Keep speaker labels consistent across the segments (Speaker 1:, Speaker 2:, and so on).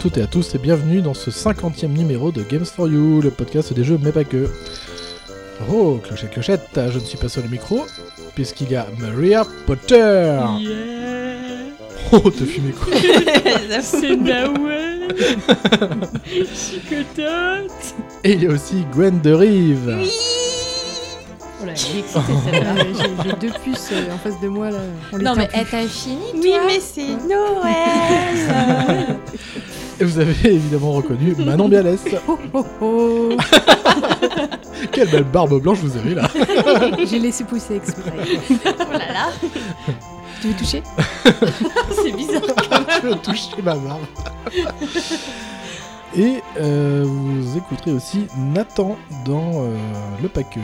Speaker 1: Toutes et à tous et bienvenue dans ce 50e numéro de Games for You, le podcast des jeux mais pas que. Oh, clochette, clochette, je ne suis pas sur le micro, puisqu'il y a Maria Potter. Oh, t'as fumé quoi
Speaker 2: C'est Nawel. Chicotote.
Speaker 1: Et il y a aussi Gwen de Rive.
Speaker 2: Oh là, celle-là.
Speaker 3: Ah, J'ai j'ai deux puces euh, en face de moi là. On
Speaker 2: Non mais elle t'a fini toi
Speaker 3: Oui, mais c'est Noël
Speaker 1: Et vous avez évidemment reconnu Manon Bialès.
Speaker 3: Oh oh oh
Speaker 1: Quelle belle barbe blanche vous avez là
Speaker 3: J'ai laissé pousser exprès.
Speaker 2: Oh là là
Speaker 3: Tu veux toucher?
Speaker 2: C'est bizarre
Speaker 1: Tu veux toucher ma barbe Et euh, vous écouterez aussi Nathan dans euh, Le Packer.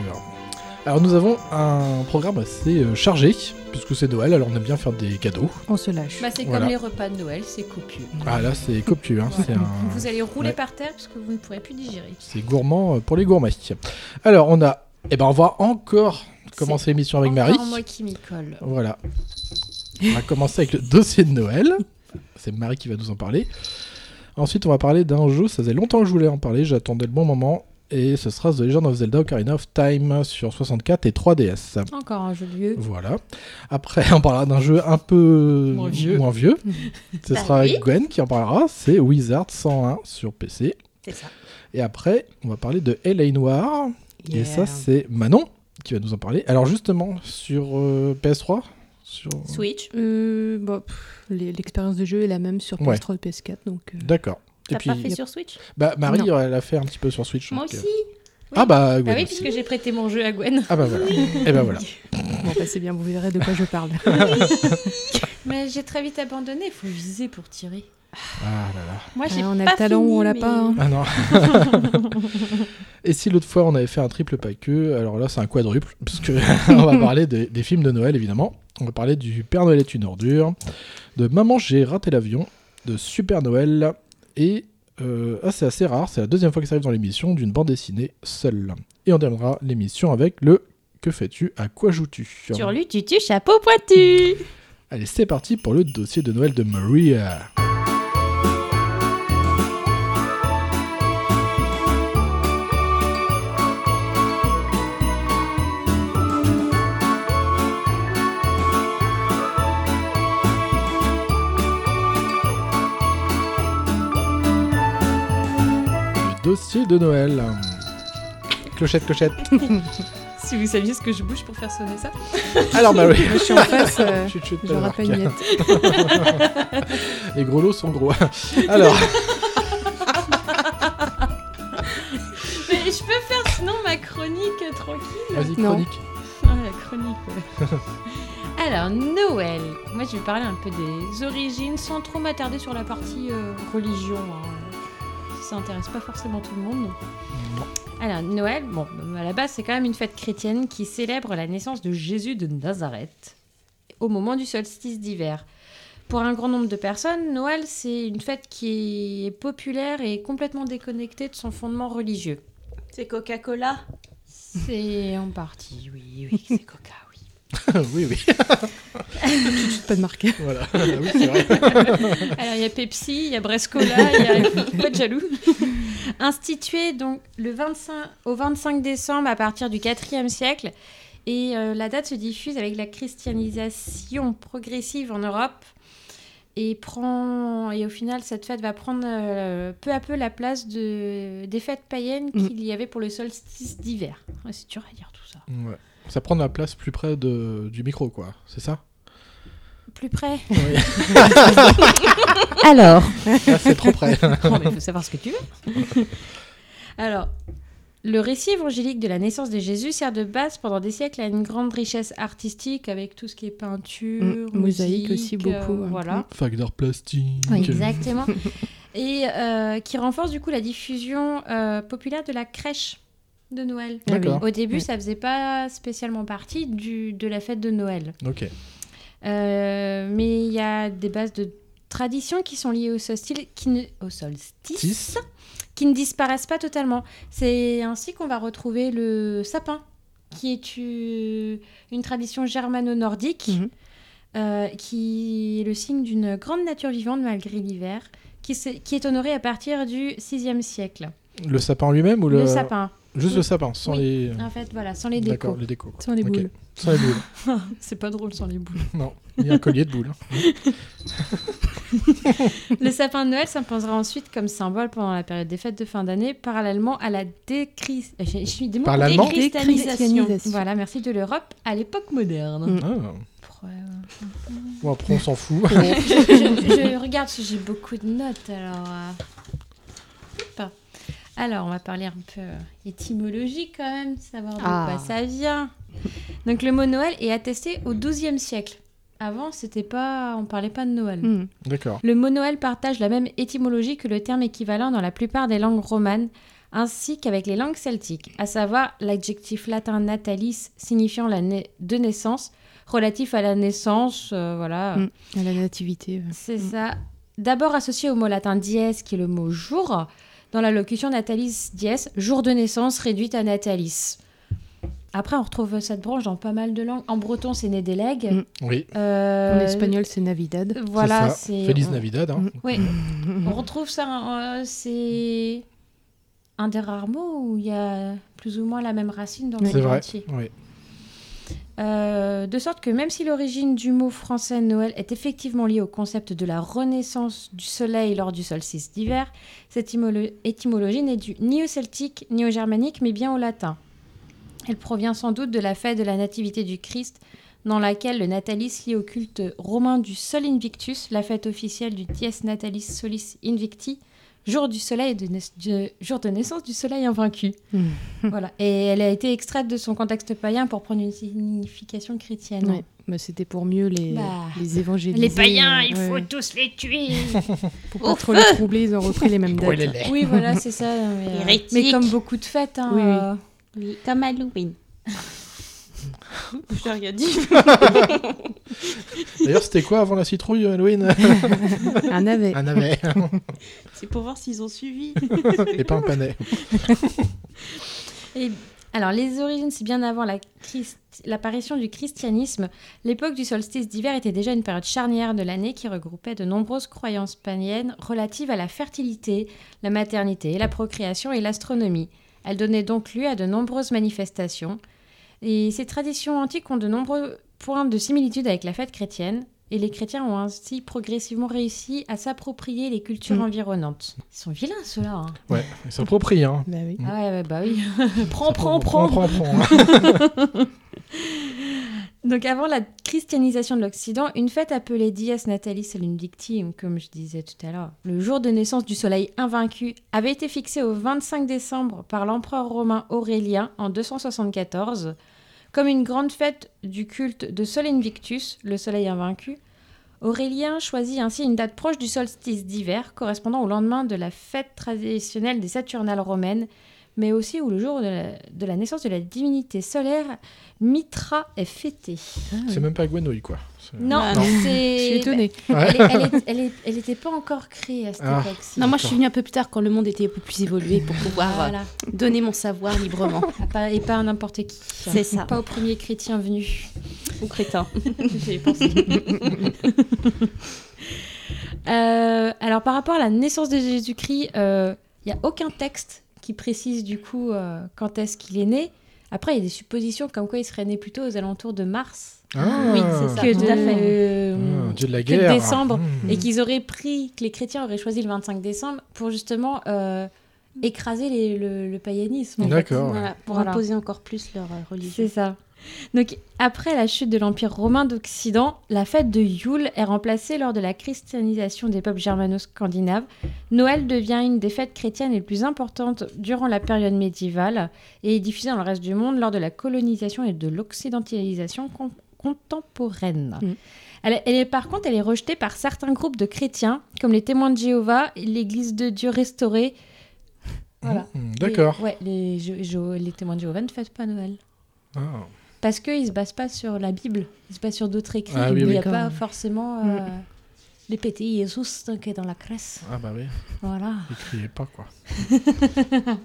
Speaker 1: Alors nous avons un programme assez euh, chargé, puisque c'est Noël, alors on aime bien faire des cadeaux.
Speaker 3: On se lâche.
Speaker 2: Bah c'est
Speaker 1: Voilà.
Speaker 2: comme les repas de Noël, c'est copieux.
Speaker 1: Ah là c'est copieux, hein, un...
Speaker 2: Vous allez rouler
Speaker 1: Ouais.
Speaker 2: par terre parce que vous ne pourrez plus digérer.
Speaker 1: C'est gourmand euh, pour les gourmets. Alors, on a. Eh ben, on va encore commencer l'émission avec Marie.
Speaker 2: Moi qui m'y colle.
Speaker 1: Voilà. On va commencer avec le dossier de Noël. C'est Marie qui va nous en parler. Ensuite, on va parler d'un jeu. Ça faisait longtemps que je voulais en parler. J'attendais le bon moment. Et ce sera The Legend of Zelda Ocarina of Time sur 64 et 3DS.
Speaker 2: Encore un jeu vieux.
Speaker 1: Voilà. Après, on parlera d'un jeu un peu
Speaker 2: Moins vieux.
Speaker 1: moins vieux. Ce
Speaker 2: Bah
Speaker 1: sera
Speaker 2: oui.
Speaker 1: Gwen qui en parlera. C'est Wizard 101 sur PC.
Speaker 2: C'est ça.
Speaker 1: Et après, on va parler de L.A. Noir. Et
Speaker 3: Yeah.
Speaker 1: ça, c'est Manon qui va nous en parler. Alors, justement, sur euh, PS3 sur...
Speaker 2: Switch.
Speaker 3: Euh, bah, L'expérience de jeu est la même sur
Speaker 1: Ouais.
Speaker 3: PS3 et PS4. Donc, euh,
Speaker 1: D'accord. Et
Speaker 2: T'as
Speaker 1: puis,
Speaker 2: pas fait sur Switch?
Speaker 1: Bah, Marie,
Speaker 3: Non.
Speaker 1: elle a fait un petit peu sur Switch.
Speaker 2: Moi
Speaker 1: donc,
Speaker 2: aussi.
Speaker 1: euh, Ah bah,
Speaker 2: Bah
Speaker 1: Gwen
Speaker 2: oui,
Speaker 1: aussi.
Speaker 2: puisque j'ai prêté mon jeu à Gwen.
Speaker 1: Ah bah voilà. Et bah voilà.
Speaker 3: bon, bah, c'est bien, vous verrez de quoi je parle.
Speaker 2: Mais j'ai très vite abandonné, il faut viser pour tirer.
Speaker 1: Ah là là.
Speaker 2: Moi j'ai
Speaker 3: Ah, on a
Speaker 2: pas
Speaker 3: le talent
Speaker 2: fini,
Speaker 3: ou on l'a
Speaker 2: mais-
Speaker 3: pas, hein.
Speaker 1: Ah non. Et si l'autre fois on avait fait un triple pas que, alors là c'est un quadruple, parce que on va parler des, des films de Noël évidemment. On va parler du Père Noël est une ordure, de Maman j'ai raté l'avion, de Super Noël, et euh, ah, c'est assez rare, c'est la deuxième fois que ça arrive dans l'émission, d'une bande dessinée seule. Et on terminera l'émission avec le Que fais-tu? À quoi joues-tu?
Speaker 2: Sur lui, tu chapeau pointu.
Speaker 1: Allez, c'est parti pour le dossier de Noël de Maria. Dossier de Noël. Clochette, clochette.
Speaker 2: Si vous saviez ce que je bouge pour faire sonner ça.
Speaker 1: Alors, Marie.
Speaker 3: Moi, je suis en face, euh,
Speaker 1: Chut, chut,
Speaker 3: je miette.
Speaker 1: Les gros lots sont gros. Alors,
Speaker 2: Mais je peux faire sinon ma chronique tranquille.
Speaker 1: vas-y,
Speaker 3: Non.
Speaker 1: chronique.
Speaker 2: Ah, la chronique, ouais. Alors, Noël. Moi, je vais parler un peu des origines sans trop m'attarder sur la partie euh, religion. hein. Ça intéresse pas forcément tout le monde. Alors, Noël, bon, à la base, c'est quand même une fête chrétienne qui célèbre la naissance de Jésus de Nazareth au moment du solstice d'hiver. Pour un grand nombre de personnes, Noël, c'est une fête qui est populaire et complètement déconnectée de son fondement religieux.
Speaker 4: C'est Coca-Cola?
Speaker 2: C'est en partie, oui, oui, c'est Coca, oui.
Speaker 1: oui, oui.
Speaker 3: Pas de marque.
Speaker 1: Voilà. oui, c'est vrai.
Speaker 2: Alors, il y a Pepsi, il y a Brescola, il y a pas de jaloux? Institué donc le 25, au 25 décembre à partir du 4e siècle. Et euh, la date se diffuse avec la christianisation progressive en Europe. Et, prend, et au final, cette fête va prendre euh, peu à peu la place de, des fêtes païennes
Speaker 3: Mm.
Speaker 2: qu'il y avait pour le solstice d'hiver. Ouais, c'est dur à dire tout ça.
Speaker 1: Ouais. Ça prend la place plus près de, du micro, quoi. C'est ça
Speaker 2: Plus près
Speaker 1: Oui.
Speaker 2: Alors
Speaker 1: Là, c'est trop près.
Speaker 2: Non, mais il faut savoir ce que tu veux. Alors, le récit évangélique de la naissance de Jésus sert de base pendant des siècles à une grande richesse artistique avec tout ce qui est peinture,
Speaker 3: Mm, mosaïque aussi beaucoup,
Speaker 2: euh, voilà.
Speaker 1: Fac d'art plastique.
Speaker 2: Oui, exactement. Et euh, qui renforce du coup la diffusion euh, populaire de la crèche de Noël.
Speaker 1: D'accord.
Speaker 2: Au début, ça faisait pas spécialement partie du, de la fête de Noël.
Speaker 1: Ok.
Speaker 2: Euh, mais il y a des bases de traditions qui sont liées au solstice, qui ne, au solstice, qui ne disparaissent pas totalement. C'est ainsi qu'on va retrouver le sapin, qui est une tradition germano-nordique,
Speaker 3: Mhm.
Speaker 2: euh, qui est le signe d'une grande nature vivante malgré l'hiver, qui, qui est honorée à partir du 6e siècle.
Speaker 1: Le sapin lui-même ou
Speaker 2: Le,
Speaker 1: le.
Speaker 2: sapin,
Speaker 1: Juste
Speaker 2: Oui.
Speaker 1: le sapin, sans
Speaker 2: Oui.
Speaker 1: les.
Speaker 2: en fait, voilà, sans les
Speaker 1: D'accord,
Speaker 2: décos.
Speaker 1: les décos. quoi.
Speaker 3: Sans les boules.
Speaker 1: Sans les boules.
Speaker 2: C'est pas drôle sans les boules.
Speaker 1: Non, il y a un collier de boules.
Speaker 2: Le sapin de Noël s'imposera ensuite comme symbole pendant la période des fêtes de fin d'année, parallèlement à la décris... euh, Je je suis des mots
Speaker 1: Par l'allemand
Speaker 2: déchristianisation.
Speaker 3: Déchristianisation.
Speaker 2: Voilà, merci de l'Europe à l'époque moderne.
Speaker 3: Mm.
Speaker 1: Ah.
Speaker 2: Euh,
Speaker 1: Bon, après, on s'en fout.
Speaker 2: je, je- je regarde si j'ai beaucoup de notes, alors... Alors, on va parler un peu euh, étymologie quand même, savoir de
Speaker 3: Ah.
Speaker 2: quoi ça vient. Donc, le mot Noël est attesté au XIIe siècle. Avant, c'était pas, on parlait pas de Noël.
Speaker 3: Mm.
Speaker 1: D'accord.
Speaker 2: Le mot Noël partage la même étymologie que le terme équivalent dans la plupart des langues romanes, ainsi qu'avec les langues celtiques, à savoir l'adjectif latin natalis signifiant la na- de naissance, relatif à la naissance, euh, voilà.
Speaker 3: Mm. À la nativité. ouais.
Speaker 2: C'est ça. D'abord associé au mot latin dies, qui est le mot jour, dans la locution natalis dies, jour de naissance réduite à natalis. Après, on retrouve cette branche dans pas mal de langues. En breton, c'est Nédélègue.
Speaker 3: Mm.
Speaker 1: Oui,
Speaker 2: Euh,
Speaker 3: En espagnol, c'est Navidad.
Speaker 2: Voilà,
Speaker 1: c'est. Feliz
Speaker 2: on-
Speaker 1: Navidad. hein.
Speaker 2: Oui, on retrouve ça, euh, c'est un des rares mots où il y a plus ou moins la même racine dans le
Speaker 1: C'est
Speaker 2: monde
Speaker 1: vrai.
Speaker 2: entier.
Speaker 1: Oui.
Speaker 2: Euh, de sorte que même si l'origine du mot français Noël est effectivement liée au concept de la renaissance du soleil lors du solstice d'hiver, cette étymolo- étymologie n'est due ni au celtique ni au germanique, mais bien au latin. Elle provient sans doute de la fête de la nativité du Christ, dans laquelle le natalis lié au culte romain du Sol Invictus, la fête officielle du Dies Natalis Solis Invicti, jour du soleil de, du- jour de naissance du soleil invaincu.
Speaker 3: Mm.
Speaker 2: voilà. Et elle a été extraite de son contexte païen pour prendre une signification chrétienne.
Speaker 3: Ouais. Bah, C'était pour mieux les,
Speaker 2: Bah,
Speaker 3: les évangéliser.
Speaker 2: Les païens, il
Speaker 3: ouais,
Speaker 2: faut tous les tuer.
Speaker 3: Pour pas trop les troubler, ils ont repris les mêmes dates.
Speaker 2: Oui, voilà, c'est ça. Mais, euh, mais comme beaucoup de fêtes. hein,
Speaker 3: Oui, oui.
Speaker 2: euh,
Speaker 4: Oui, comme Halloween. J'ai rien dit.
Speaker 1: D'ailleurs, c'était quoi avant la citrouille, Halloween
Speaker 3: Un navet.
Speaker 1: Un navet.
Speaker 4: C'est pour voir s'ils ont suivi.
Speaker 1: Et pas un panais.
Speaker 2: Et alors, les origines, c'est bien avant la Christ- l'apparition du christianisme. L'époque du solstice d'hiver était déjà une période charnière de l'année qui regroupait de nombreuses croyances païennes relatives à la fertilité, la maternité, la procréation et l'astronomie. Elle donnait donc lieu à de nombreuses manifestations. Et ces traditions antiques ont de nombreux points de similitude avec la fête chrétienne. Et les chrétiens ont ainsi progressivement réussi à s'approprier les cultures
Speaker 3: Mm.
Speaker 2: environnantes. Ils sont vilains, ceux-là. hein.
Speaker 1: Ouais, ils s'approprient. Hein.
Speaker 3: Bah oui.
Speaker 2: Ah ouais, ouais, bah oui. prends, prends,
Speaker 1: Prends,
Speaker 2: prends.
Speaker 1: prends, prends.
Speaker 2: Donc avant la christianisation de l'Occident, une fête appelée Dies Natalis Invicti, comme je disais tout à l'heure, le jour de naissance du soleil invaincu, avait été fixée au 25 décembre par l'empereur romain Aurélien en 274 comme une grande fête du culte de Sol Invictus, le soleil invaincu, Aurélien choisit ainsi une date proche du solstice d'hiver, correspondant au lendemain de la fête traditionnelle des Saturnales romaines, mais aussi où le jour de la, de la naissance de la divinité solaire Mitra est fêté.
Speaker 1: C'est même pas Gwenouille, quoi. C'est-
Speaker 2: Non,
Speaker 4: Ah,
Speaker 3: Je suis
Speaker 2: c'est.
Speaker 3: étonnée.
Speaker 1: Ouais.
Speaker 2: Elle, est- elle, est- elle est- elle était pas encore créée à cette
Speaker 1: Ah.
Speaker 2: époque-ci.
Speaker 4: Non, moi je suis venue un peu plus tard quand le monde était un peu plus évolué pour pouvoir euh,
Speaker 2: Voilà.
Speaker 4: donner mon savoir librement.
Speaker 2: Ah, et pas à n'importe qui.
Speaker 4: C'est ça.
Speaker 2: Pas au premier chrétien venu.
Speaker 4: Ou crétin.
Speaker 2: J'y ai pensé. Euh, alors, par rapport à la naissance de Jésus-Christ, il n'y a aucun texte qui précise du coup euh, quand est-ce qu'il est né. Après, il y a des suppositions comme quoi il serait né plutôt aux alentours de mars
Speaker 1: Ah.
Speaker 4: Oui, c'est ça.
Speaker 2: que
Speaker 4: tout
Speaker 2: de,
Speaker 4: à fait.
Speaker 1: Ah, Dieu de la
Speaker 2: que
Speaker 1: guerre.
Speaker 2: décembre.
Speaker 1: Mmh.
Speaker 2: et qu'ils auraient pris, que les chrétiens auraient choisi le 25 décembre pour justement euh, écraser les- le, le.
Speaker 1: D'accord.
Speaker 4: Voilà, pour
Speaker 2: Voilà.
Speaker 4: imposer encore plus leur religion.
Speaker 2: C'est ça. Donc, après la chute de l'Empire romain d'Occident, la fête de Yule est remplacée lors de la christianisation des peuples germano-scandinaves. Noël devient une des fêtes chrétiennes les plus importantes durant la période médiévale et est diffusée dans le reste du monde lors de la colonisation et de l'occidentalisation con- contemporaine.
Speaker 3: Mm.
Speaker 2: Elle, elle est, par contre, elle est rejetée par certains groupes de chrétiens, comme les témoins de Jéhovah, l'Église de Dieu restaurée. Voilà.
Speaker 1: Mmh, D'accord.
Speaker 2: Les- ouais, les, Je- Jo- les témoins de Jéhovah ne fêtent pas Noël.
Speaker 1: Ah.
Speaker 2: Parce qu'ils ne se basent pas sur la Bible, ils se basent sur d'autres écrits.
Speaker 1: Ah oui,
Speaker 2: il n'y
Speaker 1: oui.
Speaker 2: a pas forcément euh, les petits Jésus qui est dans la crèche.
Speaker 1: Ah bah oui,
Speaker 2: Voilà.
Speaker 1: il criait pas quoi.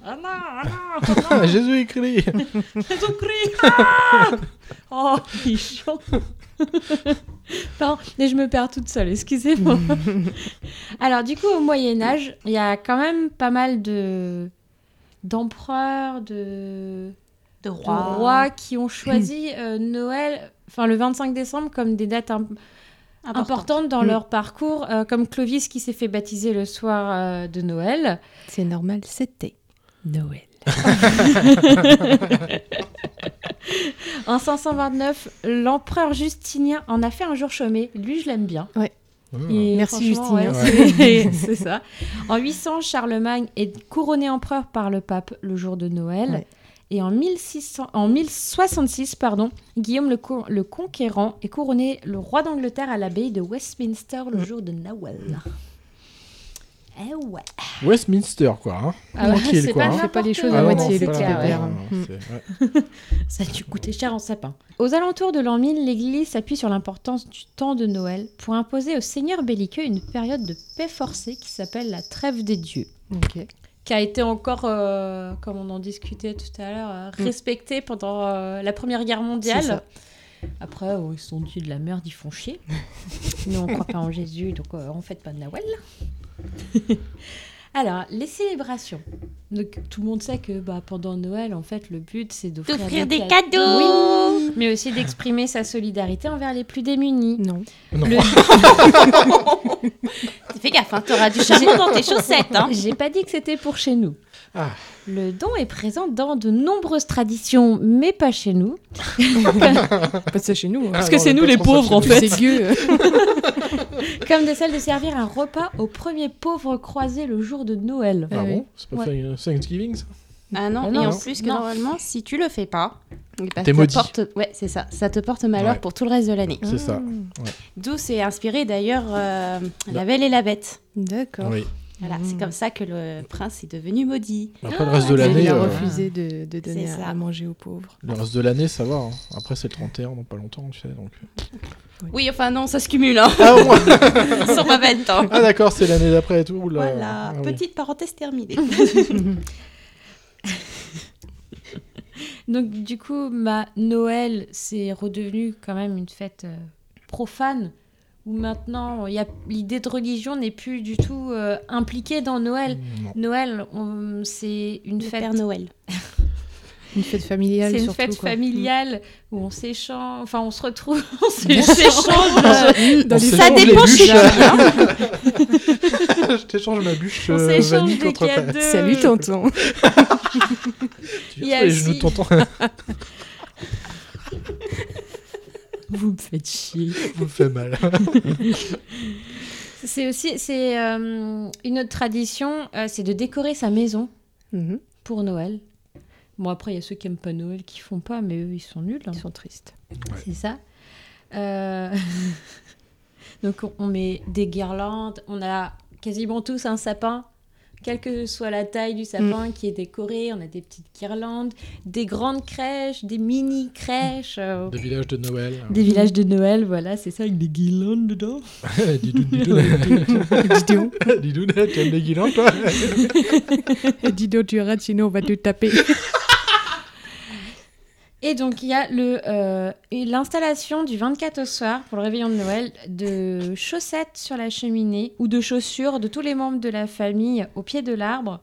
Speaker 2: Ah non, ah non,
Speaker 1: Jésus il crie
Speaker 2: Jésus-Christ ah Oh, il est chaud Pardon, mais je me perds toute seule, excusez-moi. Alors, du coup, au Moyen-Âge, il y a quand même pas mal de d'empereurs, de
Speaker 4: De
Speaker 2: de
Speaker 4: roi.
Speaker 2: rois qui ont choisi euh, Noël, enfin le 25 décembre, comme des dates im- importantes dans
Speaker 3: Mm.
Speaker 2: leur parcours, euh, comme Clovis qui s'est fait baptiser le soir euh, de Noël.
Speaker 3: C'est normal, c'était Noël.
Speaker 2: En 529, l'empereur Justinien en a fait un jour chômé. Lui, je l'aime bien. Et
Speaker 3: Merci, Justinien.
Speaker 2: ouais, c'est- c'est ça. En 800, Charlemagne est couronné empereur par le pape le jour de Noël.
Speaker 3: Ouais.
Speaker 2: Et en, 1600, en 1066, pardon, Guillaume le, Co- le Conquérant est couronné le roi d'Angleterre à l'abbaye de Westminster le jour de Noël. Eh ouais.
Speaker 1: Westminster quoi. Hein.
Speaker 2: Ah ouais, c'est
Speaker 1: quoi,
Speaker 2: pas
Speaker 1: hein.
Speaker 3: Pas les choses à
Speaker 1: Ah non,
Speaker 3: moitié, le petit
Speaker 1: peine,
Speaker 3: Mm.
Speaker 2: Ça a dû coûter cher en sapin. Aux alentours de l'an 1000, l'Église s'appuie sur l'importance du temps de Noël pour imposer aux seigneurs belliqueux une période de paix forcée qui s'appelle la trêve des dieux,
Speaker 3: Ok.
Speaker 2: Qui a été encore, euh, comme on en discutait tout à l'heure, euh,
Speaker 3: Mm.
Speaker 2: respectée pendant euh, la Première Guerre mondiale. Après, oh, ils sont dit de la merde, ils font chier. Nous, on croit pas en Jésus, donc on fête pas de Noël. Alors, les célébrations. Donc, tout le monde sait que bah, pendant Noël, en fait, le but, c'est d'offrir
Speaker 4: D'offrir des
Speaker 2: cade-
Speaker 4: cadeaux
Speaker 2: Oui, mais aussi d'exprimer sa solidarité envers les plus démunis.
Speaker 3: Non.
Speaker 1: Non.
Speaker 2: Le-
Speaker 4: Fais gaffe, hein, t'auras du charbon dans tes chaussettes. Hein.
Speaker 2: J'ai pas dit que c'était pour chez nous.
Speaker 1: Ah.
Speaker 2: Le don est présent dans de nombreuses traditions, mais pas chez nous.
Speaker 3: Pas ça chez nous. hein.
Speaker 1: Parce
Speaker 2: que c'est nous, les pauvres, en fait.
Speaker 3: C'est gueux.
Speaker 2: Comme de celle de servir un repas aux premiers pauvres croisés le jour de Noël.
Speaker 1: Ah bon C'est pas
Speaker 2: Ouais.
Speaker 1: fait Thanksgiving ça
Speaker 4: Ah non,
Speaker 2: Ah non,
Speaker 4: et en
Speaker 2: non.
Speaker 4: plus que
Speaker 2: Non.
Speaker 4: normalement, si tu le fais pas,
Speaker 1: T'es
Speaker 4: ça
Speaker 1: maudit.
Speaker 4: porte- Ouais, c'est ça. Ça te porte malheur
Speaker 1: Ouais.
Speaker 4: pour tout le reste de l'année.
Speaker 1: C'est ça.
Speaker 4: D'où c'est inspiré d'ailleurs euh. La Belle et la Bête.
Speaker 3: D'accord.
Speaker 1: Oui.
Speaker 4: Voilà,
Speaker 3: Mm.
Speaker 4: c'est comme ça que le prince est devenu maudit.
Speaker 1: Après le reste de
Speaker 3: Il
Speaker 1: l'année,
Speaker 3: a
Speaker 1: euh,
Speaker 3: refusé de, de donner
Speaker 4: C'est
Speaker 3: à,
Speaker 4: ça.
Speaker 3: à manger aux pauvres.
Speaker 1: le reste de l'année ça va. hein. Après c'est le 31 dans pas longtemps tu sais donc.
Speaker 4: Oui, enfin non, ça se cumule hein,
Speaker 1: Ah, ouais.
Speaker 4: sur ma belle temps.
Speaker 1: ah d'accord c'est l'année d'après et tout.
Speaker 4: Voilà,
Speaker 1: Ah oui.
Speaker 4: petite parenthèse terminée.
Speaker 2: Donc du coup, bah, Noël, c'est redevenu quand même une fête euh, profane, où maintenant, il y a- l'idée de religion n'est plus du tout euh, impliquée dans Noël.
Speaker 1: Non.
Speaker 2: Noël, on- c'est une
Speaker 4: Le
Speaker 2: fête...
Speaker 4: Père Noël.
Speaker 3: Une fête familiale
Speaker 2: C'est une
Speaker 3: surtout,
Speaker 2: fête
Speaker 3: quoi.
Speaker 2: familiale où on s'échange, enfin on se retrouve, on s'échange.
Speaker 1: On
Speaker 4: Ça dépend
Speaker 1: bûches.
Speaker 4: chez qui.
Speaker 1: Je t'échange ma bûche
Speaker 2: On
Speaker 1: euh,
Speaker 2: s'échange des
Speaker 1: ta...
Speaker 2: cadeaux.
Speaker 3: Salut tonton.
Speaker 1: Tu
Speaker 2: Il y a
Speaker 1: vois, les genoux tonton.
Speaker 2: Vous me faites chier.
Speaker 1: vous me fait mal.
Speaker 2: C'est aussi c'est euh, une autre tradition, euh, c'est de décorer sa maison
Speaker 3: Mhm.
Speaker 2: pour Noël. Bon après il y a ceux qui aiment pas Noël qui font pas, mais eux ils sont nuls. hein.
Speaker 3: Ils sont tristes.
Speaker 2: C'est ça. Euh, Donc on- on met des guirlandes, on a quasiment tous un sapin, quelle que soit la taille du sapin qui est décoré, on a des petites guirlandes, des grandes crèches, des mini crèches, euh,
Speaker 1: Des villages de Noël.
Speaker 2: des villages de Noël, voilà, c'est ça, avec des guirlandes dedans.
Speaker 1: Didoun, didoun.
Speaker 3: Dido,
Speaker 1: Didoun, tu aimes les guirlandes, toi
Speaker 3: Dido, tu arrêtes, sinon on va te taper.
Speaker 2: Et donc il y a le, euh, l'installation du 24 au soir pour le réveillon de Noël de chaussettes sur la cheminée ou de chaussures de tous les membres de la famille au pied de l'arbre.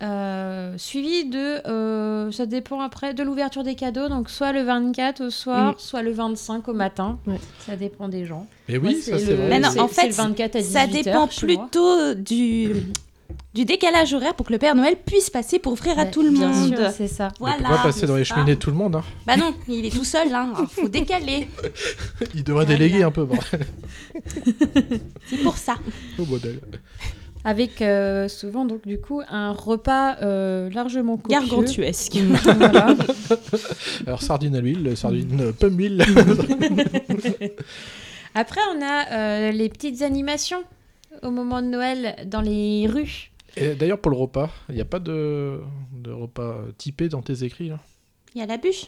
Speaker 2: Euh, suivi de, euh, ça dépend après, de l'ouverture des cadeaux, donc soit le 24 au soir, soit le 25 au matin.
Speaker 3: Ouais.
Speaker 2: Ça dépend des gens.
Speaker 1: Mais
Speaker 2: Moi,
Speaker 1: oui, ça
Speaker 2: le-
Speaker 1: c'est vrai.
Speaker 4: Mais non, en fait,
Speaker 2: le 24 à
Speaker 4: Ça
Speaker 2: 18
Speaker 4: dépend
Speaker 2: heures
Speaker 4: plutôt du, du décalage horaire pour que le Père Noël puisse passer pour offrir à tout le
Speaker 2: bien
Speaker 4: monde.
Speaker 2: sûr, c'est ça.
Speaker 4: Voilà.
Speaker 1: peut pas passer dans les
Speaker 4: c'est ça.
Speaker 1: cheminées de tout le monde. Hein.
Speaker 4: Bah non, il est tout seul, hein. faut décaler.
Speaker 1: Il devrait déléguer un peu, bordel.
Speaker 4: C'est pour ça.
Speaker 1: Au modèle.
Speaker 2: Avec euh, souvent donc du coup un repas euh, largement copieux.
Speaker 4: Gargantuesque.
Speaker 2: Voilà.
Speaker 1: Alors, sardine à l'huile, sardine euh, pomme huile.
Speaker 2: Après, on a euh, les petites animations au moment de Noël dans les rues.
Speaker 1: D'ailleurs, pour le repas, il n'y a pas de, de repas typé dans tes écrits, là?
Speaker 4: Il y a la bûche.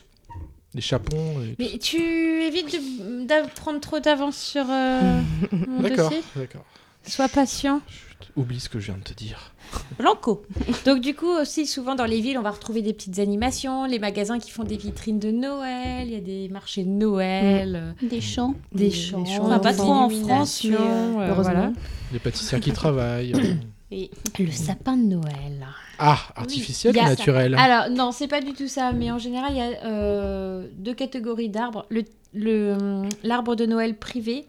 Speaker 1: Les chapons et...
Speaker 2: Mais tu évites de, de prendre trop d'avance sur euh, mon
Speaker 1: D'accord,
Speaker 2: dossier?
Speaker 1: d'accord.
Speaker 2: Sois patient.
Speaker 1: Chut, Oublie ce que je viens de te dire.
Speaker 4: Blanco.
Speaker 2: Donc du coup aussi souvent dans les villes on va retrouver des petites animations, les magasins qui font des vitrines de Noël, il y a des marchés de Noël, euh,
Speaker 4: Des chants.
Speaker 2: des
Speaker 3: Des
Speaker 2: chants,
Speaker 3: chants
Speaker 4: Enfin, pas trop en France, mais, euh,
Speaker 2: euh,
Speaker 3: heureusement.
Speaker 2: voilà.
Speaker 1: Les pâtissières qui travaillent.
Speaker 4: Et
Speaker 2: Le sapin de Noël.
Speaker 1: Ah, artificiel ou naturel
Speaker 2: Alors, non, c'est pas du tout ça, mais en général, il y a euh, deux catégories d'arbres. Le- le, hum, L'arbre de Noël privé,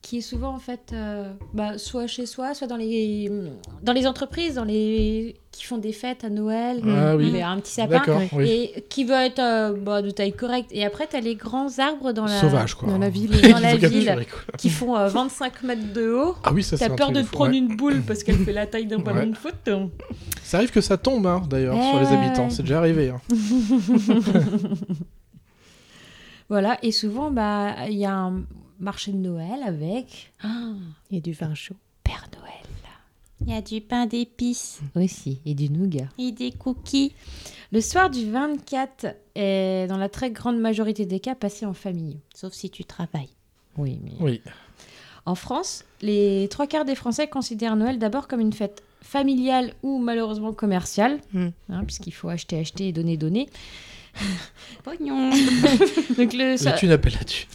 Speaker 2: qui est souvent en fait euh, bah, soit chez soi, soit dans les, dans les entreprises dans les, qui font des fêtes à Noël.
Speaker 1: Ah oui.
Speaker 2: Il y a un petit sapin.
Speaker 1: Oui.
Speaker 2: Et qui va être euh, bah, de taille correcte. Et après, tu as les grands arbres dans la...
Speaker 1: Sauvage, quoi.
Speaker 3: Dans la ville.
Speaker 2: Dans la ville. qui font euh, 25 mètres de haut.
Speaker 1: Ah oui, ça c'est
Speaker 2: T'as
Speaker 1: un
Speaker 2: peur de te prendre
Speaker 1: ouais.
Speaker 2: une boule parce qu'elle fait la taille d'un ballon
Speaker 1: Ouais.
Speaker 2: de foot.
Speaker 1: Ça arrive que ça tombe, hein, d'ailleurs,
Speaker 2: Eh
Speaker 1: sur les habitants. C'est déjà arrivé. hein.
Speaker 2: Voilà, et souvent, bah, il y a un marché de Noël avec ah,
Speaker 3: Il y a du vin chaud.
Speaker 2: Père Noël
Speaker 4: il y a du pain d'épices
Speaker 2: aussi, et du nougat.
Speaker 4: et des cookies.
Speaker 2: Le soir du 24 est, dans la très grande majorité des cas, passé en famille.
Speaker 4: Sauf si tu travailles.
Speaker 2: Oui, mais...
Speaker 1: Oui.
Speaker 2: En France, les trois quarts des Français considèrent Noël d'abord comme une fête familiale ou malheureusement commerciale,
Speaker 3: Mm.
Speaker 2: hein, puisqu'il faut acheter, acheter et donner, donner.
Speaker 4: Pognon.
Speaker 2: Donc le,
Speaker 1: Là, tu n'appelles là-dessus.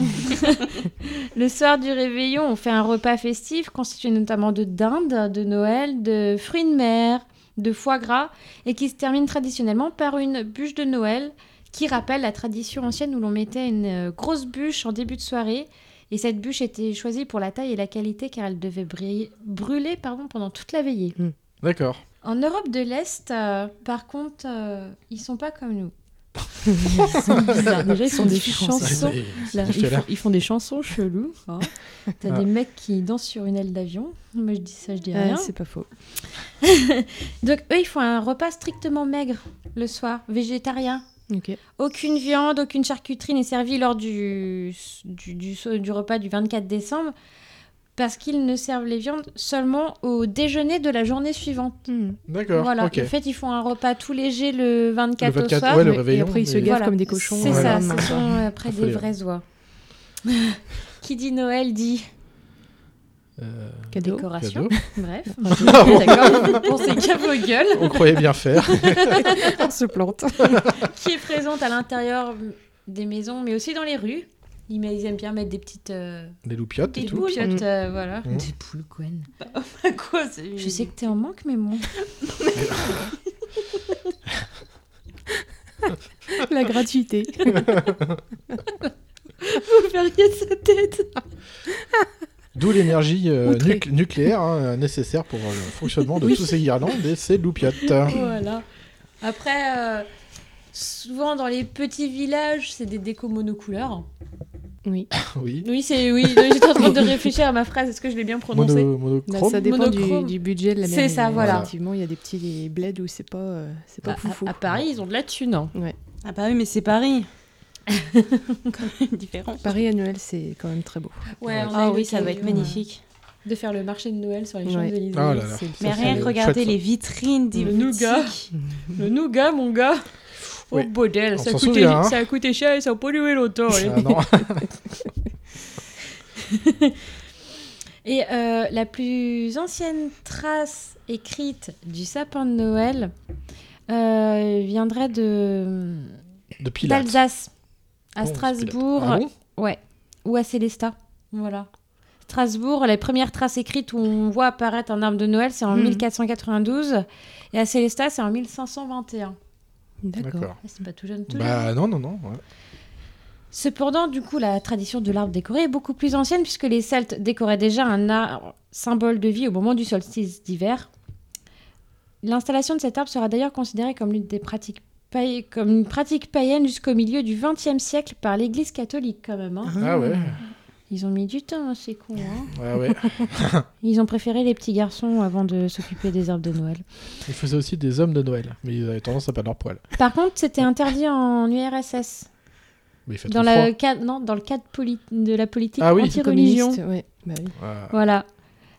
Speaker 2: Le soir du réveillon, on fait un repas festif constitué notamment de dinde, de Noël, de fruits de mer, de foie gras, et qui se termine traditionnellement par une bûche de Noël qui rappelle la tradition ancienne où l'on mettait une euh, grosse bûche en début de soirée. Et cette bûche était choisie pour la taille et la qualité car elle devait briller- brûler pardon, pendant toute la veillée.
Speaker 1: D'accord.
Speaker 2: En Europe de l'Est, euh, par contre, euh, ils sont pas comme nous. Ils sont bizarres. Déjà, ils font des chansons. Là, ils, font, ils font des chansons cheloues. hein. T'as
Speaker 1: Ah.
Speaker 2: des mecs qui dansent sur une aile d'avion. Moi, je dis ça, je dis
Speaker 3: Ouais,
Speaker 2: rien.
Speaker 3: c'est pas faux.
Speaker 2: Donc, eux, ils font un repas strictement maigre le soir, végétarien.
Speaker 3: Ok.
Speaker 2: Aucune viande, aucune charcuterie n'est servie lors du, du, du, du repas du 24 décembre parce qu'ils ne servent les viandes seulement au déjeuner de la journée suivante.
Speaker 3: Hmm.
Speaker 1: D'accord.
Speaker 2: Voilà.
Speaker 1: ok.
Speaker 2: En fait, ils font un repas tout léger le 24,
Speaker 1: Le 24,
Speaker 2: au soir.
Speaker 1: ouais, le
Speaker 3: Ouais, et
Speaker 1: réveillon.
Speaker 3: après, ils se gavent
Speaker 2: Voilà.
Speaker 3: comme des cochons.
Speaker 2: C'est
Speaker 3: euh,
Speaker 2: ça, ce sont euh, après des vraies oies. Qui dit Noël dit
Speaker 1: Euh,
Speaker 3: Cadeau.
Speaker 2: décoration.
Speaker 1: cadeau.
Speaker 2: Bref.
Speaker 1: Ah bon
Speaker 2: D'accord. Pensez qu'à vos gueules.
Speaker 1: On croyait bien faire.
Speaker 3: On se plante.
Speaker 2: Qui est présente à l'intérieur des maisons, mais aussi dans les rues. Ils, aiment bien mettre des petites euh,
Speaker 1: Des loupiottes et
Speaker 2: des
Speaker 1: tout.
Speaker 2: loupiottes,
Speaker 3: Mm.
Speaker 2: euh, voilà.
Speaker 1: Mm.
Speaker 2: Des poules, Gwen.
Speaker 4: Quoi c'est-
Speaker 2: Je sais que t'es en manque, mais bon.
Speaker 3: La gratuité.
Speaker 2: Vous verriez sa tête.
Speaker 1: D'où l'énergie euh, nuc- nucléaire hein, nécessaire pour euh, le fonctionnement de
Speaker 2: Oui.
Speaker 1: tous ces guirlandes et ces loupiottes.
Speaker 2: Voilà. Après, euh, souvent dans les petits villages, c'est des décos monocouleurs.
Speaker 3: Oui.
Speaker 1: oui.
Speaker 2: Oui, c'est oui. J'étais en train de réfléchir à ma phrase. Est-ce que je l'ai bien prononcée
Speaker 1: Mono,
Speaker 3: Bah,
Speaker 1: monochrome.
Speaker 3: ça dépend du,
Speaker 2: Monochrome.
Speaker 3: du budget de la
Speaker 2: C'est ça, voilà.
Speaker 3: Effectivement, il y a des petits bleds où c'est pas, euh, c'est pas foufou.
Speaker 2: à- à Paris, ils ont de la thune. hein.
Speaker 4: Ah bah oui, mais c'est Paris. Différent.
Speaker 3: Paris à Noël, c'est quand même très beau.
Speaker 2: Ouais, a
Speaker 4: Ah oui, ça va être magnifique.
Speaker 2: euh, De faire le marché de Noël sur les
Speaker 3: Ouais.
Speaker 2: Champs-Élysées.
Speaker 1: Oh
Speaker 2: c'est-
Speaker 4: Mais rien que regarder les vitrines des
Speaker 2: Le
Speaker 4: boutiques.
Speaker 2: nougat. Le nougat, mon gars. Oh,
Speaker 1: Oui.
Speaker 2: bordel, ça a, coûté,
Speaker 1: souvient, hein.
Speaker 2: ça a coûté cher et ça a pas duré longtemps.
Speaker 1: Ah non.
Speaker 2: Et euh, la plus ancienne trace écrite du sapin de Noël euh, viendrait de d'Alsace, à
Speaker 1: Bon,
Speaker 2: Strasbourg.
Speaker 1: Ah bon?
Speaker 2: Ouais, ou à Célestat. Voilà. Strasbourg, les premières traces écrites où on voit apparaître un arbre de Noël, c'est en
Speaker 3: Hmm.
Speaker 2: 1492, et à Célestat, c'est en 1521.
Speaker 3: D'accord.
Speaker 2: Ah, C'est pas tout jeune, tout jeune.
Speaker 1: Bah non, non, non. ouais.
Speaker 2: Cependant, du coup, la tradition de l'arbre décoré est beaucoup plus ancienne puisque les Celtes décoraient déjà un arbre symbole de vie au moment du solstice d'hiver. L'installation de cet arbre sera d'ailleurs considérée comme l'une des pratiques paï- comme une pratique païenne jusqu'au milieu du XXe siècle par l'Église catholique quand même. hein.
Speaker 1: Ah ouais.
Speaker 2: Ils ont mis du temps, hein, ces cons. hein.
Speaker 1: Ouais.
Speaker 2: Ils ont préféré les petits garçons avant de s'occuper des arbres de Noël.
Speaker 1: Ils faisaient aussi des hommes de Noël, mais ils avaient tendance à perdre leur poil.
Speaker 2: Par contre, c'était interdit en URSS.
Speaker 1: Mais il fait
Speaker 2: Dans,
Speaker 1: trop
Speaker 2: la
Speaker 1: froid.
Speaker 2: cadre, non, dans le cadre poli- de la politique
Speaker 1: Ah oui.
Speaker 2: anti-religion.
Speaker 3: Ouais. Bah oui.
Speaker 1: Ah.
Speaker 2: Voilà.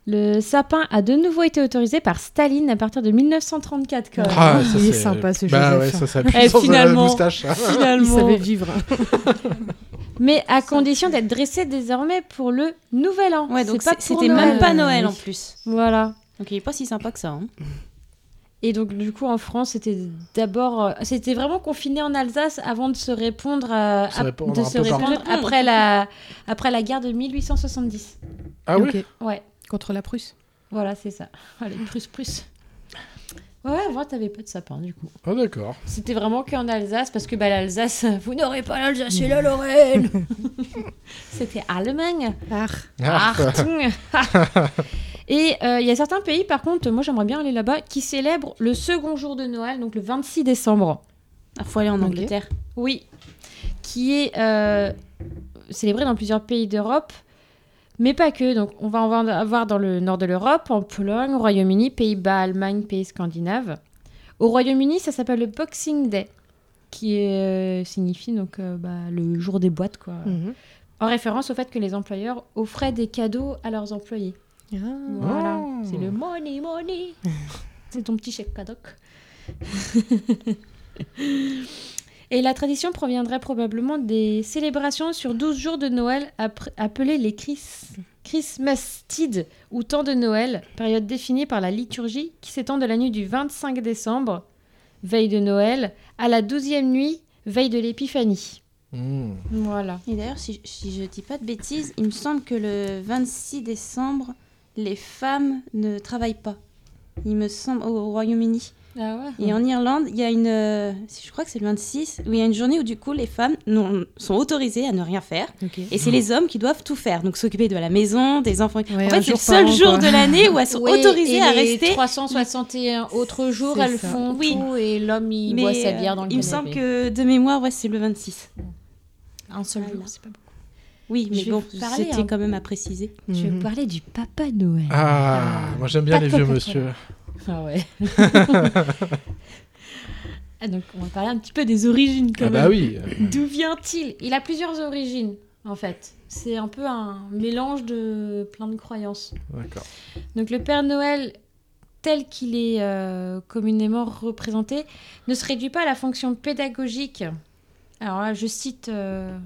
Speaker 2: Le sapin a de nouveau été autorisé par Staline à partir de 1934 quand même.
Speaker 1: Ah,
Speaker 3: Il
Speaker 1: ça,
Speaker 3: est sympa, ce
Speaker 1: Bah ouais,
Speaker 3: Joseph.
Speaker 1: ça s'appuie
Speaker 2: Eh, finalement.
Speaker 1: moustache. hein.
Speaker 3: Il
Speaker 2: Finalement.
Speaker 3: savait vivre.
Speaker 2: Mais à condition d'être dressé désormais pour le Nouvel An.
Speaker 4: Ouais, donc c'était
Speaker 2: Noël.
Speaker 4: même pas Noël
Speaker 3: oui.
Speaker 4: en plus.
Speaker 2: Voilà.
Speaker 4: Donc il est pas si sympa que ça. hein.
Speaker 2: Et donc du coup en France c'était d'abord euh, c'était vraiment confiné en Alsace avant de se répondre à-
Speaker 1: Se
Speaker 2: de se après la après la guerre de 1870.
Speaker 1: Ah oui?
Speaker 3: Ok.
Speaker 2: Ouais.
Speaker 3: Contre la Prusse.
Speaker 2: Voilà, c'est ça. Allez, plus plus. Ouais, avant t'avais pas de sapin du coup.
Speaker 1: Ah d'accord.
Speaker 2: C'était vraiment qu'en Alsace, parce que bah, l'Alsace, vous n'aurez pas l'Alsace et la Lorraine. C'était Allemagne.
Speaker 3: Ah.
Speaker 1: Ah.
Speaker 2: Achtung. et euh, il y a certains pays, par contre, moi j'aimerais bien aller là-bas, qui célèbrent le second jour de Noël, donc le 26 décembre.
Speaker 4: Ah, faut aller en. Angleterre.
Speaker 2: Oui. Qui est euh, célébré dans plusieurs pays d'Europe. Mais pas que, donc on va en avoir dans le nord de l'Europe, en Pologne, au Royaume-Uni, Pays-Bas, Allemagne, pays scandinaves. Au Royaume-Uni, ça s'appelle le Boxing Day, qui euh, signifie donc euh, bah, le jour des boîtes, quoi.
Speaker 3: Mhm.
Speaker 2: En référence au fait que les employeurs offraient des cadeaux à leurs employés.
Speaker 3: Ah.
Speaker 2: Voilà,
Speaker 1: Oh.
Speaker 2: c'est le money money. c'est ton petit chèque cadoc. Et la tradition proviendrait probablement des célébrations sur 12 jours de Noël appelées les Chris... Christmastide ou temps de Noël, période définie par la liturgie qui s'étend de la nuit du 25 décembre, veille de Noël, à la 12e nuit, veille de l'Épiphanie.
Speaker 1: Hmm.
Speaker 2: Voilà.
Speaker 4: Et d'ailleurs, si, si je dis pas de bêtises, il me semble que le 26 décembre, les femmes ne travaillent pas. Il me semble au Royaume-Uni.
Speaker 2: Ah ouais
Speaker 4: Et en Irlande, il y a une. euh, je crois que c'est le 26, où il y a une journée où du coup les femmes non- sont autorisées à ne rien faire. Et c'est les hommes qui doivent tout faire. Donc s'occuper de la maison, des enfants.
Speaker 3: Ouais,
Speaker 4: en fait, c'est le seul
Speaker 3: an,
Speaker 4: jour
Speaker 3: quoi.
Speaker 4: de l'année où elles sont
Speaker 2: Oui,
Speaker 4: autorisées
Speaker 2: et
Speaker 4: à
Speaker 2: les
Speaker 4: rester.
Speaker 2: 361 autres jours, elles
Speaker 3: ça.
Speaker 2: font
Speaker 4: Oui.
Speaker 2: tout et l'homme il
Speaker 4: Mais,
Speaker 2: boit sa bière dans le
Speaker 4: il me semble que de mémoire, ouais, c'est le 26.
Speaker 2: un seul
Speaker 4: Voilà.
Speaker 2: jour, c'est pas beaucoup.
Speaker 4: Oui, mais bon, c'était
Speaker 2: hein.
Speaker 4: quand même à préciser.
Speaker 2: Je vais
Speaker 3: Mhm.
Speaker 2: vous parler du Papa Noël.
Speaker 1: Ah, moi j'aime bien
Speaker 2: Pas
Speaker 1: les vieux monsieur.
Speaker 2: Ah ouais. Ah, donc on va parler un petit peu des origines quand
Speaker 1: Ah
Speaker 2: même.
Speaker 1: bah oui.
Speaker 2: D'où vient-il? Il a plusieurs origines en fait. C'est un peu un mélange de plein de croyances.
Speaker 1: D'accord.
Speaker 2: Donc le Père Noël, tel qu'il est euh, communément représenté, ne se réduit pas à la fonction pédagogique. Alors là, je cite, euh,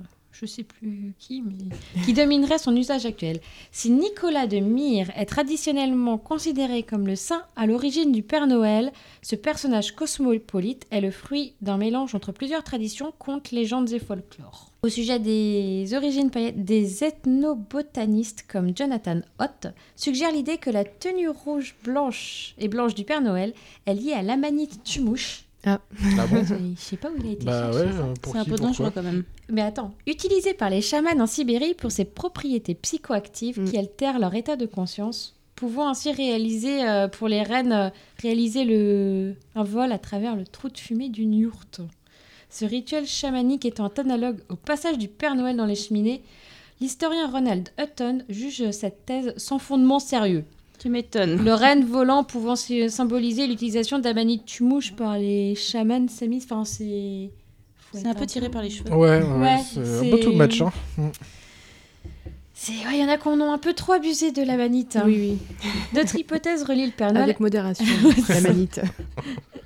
Speaker 2: je sais plus qui, mais qui dominerait son usage actuel. Si Nicolas de Myre est traditionnellement considéré comme le saint à l'origine du Père Noël, ce personnage cosmopolite est le fruit d'un mélange entre plusieurs traditions, contes, légendes et folklore. Au sujet des origines païennes, des ethnobotanistes comme Jonathan Hott suggèrent l'idée que la tenue rouge blanche et blanche du Père Noël est liée à l'amanite tumouche.
Speaker 1: Ah bon
Speaker 2: Je sais pas où il a été
Speaker 1: Bah
Speaker 2: cherché
Speaker 1: ouais,
Speaker 2: ça.
Speaker 1: pour
Speaker 4: C'est un peu dangereux quand même.
Speaker 2: Mais attends, utilisé par les chamans en Sibérie pour ses propriétés psychoactives
Speaker 3: Mm.
Speaker 2: qui altèrent leur état de conscience, pouvant ainsi réaliser euh, pour les reines euh, réaliser le un vol à travers le trou de fumée d'une yourte. Ce rituel chamanique étant analogue au passage du Père Noël dans les cheminées, l'historien Ronald Hutton juge cette thèse sans fondement sérieux.
Speaker 4: Tu m'étonnes.
Speaker 2: Le renne volant pouvant sy- symboliser l'utilisation d'amanites tumouches par les chamans samis. Enfin, c'est.
Speaker 4: C'est un peu tiré par les cheveux.
Speaker 1: Ouais, ouais, c'est un peu tout match. Hein.
Speaker 2: C'est- ouais, Il y en a qui en ont un peu trop abusé de la manite. hein.
Speaker 3: Oui,
Speaker 2: D'autres hypothèses relient le Père
Speaker 3: oui.
Speaker 2: Noël
Speaker 3: Avec modération, la manite.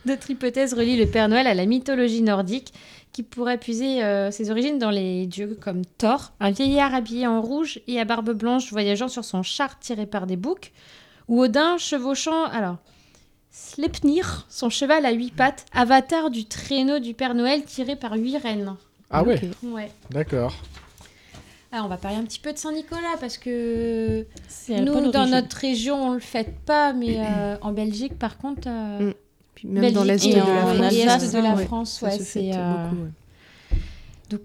Speaker 2: D'autres hypothèses relient le Père Noël à la mythologie nordique, qui pourrait puiser euh, ses origines dans les dieux comme Thor, un vieillard habillé en rouge et à barbe blanche voyageant sur son char tiré par des boucs, ou Odin chevauchant, alors, Sleipnir, son cheval à huit pattes, avatar du traîneau du Père Noël tiré par huit reines.
Speaker 1: Ah ouais, d'accord.
Speaker 2: Alors, on va parler un petit peu de Saint-Nicolas, parce que nous, dans notre région, on le fête pas, mais euh, en Belgique, par contre... euh,
Speaker 3: Mm. Puis même dans l'est de la
Speaker 2: en-
Speaker 3: France.
Speaker 2: de la
Speaker 3: ouais,
Speaker 2: France, c'est euh,
Speaker 3: beaucoup, ouais.
Speaker 2: donc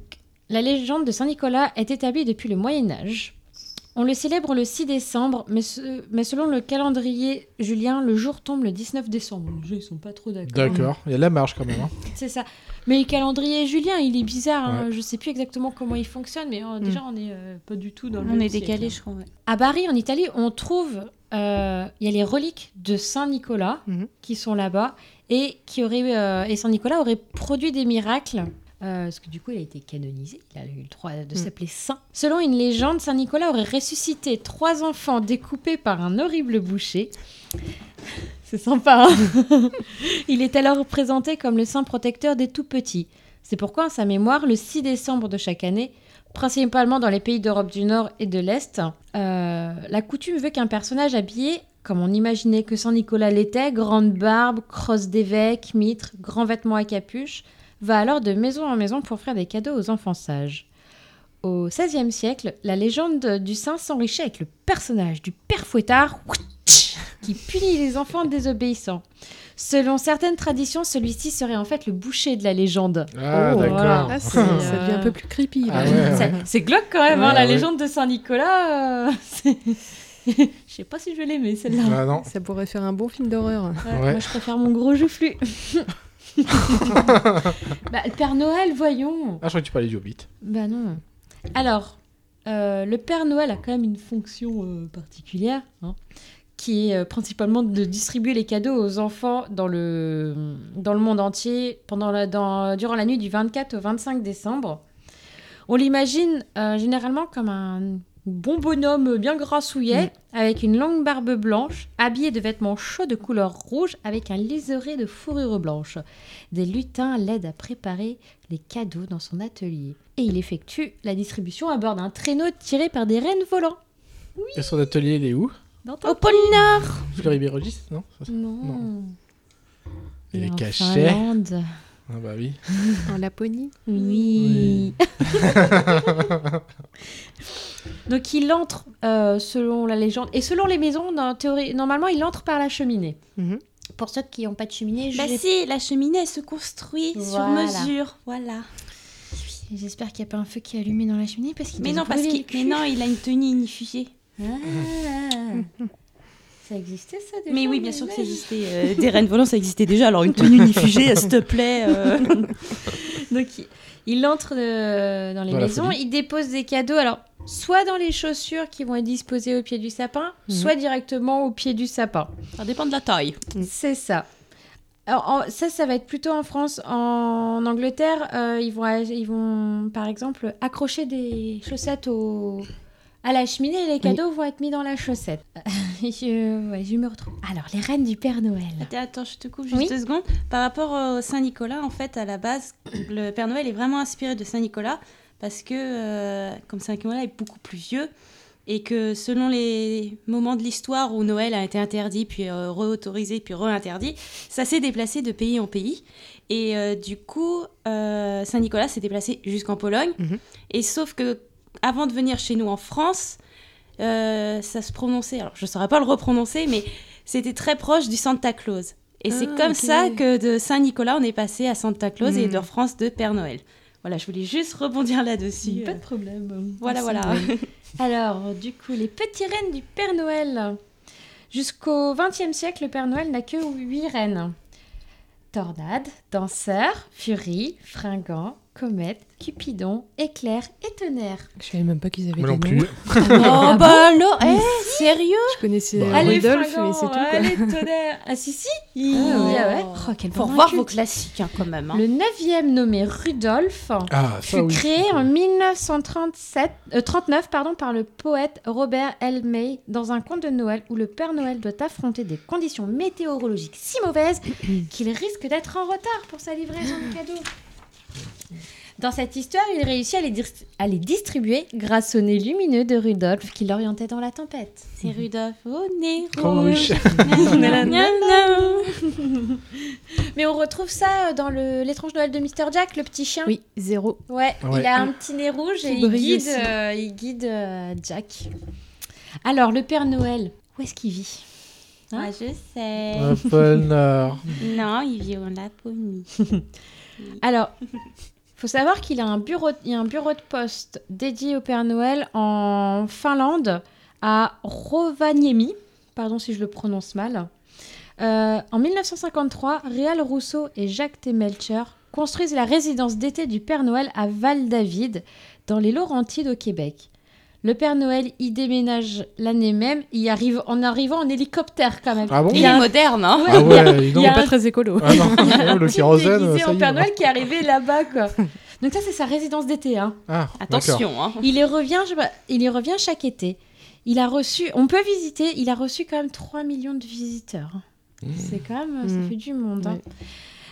Speaker 2: la légende de Saint-Nicolas est établie depuis le Moyen Âge. On le célèbre le 6 décembre, mais, ce- mais selon le calendrier julien, le jour tombe le 19 décembre. Les gens, ils sont pas trop d'accord.
Speaker 1: D'accord, il y a de la marge quand même. hein.
Speaker 2: C'est ça. Mais le calendrier julien, il est bizarre. hein.
Speaker 1: Ouais.
Speaker 2: Je sais plus exactement comment il fonctionne, mais euh, déjà, on est euh, pas du tout dans le
Speaker 4: On est décalé,
Speaker 2: hein.
Speaker 4: je crois. ouais.
Speaker 2: À Bari, en Italie, on trouve, euh, il y a les reliques de Saint Nicolas
Speaker 3: Mhm.
Speaker 2: qui sont là-bas et qui auraient, euh, et Saint Nicolas aurait produit des miracles. Euh, parce que du coup, il a été canonisé, il a eu le droit de
Speaker 3: Mhm.
Speaker 2: s'appeler saint. Selon une légende, Saint Nicolas aurait ressuscité trois enfants découpés par un horrible boucher. C'est sympa. hein il est alors présenté comme le saint protecteur des tout petits. C'est pourquoi, en sa mémoire, le 6 décembre de chaque année, principalement dans les pays d'Europe du Nord et de l'Est, euh, la coutume veut qu'un personnage habillé, comme on imaginait que Saint Nicolas l'était, grande barbe, crosse d'évêque, mitre, grand vêtement à capuche, va alors de maison en maison pour offrir des cadeaux aux enfants sages. Au XVIe siècle, la légende du saint s'enrichit avec le personnage du père fouettard qui punit les enfants désobéissants. Selon certaines traditions, celui-ci serait en fait le boucher de la légende.
Speaker 1: Ah,
Speaker 2: Oh, voilà.
Speaker 3: Ah, c'est-
Speaker 2: Euh,
Speaker 3: Ça devient un peu plus creepy.
Speaker 1: Ah ouais,
Speaker 2: C'est-
Speaker 1: ouais.
Speaker 2: C'est glauque quand même, hein,
Speaker 1: Ouais,
Speaker 2: la légende de Saint-Nicolas. euh, c'est- Je sais pas si je vais l'aimer celle-là.
Speaker 1: Ah.
Speaker 3: Ça pourrait faire un bon film d'horreur.
Speaker 2: Ouais,
Speaker 1: Ouais.
Speaker 2: Moi je préfère mon gros joufflu. bah, le Père Noël, voyons.
Speaker 1: Ah, je crois que tu parlais du Hobbit.
Speaker 2: Bah non. Alors, euh, le Père Noël a quand même une fonction euh, particulière, hein, qui est euh, principalement de distribuer les cadeaux aux enfants dans le, dans le monde entier pendant la, dans, durant la nuit du 24 au 25 décembre. On l'imagine généralement comme un bon bonhomme bien grassouillet, avec une longue barbe blanche, habillé de vêtements chauds de couleur rouge, avec un liseré de fourrure blanche. Des lutins l'aident à préparer les cadeaux dans son atelier. Et il effectue la distribution à bord d'un traîneau tiré par des rennes volants.
Speaker 1: Et son atelier, il est où?
Speaker 4: Au pôle Nord
Speaker 1: Ribérogis Non?
Speaker 2: Non.
Speaker 1: Non. Il est
Speaker 2: en
Speaker 1: caché.
Speaker 2: Finlande.
Speaker 1: Ah bah oui.
Speaker 3: En Laponie.
Speaker 2: Oui. Donc il entre, euh, selon la légende, et selon les maisons, dans théorie, normalement il entre par la cheminée.
Speaker 3: Mhm.
Speaker 2: Pour ceux qui n'ont pas de cheminée,
Speaker 4: Bah
Speaker 2: j'ai-
Speaker 4: si, la cheminée elle se construit sur mesure, voilà.
Speaker 2: j'espère qu'il n'y a pas un feu qui est allumé dans la cheminée parce qu'il
Speaker 4: Mais non, parce
Speaker 2: brûler
Speaker 4: qu'il mais non, il a une tenue unifiée.
Speaker 2: Ah. Ça existait ça déjà
Speaker 4: Mais oui, bien sûr que ça existait. euh, des rennes volantes, ça existait déjà. Alors une tenue unifiée, s'il te plaît. euh.
Speaker 2: Donc il, il entre euh, dans les
Speaker 1: Dans
Speaker 2: maisons, il dépose des cadeaux, alors soit dans les chaussures qui vont être disposées au pied du sapin,
Speaker 3: Mhm.
Speaker 2: soit directement au pied du sapin.
Speaker 4: Ça dépend de la taille.
Speaker 2: C'est ça. Alors, en- ça, ça va être plutôt en France. En Angleterre, euh, ils, vont, ils vont, par exemple, accrocher des chaussettes au, à la cheminée et les cadeaux vont être mis dans la chaussette. je, ouais, je me retrouve. Alors, les reines du Père Noël.
Speaker 4: Attends, attends, je te coupe juste
Speaker 2: Oui.
Speaker 4: deux secondes. Par rapport au Saint-Nicolas, en fait, à la base, le Père Noël est vraiment inspiré de Saint-Nicolas parce que, euh, comme Saint-Nicolas est beaucoup plus vieux, et que selon les moments de l'histoire où Noël a été interdit, puis euh, re-autorisé, puis re-interdit, ça s'est déplacé de pays en pays. Et euh, du coup, euh, Saint-Nicolas s'est déplacé jusqu'en Pologne.
Speaker 3: Mhm.
Speaker 4: Et sauf que avant de venir chez nous en France, ça se prononçait, alors je ne saurais pas le reprononcer, mais c'était très proche du Santa Claus. Et c'est
Speaker 3: Ah,
Speaker 4: comme ça que de Saint-Nicolas, on est passé à Santa Claus et
Speaker 3: Mhm.
Speaker 4: de France de Père Noël. Voilà, je voulais juste rebondir là-dessus.
Speaker 2: Pas de problème.
Speaker 4: Voilà, voilà.
Speaker 2: Alors, du coup, les petits reines du Père Noël. Jusqu'au XXe siècle, le Père Noël n'a que huit reines. Tornade, danseur, furie, fringant, Comète, Cupidon, Éclair et Tonnerre.
Speaker 3: Je savais même pas qu'ils avaient
Speaker 1: Moi non
Speaker 3: des
Speaker 1: plus.
Speaker 3: noms.
Speaker 4: Oh bah alors, eh, sérieux
Speaker 3: Je connaissais
Speaker 1: Bah,
Speaker 2: Fringant,
Speaker 3: mais c'est tout. quoi.
Speaker 2: Allez, Tonnerre. Ah si, si.
Speaker 3: Ah ouais.
Speaker 2: Ah ouais. Oh, quel bon
Speaker 4: revoir
Speaker 2: culte.
Speaker 4: vos classiques hein, quand même. hein.
Speaker 2: Le neuvième nommé Rudolph
Speaker 1: Ah, ça
Speaker 2: fut
Speaker 1: oui.
Speaker 2: créé en 1937, euh, 39 pardon, par le poète Robert L. May dans un conte de Noël où le Père Noël doit affronter des conditions météorologiques si mauvaises qu'il risque d'être en retard pour sa livraison de cadeaux. Dans cette histoire, il réussit à les, dis- à les distribuer grâce au nez lumineux de Rudolph qui l'orientait dans la tempête.
Speaker 4: C'est Rudolph au nez
Speaker 1: Rouge.
Speaker 2: Mais on retrouve ça dans le- l'étrange Noël de Mr. Jack, le petit chien.
Speaker 3: Oui, zéro.
Speaker 2: Ouais,
Speaker 1: Ouais.
Speaker 2: il a un petit nez rouge et
Speaker 3: Qui
Speaker 2: il guide,
Speaker 3: aussi.
Speaker 2: euh, il guide euh, Jack. Alors, le Père Noël, où est-ce qu'il vit? Hein?
Speaker 4: Ah, je sais.
Speaker 1: Un peu nord.
Speaker 4: Non, il vit en Laponie.
Speaker 2: Alors, faut savoir qu'il il y a un bureau de poste dédié au Père Noël en Finlande, à Rovaniemi. Pardon si je le prononce mal. Euh, en 1953, Réal Rousseau et Jacques T. Melcher construisent la résidence d'été du Père Noël à Val-David, dans les Laurentides au Québec. Le Père Noël y déménage l'année même, y arrive en arrivant en hélicoptère quand même.
Speaker 1: Ah bon
Speaker 4: Il est
Speaker 2: un-
Speaker 4: moderne, hein
Speaker 1: Ah ouais,
Speaker 2: il a
Speaker 3: Pas
Speaker 2: un-
Speaker 3: très écolo.
Speaker 1: Ah non,
Speaker 2: il y a un
Speaker 1: le
Speaker 2: type
Speaker 1: kérosène,
Speaker 2: déguisé
Speaker 1: ça
Speaker 2: en
Speaker 1: y est.
Speaker 2: Père Noël qui est arrivé là-bas, quoi. Donc ça, c'est sa résidence d'été. Hein.
Speaker 1: Ah.
Speaker 4: Attention, hein.
Speaker 2: Il y revient, je sais pas, il y revient chaque été. Il a reçu, on peut visiter, il a reçu quand même 3 millions de visiteurs. C'est quand même, ça
Speaker 3: Mmh.
Speaker 2: fait du monde. hein.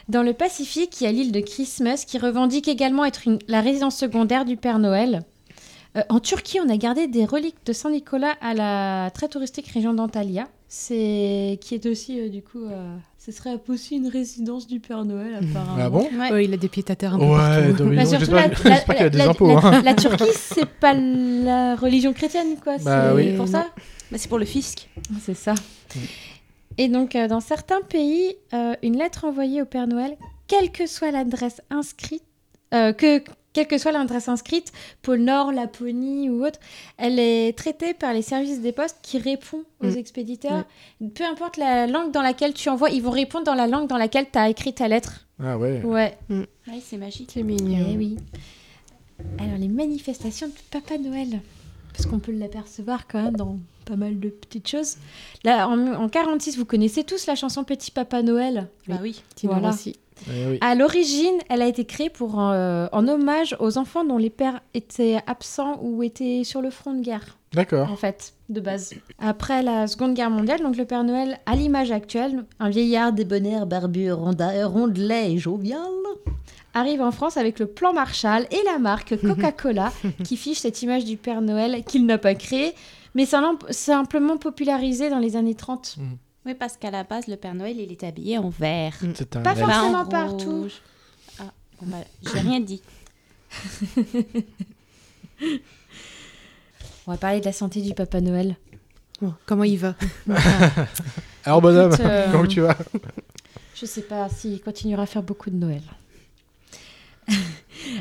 Speaker 2: Dans le Pacifique, il y a l'île de Christmas qui revendique également être une- la résidence secondaire du Père Noël. Euh, en Turquie, on a gardé des reliques de Saint-Nicolas à la très touristique région d'Antalya. C'est qui est aussi euh, du coup, euh, ce serait aussi une résidence du Père Noël apparemment.
Speaker 1: Ah bon
Speaker 4: Ouais.
Speaker 3: Ouais, il a des pieds à terre un peu
Speaker 1: Ouais,
Speaker 3: partout.
Speaker 1: donc,
Speaker 2: Bah,
Speaker 1: donc,
Speaker 2: surtout,
Speaker 1: j'espère
Speaker 2: la,
Speaker 1: j'espère qu'il y a des
Speaker 2: la-
Speaker 1: impôts.
Speaker 2: la-
Speaker 1: hein.
Speaker 2: la Turquie, c'est pas la religion chrétienne, quoi.
Speaker 1: Bah
Speaker 2: c'est
Speaker 1: oui.
Speaker 2: pour ça.
Speaker 4: Bah, c'est pour le fisc.
Speaker 2: C'est ça. Et donc, euh, dans certains pays, euh, une lettre envoyée au Père Noël, quelle que soit l'adresse inscrite, euh, que quelle que soit l'adresse inscrite, pôle Nord, Laponie ou autre, elle est traitée par les services des postes qui répondent aux
Speaker 3: Mm.
Speaker 2: expéditeurs. Peu importe la langue dans laquelle tu envoies, ils vont répondre dans la langue dans laquelle tu as écrit ta lettre.
Speaker 1: Ah ouais.
Speaker 2: Ouais.
Speaker 4: Ouais, c'est magique.
Speaker 3: C'est mignon.
Speaker 2: Eh oui. Alors, les manifestations de Papa Noël, parce qu'on peut l'apercevoir quand même dans pas mal de petites choses. Là, en, en 46, vous connaissez tous la chanson Petit Papa Noël?
Speaker 4: Bah oui.
Speaker 2: Voilà.
Speaker 3: Rossi.
Speaker 1: Eh oui.
Speaker 2: À l'origine, elle a été créée pour, euh, en hommage aux enfants dont les pères étaient absents ou étaient sur le front de guerre,
Speaker 1: D'accord.
Speaker 2: en fait, de base. Après la Seconde Guerre mondiale, donc le Père Noël, à l'image actuelle, un vieillard débonnaire, barbu, rondelet et jovial, arrive en France avec le plan Marshall et la marque Coca-Cola qui fiche cette image du Père Noël qu'il n'a pas créée, mais sim- simplement popularisée dans les années 30.
Speaker 4: Oui, parce qu'à la base, le Père Noël, il est habillé en vert.
Speaker 1: C'est un
Speaker 2: Pas forcément
Speaker 4: Vin
Speaker 2: partout.
Speaker 4: rouge. Ah, bon, bah, j'ai rien dit.
Speaker 2: On va parler de la santé du Papa Noël.
Speaker 3: Bon, comment il va
Speaker 1: Alors, bonhomme,
Speaker 2: Écoute, euh,
Speaker 1: comment tu vas
Speaker 2: Je sais pas s'il continuera à faire beaucoup de Noël.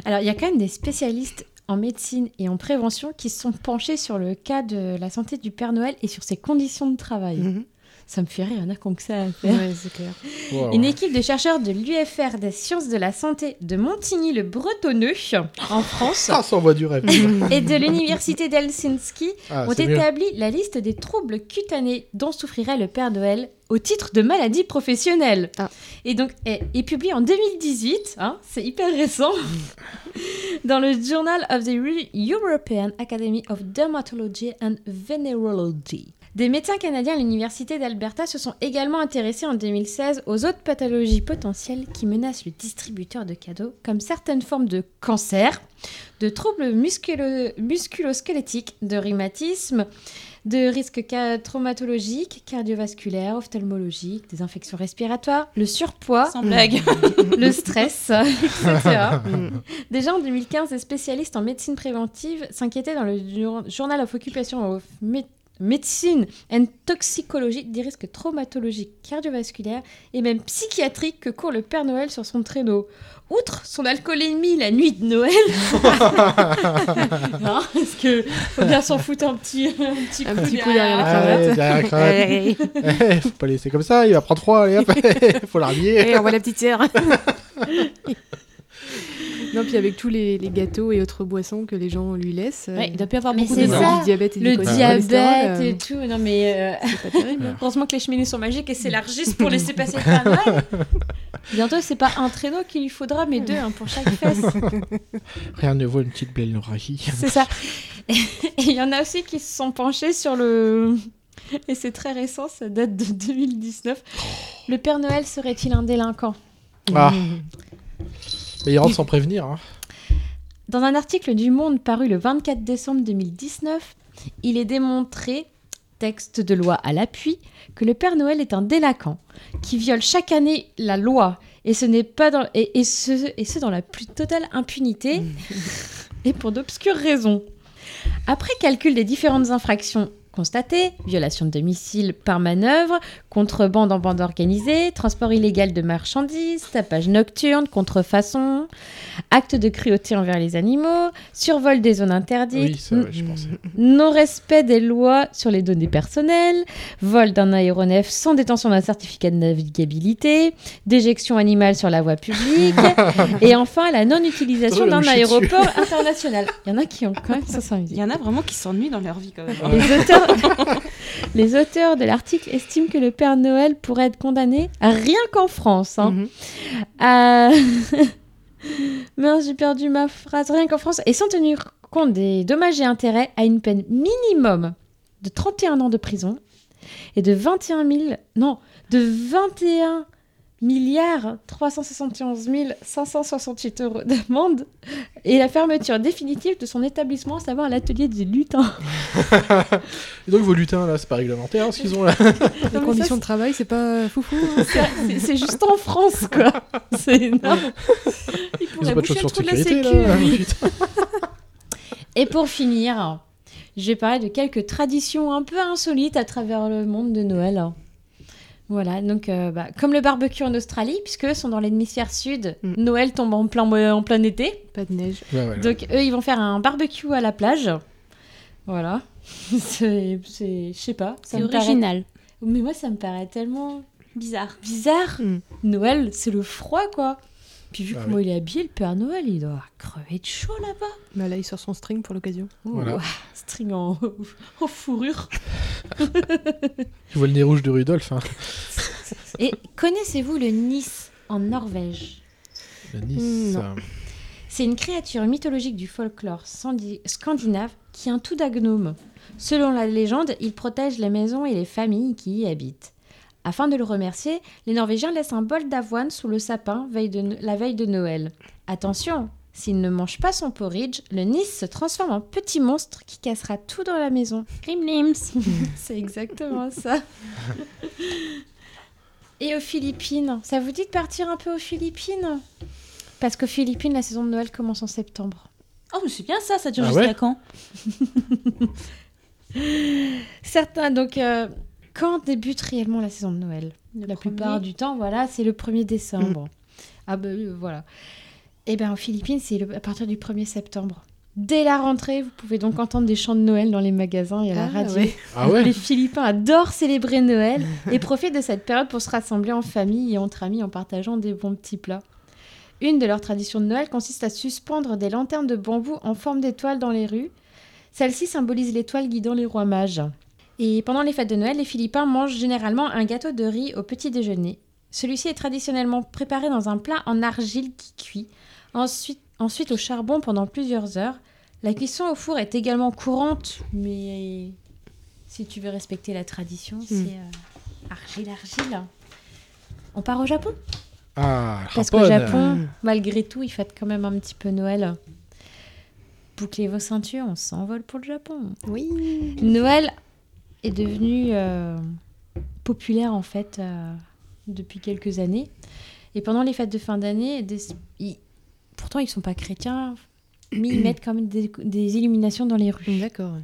Speaker 2: Alors, il y a quand même des spécialistes en médecine et en prévention qui se sont penchés sur le cas de la santé du Père Noël et sur ses conditions de travail.
Speaker 3: Mhm.
Speaker 2: Ça me fait rire, il y en a qui ont que ça à faire.
Speaker 3: Ouais, c'est clair.
Speaker 1: Wow.
Speaker 2: Une équipe de chercheurs de l'UFR des sciences de la santé de Montigny-le-Bretonneux, en France,
Speaker 1: Ah, ça envoie du rêve.
Speaker 2: et de l'université d'Helsinki
Speaker 1: Ah,
Speaker 2: ont
Speaker 1: mieux.
Speaker 2: établi la liste des troubles cutanés dont souffrirait le Père Noël au titre de maladie professionnelle.
Speaker 3: Ah.
Speaker 2: Et donc, est, est publié en 2018, hein, c'est hyper récent, dans le Journal of the European Academy of Dermatology and Venerology. Des médecins canadiens à l'Université d'Alberta se sont également intéressés en 2016 aux autres pathologies potentielles qui menacent le distributeur de cadeaux, comme certaines formes de cancer, de troubles musculo- musculosquelettiques, de rhumatisme, de risques ca- traumatologiques, cardiovasculaires, ophtalmologiques, des infections respiratoires, le surpoids,
Speaker 4: Sans blague.
Speaker 2: le stress, etc.
Speaker 3: Mm.
Speaker 2: Déjà en 2015, des spécialistes en médecine préventive s'inquiétaient dans le jour- Journal of Occupation of Medicine and Toxicology des risques traumatologiques, cardiovasculaires et même psychiatriques que court le Père Noël sur son traîneau. Outre son alcoolémie la nuit de Noël, non, parce que faut bien s'en foutre un petit, un petit
Speaker 3: Un
Speaker 2: coup
Speaker 3: petit coup derrière la cravate.
Speaker 1: ouais, derrière la cravate. Eh, faut pas laisser comme ça, il va prendre trois, allez hop, faut la rhabiller.
Speaker 3: allez, on voit la petite sœur. Non, puis avec tous les, les gâteaux et autres boissons que les gens lui laissent, euh,
Speaker 2: Ouais, il doit plus y avoir
Speaker 4: Mais
Speaker 2: beaucoup de
Speaker 4: ça.
Speaker 3: du diabète et
Speaker 2: Le
Speaker 3: du
Speaker 2: diabète
Speaker 3: euh,
Speaker 2: et tout. Non, mais euh,
Speaker 3: C'est pas terrible.
Speaker 2: heureusement que les cheminées sont magiques et s'élargissent pour laisser passer le Père Noël. Bientôt, c'est pas un traîneau qu'il lui faudra, mais deux hein, pour chaque fesse.
Speaker 1: Rien ne vaut une petite belle oreille.
Speaker 2: C'est ça. Et il y en a aussi qui se sont penchés sur le. Et c'est très récent, ça date de 2019. Le Père Noël serait-il un délinquant?
Speaker 1: Ah. Mais il rentre sans prévenir. Hein.
Speaker 2: Dans un article du Monde paru le 24 décembre 2019, il est démontré, texte de loi à l'appui, que le Père Noël est un délinquant qui viole chaque année la loi et ce n'est pas dans et, et ce et ce dans la plus totale impunité et pour d'obscures raisons. Après calcul des différentes infractions constatées, violation de domicile par manœuvre, contrebande en bande organisée, transport illégal de marchandises, tapage nocturne, contrefaçon, acte de cruauté envers les animaux, survol des zones interdites,
Speaker 1: Oui, ça,
Speaker 2: non-respect des lois sur les données personnelles, vol d'un aéronef sans détention d'un certificat de navigabilité, déjection animale sur la voie publique, et enfin la non-utilisation
Speaker 1: Drôle,
Speaker 2: d'un aéroport international. Il y en a qui ont quand même 500
Speaker 4: Il y en a vraiment qui s'ennuient dans leur vie quand même.
Speaker 2: les auteurs, les auteurs de l'article estiment que le Père Noël pourrait être condamné, rien qu'en France, hein,
Speaker 3: Mhm.
Speaker 2: Mince, j'ai perdu ma phrase. Rien qu'en France, et sans tenir compte des dommages et intérêts, à une peine minimum de 31 ans de prison et de 21 000... Non, de 21 milliards 371 568 euros d'amende et la fermeture définitive de son établissement, à savoir l'atelier des lutins.
Speaker 1: Et donc vos lutins là, c'est pas réglementaire ce qu'ils ont là.
Speaker 3: Les conditions
Speaker 2: ça,
Speaker 3: de travail, c'est pas foufou. hein.
Speaker 2: c'est- juste en France, quoi. C'est énorme. Ils pourraient
Speaker 1: de
Speaker 2: boucher le
Speaker 1: de
Speaker 2: de la
Speaker 1: sécurité
Speaker 2: sécu,
Speaker 1: là.
Speaker 2: oui. Et pour finir, je vais parler de quelques traditions un peu insolites à travers le monde de Noël. Voilà, donc euh, bah, comme le barbecue en Australie, puisque eux sont dans l'hémisphère sud,
Speaker 3: Mm.
Speaker 2: Noël tombe en plein, en plein été.
Speaker 3: Pas de neige.
Speaker 1: Ouais, ouais,
Speaker 2: Donc eux, ils vont faire un barbecue à la plage. Voilà. C'est, c'est- je sais pas. ça
Speaker 4: C'est
Speaker 2: paraît-
Speaker 4: original.
Speaker 2: Mais moi, ça me paraît tellement
Speaker 4: Bizarre.
Speaker 2: bizarre.
Speaker 3: Mm.
Speaker 2: Noël, c'est le froid, quoi. Puis vu
Speaker 1: Ah
Speaker 2: comment il est habillé, le Père Noël, il doit crever de chaud là-bas.
Speaker 3: Bah là, il sort son string pour l'occasion.
Speaker 1: Voilà.
Speaker 2: Ouah, string en, en fourrure.
Speaker 1: Tu vois le nez rouge de Rudolf. Hein.
Speaker 2: Et connaissez-vous le Nice en Norvège?
Speaker 1: Le Nice.
Speaker 3: Non.
Speaker 1: euh,
Speaker 2: C'est une créature mythologique du folklore scandinave qui est un tout gnome. Selon la légende, il protège les maisons et les familles qui y habitent. Afin de le remercier, les Norvégiens laissent un bol d'avoine sous le sapin veille de- la veille de Noël. Attention, s'il ne mange pas son porridge, le Nice se transforme en petit monstre qui cassera tout dans la maison.
Speaker 4: Grimlims.
Speaker 2: C'est exactement ça. Et aux Philippines, ça vous dit de partir un peu aux Philippines? Parce qu'aux Philippines, la saison de Noël commence en septembre.
Speaker 4: Oh, mais c'est bien ça, ça dure
Speaker 1: Ah
Speaker 4: jusqu'à
Speaker 1: ouais?
Speaker 4: quand?
Speaker 2: Certains, donc, euh, quand débute réellement la saison de Noël
Speaker 4: Le
Speaker 2: La
Speaker 4: premier.
Speaker 2: plupart du temps, voilà, c'est le 1er décembre. Ah ben euh, voilà. Et bien aux Philippines, c'est le- à partir du 1er septembre. Dès la rentrée, vous pouvez donc entendre des chants de Noël dans les magasins et à la
Speaker 3: Ah,
Speaker 2: radio.
Speaker 3: ouais.
Speaker 1: Ah ouais
Speaker 2: Les Philippins adorent célébrer Noël et profitent de cette période pour se rassembler en famille et entre amis en partageant des bons petits plats. Une de leurs traditions de Noël consiste à suspendre des lanternes de bambou en forme d'étoile dans les rues. Celle-ci symbolise l'étoile guidant les rois mages. Et pendant les fêtes de Noël, les Philippins mangent généralement un gâteau de riz au petit déjeuner. Celui-ci est traditionnellement préparé dans un plat en argile qui cuit, ensuite, ensuite au charbon pendant plusieurs heures. La cuisson au four est également courante, mais si tu veux respecter la tradition, c'est euh, argile, argile. On part au Japon?
Speaker 1: Ah,
Speaker 2: Parce qu'au Japon, malgré tout, ils fêtent quand même un petit peu Noël. Bouclez vos ceintures, on s'envole pour le Japon.
Speaker 3: Oui.
Speaker 2: Noël est devenu euh, populaire en fait euh, depuis quelques années. Et pendant les fêtes de fin d'année, des- ils- pourtant ils sont pas chrétiens, mais ils mettent quand même des, des illuminations dans les rues.
Speaker 3: D'accord. ouais.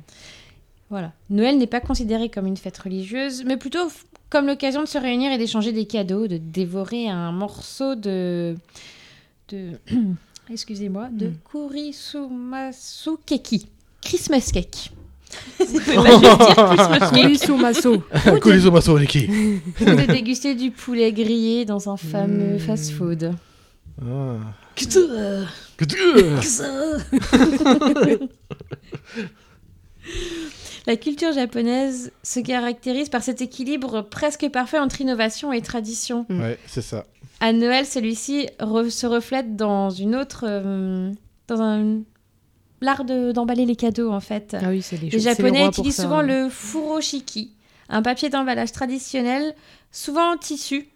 Speaker 2: Voilà. Noël n'est pas considéré comme une fête religieuse, mais plutôt comme l'occasion de se réunir et d'échanger des cadeaux, de dévorer un morceau de. de excusez-moi, de
Speaker 3: Mm.
Speaker 2: kurisumasu keki. Christmas cake.
Speaker 3: Kurisu Maso.
Speaker 1: Coliso Masoriki.
Speaker 2: Ou de déguster du poulet grillé dans un fameux
Speaker 1: Mm.
Speaker 2: fast-food.
Speaker 1: Ah.
Speaker 2: Ça. La culture japonaise se caractérise par cet équilibre presque parfait entre innovation et tradition.
Speaker 1: Ouais, c'est ça.
Speaker 2: À Noël, celui-ci re- se reflète dans une autre, euh, dans un l'art de- d'emballer les cadeaux en fait.
Speaker 3: Ah oui, les,
Speaker 2: Japonais utilisent
Speaker 3: ça.
Speaker 2: souvent le furoshiki, un papier d'emballage traditionnel, souvent en tissu,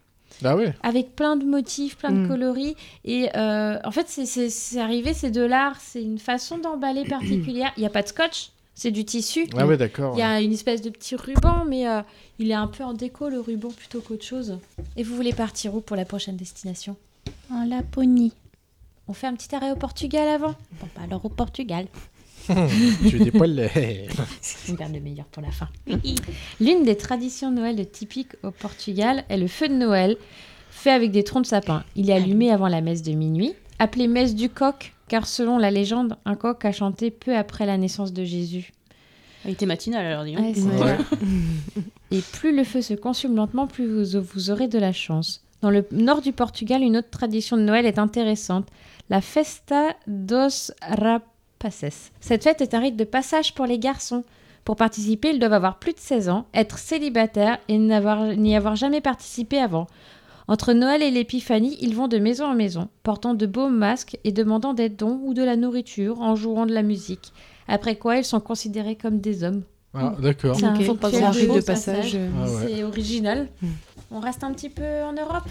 Speaker 1: Ah ouais.
Speaker 2: avec plein de motifs, plein de
Speaker 3: Mm.
Speaker 2: coloris. Et euh, en fait, c'est- c'est c'est arrivé, c'est de l'art, c'est une façon d'emballer particulière. Il n'y a pas de scotch, c'est du tissu.
Speaker 1: Ah ouais, d'accord.
Speaker 2: Il y a une espèce de petit ruban, mais euh, il est un peu en déco le ruban plutôt qu'autre chose. Et vous voulez partir où pour la prochaine destination?
Speaker 4: En Laponie.
Speaker 2: On fait un petit arrêt au Portugal avant
Speaker 4: Bon, bah alors au Portugal.
Speaker 1: Tu des poils. laids.
Speaker 2: On garde le meilleur pour la fin. L'une des traditions de Noël typiques au Portugal est le feu de Noël, fait avec des troncs de sapin. Il est allumé avant la messe de minuit, appelée messe du coq, car selon la légende, un coq a chanté peu après la naissance de Jésus.
Speaker 4: Il était matinal alors, dis.
Speaker 2: Ouais, clair. Et plus le feu se consume lentement, plus vous, vous aurez de la chance. Dans le nord du Portugal, une autre tradition de Noël est intéressante, la Festa dos Rapaces. Cette fête est un rite de passage pour les garçons. Pour participer, ils doivent avoir plus de 16 ans, être célibataires et n'y avoir jamais participé avant. Entre Noël et l'Épiphanie, ils vont de maison en maison, portant de beaux masques et demandant des dons ou de la nourriture en jouant de la musique. Après quoi, ils sont considérés comme des hommes.
Speaker 1: Ah, d'accord.
Speaker 2: C'est un
Speaker 3: grand rite de passage.
Speaker 1: Ah ouais.
Speaker 2: C'est original.
Speaker 3: Mm.
Speaker 2: On reste un petit peu en Europe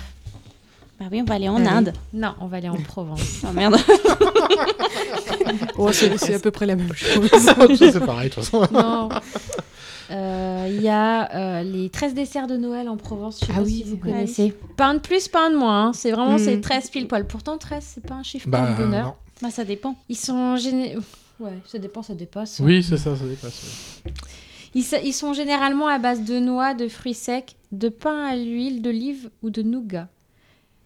Speaker 4: Bah oui, on va aller en
Speaker 3: Allez.
Speaker 4: Inde.
Speaker 2: Non, on va aller en Provence.
Speaker 4: Oh merde.
Speaker 3: Oh, c'est c'est à peu près la même chose.
Speaker 1: c'est pareil, de toute façon.
Speaker 2: non. Euh, Il y a euh, les 13 desserts de Noël en Provence, je sais
Speaker 3: Ah
Speaker 2: pas
Speaker 3: oui,
Speaker 2: si vous connaissez. Pas un de plus, pas un de moins. hein. C'est vraiment
Speaker 3: Mm.
Speaker 2: c'est 13 pile poil. Pourtant 13, c'est pas un chiffre
Speaker 1: Bah,
Speaker 2: pour le bonheur.
Speaker 1: non.
Speaker 4: bah ça dépend.
Speaker 2: Ils sont géné... Ouais, ça dépend, ça dépasse.
Speaker 1: Oui, c'est ça, ça dépasse. ouais.
Speaker 2: Ils, sa- ils sont généralement à base de noix, de fruits secs, de pain à l'huile, d'olive ou de nougat.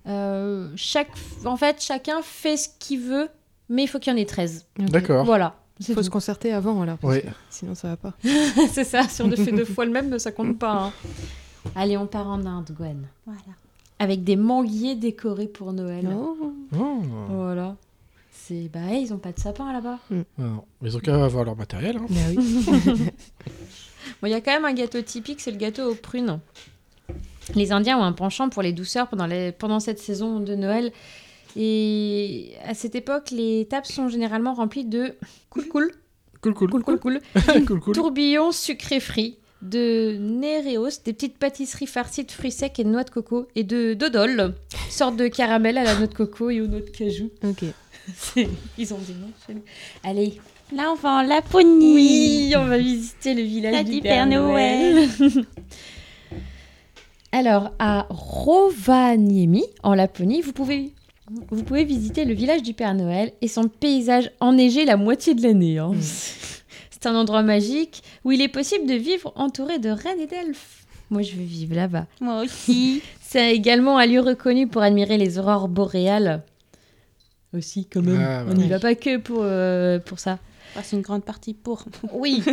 Speaker 2: Euh, chaque... En fait, chacun fait ce qu'il veut, mais il faut qu'il y en ait 13.
Speaker 3: Ok.
Speaker 1: D'accord.
Speaker 2: Voilà.
Speaker 3: Il
Speaker 2: C'est
Speaker 3: faut se concerter avant, alors. parce
Speaker 1: Oui.
Speaker 3: que Sinon, ça va pas.
Speaker 2: c'est ça, si on le fait deux fois le même, ça compte pas. hein. Allez, on part en Inde, Gwen.
Speaker 4: Voilà.
Speaker 2: Avec des manguiers décorés pour Noël.
Speaker 3: Oh.
Speaker 1: Oh.
Speaker 2: Voilà. C'est... Bah, hey, ils ont pas de sapin là-bas.
Speaker 1: Non, mais ils ont qu'à avoir leur matériel. hein.
Speaker 3: Bah oui.
Speaker 2: Bon, il y a quand même un gâteau typique, c'est le gâteau aux prunes. Les Indiens ont un penchant pour les douceurs pendant, les- pendant cette saison de Noël. Et à cette époque, les tables sont généralement remplies de cool cool,
Speaker 1: Cool, cool.
Speaker 2: cool cool cool,
Speaker 1: cool, cool.
Speaker 2: tourbillons sucrés frits, de néréos, des petites pâtisseries farcies de fruits secs et de noix de coco, et de dodol, sorte de caramel à la noix de coco et aux noix de cajou.
Speaker 3: Ok.
Speaker 2: Ils ont des noms chelous. Allez,
Speaker 4: Là, on va en Laponie.
Speaker 2: oui, on va visiter le village
Speaker 4: La
Speaker 2: du Père Noël. Alors, à Rovaniemi, en Laponie, vous pouvez, vous pouvez visiter le village du Père Noël et son paysage enneigé la moitié de l'année. hein. C'est un endroit magique où il est possible de vivre entouré de reines et d'elfes. Moi, je veux vivre là-bas.
Speaker 4: Moi aussi.
Speaker 2: C'est également un lieu reconnu pour admirer les aurores boréales. Aussi, quand même.
Speaker 1: Ah,
Speaker 2: On n'y va pas que pour, euh, pour ça.
Speaker 4: Ah, c'est une grande partie pour.
Speaker 2: Oui.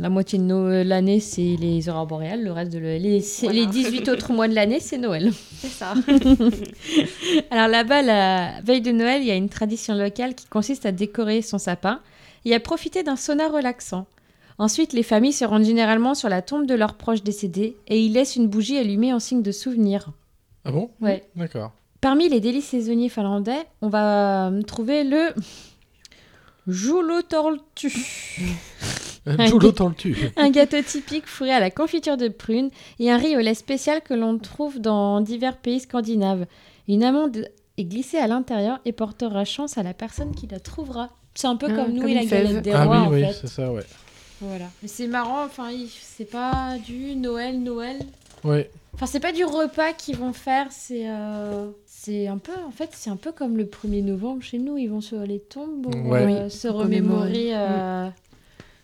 Speaker 2: la moitié de no- l'année, c'est les aurores boréales. Le reste de le- les, c'est-
Speaker 4: Voilà.
Speaker 2: les 18 autres mois de l'année, c'est Noël.
Speaker 4: C'est ça.
Speaker 2: Alors là-bas, la veille de Noël, il y a une tradition locale qui consiste à décorer son sapin et à profiter d'un sauna relaxant. Ensuite, les familles se rendent généralement sur la tombe de leurs proches décédés et y laissent une bougie allumée en signe de souvenir.
Speaker 1: Ah bon?
Speaker 2: Ouais.
Speaker 1: D'accord.
Speaker 2: Parmi les délices saisonniers finlandais, on va euh, trouver le
Speaker 1: Le tue.
Speaker 2: Un gâteau typique fourré à la confiture de prunes et un riz au lait spécial que l'on trouve dans divers pays scandinaves. Une amande est glissée à l'intérieur et portera chance à la personne qui la trouvera. C'est un peu
Speaker 3: Ah,
Speaker 2: comme nous
Speaker 3: comme
Speaker 2: et la
Speaker 3: une
Speaker 2: galette des
Speaker 1: Ah
Speaker 2: rois
Speaker 1: oui,
Speaker 2: en
Speaker 1: oui,
Speaker 2: fait.
Speaker 1: c'est ça, ouais.
Speaker 2: Voilà. Mais c'est marrant, enfin, c'est pas du Noël, Noël.
Speaker 1: Ouais.
Speaker 2: Enfin, c'est pas du repas qu'ils vont faire, c'est euh, c'est un peu, en fait, c'est un peu comme le 1er novembre chez nous, ils vont sur les tombes pour
Speaker 1: Ouais.
Speaker 2: euh, se remémorer, euh,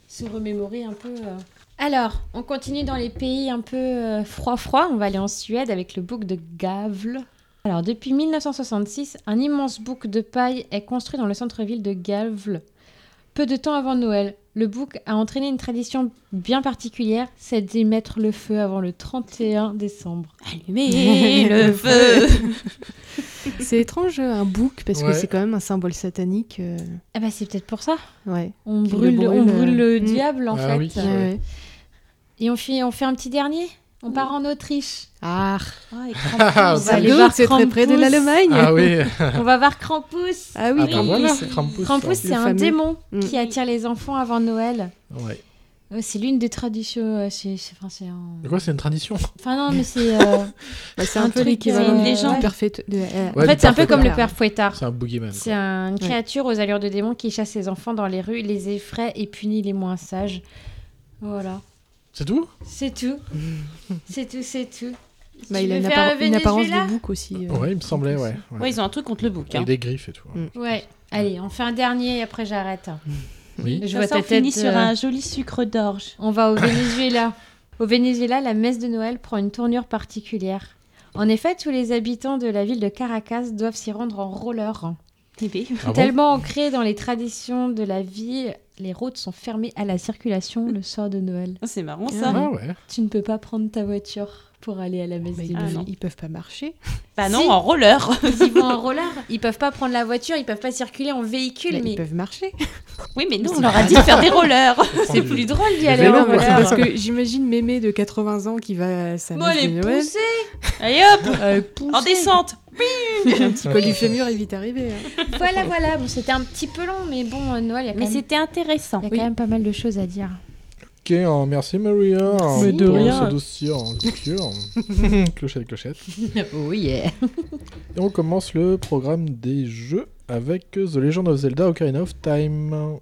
Speaker 2: se remémorer un peu. euh. Alors, on continue dans les pays un peu euh, froid-froid. On va aller en Suède avec le bouc de Gavle. Alors, depuis 1966, un immense bouc de paille est construit dans le centre-ville de Gavle. Peu de temps avant Noël, le bouc a entraîné une tradition bien particulière, c'est d'y mettre le feu avant le 31 décembre.
Speaker 4: Allumez le feu.
Speaker 3: C'est étrange un bouc parce
Speaker 1: Ouais.
Speaker 3: que c'est quand même un symbole satanique. euh,
Speaker 2: Ah bah c'est peut-être pour ça.
Speaker 3: Ouais.
Speaker 2: On brûle,
Speaker 3: le
Speaker 2: on
Speaker 3: brûle,
Speaker 2: brûle
Speaker 3: euh,
Speaker 2: le diable en
Speaker 1: Ah
Speaker 2: fait.
Speaker 1: oui.
Speaker 3: Ouais, ouais.
Speaker 2: Et on fait, on fait un petit dernier? On part en Autriche.
Speaker 3: Ah,
Speaker 4: et
Speaker 1: Ah,
Speaker 4: Krampus.
Speaker 2: On va aller voir
Speaker 3: c'est très près de l'Allemagne.
Speaker 1: Ah oui.
Speaker 2: On va voir Krampus.
Speaker 3: Ah oui,
Speaker 1: Ah bah voilà,
Speaker 3: Krampus.
Speaker 1: Krampus.
Speaker 2: C'est un
Speaker 3: fameux.
Speaker 2: démon
Speaker 3: Mm.
Speaker 2: qui attire les enfants avant Noël.
Speaker 1: Ouais.
Speaker 2: Euh, C'est l'une des traditions. euh, c'est, enfin, un-
Speaker 1: quoi c'est une tradition?
Speaker 2: Enfin, non, mais c'est. euh,
Speaker 3: Bah, c'est
Speaker 2: Un
Speaker 3: un, peu l'équivalent de
Speaker 2: légende.
Speaker 3: de- euh,
Speaker 1: Ouais,
Speaker 2: en fait, c'est un peu comme le père Fouettard.
Speaker 1: C'est un boogeyman.
Speaker 2: C'est un- une
Speaker 3: Ouais.
Speaker 2: créature aux allures de démon qui chasse les enfants dans les rues, les effraie et punit les moins sages. Voilà.
Speaker 1: C'est tout?
Speaker 2: C'est tout. c'est tout, c'est tout.
Speaker 3: Bah,
Speaker 2: Tu
Speaker 3: il a une, une apparence de bouc aussi. euh,
Speaker 1: Ouais, il me semblait, ouais. ouais.
Speaker 4: Ouais, ils ont un truc contre le bouc. hein.
Speaker 1: Avec des griffes et tout.
Speaker 3: Mm.
Speaker 2: Ouais. Allez, on fait un dernier et après j'arrête.
Speaker 1: Oui.
Speaker 2: Je
Speaker 4: Ça,
Speaker 2: vois
Speaker 4: ça,
Speaker 2: ta
Speaker 4: on finit sur
Speaker 2: euh,
Speaker 4: un joli sucre d'orge.
Speaker 2: On va au Venezuela. Au Venezuela, la messe de Noël prend une tournure particulière. En effet, tous les habitants de la ville de Caracas doivent s'y rendre en roller.
Speaker 1: Ah bon?
Speaker 2: Tellement ancré dans les traditions de la ville, les routes sont fermées à la circulation le soir de Noël.
Speaker 4: Ah, C'est marrant ça.
Speaker 1: Ah ouais.
Speaker 2: Tu ne peux pas prendre ta voiture pour aller à la messe du
Speaker 3: ils,
Speaker 4: Ah,
Speaker 3: ils peuvent pas marcher.
Speaker 4: Bah non,
Speaker 2: Si.
Speaker 4: en roller.
Speaker 2: Ils vont en roller, ils peuvent pas prendre la voiture, ils peuvent pas circuler en véhicule, mais
Speaker 3: Ils peuvent marcher.
Speaker 4: Oui, mais nous, on leur a dit de faire des rollers.
Speaker 2: c'est plus drôle d'y
Speaker 1: Le
Speaker 2: aller
Speaker 1: vélo,
Speaker 2: en roller.
Speaker 3: parce que j'imagine Mémé de 80 ans qui va à sa
Speaker 2: Moi,
Speaker 3: messe
Speaker 2: elle
Speaker 3: de
Speaker 2: est
Speaker 3: Noël.
Speaker 2: poussée
Speaker 4: Allez hop,
Speaker 2: Euh,
Speaker 4: en descente.
Speaker 3: Un petit col du fémur est vite arrivé. hein.
Speaker 2: Voilà, voilà. Bon, c'était un petit peu long, mais bon, euh, Noël, il y a quand
Speaker 4: Mais
Speaker 2: même,
Speaker 4: c'était intéressant.
Speaker 2: il y a
Speaker 3: Oui.
Speaker 2: quand même pas mal de choses à dire.
Speaker 1: Ok, hein, merci Maria.
Speaker 3: Mais de
Speaker 1: pour
Speaker 3: rien.
Speaker 1: ce dossier en cure. clochette, clochette.
Speaker 2: Oh yeah.
Speaker 1: Et on commence le programme des jeux avec The Legend of Zelda Ocarina of Time.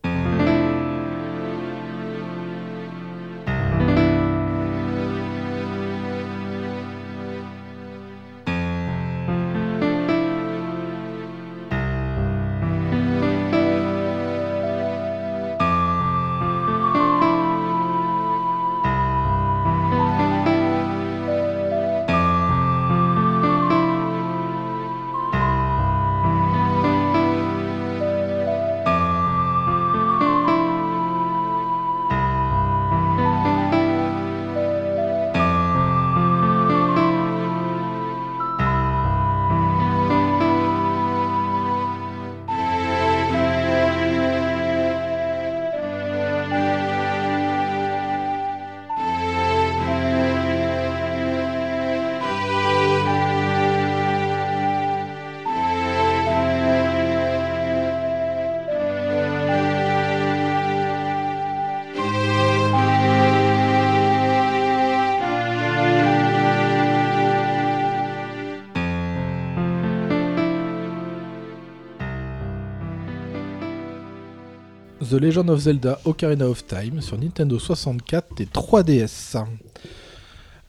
Speaker 1: Legend of Zelda Ocarina of Time sur Nintendo 64 et 3DS.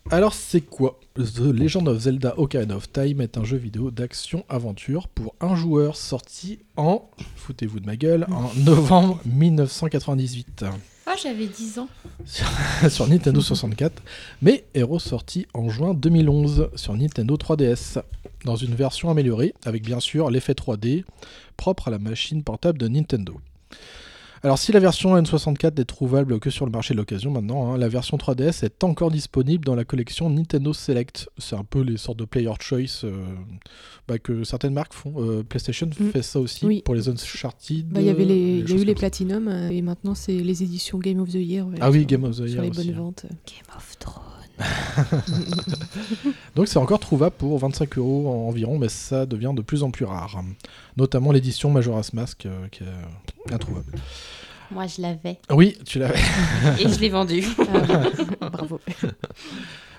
Speaker 1: Alors c'est quoi The Legend of Zelda Ocarina of Time est un jeu vidéo d'action-aventure pour un joueur sorti en, foutez-vous de ma gueule, en novembre 1998
Speaker 2: Oh, j'avais 10 ans.
Speaker 1: sur Nintendo 64, mais est ressorti en juin 2011 sur Nintendo 3DS, dans une version améliorée, avec bien sûr l'effet 3D propre à la machine portable de Nintendo. Alors si la version N64 n'est trouvable que sur le marché de l'occasion maintenant, hein, la version 3DS est encore disponible dans la collection Nintendo Select. C'est un peu les sortes de player choice euh, bah, que certaines marques font. Euh, PlayStation
Speaker 3: Mm.
Speaker 1: fait ça aussi
Speaker 3: Oui.
Speaker 1: pour les Uncharted.
Speaker 3: Bah, Il y avait les,
Speaker 1: euh,
Speaker 3: y a eu les. Platinum et maintenant c'est les éditions Game of the Year. ouais,
Speaker 1: Ah oui,
Speaker 3: sur-
Speaker 1: Game of the
Speaker 3: Sur
Speaker 1: Year
Speaker 3: les
Speaker 1: aussi,
Speaker 3: bonnes
Speaker 1: hein.
Speaker 3: ventes.
Speaker 2: Game of Thrones.
Speaker 1: Donc c'est encore trouvable pour 25 euros environ, mais ça devient de plus en plus rare. Notamment l'édition Majora's Mask euh, qui est introuvable.
Speaker 4: Moi, je l'avais.
Speaker 1: Oui, tu l'avais.
Speaker 4: Et je l'ai vendu.
Speaker 3: Ah, Bravo.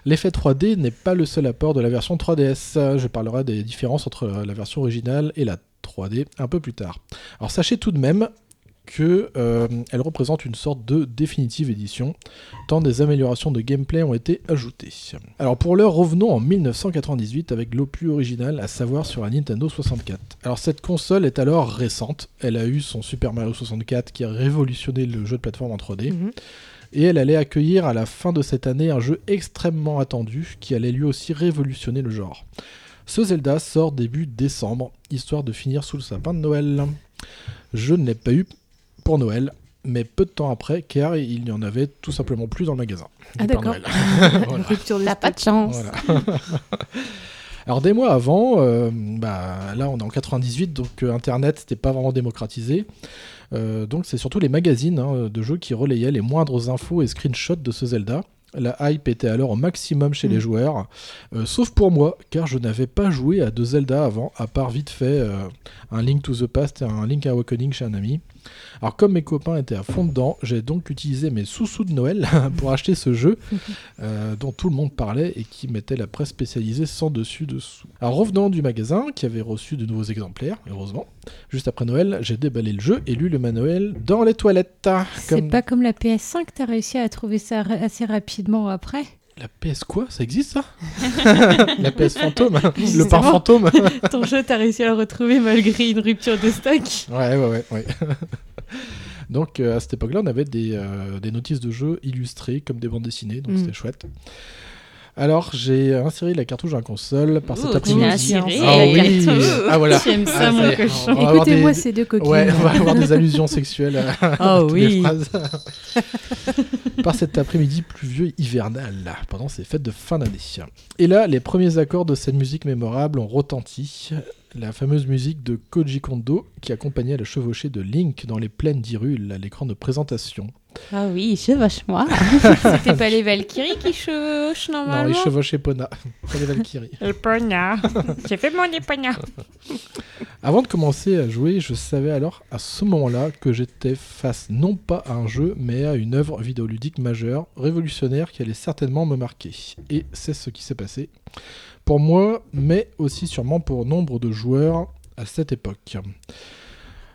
Speaker 1: L'effet 3D n'est pas le seul apport de la version 3DS. Je parlerai des différences entre la version originale et la 3D un peu plus tard. Alors sachez tout de même que euh, représente une sorte de définitive édition, tant des améliorations de gameplay ont été ajoutées. Alors pour l'heure, revenons en 1998 avec l'opus original, à savoir sur la Nintendo 64. Alors cette console est alors récente, elle a eu son Super Mario 64 qui a révolutionné le jeu de plateforme en 3D,
Speaker 3: Mhm.
Speaker 1: et elle allait accueillir à la fin de cette année un jeu extrêmement attendu qui allait lui aussi révolutionner le genre. Ce Zelda sort début décembre, histoire de finir sous le sapin de Noël. Je ne l'ai pas eu pour Noël, mais peu de temps après, car il n'y en avait tout simplement plus dans le magasin.
Speaker 3: Ah, d'accord.
Speaker 1: Voilà.
Speaker 3: Rupture de
Speaker 4: T'as pas de chance.
Speaker 1: Voilà. Alors des mois avant, euh, bah, là on est en 98, donc euh, Internet c'était pas vraiment démocratisé. Euh, donc c'est surtout les magazines hein, de jeux qui relayaient les moindres infos et screenshots de ce Zelda. La hype était alors au maximum chez les
Speaker 3: Mm.
Speaker 1: joueurs, euh, sauf pour moi, car je n'avais pas joué à deux Zelda avant, à part vite fait euh, un Link to the Past et un Link Awakening chez un ami. Alors comme mes copains étaient à fond dedans, j'ai donc utilisé mes sous-sous de Noël pour acheter ce jeu euh, dont tout le monde parlait et qui mettait la presse spécialisée sans dessus dessous. Alors revenant du magasin qui avait reçu de nouveaux exemplaires, heureusement, juste après Noël, j'ai déballé le jeu et lu le manuel dans les toilettes.
Speaker 3: C'est
Speaker 1: Comme
Speaker 3: pas comme la PS5, t'as réussi à trouver ça assez rapidement après?
Speaker 1: La PS quoi? Ça existe ça? La PS fantôme? Le
Speaker 3: Justement.
Speaker 1: fantôme?
Speaker 3: Ton jeu, t'as réussi à le retrouver malgré une rupture de stock.
Speaker 1: Ouais, ouais, ouais. ouais. donc euh, à cette époque-là, on avait des, euh, des notices de jeux illustrées comme des bandes dessinées, donc
Speaker 3: Mm.
Speaker 1: c'était chouette. Alors j'ai inséré la cartouche dans la console par cet
Speaker 4: Ouh,
Speaker 1: après-midi.
Speaker 4: inséré,
Speaker 1: Ah
Speaker 4: la
Speaker 1: oui.
Speaker 4: cartouche.
Speaker 1: Ah voilà.
Speaker 3: J'aime ça,
Speaker 1: Ah,
Speaker 3: mon cochon. Écoutez-moi
Speaker 1: des-
Speaker 3: ces deux coquines.
Speaker 1: Ouais, on va avoir des allusions sexuelles à, les
Speaker 3: oui.
Speaker 1: phrases. Par cet après-midi pluvieux hivernal, pendant ces fêtes de fin d'année. Et là, les premiers accords de cette musique mémorable ont retenti. La fameuse musique de Koji Kondo qui accompagnait la chevauchée de Link dans les plaines d'Hyrule à l'écran de présentation.
Speaker 4: Ah oui, chevauche-moi.
Speaker 2: C'était pas les Valkyries qui chevauchent
Speaker 1: Non, il
Speaker 2: normalement
Speaker 1: chevauchait Pona, pas les Valkyries.
Speaker 2: Le poignard. J'ai fait mon poignard.
Speaker 1: Avant de commencer à jouer, je savais alors à ce moment-là que j'étais face non pas à un jeu, mais à une œuvre vidéoludique majeure, révolutionnaire, qui allait certainement me marquer. Et c'est ce qui s'est passé. Pour moi, mais aussi sûrement pour nombre de joueurs à cette époque.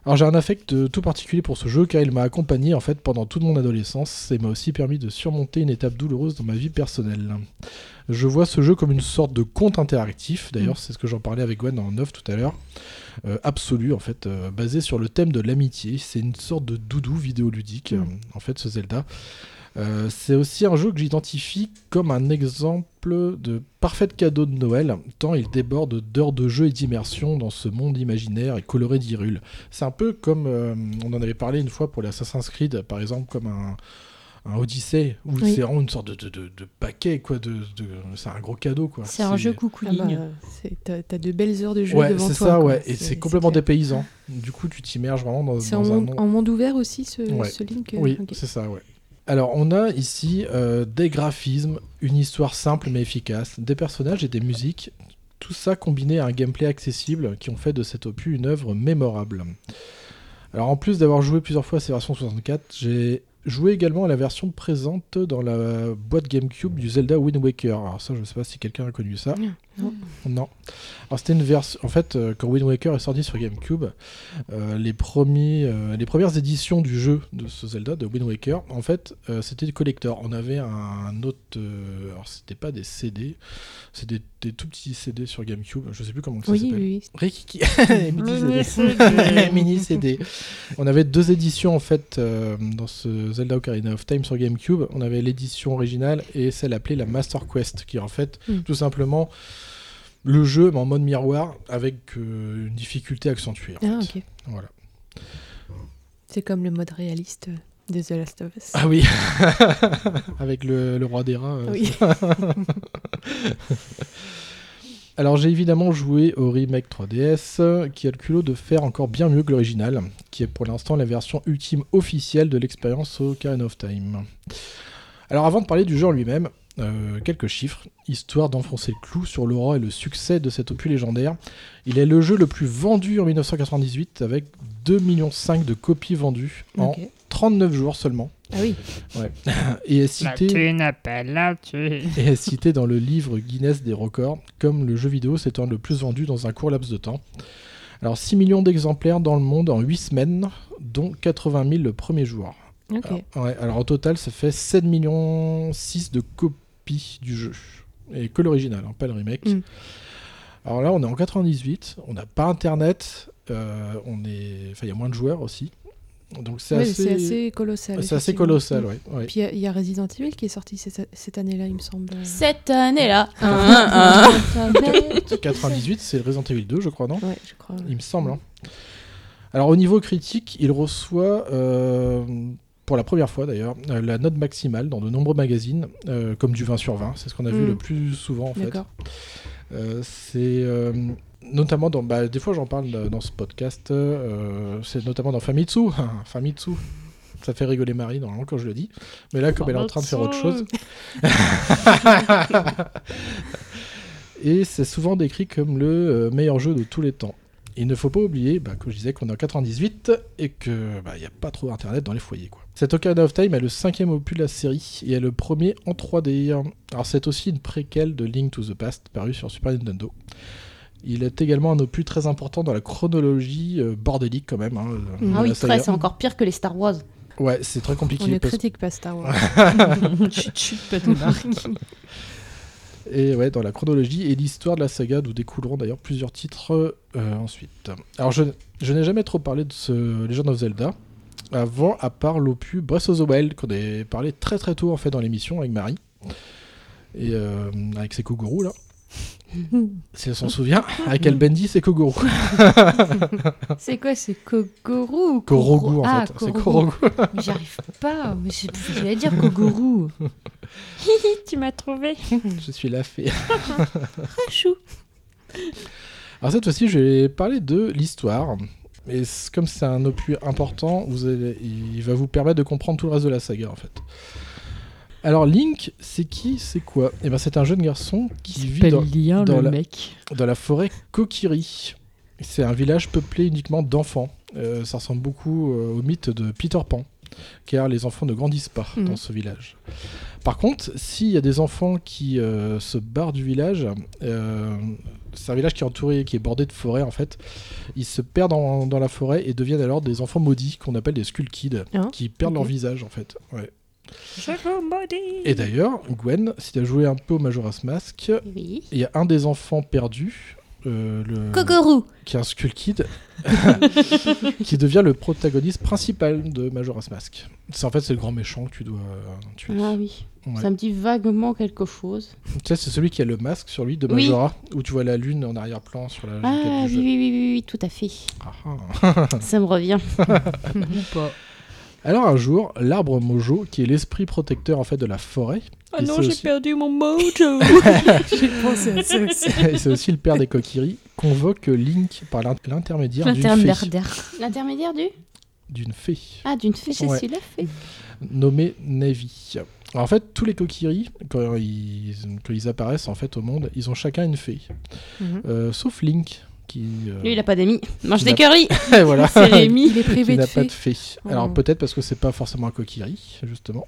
Speaker 1: Alors j'ai un affect euh, tout particulier pour ce jeu car il m'a accompagné en fait pendant toute mon adolescence et m'a aussi permis de surmonter une étape douloureuse dans ma vie personnelle. Je vois ce jeu comme une sorte de conte interactif, d'ailleurs c'est ce que j'en parlais avec Gwen en off tout à l'heure, euh, absolu en fait, euh, basé sur le thème de l'amitié. C'est une sorte de doudou vidéoludique
Speaker 3: Mm.
Speaker 1: euh, en fait ce Zelda. Euh, c'est aussi un jeu que j'identifie comme un exemple de parfait cadeau de Noël, tant il déborde d'heures de jeu et d'immersion dans ce monde imaginaire et coloré d'Hyrule. C'est un peu comme, euh, on en avait parlé une fois pour l'Assassin's Creed, par exemple, comme un, un Odyssey, où
Speaker 3: Oui.
Speaker 1: c'est vraiment une sorte de, de- de- de paquet, quoi, de, de- c'est un gros cadeau, quoi.
Speaker 4: C'est un jeu coucou
Speaker 3: Ah bah,
Speaker 4: ligne.
Speaker 3: c'est- T'as t'as de belles heures de jeu
Speaker 1: Ouais,
Speaker 3: devant
Speaker 1: c'est
Speaker 3: toi.
Speaker 1: ça,
Speaker 3: quoi.
Speaker 1: ouais, et c'est complètement dépaysant. Du coup, tu t'immerges vraiment dans,
Speaker 3: C'est
Speaker 1: dans
Speaker 3: en,
Speaker 1: un
Speaker 3: monde-
Speaker 1: monde.
Speaker 3: en monde ouvert aussi, ce,
Speaker 1: Ouais.
Speaker 3: ce Link euh,
Speaker 1: Oui, c'est ça, ouais. Alors, on a ici euh, des graphismes, une histoire simple mais efficace, des personnages et des musiques, tout ça combiné à un gameplay accessible qui ont fait de cet opus une œuvre mémorable. Alors, en plus d'avoir joué plusieurs fois à ces versions 64, j'ai joué également à la version présente dans la boîte GameCube du Zelda Wind Waker. Alors, ça, je ne sais pas si quelqu'un a connu ça.
Speaker 3: Non.
Speaker 1: Non. Alors c'était une version. En fait, euh, quand Wind Waker est sorti sur GameCube, euh, les premiers, euh, les premières éditions du jeu de ce Zelda de Wind Waker, en fait, euh, c'était du collector. On avait un, autre. alors c'était pas des CD, c'était des, des tout petits CD sur GameCube. Je sais plus comment ça
Speaker 3: Oui,
Speaker 1: s'appelle.
Speaker 3: oui, oui.
Speaker 1: Rikiki.
Speaker 2: Mini
Speaker 1: CD. Mini CD. On avait deux éditions en fait dans ce Zelda Ocarina of Time sur GameCube. On avait l'édition originale et celle appelée la Master Quest, qui en fait
Speaker 3: Mm.
Speaker 1: tout simplement le jeu mais en mode miroir avec euh, une difficulté accentuée. en
Speaker 3: Ah,
Speaker 1: fait.
Speaker 3: ok.
Speaker 1: Voilà.
Speaker 3: C'est comme le mode réaliste de The Last of Us.
Speaker 1: Ah oui, avec le, le roi des rats. euh,
Speaker 3: oui.
Speaker 1: Alors j'ai évidemment joué au remake 3DS euh, qui a le culot de faire encore bien mieux que l'original, qui est pour l'instant la version ultime officielle de l'expérience Ocarina of Time. Alors avant de parler du jeu en lui-même, euh, quelques chiffres, histoire d'enfoncer le clou sur l'aura et le succès de cet opus légendaire. Il est le jeu le plus vendu en 1998 avec 2,5 millions de copies vendues en
Speaker 3: Ok.
Speaker 1: 39 jours seulement.
Speaker 3: Ah oui.
Speaker 1: Et est cité...
Speaker 2: n'appelle la tue.
Speaker 1: et est cité dans le livre Guinness des records comme le jeu vidéo s'étant le plus vendu dans un court laps de temps. Alors 6 millions d'exemplaires dans le monde en 8 semaines, dont 80 000 le premier jour. Alors, ouais, alors au total, ça fait 7 millions 6 de copies du jeu. Et que l'original, hein, pas le remake.
Speaker 3: Mm.
Speaker 1: Alors là, on est en 98, on n'a pas internet, euh, on est... enfin, il y a moins de joueurs aussi. Donc c'est assez...
Speaker 3: assez colossal.
Speaker 1: c'est assez colossal,
Speaker 3: Mm.
Speaker 1: ouais.
Speaker 3: Puis il y a- il y, a Resident Evil qui est sorti cette, cette année-là, il me semble.
Speaker 4: Cette année-là. Hein, hein.
Speaker 1: 98, c'est Resident Evil 2, je crois, non?
Speaker 3: Ouais, je crois.
Speaker 1: Il me semble. hein. Alors au niveau critique, il reçoit, euh, pour la première fois d'ailleurs, euh, la note maximale dans de nombreux magazines, euh, comme du 20 sur 20. C'est ce qu'on a vu
Speaker 3: Mm.
Speaker 1: le plus souvent en fait. Euh, c'est notamment dans. Bah, des fois, j'en parle dans ce podcast. euh, c'est notamment dans Famitsu. Famitsu. Ça fait rigoler Marie, normalement, quand je le dis. Mais là, comme elle est en train de faire autre chose. Et c'est souvent décrit comme le meilleur jeu de tous les temps. Il ne faut pas oublier, bah, que je disais qu'on est en 98 et que bah, a pas trop d'internet dans les foyers. Quoi. Cet Ocarina of Time est le cinquième opus de la série et est le premier en 3D. Alors c'est aussi une préquelle de Link to the Past paru sur Super Nintendo. Il est également un opus très important dans la chronologie euh, bordélique quand même. hein,
Speaker 4: Ah
Speaker 1: la
Speaker 4: oui, c'est encore pire que les Star Wars.
Speaker 1: Ouais, c'est très compliqué.
Speaker 3: On ne
Speaker 1: parce-
Speaker 3: critique pas Star Wars.
Speaker 2: chut, chut, pas de marque.
Speaker 1: Et ouais, dans la chronologie et l'histoire de la saga, d'où découleront d'ailleurs plusieurs titres euh, ensuite. Alors, je, je n'ai jamais trop parlé de ce Legend of Zelda avant, à part l'opus Breath of the Wild, qu'on a parlé très très tôt en fait dans l'émission avec Marie et euh, avec ses Kogoro là. Si elle s'en souvient, avec El Bendy, c'est Kogoro.
Speaker 2: C'est quoi, c'est Kogoro ou
Speaker 1: Korogu
Speaker 2: Koro-
Speaker 1: en
Speaker 2: ah,
Speaker 1: fait. C'est
Speaker 2: Korogu. Mais J'y arrive pas. Mais je j'allais dire Kogoro. Hihi, tu m'as trouvé.
Speaker 1: je suis la fée.
Speaker 2: Chou.
Speaker 1: Alors cette fois-ci, je vais parler de l'histoire. Et comme c'est un opus important, vous allez- il va vous permettre de comprendre tout le reste de la saga en fait. Alors Link, c'est qui, c'est quoi? Eh ben c'est un jeune garçon qui vit dans,
Speaker 2: lien
Speaker 1: dans la-
Speaker 2: mec.
Speaker 1: dans la forêt Kokiri. C'est un village peuplé uniquement d'enfants. Euh, ça ressemble beaucoup euh, au mythe de Peter Pan, car les enfants ne grandissent pas
Speaker 3: Mhm.
Speaker 1: dans ce village. Par contre, s'il y a des enfants qui euh, se barrent du village, c'est un village qui est entouré, qui est bordé de forêt en fait. Ils se perdent dans, dans la forêt et deviennent alors des enfants maudits qu'on appelle des Skull Kids,
Speaker 3: Hein
Speaker 1: qui perdent leur visage en fait. Ouais. Et d'ailleurs, Gwen, si tu as joué un peu au Majora's Mask,
Speaker 4: Oui.
Speaker 1: il y a un des enfants perdus, euh, le... Qui est un Skull Kid, qui devient le protagoniste principal de Majora's Mask. C'est en fait c'est le grand méchant que tu dois tuer.
Speaker 4: Ah oui.
Speaker 1: Ouais.
Speaker 4: Ça me dit vaguement quelque chose.
Speaker 1: Tu sais, c'est celui qui a le masque sur lui de
Speaker 4: Oui.
Speaker 1: Majora, où tu vois la lune en arrière-plan sur la
Speaker 4: Ah oui, oui, oui, oui, oui, tout à fait.
Speaker 1: Ah, ah.
Speaker 4: Ça me revient.
Speaker 2: Ou pas.
Speaker 1: Alors un jour, l'arbre Mojo, qui est l'esprit protecteur en fait de la forêt,
Speaker 2: Ah non, j'ai
Speaker 1: aussi-
Speaker 2: perdu mon mojo.
Speaker 3: J'ai pensé à ça aussi.
Speaker 1: et c'est aussi le père des Kokiri, convoque Link par l'in- l'intermédiaire d'une fée.
Speaker 2: L'intermédiaire.
Speaker 4: Du?
Speaker 1: D'une fée.
Speaker 4: Ah, d'une fée, je
Speaker 1: Ouais.
Speaker 4: suis la fée.
Speaker 1: nommé Navi. Alors, en fait, tous les Kokiri, quand ils, quand ils apparaissent en fait au monde, ils ont chacun une fée,
Speaker 3: Mhm.
Speaker 1: Euh, sauf Link qui, euh,
Speaker 4: Lui, il a pas d'amis. Mange des
Speaker 1: voilà,
Speaker 3: C'est Rémi, il est
Speaker 1: qui
Speaker 3: privé de
Speaker 1: n'a pas de fée.
Speaker 3: Oh.
Speaker 1: Alors peut-être parce que c'est pas forcément un Kokiri, justement.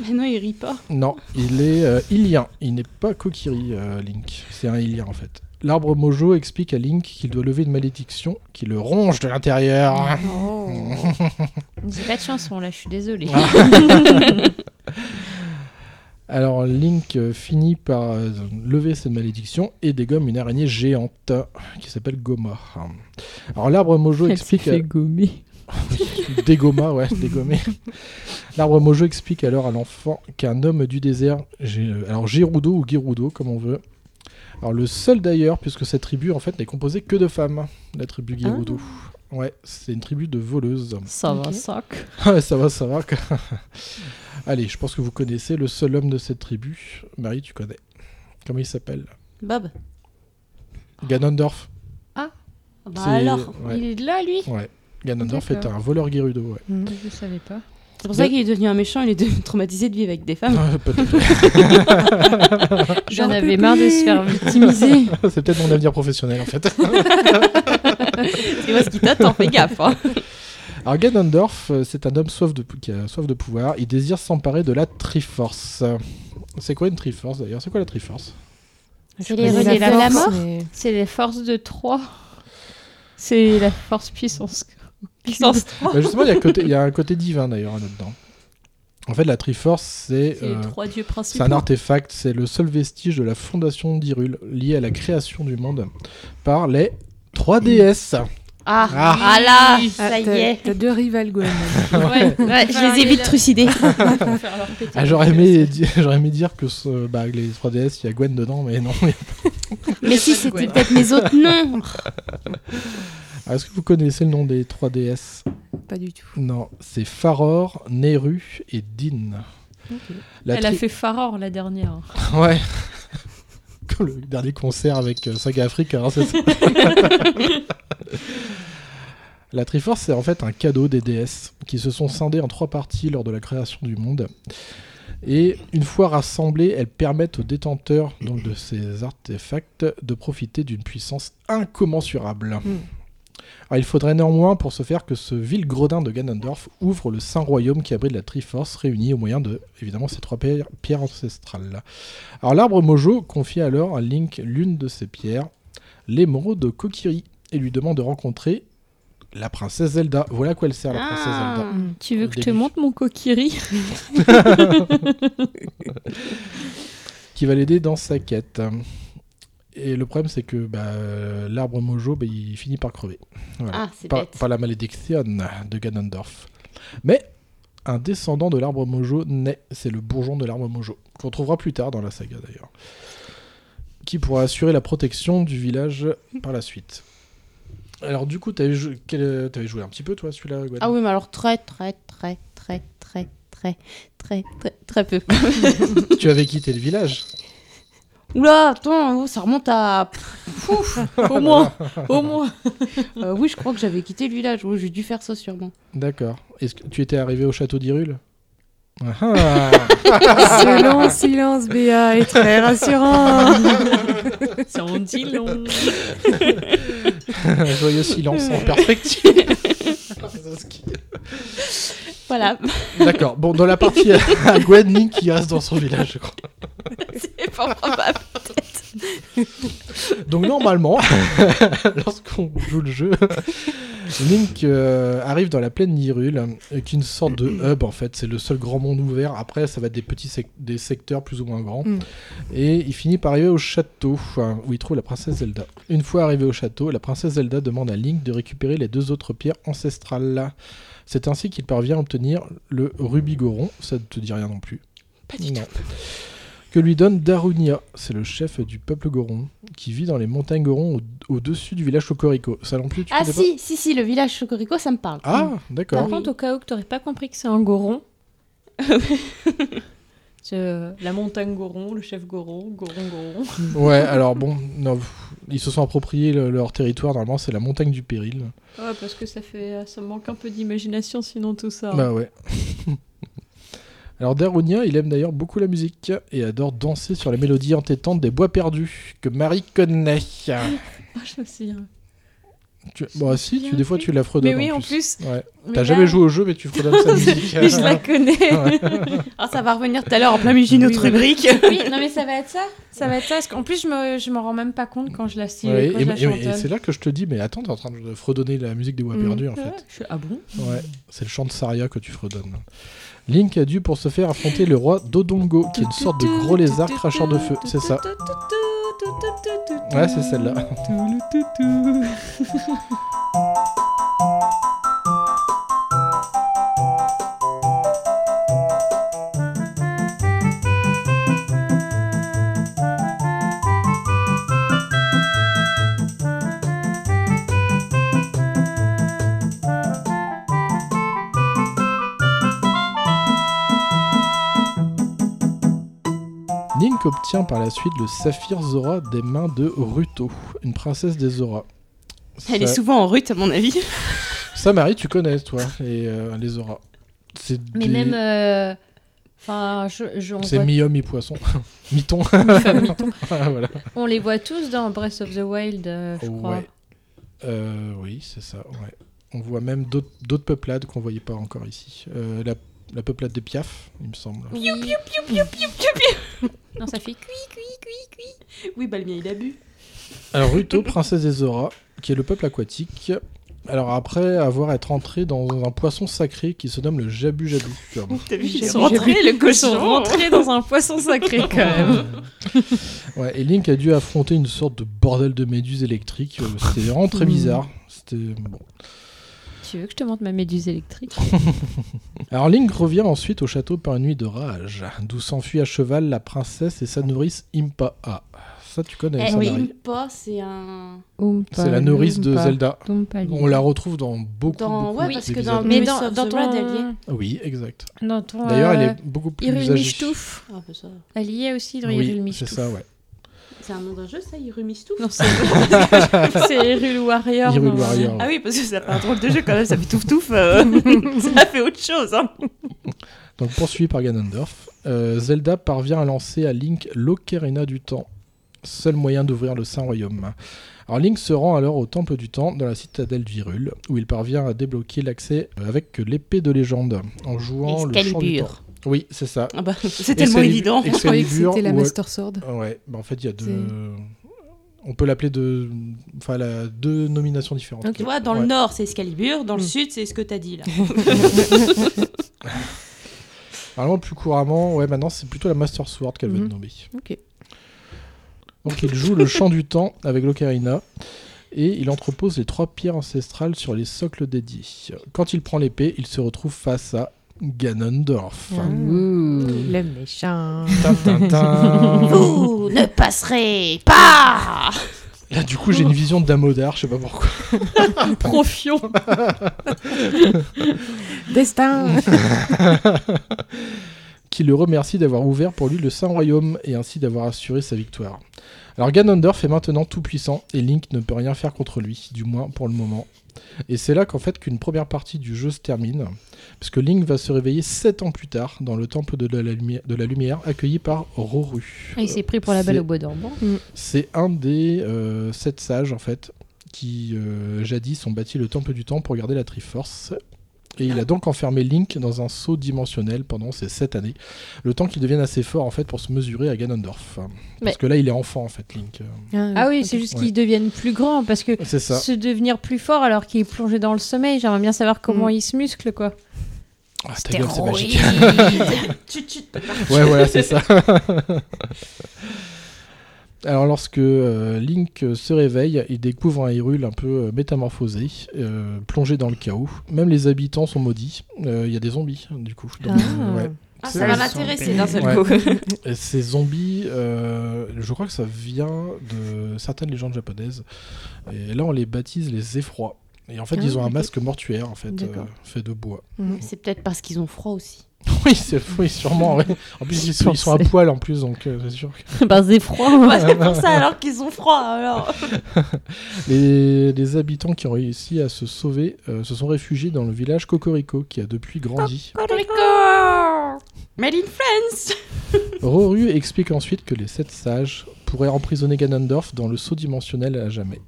Speaker 4: Mais non, il rit pas.
Speaker 1: Non, il est euh, Ilien. Il n'est pas Kokiri, euh, Link. C'est un Ilien en fait. L'arbre Mojo explique à Link qu'il doit lever une malédiction qui le ronge de l'intérieur.
Speaker 3: Oh.
Speaker 2: J'ai pas de chanson là, je suis désolée.
Speaker 1: Alors Link euh, finit par euh, lever cette malédiction et dégomme une araignée géante euh, qui s'appelle Goma. Alors l'arbre Mojo
Speaker 2: Elle
Speaker 1: explique...
Speaker 2: fait gommer.
Speaker 1: Dégoma, ouais, dégommé. L'arbre Mojo explique alors à l'enfant qu'un homme du désert, alors Gerudo ou Gerudo comme on veut, alors le seul d'ailleurs, puisque cette tribu en fait n'est composée que de femmes, la tribu Gerudo. Ouais, c'est une tribu de voleuses.
Speaker 2: Ça va,
Speaker 3: Ok.
Speaker 2: sac.
Speaker 1: Ouais, ça va, ça va. Allez, je pense que vous connaissez le seul homme de cette tribu. Marie, tu connais. Comment il s'appelle?
Speaker 4: Bob.
Speaker 1: Ganondorf.
Speaker 4: Bah
Speaker 1: C'est-
Speaker 4: alors.
Speaker 1: Ouais.
Speaker 2: Il est là, lui?
Speaker 1: Ouais. Ganondorf est un voleur Gerudo, ouais.
Speaker 3: Mhm.
Speaker 2: Je savais pas.
Speaker 4: C'est pour ça qu'il est devenu un méchant. Il est devenu traumatisé de vivre avec des femmes.
Speaker 2: J'en avais marre de se faire victimiser.
Speaker 1: c'est peut-être mon avenir professionnel en fait.
Speaker 4: Tu vois ce qui t'attend, fais gaffe. hein.
Speaker 1: Alors Ganondorf, euh, c'est un homme soif de, qui a soif de pouvoir. Il désire s'emparer de la Triforce. C'est quoi une Triforce d'ailleurs? C'est quoi la Triforce?
Speaker 4: C'est
Speaker 3: Je
Speaker 4: les relais
Speaker 3: la
Speaker 4: de la mort
Speaker 3: mais-
Speaker 2: C'est les forces de 3. C'est la force puissance. Puissance 3.
Speaker 1: Bah, Justement, il y, a un côté- il y a un côté divin d'ailleurs là-dedans. En fait, la Triforce, c'est euh, un artefact, c'est le seul vestige de la fondation d'Hyrule, lié à la création du monde par les 3DS.
Speaker 4: Ah,
Speaker 1: Ah.
Speaker 4: ah là,
Speaker 3: Ah,
Speaker 4: ça y est.
Speaker 3: T'as deux rivales, Gwen.
Speaker 2: Ouais,
Speaker 4: Ouais, je les ai vite trucidés.
Speaker 1: Ah, j'aurais aimé, j'aurais aimé dire que ce- bah, les 3DS, il y a Gwen dedans, mais non.
Speaker 4: Mais si, c'était peut-être mes autres noms.
Speaker 1: Est-ce que vous connaissez le nom des 3DS
Speaker 3: Pas du tout.
Speaker 1: Non, c'est Faror, Neru et Din. La
Speaker 2: Elle a fait Faror la dernière.
Speaker 1: Ouais. Comme le dernier concert avec euh, Saga Africa, hein, c'est ça La Triforce, c'est en fait un cadeau des déesses qui se sont scindées en trois parties lors de la création du monde. Et une fois rassemblées, elles permettent aux détenteurs donc, de ces artefacts de profiter d'une puissance incommensurable. Alors, il faudrait néanmoins pour ce faire que ce vil gredin de Ganondorf ouvre le saint royaume qui abrite la Triforce réunie au moyen de, évidemment, ces trois pierres, pierres ancestrales. Alors l'arbre Mojo confie alors à Link l'une de ces pierres, l'émeraude de Kokiri, et lui demande de rencontrer la princesse Zelda. Voilà à quoi elle sert la princesse
Speaker 4: Ah.
Speaker 1: Zelda.
Speaker 3: Tu veux que je te montre mon kokiri?
Speaker 1: Qui va l'aider dans sa quête. Et le problème, c'est que bah, l'arbre Mojo, bah, il finit par crever. Voilà.
Speaker 4: Ah, c'est
Speaker 1: Par, par la malédiction de Ganondorf. Mais un descendant de l'arbre Mojo naît, c'est le bourgeon de l'arbre Mojo, qu'on trouvera plus tard dans la saga d'ailleurs, qui pourra assurer la protection du village par la suite. Alors du coup, t'avais jou- quel- t'avais joué un petit peu toi celui-là
Speaker 4: Ah oui, mais alors très, très, très, très, très, très, très, très, très peu.
Speaker 1: Tu avais quitté le village?
Speaker 4: Oula, attends, oh, ça remonte à. Ouf, au moins, au moins. Euh, oui, je crois que j'avais quitté le village. Oui, j'ai dû faire ça sûrement.
Speaker 1: D'accord. Est-ce que tu étais arrivé au château d'Irule Ah
Speaker 3: Ce long silence, Béa, est très rassurant. Ça en dit long.
Speaker 1: Un Joyeux silence en perspective.
Speaker 4: Voilà,
Speaker 1: D'accord. Bon, dans la partie à Gwen, Link qui reste dans son village, je crois.
Speaker 4: c'est pas probable.
Speaker 1: Donc normalement, lorsqu'on joue le jeu, Link euh, arrive dans la plaine d'Hyrule, euh, qui est une sorte de hub en fait. C'est le seul grand monde ouvert. Après, ça va être des petits sec- des secteurs plus ou moins grands.
Speaker 3: Mm.
Speaker 1: Et il finit par arriver au château, hein, où il trouve la princesse Zelda. Une fois arrivé au château, la princesse Zelda demande à Link de récupérer les deux autres pierres ancestrales. C'est ainsi qu'il parvient à obtenir le rubis Goron. Ça ne te dit rien non plus.
Speaker 4: Pas du
Speaker 1: Non. Que lui donne Darunia, c'est le chef du peuple Goron, qui vit dans les montagnes Goron au- au-dessus du village Cocorico. Ça non plus, tu
Speaker 4: Ah si, si, si, le village Chocorico, ça me parle.
Speaker 1: Ah,
Speaker 3: Par
Speaker 1: d'accord.
Speaker 4: oui.
Speaker 3: contre, au cas où que t'aurais pas compris que c'est un goron. c'est euh, la montagne goron, le chef goron, goron goron.
Speaker 1: Ouais, alors bon, non, ils se sont appropriés le- leur territoire. Normalement, c'est la montagne du péril.
Speaker 3: Ouais, parce que ça fait, ça manque un peu d'imagination sinon tout ça.
Speaker 1: Bah ouais. Alors Darunia, il aime d'ailleurs beaucoup la musique et adore danser sur les mélodies entêtantes des bois perdus que Marie connaît. Tu... Bon, si, tu, des fois tu la fredonnes.
Speaker 3: Mais oui, en plus.
Speaker 1: Ouais. T'as
Speaker 3: là-
Speaker 1: jamais joué au jeu, mais tu fredonnes sa musique.
Speaker 3: Mais je la connais.
Speaker 4: Ah, ça va revenir tout à l'heure en plein milieu d'une
Speaker 3: Oui,
Speaker 4: autre
Speaker 3: oui.
Speaker 4: rubrique.
Speaker 2: Oui, non mais ça va être ça. Ça va être ça. Parce qu'en plus, je me, je m'en rends même pas compte quand je la, si,
Speaker 1: Ouais,
Speaker 2: quand
Speaker 1: et,
Speaker 2: je la
Speaker 1: et- et
Speaker 2: chantonne.
Speaker 1: c'est là que je te dis, mais attends, t'es en train de fredonner la musique des bois
Speaker 3: Mm.
Speaker 1: perdus en fait.
Speaker 3: Je suis- Ah bon
Speaker 1: Ouais, c'est le chant de Saria que tu fredonnes. Link a dû pour se faire affronter le roi Dodongo, qui est une sorte de gros lézard cracheur de feu, c'est ça. Ouais, c'est celle-là. obtient par la suite le saphir Zora des mains de Ruto, une princesse des Zora.
Speaker 4: Elle est souvent en rut, à mon avis.
Speaker 1: Ça, Marie, tu connais, toi, les, euh, les Zora. C'est
Speaker 2: Mais
Speaker 1: des-
Speaker 2: même. euh, Enfin, je, je- on,
Speaker 1: C'est
Speaker 2: voit-
Speaker 1: mi-homme, mi-poisson. Mi-ton. Ah, voilà.
Speaker 2: on les voit tous dans Breath of the Wild, euh, je crois.
Speaker 1: Ouais. Euh, oui, c'est ça, ouais. On voit même d'autres d'autres peuplades qu'on voyait pas encore ici. Euh, la, la peuplade des Piaf, il me semble.
Speaker 2: Oui. Non, ça fait cuit, cuit, cuit, cuit.
Speaker 4: Oui, bah le mien, il a bu.
Speaker 1: Alors Ruto, princesse des Zora, qui est le peuple aquatique. Alors après avoir être entré dans un poisson sacré qui se nomme le Jabu Jabu.
Speaker 4: T'as vu,
Speaker 2: Ils sont
Speaker 4: rentré le cochon.
Speaker 2: sont rentrés dans un poisson sacré quand même.
Speaker 1: Ouais, et Link a dû affronter une sorte de bordel de méduses électriques. Euh, C'était vraiment très
Speaker 3: Mm.
Speaker 1: bizarre. C'était bon.
Speaker 2: Tu veux que je te montre ma méduse électrique?
Speaker 1: Alors Link revient ensuite au château par une nuit de rage, d'où s'enfuit à cheval la princesse et sa nourrice Impa. Ah, ça tu connais,
Speaker 4: Eh
Speaker 1: ça
Speaker 4: oui, pas, c'est un.
Speaker 1: C'est la nourrice de Zelda. On la retrouve dans beaucoup,
Speaker 4: Dans-
Speaker 1: beaucoup
Speaker 4: ouais, parce que dans-
Speaker 2: Mais dans,
Speaker 4: of
Speaker 2: dans ton...
Speaker 4: Elle y est.
Speaker 1: Oui, exact. D'ailleurs, elle
Speaker 2: euh,
Speaker 1: est beaucoup plus
Speaker 2: Hyrule
Speaker 1: âgée.
Speaker 4: Ah, bah ça.
Speaker 2: Elle y est aussi dans
Speaker 1: Oui, c'est ça, ouais.
Speaker 4: C'est un nom d'un jeu, ça Mistouf
Speaker 2: Non, c'est Hyrule Warrior.
Speaker 1: Hyrule
Speaker 2: non,
Speaker 1: Warrior.
Speaker 4: Ah oui, parce que ça fait un drôle de jeu quand même, ça fait touf touf. euh, ça fait autre chose. Hein.
Speaker 1: Donc poursuivi par Ganondorf, euh, Zelda parvient à lancer à Link l'Ocarina du Temps, seul moyen d'ouvrir le Saint Royaume. Alors Link se rend alors au Temple du Temps dans la citadelle d'Hyrule, où il parvient à débloquer l'accès avec l'épée de légende, en jouant le chant du temps. Oui, c'est ça.
Speaker 4: Ah bah, c'est tellement évident.
Speaker 3: Je croyais que
Speaker 1: Excalibur
Speaker 3: c'était la Master Sword.
Speaker 1: Ouais, bah en fait, il y a deux... On peut l'appeler de... Enfin, elle a deux nominations différentes.
Speaker 3: Ok.
Speaker 4: Tu vois, dans
Speaker 1: Ouais.
Speaker 4: le nord, c'est Excalibur, dans le
Speaker 3: Mm.
Speaker 4: sud, c'est ce que t'as dit là.
Speaker 1: Normalement, plus couramment, ouais, maintenant, c'est plutôt la Master Sword qu'elle veut
Speaker 3: Mhm.
Speaker 1: être nommée.
Speaker 3: Ok.
Speaker 1: Donc il joue le chant du temps avec l'ocarina et il entrepose les trois pierres ancestrales sur les socles dédiés. Quand il prend l'épée, il se retrouve face à Ganondorf.
Speaker 3: Ah. Le méchant.
Speaker 4: Vous ne passerez pas
Speaker 1: Là du coup j'ai une vision de Damodar, je sais pas pourquoi.
Speaker 2: Profion.
Speaker 3: Destin.
Speaker 1: qui le remercie d'avoir ouvert pour lui le Saint Royaume et ainsi d'avoir assuré sa victoire. Alors Ganondorf est maintenant tout puissant et Link ne peut rien faire contre lui, du moins pour le moment. Et c'est là qu'en fait qu'une première partie du jeu se termine, parce que Link va se réveiller 7 ans plus tard dans le temple de la, lumière, de la lumière accueilli par Roru.
Speaker 2: Il s'est pris pour la belle
Speaker 1: C'est-
Speaker 2: au bois dormant.
Speaker 1: C'est un des euh, sept sages en fait qui euh, jadis ont bâti le temple du temps pour garder la Triforce. Et il a donc enfermé Link dans un saut dimensionnel pendant ces sept années, le temps qu'il devienne assez fort en fait pour se mesurer à Ganondorf. Parce
Speaker 2: Mais-
Speaker 1: que là il est enfant en fait Link.
Speaker 2: Ah oui,
Speaker 3: ok.
Speaker 2: c'est juste
Speaker 1: Ouais.
Speaker 2: qu'ils deviennent plus grands parce que se devenir plus fort alors qu'il est plongé dans le sommeil, j'aimerais bien savoir comment
Speaker 3: Mm.
Speaker 2: il se muscle quoi.
Speaker 1: Ah, ta gueule, c'est magique. Ouais, voilà, c'est ça. Alors, lorsque euh, Link se réveille, il découvre un Hyrule un peu euh, métamorphosé, euh, plongé dans le chaos. Même les habitants sont maudits. Euh, Il y a des zombies, du coup. Donc,
Speaker 3: Ah.
Speaker 1: ouais.
Speaker 4: Ah, ça va m'intéresser d'un seul
Speaker 1: Ouais.
Speaker 4: coup.
Speaker 1: Et ces zombies, euh, je crois que ça vient de certaines légendes japonaises. Et là, on les baptise les effrois. Et en fait,
Speaker 3: Ah,
Speaker 1: ils ont un masque mortuaire, en fait, euh, fait de bois.
Speaker 3: Mhm.
Speaker 4: C'est peut-être parce qu'ils ont froid aussi.
Speaker 1: oui, c'est oui, sûrement. ouais. En plus, ils sont, ils sont à poil en plus, donc euh, c'est sûr. que-
Speaker 2: bah c'est froid.
Speaker 4: Ouais, c'est pour ça alors qu'ils ont froid alors.
Speaker 1: Les, les habitants qui ont réussi à se sauver euh, se sont réfugiés dans le village Cocorico, qui a depuis grandi.
Speaker 4: Made in France
Speaker 1: Roru explique ensuite que les sept sages pourraient emprisonner Ganondorf dans le saut dimensionnel à jamais.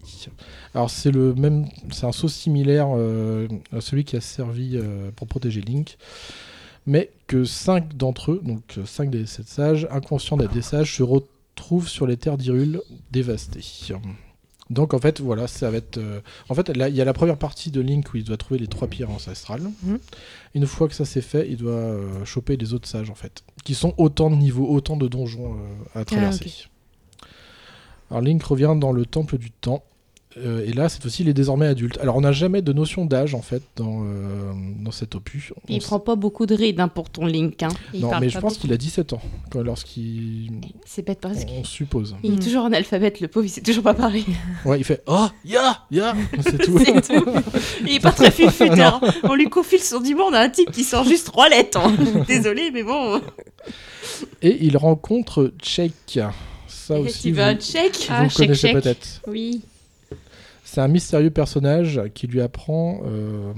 Speaker 1: Alors c'est le même, c'est un saut similaire euh, à celui qui a servi euh, pour protéger Link, mais que cinq d'entre eux, donc euh, cinq des sept sages, inconscients d'être des sages, se retrouvent sur les terres d'Hyrule dévastées. Donc en fait voilà, ça va être, euh, en fait il y a la première partie de Link où il doit trouver les trois pierres ancestrales.
Speaker 3: Mhm.
Speaker 1: Une fois que ça c'est fait, il doit euh, choper les autres sages en fait, qui sont autant de niveaux, autant de donjons euh, à traverser.
Speaker 3: ok.
Speaker 1: Alors Link revient dans le temple du temps. Euh, et là, cette fois-ci, il est désormais adulte. Alors, on n'a jamais de notion d'âge, en fait, dans, euh, dans cet opus. On
Speaker 4: Il
Speaker 1: s-
Speaker 4: prend pas beaucoup de rides hein, pour ton Link. Hein. Il
Speaker 1: Non,
Speaker 4: parle
Speaker 1: mais je pense qu'il a 17 ans, quand- lorsqu'il...
Speaker 4: C'est bête parce qu'il
Speaker 1: On suppose.
Speaker 4: il est toujours analphabète, le pauvre, il sait toujours pas parler.
Speaker 1: Ouais, il fait « Oh, ya, ya !» C'est tout.
Speaker 4: C'est tout. Il est pas très fufuteur. On lui confie son dimanche, on a un type qui sort juste trois lettres. hein. Désolé, mais bon.
Speaker 1: Et il rencontre Cheik. Ça aussi,
Speaker 4: tu
Speaker 1: vous,
Speaker 4: veux un check
Speaker 1: vous
Speaker 2: Ah,
Speaker 1: le
Speaker 2: Cheik,
Speaker 1: connaissez peut-être.
Speaker 2: Oui.
Speaker 1: C'est un mystérieux personnage qui lui apprend... euh,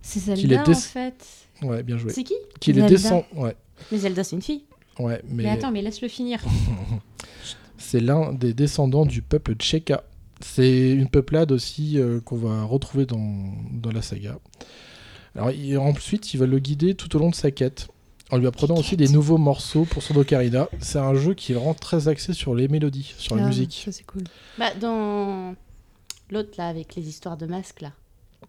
Speaker 2: C'est Zelda en fait.
Speaker 1: Ouais, bien joué.
Speaker 4: C'est qui
Speaker 1: Qu'il est descend... Ouais,
Speaker 4: Mais Zelda, c'est une fille.
Speaker 1: ouais, mais...
Speaker 2: Mais attends, mais laisse-le finir.
Speaker 1: C'est l'un des descendants du peuple Tcheka. C'est une peuplade aussi euh, qu'on va retrouver dans, dans la saga. Alors il- ensuite, il va le guider tout au long de sa quête, en lui apprenant aussi des nouveaux morceaux pour son ocarina. C'est un jeu qui rend très axé sur les mélodies, sur la
Speaker 3: Ah,
Speaker 1: musique.
Speaker 3: Ça, c'est cool.
Speaker 4: Bah, dans l'autre, là, avec les histoires de masques, là,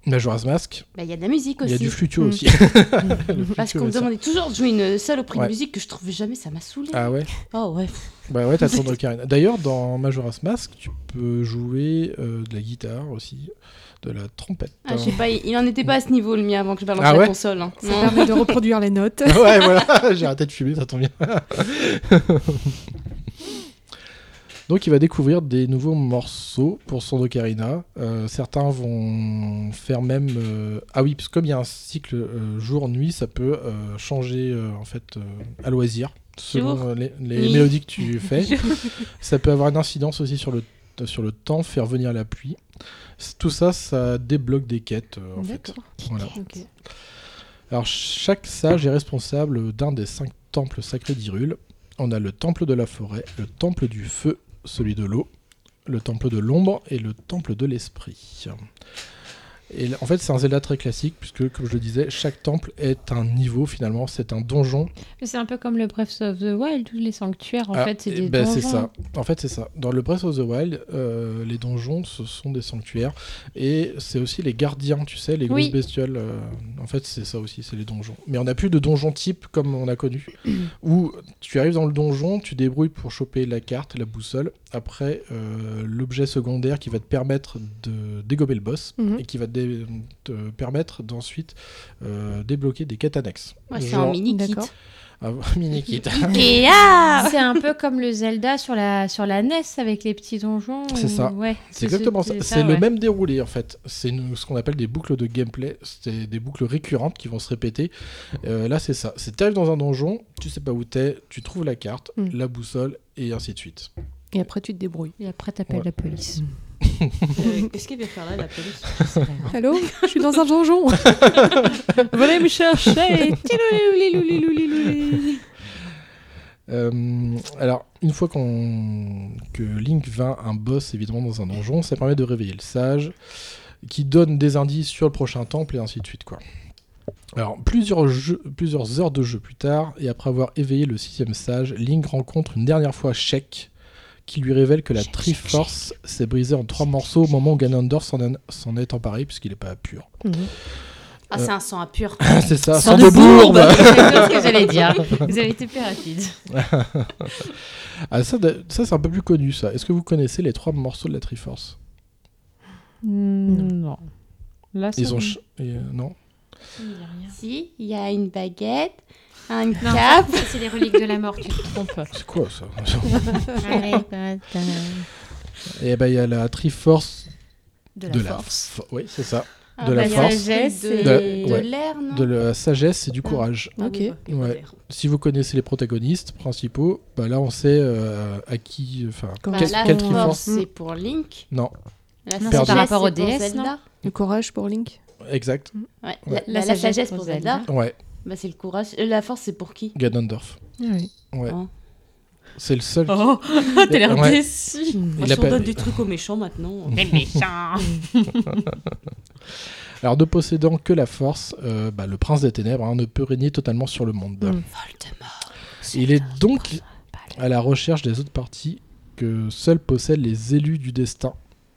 Speaker 1: Majora's Mask,
Speaker 4: bah, il y a de la musique
Speaker 1: il
Speaker 4: aussi.
Speaker 1: y a du flutio
Speaker 3: Mm.
Speaker 1: aussi.
Speaker 4: Parce qu'on me demandait toujours de jouer une saloperie
Speaker 1: Ouais.
Speaker 4: de musique que je trouvais jamais, ça m'a saoulé.
Speaker 1: Ah ouais
Speaker 4: Oh ouais.
Speaker 1: Bah ouais, t'as ton ocarina. D'ailleurs, dans Majora's Mask, tu peux jouer euh, de la guitare aussi, de la trompette.
Speaker 4: Ah, je sais pas, il il en était pas à ce niveau le mien avant que je balance
Speaker 1: Ah
Speaker 4: la
Speaker 1: ouais
Speaker 4: console. hein.
Speaker 3: Ça permet de reproduire les notes.
Speaker 1: ouais, voilà, j'ai arrêté de fumer, ça tombe bien. Donc il va découvrir des nouveaux morceaux pour son ocarina. Euh, certains vont faire même... euh, Ah oui, parce que comme il y a un cycle euh, jour-nuit, ça peut euh, changer euh, en fait euh, à loisir. selon
Speaker 4: Jour.
Speaker 1: euh, les, les mélodies que tu fais. ça peut avoir une incidence aussi sur le, sur le temps, faire venir la pluie. C- Tout ça, ça débloque des quêtes, euh, en fait.
Speaker 3: D'accord.
Speaker 1: Voilà.
Speaker 3: Ok.
Speaker 1: Alors, chaque sage est responsable d'un des cinq temples sacrés d'Hyrule. On a le temple de la forêt, le temple du feu, celui de l'eau, le temple de l'ombre et le temple de l'esprit. Et en fait, c'est un Zelda très classique, puisque, comme je le disais, chaque temple est un niveau finalement, c'est un donjon.
Speaker 2: Mais c'est un peu comme le Breath of the Wild, tous les sanctuaires, en
Speaker 1: Ah,
Speaker 2: fait, c'est
Speaker 1: eh
Speaker 2: des
Speaker 1: ben,
Speaker 2: donjons.
Speaker 1: c'est ça. En fait, c'est ça. Dans le Breath of the Wild, euh, les donjons, ce sont des sanctuaires. Et c'est aussi les gardiens, tu sais, les grosses
Speaker 2: Oui.
Speaker 1: bestioles. euh, en fait, c'est ça aussi, c'est les donjons. Mais on n'a plus de donjon type comme on a connu. où tu arrives dans le donjon, tu débrouilles pour choper la carte, la boussole. Après, euh, l'objet secondaire qui va te permettre de dégommer le boss.
Speaker 3: Mhm.
Speaker 1: Et qui va te, dé- te permettre d'ensuite euh, débloquer des quêtes annexes.
Speaker 4: Ouais, c'est un mini kit.
Speaker 3: D'accord.
Speaker 1: Ah, mini kit.
Speaker 2: C'est un peu comme le Zelda sur la, sur la NES avec les petits donjons.
Speaker 1: C'est
Speaker 2: ou-
Speaker 1: ça.
Speaker 2: Ouais,
Speaker 1: C'est exactement ça. C'est le
Speaker 2: ouais.
Speaker 1: même déroulé en fait. C'est ce qu'on appelle des boucles de gameplay. C'est des boucles récurrentes qui vont se répéter. Euh, là, c'est ça. C'est t'arrives dans un donjon, tu sais pas où t'es, tu trouves la carte,
Speaker 3: Mm.
Speaker 1: la boussole et ainsi de suite.
Speaker 3: Et après, tu te débrouilles.
Speaker 2: Et après, t'appelles
Speaker 1: Ouais.
Speaker 2: la police.
Speaker 4: Euh, Qu'est-ce qu'il veut faire là, la police?
Speaker 3: Allô? Je suis dans un donjon. Venez me chercher.
Speaker 1: Euh, alors, une fois qu'on que Link vainc un boss évidemment dans un donjon, ça permet de réveiller le sage, qui donne des indices sur le prochain temple et ainsi de suite quoi. Alors, plusieurs, jeux- plusieurs heures de jeu plus tard, et après avoir éveillé le sixième sage, Link rencontre une dernière fois Sheik, qui lui révèle que la Triforce s'est brisée en trois morceaux au moment où Ganondorf s'en en- s'en est emparé, puisqu'il n'est pas pur.
Speaker 3: Mhm.
Speaker 4: Ah, c'est un sang impur.
Speaker 1: C'est ça,
Speaker 2: Sang
Speaker 1: sans
Speaker 2: de
Speaker 1: de bourbe
Speaker 2: C'est ce que j'allais dire. Vous avez été plus rapide.
Speaker 1: Ah, ça, ça c'est un peu plus connu, ça. Est-ce que vous connaissez les trois morceaux de la Triforce?
Speaker 2: Non. Là,
Speaker 1: Ils ont...
Speaker 2: me-
Speaker 1: ch- et, euh, non.
Speaker 4: Si, il y a une baguette, un
Speaker 2: Non,
Speaker 4: cap.
Speaker 2: c'est les reliques de la mort, tu te trompes.
Speaker 1: C'est quoi ça
Speaker 2: Allez,
Speaker 1: Et ben il y a la Triforce
Speaker 2: de
Speaker 1: de
Speaker 2: la
Speaker 1: la
Speaker 2: force.
Speaker 1: fo- Oui, c'est ça.
Speaker 4: Ah,
Speaker 1: de la
Speaker 4: bah,
Speaker 1: force.
Speaker 4: sagesse
Speaker 2: De-
Speaker 4: et
Speaker 1: de-
Speaker 4: de,
Speaker 1: ouais.
Speaker 4: l'air, non
Speaker 1: De la sagesse et du
Speaker 4: Ah.
Speaker 1: courage.
Speaker 4: Ah
Speaker 3: Ok.
Speaker 4: oui, bah,
Speaker 1: Ouais. Si vous connaissez les protagonistes principaux, bah là on sait euh, à qui. Enfin,
Speaker 3: Bah,
Speaker 1: quel-
Speaker 4: la
Speaker 1: quelle
Speaker 3: force.
Speaker 1: Triforce
Speaker 4: c'est pour Link.
Speaker 1: Non,
Speaker 4: La
Speaker 1: c'est par
Speaker 4: sagesse,
Speaker 2: rapport au
Speaker 4: c'est pour
Speaker 2: DS,
Speaker 4: Zelda.
Speaker 2: non
Speaker 3: Le courage pour Link.
Speaker 1: exact.
Speaker 4: Ouais.
Speaker 1: Ouais.
Speaker 4: La,
Speaker 2: La
Speaker 4: la
Speaker 2: sagesse
Speaker 4: sagesse
Speaker 2: pour
Speaker 4: pour Zelda,
Speaker 2: Zelda.
Speaker 1: Ouais,
Speaker 4: bah, c'est le courage. Euh, La force, c'est pour qui?
Speaker 1: Ganondorf.
Speaker 3: Oui.
Speaker 1: Ouais.
Speaker 4: Oh.
Speaker 1: C'est le seul. qui-
Speaker 2: Oh, t'as l'air
Speaker 1: Ouais.
Speaker 2: déçu.
Speaker 1: Il
Speaker 4: Moi,
Speaker 1: a
Speaker 4: si
Speaker 1: pas-
Speaker 4: on donne des trucs aux méchants maintenant.
Speaker 2: Les méchants.
Speaker 1: Alors ne possédant que la force, euh, bah, le prince des ténèbres hein, ne peut régner totalement sur le monde.
Speaker 3: Mm.
Speaker 4: Voldemort.
Speaker 1: Il est donc à la recherche des autres parties que seuls possèdent les élus du destin.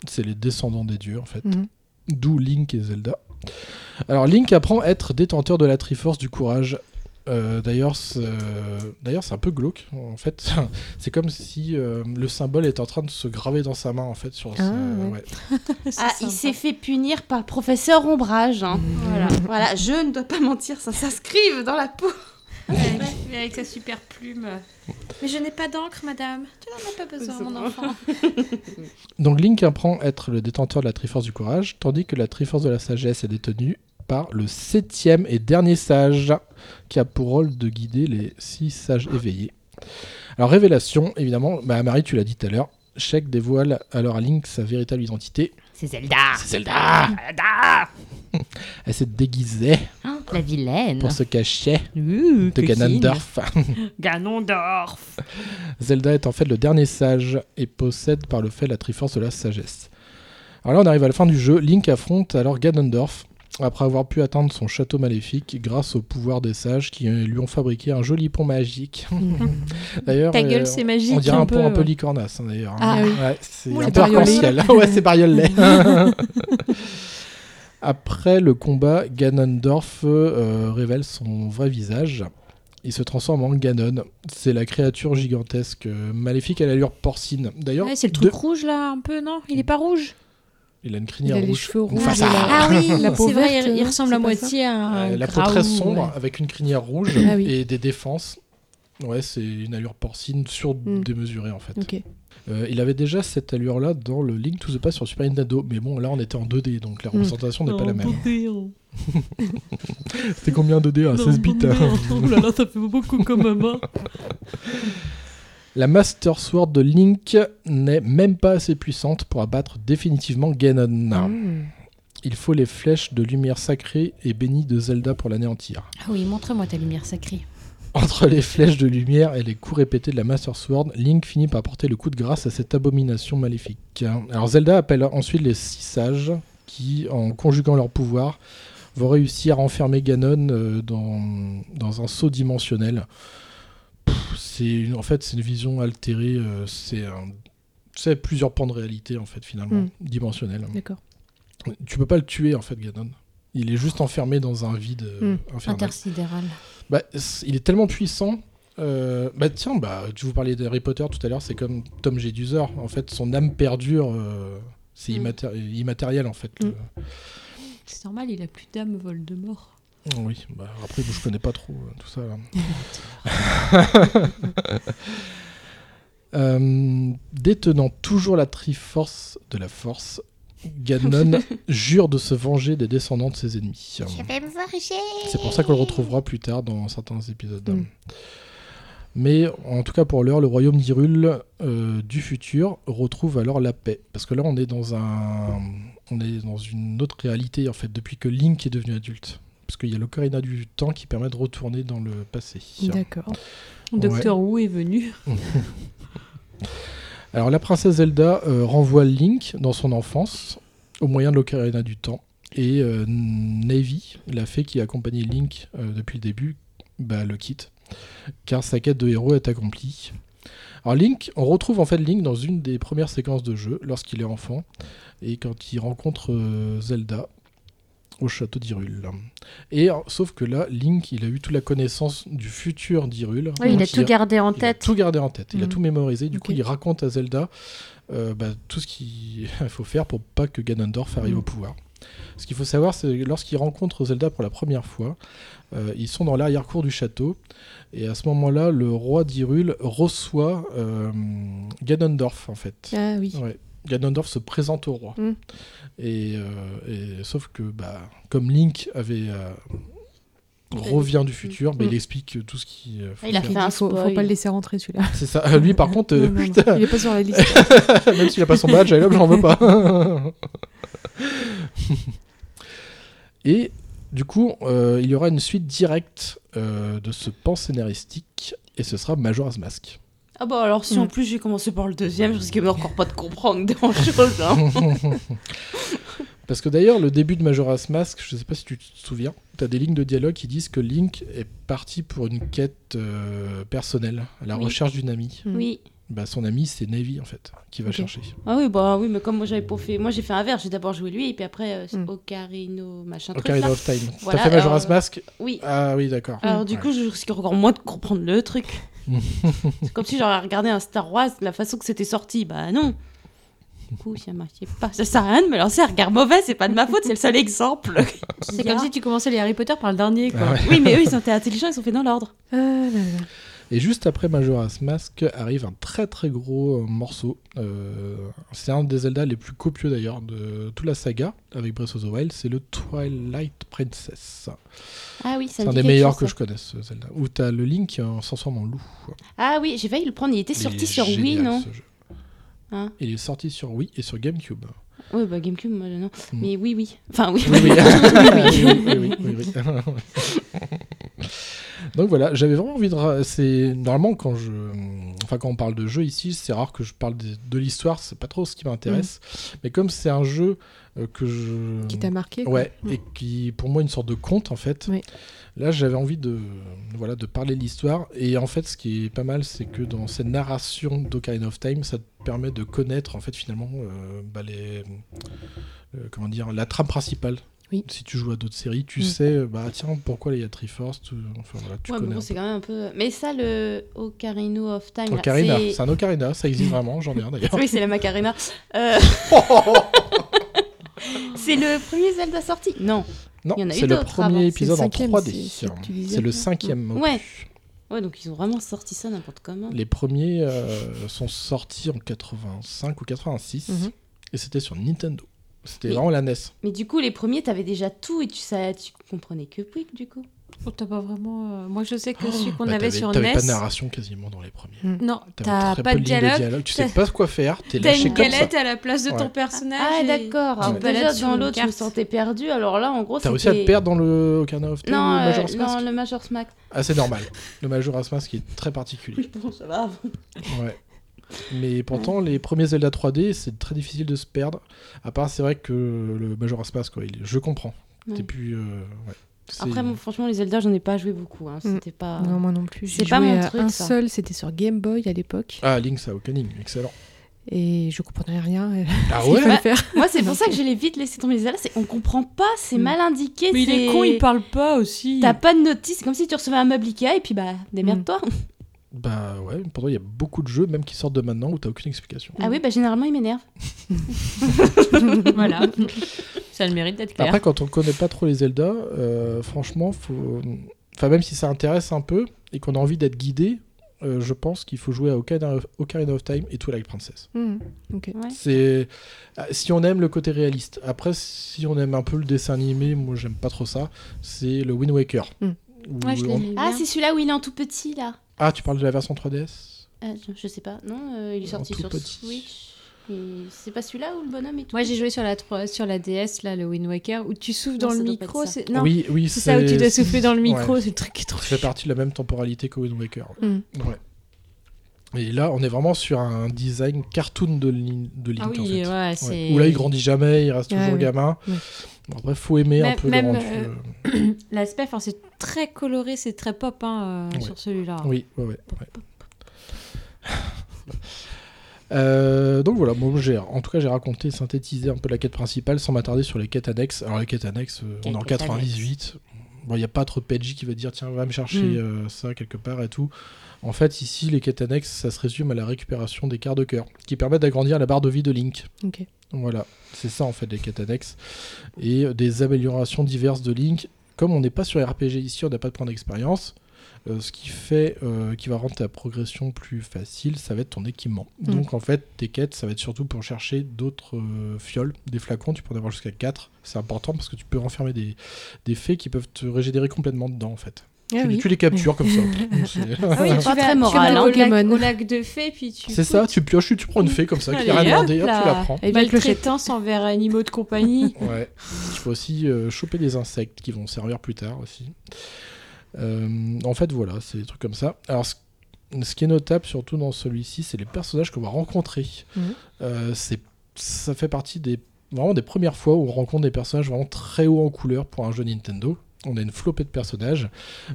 Speaker 1: C'est les descendants des dieux en fait.
Speaker 3: Mhm.
Speaker 1: D'où Link et Zelda. Alors Link apprend à être détenteur de la Triforce du courage. Euh, D'ailleurs, c'est d'ailleurs, c'est un peu glauque. En fait, c'est comme si euh, le symbole est en train de se graver dans sa main en fait. Sur
Speaker 3: Ah,
Speaker 1: sa-
Speaker 3: ouais.
Speaker 1: ouais.
Speaker 4: Ah, il s'est fait punir par le professeur Ombrage. hein.
Speaker 2: Voilà.
Speaker 4: Voilà, je ne dois pas mentir, ça s'inscrive dans la peau.
Speaker 2: Mais avec sa super plume. Mais je n'ai pas d'encre, madame. Tu n'en as pas besoin, mon enfant.
Speaker 1: Donc Link apprend à être le détenteur de la Triforce du courage, tandis que la Triforce de la sagesse est détenue par le septième et dernier sage, qui a pour rôle de guider les six sages éveillés. Alors révélation, évidemment, bah, Marie, tu l'as dit tout à l'heure, Sheik dévoile alors à Link sa véritable identité.
Speaker 2: C'est Zelda.
Speaker 1: C'est Zelda
Speaker 2: Zelda.
Speaker 1: Elle s'est déguisée
Speaker 2: La vilaine.
Speaker 1: pour se cacher
Speaker 2: Ouh,
Speaker 1: de. Ganondorf.
Speaker 2: Ganondorf.
Speaker 1: Zelda est en fait le dernier sage et possède par le fait la Triforce de la sagesse. Alors là, on arrive à la fin du jeu. Link affronte alors Ganondorf après avoir pu atteindre son château maléfique grâce au pouvoir des sages qui euh, lui ont fabriqué un joli pont magique. D'ailleurs,
Speaker 2: Ta gueule,
Speaker 1: euh,
Speaker 2: c'est magique.
Speaker 1: on dirait un, pont un peu
Speaker 2: ouais.
Speaker 1: licornasse hein, d'ailleurs. hein.
Speaker 3: Ah oui.
Speaker 1: Ouais, c'est un
Speaker 3: c'est
Speaker 1: peu arc-en-ciel. ouais, c'est bariolé. Après le combat, Ganondorf euh, révèle son vrai visage. Il se transforme en Ganon. C'est la créature gigantesque, euh, maléfique à l'allure porcine. D'ailleurs,
Speaker 2: Ouais, c'est le
Speaker 1: de-
Speaker 2: truc rouge là, un peu, non? Il est pas rouge?
Speaker 1: Il a une
Speaker 3: Il
Speaker 1: crinière
Speaker 3: a les
Speaker 1: rouge.
Speaker 3: cheveux rouges. Il a-
Speaker 2: Ah oui,
Speaker 3: La peau
Speaker 2: c'est vrai, il, il
Speaker 3: non
Speaker 2: ressemble à moitié à un
Speaker 1: Euh, la peau très sombre
Speaker 2: ouais.
Speaker 1: avec une crinière rouge
Speaker 3: Ah oui.
Speaker 1: et des défenses. Ouais, c'est une allure porcine démesurée en fait. Euh, il avait déjà cette allure-là dans le Link to the Past sur Super Nintendo, mais bon, là on était en 2D, donc la
Speaker 3: Mm.
Speaker 1: représentation n'est pas la même.
Speaker 3: hein.
Speaker 1: C'était combien 2D à 16 bits hein
Speaker 3: Oh là là, ça fait beaucoup quand même.
Speaker 1: La Master Sword de Link n'est même pas assez puissante pour abattre définitivement Ganon.
Speaker 3: Mm.
Speaker 1: Il faut les flèches de lumière sacrée et bénie de Zelda pour l'anéantir.
Speaker 2: Ah oui, montre-moi ta lumière sacrée.
Speaker 1: Entre les flèches de lumière et les coups répétés de la Master Sword, Link finit par porter le coup de grâce à cette abomination maléfique. Alors Zelda appelle ensuite les six sages qui, en conjuguant leurs pouvoirs, vont réussir à enfermer Ganon euh, dans, dans un saut dimensionnel. C'est une- en fait c'est une vision altérée, euh, c'est plusieurs pans de réalité en fait finalement
Speaker 3: Mm.
Speaker 1: dimensionnel.
Speaker 3: D'accord.
Speaker 1: Tu peux pas le tuer en fait Ganon. Il est juste enfermé dans un vide euh,
Speaker 3: Mm.
Speaker 1: infernal.
Speaker 2: Intersidéral.
Speaker 1: Bah, il est tellement puissant. euh, bah tiens, bah, tu vous parlais d'Harry Potter tout à l'heure, c'est comme Tom Jedusor. En fait, son âme perdure. euh, c'est
Speaker 2: Mm.
Speaker 1: immaté- immatériel en fait.
Speaker 3: Mm.
Speaker 1: le-
Speaker 2: C'est normal, il a plus d'âme Voldemort.
Speaker 1: Oui, bah, après, je connais pas trop euh, tout ça. là. Euh, détenant toujours la Triforce de la Force, Ganon jure de se venger des descendants de ses ennemis.
Speaker 2: vais me venger
Speaker 1: C'est pour ça qu'on le retrouvera plus tard dans certains épisodes.
Speaker 3: Mm.
Speaker 1: Mais en tout cas pour l'heure, le royaume d'Hyrule euh, du futur retrouve alors la paix. Parce que là, on est dans un, on est dans une autre réalité en fait depuis que Link est devenu adulte. Parce qu'il y a l'ocarina du temps qui permet de retourner dans le passé.
Speaker 3: D'accord. Docteur Wu est venu.
Speaker 1: Alors la princesse Zelda euh, renvoie Link dans son enfance au moyen de l'ocarina du temps. Et euh, Navy, la fée qui accompagnait Link euh, depuis le début, bah, le quitte. Car sa quête de héros est accomplie. Alors Link, on retrouve en fait Link dans une des premières séquences de jeu lorsqu'il est enfant et quand il rencontre Zelda au château d'Hyrule. Et euh, sauf que là, Link, il a eu toute la connaissance du futur d'Hyrule.
Speaker 2: Oui, il a tout gardé en
Speaker 1: il a
Speaker 2: tête.
Speaker 1: tout gardé en tête, il a tout mémorisé. Du coup, il raconte à Zelda euh, bah, tout ce qu'il faut faire pour pas que Ganondorf arrive au pouvoir. Ce qu'il faut savoir, c'est que lorsqu'il rencontre Zelda pour la première fois, euh, ils sont dans l'arrière-cour du château. Et à ce moment-là, le roi d'Hyrule reçoit euh, Ganondorf, en fait.
Speaker 3: Ah oui.
Speaker 1: Ouais. Ganondorf se présente au roi.
Speaker 3: Mm.
Speaker 1: Et, euh, et sauf que, bah, comme Link avait euh, revient du futur, bah,
Speaker 3: Mm.
Speaker 1: il explique tout ce qui. euh, faut
Speaker 4: Il a
Speaker 1: faire.
Speaker 4: fait un
Speaker 3: faut, faut pas le laisser rentrer celui-là.
Speaker 1: C'est ça. Lui, par contre, euh,
Speaker 3: Non, non, non,
Speaker 1: putain,
Speaker 3: Il est pas sur la liste.
Speaker 1: même s'il a pas son badge, j'en veux pas. Et du coup, euh, il y aura une suite directe euh, de ce pan scénaristique, et ce sera Majora's Mask.
Speaker 4: Ah bah alors si en
Speaker 3: Mm.
Speaker 4: plus j'ai commencé par le deuxième, je risquais encore pas de comprendre grand chose. Hein.
Speaker 1: Parce que d'ailleurs, le début de Majora's Mask, je sais pas si tu te souviens, tu as des lignes de dialogue qui disent que Link est parti pour une quête euh, personnelle, à la
Speaker 4: Oui.
Speaker 1: recherche d'une amie.
Speaker 3: Mm.
Speaker 4: Oui.
Speaker 1: Bah, son ami, c'est Navy, en fait, qui va chercher.
Speaker 4: Ah oui, bah oui, mais comme moi j'avais pas fait. Moi j'ai fait un verre, j'ai d'abord joué lui et puis après euh,
Speaker 3: Mm.
Speaker 4: Ocarino machin truc.
Speaker 1: Ocarina
Speaker 4: là.
Speaker 1: of Time.
Speaker 4: Voilà,
Speaker 1: T'as fait Majora's Mask
Speaker 4: Oui.
Speaker 1: Ah oui, d'accord.
Speaker 4: Alors du
Speaker 1: Ouais.
Speaker 4: coup, je risque encore moins de comprendre le truc. C'est comme si j'aurais regardé un Star Wars de la façon que c'était sorti. Bah non. Du coup, ça marchait pas. Ça sert à rien de me lancer un regard mauvais, c'est pas de ma faute, c'est le seul exemple.
Speaker 2: C'est comme si tu commençais les Harry Potter par le dernier, quoi.
Speaker 1: Ah ouais.
Speaker 4: Oui, mais eux ils sont intelligents, ils sont faits dans l'ordre.
Speaker 3: Ah là là.
Speaker 1: Et juste après Majora's Mask arrive un très très gros euh, morceau. Euh, c'est un des Zelda les plus copieux d'ailleurs de toute la saga avec Breath of the Wild. C'est le Twilight Princess.
Speaker 4: Ah oui, ça
Speaker 1: C'est un des meilleurs
Speaker 4: chose,
Speaker 1: que je connaisse, ce Zelda. Où t'as le Link qui en transforme en loup.
Speaker 4: Ah oui, j'ai failli le prendre, il était
Speaker 1: Il
Speaker 4: sorti sur Wii, non. Hein
Speaker 1: Il est sorti sur Wii et sur GameCube.
Speaker 4: Oui, bah GameCube, moi non.
Speaker 1: Mm.
Speaker 4: Mais oui, oui. Enfin oui.
Speaker 1: Oui, oui. oui, oui, oui, oui, oui. Donc voilà, j'avais vraiment envie de. C'est normalement quand je, enfin quand on parle de jeu ici, c'est rare que je parle de, de l'histoire. C'est pas trop ce qui m'intéresse. Mais comme c'est un jeu euh, que je.
Speaker 3: Qui t'a marqué.
Speaker 1: Ouais,
Speaker 3: Mm.
Speaker 1: et qui pour moi une sorte de conte en fait.
Speaker 3: Oui.
Speaker 1: Là, j'avais envie de voilà de parler de l'histoire et en fait, ce qui est pas mal, c'est que dans cette narration d'Ocarina of Time, ça te permet de connaître en fait finalement euh, bah, les euh, comment dire la trame principale.
Speaker 3: Oui.
Speaker 1: Si tu joues à d'autres séries, tu
Speaker 3: Mm.
Speaker 1: sais bah tiens pourquoi il y a Triforce, tout- enfin voilà, tu
Speaker 4: Ouais,
Speaker 1: connais.
Speaker 4: bon, c'est quand même un peu. Mais ça, le Ocarino of Time.
Speaker 1: Ocarina,
Speaker 4: c'est-
Speaker 1: un Ocarina, ça existe vraiment, j'en ai un d'ailleurs.
Speaker 4: Oui, c'est la Macarena. Euh, c'est le premier Zelda sorti? Non.
Speaker 1: Non, c'est le premier
Speaker 3: le
Speaker 1: épisode en
Speaker 3: cinquième,
Speaker 1: 3D.
Speaker 3: c'est- c'est tu
Speaker 1: le cinquième.
Speaker 4: Ouais.
Speaker 1: opus.
Speaker 4: Ouais, donc ils ont vraiment sorti ça n'importe comment.
Speaker 1: Les premiers euh, sont sortis en 85 ou 86
Speaker 3: Mhm.
Speaker 1: et c'était sur Nintendo. C'était vraiment la NES.
Speaker 4: Mais du coup, les premiers, t'avais déjà tout et tu, savais, tu comprenais que Pouic, du coup.
Speaker 2: Oh, t'as pas vraiment. euh, Moi, je sais que celui qu'on
Speaker 1: Bah,
Speaker 2: avait
Speaker 1: t'avais-
Speaker 2: sur
Speaker 1: T'avais
Speaker 2: NES.
Speaker 1: pas de narration quasiment dans les premiers.
Speaker 2: Non,
Speaker 1: T'avais
Speaker 2: t'as
Speaker 1: très
Speaker 2: pas
Speaker 1: peu
Speaker 2: de
Speaker 1: lignes
Speaker 2: dialogue.
Speaker 1: Tu sais pas quoi faire. T'es
Speaker 2: T'as
Speaker 1: lâché
Speaker 2: une
Speaker 1: comme ça.
Speaker 2: galette à la place de ton
Speaker 1: Ouais.
Speaker 2: personnage.
Speaker 4: Ah,
Speaker 2: et
Speaker 4: d'accord.
Speaker 1: Ouais.
Speaker 4: Alors,
Speaker 2: Tu te balades
Speaker 4: déjà,
Speaker 2: sur
Speaker 4: dans
Speaker 2: une
Speaker 4: l'autre, je me
Speaker 2: carte.
Speaker 4: sentais perdue. Alors là, en gros,
Speaker 1: T'as réussi à te perdre dans le Ocarina of Time
Speaker 4: Non,
Speaker 1: ou
Speaker 4: euh,
Speaker 1: Majora's
Speaker 4: non, le Majora's Mask.
Speaker 1: Ah, c'est normal. Le Majora's Mask qui est très particulier.
Speaker 4: Oui, bon, ça va.
Speaker 1: Ouais. Mais pourtant, les premiers Zelda 3D, c'est très difficile de se perdre. À part, c'est vrai que le Majora's Mask, quoi, il- je comprends.
Speaker 4: Ouais.
Speaker 1: Plus. euh, ouais.
Speaker 4: Après, franchement, les Zelda, j'en ai pas joué beaucoup. hein.
Speaker 3: Mm.
Speaker 4: C'était pas.
Speaker 3: Non, moi non plus.
Speaker 4: C'est
Speaker 3: J'ai
Speaker 4: pas
Speaker 3: joué
Speaker 4: mon truc,
Speaker 3: un
Speaker 4: ça.
Speaker 3: seul, c'était sur Game Boy à l'époque.
Speaker 1: Ah, Link's Awakening, excellent.
Speaker 3: Et je comprenais rien. euh,
Speaker 1: Ah ouais
Speaker 4: Bah,
Speaker 3: faire.
Speaker 4: Moi, c'est pour ça que je l'ai vite laissé tomber les Zelda. On comprend pas, c'est
Speaker 3: Mm.
Speaker 4: mal indiqué.
Speaker 2: Mais il est con, il parle pas aussi.
Speaker 4: T'as pas de notice, c'est comme si tu recevais un meuble Ikea et puis bah démerde-toi.
Speaker 1: Bah ouais, pourtant, il y a beaucoup de jeux, même qui sortent de maintenant, où t'as aucune explication.
Speaker 4: Ah oui, bah généralement il m'énerve.
Speaker 2: voilà. Ça a le mérite d'être clair.
Speaker 1: Après, quand on connaît pas trop les Zelda, euh, franchement, faut. Enfin, même si ça intéresse un peu et qu'on a envie d'être guidé, euh, je pense qu'il faut jouer à Ocarina of, Ocarina of Time et Twilight Princess.
Speaker 3: Mhm. Ok.
Speaker 4: Ouais.
Speaker 1: C'est ah, si on aime le côté réaliste. Après, si on aime un peu le dessin animé, moi j'aime pas trop ça. C'est le Wind Waker.
Speaker 3: Mm.
Speaker 1: Où
Speaker 2: Ouais, je l'ai
Speaker 1: on-
Speaker 2: mis
Speaker 4: Ah, c'est celui-là où il est en tout petit là.
Speaker 1: Ah, tu parles de la version 3DS
Speaker 4: Euh, je, je sais pas, non, euh, il est sorti sur
Speaker 1: petit.
Speaker 4: Switch. Et C'est pas celui-là où le bonhomme est tout
Speaker 2: Moi, j'ai joué sur la, 3 sur la DS, là, le Wind Waker, où tu souffles
Speaker 4: Non,
Speaker 2: dans le micro. c'est- Non,
Speaker 1: Oui, oui,
Speaker 2: c'est ça où tu dois souffler dans le micro.
Speaker 1: Ouais.
Speaker 2: C'est le truc qui est trop
Speaker 1: Ça fait partie de la même temporalité que Wind Waker.
Speaker 3: Mm.
Speaker 1: Ouais. Et là, on est vraiment sur un design cartoon de, Lin
Speaker 2: ah
Speaker 1: en fait. Où là, il grandit jamais, il reste toujours gamin.
Speaker 3: Oui.
Speaker 1: Bon, faut aimer un peu le
Speaker 2: euh...
Speaker 1: euh.
Speaker 2: L'aspect, c'est très coloré, c'est très pop hein, euh, sur celui-là.
Speaker 1: Oui, ouais, ouais. Euh, donc voilà, en tout cas j'ai raconté, synthétisé un peu la quête principale sans m'attarder sur les quêtes annexes. Alors les quêtes annexes, on est en 98, bon il n'y a pas trop de qui va dire tiens, va me chercher
Speaker 3: mm.
Speaker 1: euh, ça quelque part et tout. En fait, ici, les quêtes annexes, ça se résume à la récupération des quarts de cœur, qui permettent d'agrandir la barre de vie de Link. Voilà, c'est ça en fait les quêtes annexes. Et euh, des améliorations diverses de Link. Comme on n'est pas sur RPG ici, on n'a pas de point d'expérience euh, ce qui fait, euh, qui va rendre ta progression plus facile, ça va être ton équipement.
Speaker 3: Mm.
Speaker 1: Donc en fait, tes quêtes, ça va être surtout pour chercher d'autres euh, fioles, des flacons, tu peux en avoir jusqu'à 4. C'est important parce que tu peux renfermer des, des fées qui peuvent te régénérer complètement dedans en fait.
Speaker 3: Ah
Speaker 1: tu,
Speaker 3: oui.
Speaker 1: tu les captures comme ça.
Speaker 2: Ah oui, tu
Speaker 4: Pas
Speaker 2: vas,
Speaker 4: très
Speaker 2: tu
Speaker 4: moral,
Speaker 2: vas
Speaker 4: hein,
Speaker 2: au, lac,
Speaker 3: Pokémon.
Speaker 2: au lac de fées, puis tu.
Speaker 1: c'est ça, tu pioches, tu prends une fée comme ça, qui n'a rien demandé, hop, tu la prends.
Speaker 3: Et clochette.
Speaker 2: Maltraitance envers animaux de compagnie.
Speaker 1: Ouais. Tu peux aussi euh, choper des insectes qui vont servir plus tard aussi. Euh, en fait, voilà, c'est des trucs comme ça. Alors, ce, ce qui est notable surtout dans celui-ci, c'est les personnages qu'on va rencontrer.
Speaker 3: Mhm.
Speaker 1: Euh, c'est, ça fait partie des vraiment des premières fois où on rencontre des personnages vraiment très hauts en couleur pour un jeu Nintendo. On a une flopée de personnages.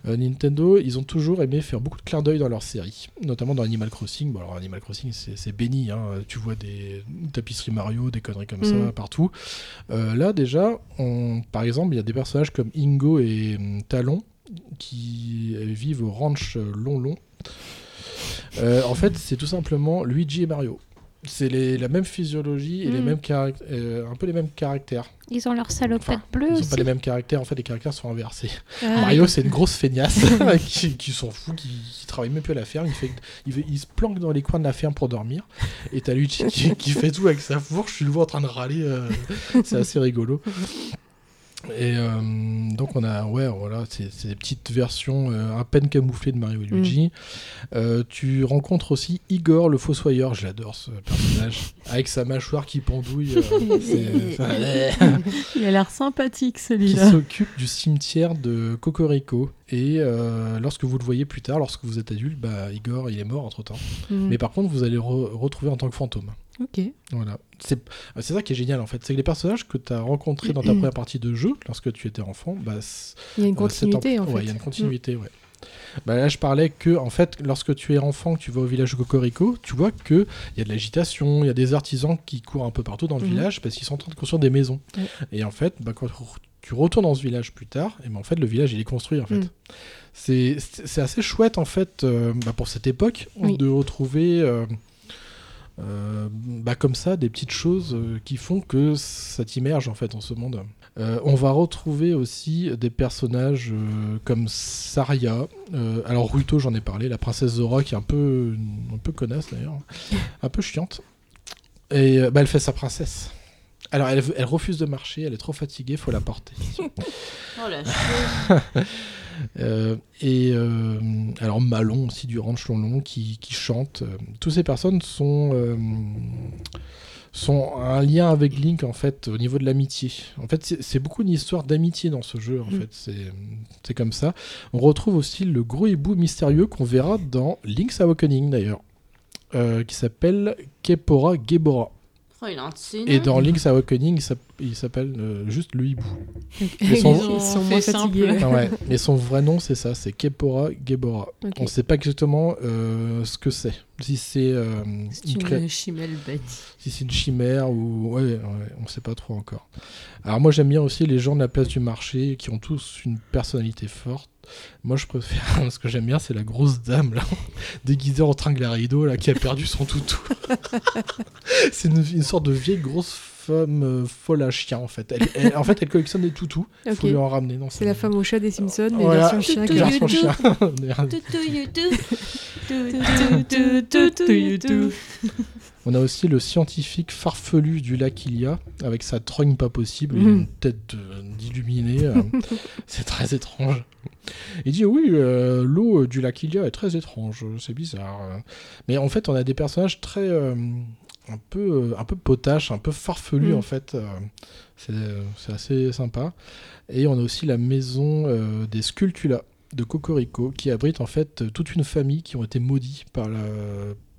Speaker 1: Euh, Nintendo, ils ont toujours aimé faire beaucoup de clins d'œil dans leur série, notamment dans Animal Crossing. Bon, alors Animal Crossing, c'est, béni. hein. Tu vois des tapisseries Mario, des conneries comme ça
Speaker 3: Mhm.
Speaker 1: partout. Euh, là, déjà, on- par exemple, il y a des personnages comme Ingo et hum, Talon qui vivent au ranch Long Long. Euh, en fait, c'est tout simplement Luigi et Mario. C'est les- la même physiologie et les
Speaker 3: Mhm.
Speaker 1: mêmes caract- euh, un peu les mêmes caractères.
Speaker 2: Ils ont leur salopette
Speaker 1: Enfin,
Speaker 2: bleue
Speaker 1: Ils
Speaker 2: aussi.
Speaker 1: pas les mêmes caractères, en fait, les caractères sont inversés.
Speaker 3: Ah,
Speaker 1: Mario, c'est une grosse feignasse qui, qui s'en fout, qui, qui travaille même plus à la ferme. Il, fait, il, se planque dans les coins de la ferme pour dormir. Et t'as Luigi qui, qui fait tout avec sa fourche. Je le vois en train de râler. euh, c'est assez rigolo. Et euh, donc, on a, ouais, voilà, c'est des petites versions euh, à peine camouflées de Mario et Luigi. Euh, tu rencontres aussi Igor le Fossoyeur. Je l'adore ce personnage. avec sa mâchoire qui pendouille.
Speaker 2: Il a l'air sympathique
Speaker 1: qui
Speaker 2: celui-là.
Speaker 1: s'occupe du cimetière de Cocorico. Et euh, lorsque vous le voyez plus tard, lorsque vous êtes adulte, bah, Igor, il est mort entre temps.
Speaker 3: Mhm.
Speaker 1: Mais par contre, vous allez le re- retrouver en tant que fantôme.
Speaker 3: Ok.
Speaker 1: Voilà. C'est c'est ça qui est génial en fait. C'est que les personnages que tu as rencontrés dans ta première partie de jeu, lorsque tu étais enfant, bah,
Speaker 3: Il y a une
Speaker 1: euh,
Speaker 3: continuité en
Speaker 1: ouais,
Speaker 3: fait. Mm.
Speaker 1: il y a une continuité, ouais. Bah, là, je parlais que, en fait, lorsque tu es enfant, que tu vas au village de Cocorico, tu vois qu'il y a de l'agitation, il y a des artisans qui courent un peu partout dans le
Speaker 3: Mhm.
Speaker 1: village parce qu'ils sont en train de construire des maisons.
Speaker 3: Ouais.
Speaker 1: Et en fait, bah, quand tu retournes dans ce village plus tard, et ben, en fait, le village, il est construit, en fait.
Speaker 3: Mhm.
Speaker 1: C'est assez chouette, en fait, euh, bah, pour cette époque,
Speaker 3: Oui.
Speaker 1: de retrouver... euh, euh, bah comme ça, des petites choses euh, qui font que ça t'immerge en fait en ce monde. Euh, on va retrouver aussi des personnages euh, comme Saria. Alors Ruto, j'en ai parlé, la princesse Zora qui est un peu, un peu connasse d'ailleurs, un peu chiante. Et bah, elle fait sa princesse. Alors elle, elle refuse de marcher, elle est trop fatiguée, faut la porter.
Speaker 4: Oh la chose.
Speaker 1: Euh, et euh, alors Malon aussi du Ranch Longlong qui, qui chante. Euh, toutes ces personnes sont, euh, sont un lien avec Link en fait au niveau de l'amitié. En fait c'est beaucoup une histoire d'amitié dans ce jeu en
Speaker 3: Mm.
Speaker 1: fait. C'est comme ça. On retrouve aussi le gros hibou mystérieux qu'on verra dans Link's Awakening d'ailleurs. qui s'appelle Kepora Gebora.
Speaker 4: Oh, il
Speaker 1: Et dans Link's Awakening, il s'app- il s'appelle euh, juste le hibou.
Speaker 3: Ils
Speaker 1: sont-
Speaker 3: sont,
Speaker 2: Ils ont
Speaker 3: moins fatigués.
Speaker 1: Ah ouais, son vrai nom, c'est ça, c'est Kepora Gebora. On ne sait pas exactement euh, ce que c'est. Si c'est euh, une, cré-
Speaker 2: chimelle bête.
Speaker 1: si c'est une chimère ou ouais, ouais, on ne sait pas trop encore. Alors moi j'aime bien aussi les gens de la place du marché qui ont tous une personnalité forte. Moi je préfère ce que j'aime bien c'est la grosse dame là déguisée en tringle à rideau là qui a perdu son toutou. c'est une, une sorte de vieille grosse femme euh, folle à chien en fait. Elle, elle- en fait elle collectionne des toutous. Il
Speaker 3: Ok.
Speaker 1: faut lui en ramener. dans
Speaker 3: C'est la femme au chat des Simpsons, mais
Speaker 1: Voilà.
Speaker 3: version chien.
Speaker 4: Toutou.
Speaker 1: Version chien.
Speaker 4: Toutou, youtou. Toutou, toutou, toutou, toutou.
Speaker 1: On a aussi le scientifique farfelu du lac Ilia, avec sa trogne pas possible et
Speaker 3: Mhm.
Speaker 1: une tête euh, d'illuminé. euh, c'est très étrange. Il dit oui, euh, l'eau du lac Ilia est très étrange, c'est bizarre. Mais en fait, on a des personnages très euh, un peu un peu potaches, un peu farfelus
Speaker 3: Mhm.
Speaker 1: en fait. c'est assez sympa. Et on a aussi la maison des Sculptula de Cocorico, qui abrite en fait toute une famille qui ont été maudits par la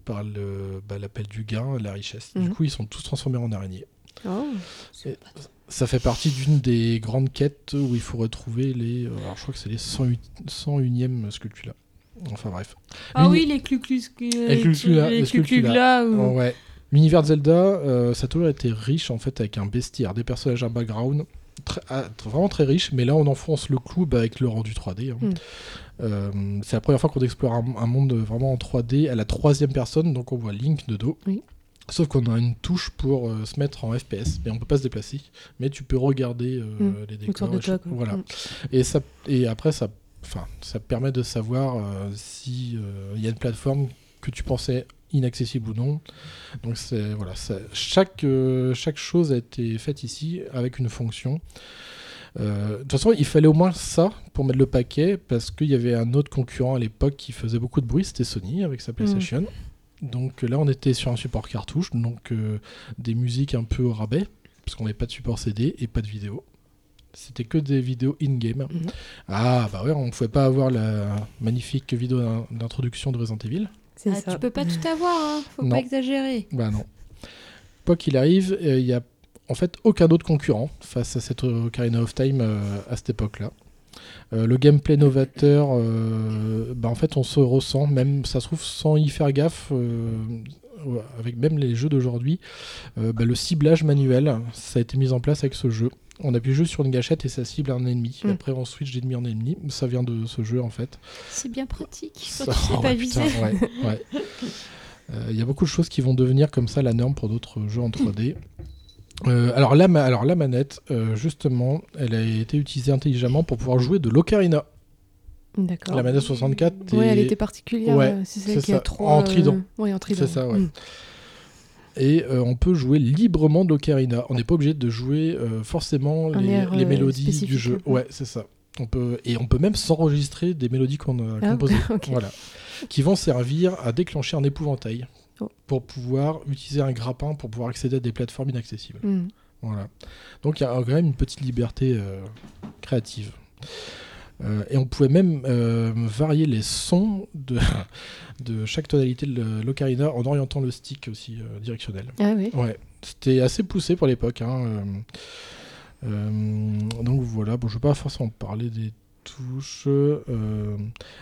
Speaker 1: par le bah, l'appel du gain, la richesse. Du
Speaker 3: Mhm.
Speaker 1: coup, ils sont tous transformés en araignées.
Speaker 3: Oh.
Speaker 1: Ça fait partie d'une des grandes quêtes où il faut retrouver les. euh, alors, je crois que c'est les 108 101e Sculptula. Enfin bref.
Speaker 2: Ah oui, les cluclus.
Speaker 1: Les Clucula, les
Speaker 2: Les
Speaker 1: Sculptula.
Speaker 2: clucus là.
Speaker 1: Oh,
Speaker 2: où-
Speaker 1: ouais. L'univers de Zelda, euh, ça a toujours été riche en fait avec un bestiaire, des personnages, un background très- ah, vraiment très riche. Mais là, on enfonce le clou bah, avec le rendu 3D. hein.
Speaker 3: Mm.
Speaker 1: Euh, c'est la première fois qu'on explore un, un monde vraiment en 3D à la troisième personne, donc on voit Link de dos.
Speaker 3: Oui.
Speaker 1: Sauf qu'on a une touche pour euh, se mettre en FPS, mais on peut pas se déplacer. Mais tu peux regarder euh, les décors.
Speaker 3: de.
Speaker 1: Voilà. Et, ça, et après, ça, enfin, ça permet de savoir euh, si euh, il y a une plateforme que tu pensais inaccessible ou non. Donc c'est voilà, ça- chaque chaque chose a été faite ici avec une fonction. Euh, de toute façon, il fallait au moins ça pour mettre le paquet parce qu'il y avait un autre concurrent à l'époque qui faisait beaucoup de bruit, c'était Sony avec sa PlayStation. Donc euh, là, on était sur un support cartouche, donc euh, des musiques un peu au rabais parce qu'on n'avait pas de support CD et pas de vidéo. C'était que des vidéos in-game.
Speaker 3: Mhm.
Speaker 1: Ah bah ouais, on ne pouvait pas avoir la magnifique vidéo d'in- d'introduction de Resident Evil.
Speaker 3: C'est
Speaker 2: Ah,
Speaker 3: ça.
Speaker 2: tu peux pas tout avoir, hein. faut
Speaker 1: Non.
Speaker 2: pas exagérer.
Speaker 1: Bah non. Quoi qu'il arrive, euh, il y a en fait aucun autre concurrent face à cette Ocarina of Time euh, à cette époque-là. Euh, le gameplay novateur, euh, bah en fait on se ressent, même ça se trouve sans y faire gaffe, euh, avec même les jeux d'aujourd'hui, euh, bah, le ciblage manuel, ça a été mis en place avec ce jeu. On appuie juste sur une gâchette et ça cible un ennemi.
Speaker 3: Mm.
Speaker 1: Après on switch d'ennemi en ennemi. Ça vient de ce jeu en fait.
Speaker 2: C'est bien pratique. Quand
Speaker 1: Ça-
Speaker 2: tu sais
Speaker 1: oh,
Speaker 2: pas
Speaker 1: ouais,
Speaker 2: viser.
Speaker 1: putain, ouais, ouais. Euh, Il y a beaucoup de choses qui vont devenir comme ça la norme pour d'autres jeux en 3D. Euh, alors, la ma- alors la manette, euh, justement, elle a été utilisée intelligemment pour pouvoir jouer de l'ocarina.
Speaker 3: D'accord.
Speaker 1: La manette 64
Speaker 3: Ouais, elle
Speaker 1: est-
Speaker 3: était particulière.
Speaker 1: Ouais,
Speaker 3: euh, c'est celle qui a trois.
Speaker 1: en trident.
Speaker 3: euh, Ouais, en trident.
Speaker 1: C'est ça, ouais.
Speaker 3: Mm.
Speaker 1: Et on peut jouer librement de l'ocarina. On n'est pas obligé de jouer forcément les,
Speaker 3: air,
Speaker 1: les mélodies du jeu.
Speaker 3: ouais.
Speaker 1: C'est ça. On peut, et on peut même s'enregistrer des mélodies qu'on a
Speaker 3: Ah,
Speaker 1: composées. Voilà. Qui vont servir à déclencher un épouvantail.
Speaker 3: Oh.
Speaker 1: Pour pouvoir utiliser un grappin pour pouvoir accéder à des plateformes inaccessibles.
Speaker 3: Mm.
Speaker 1: Voilà. Donc il y a quand même une petite liberté euh, créative. Euh, et on pouvait même euh, varier les sons de, de chaque tonalité de l'ocarina en orientant le stick aussi directionnel.
Speaker 3: Ah oui.
Speaker 1: Ouais, c'était assez poussé pour l'époque. hein, donc voilà, bon, je ne vais pas forcément parler des touches. euh,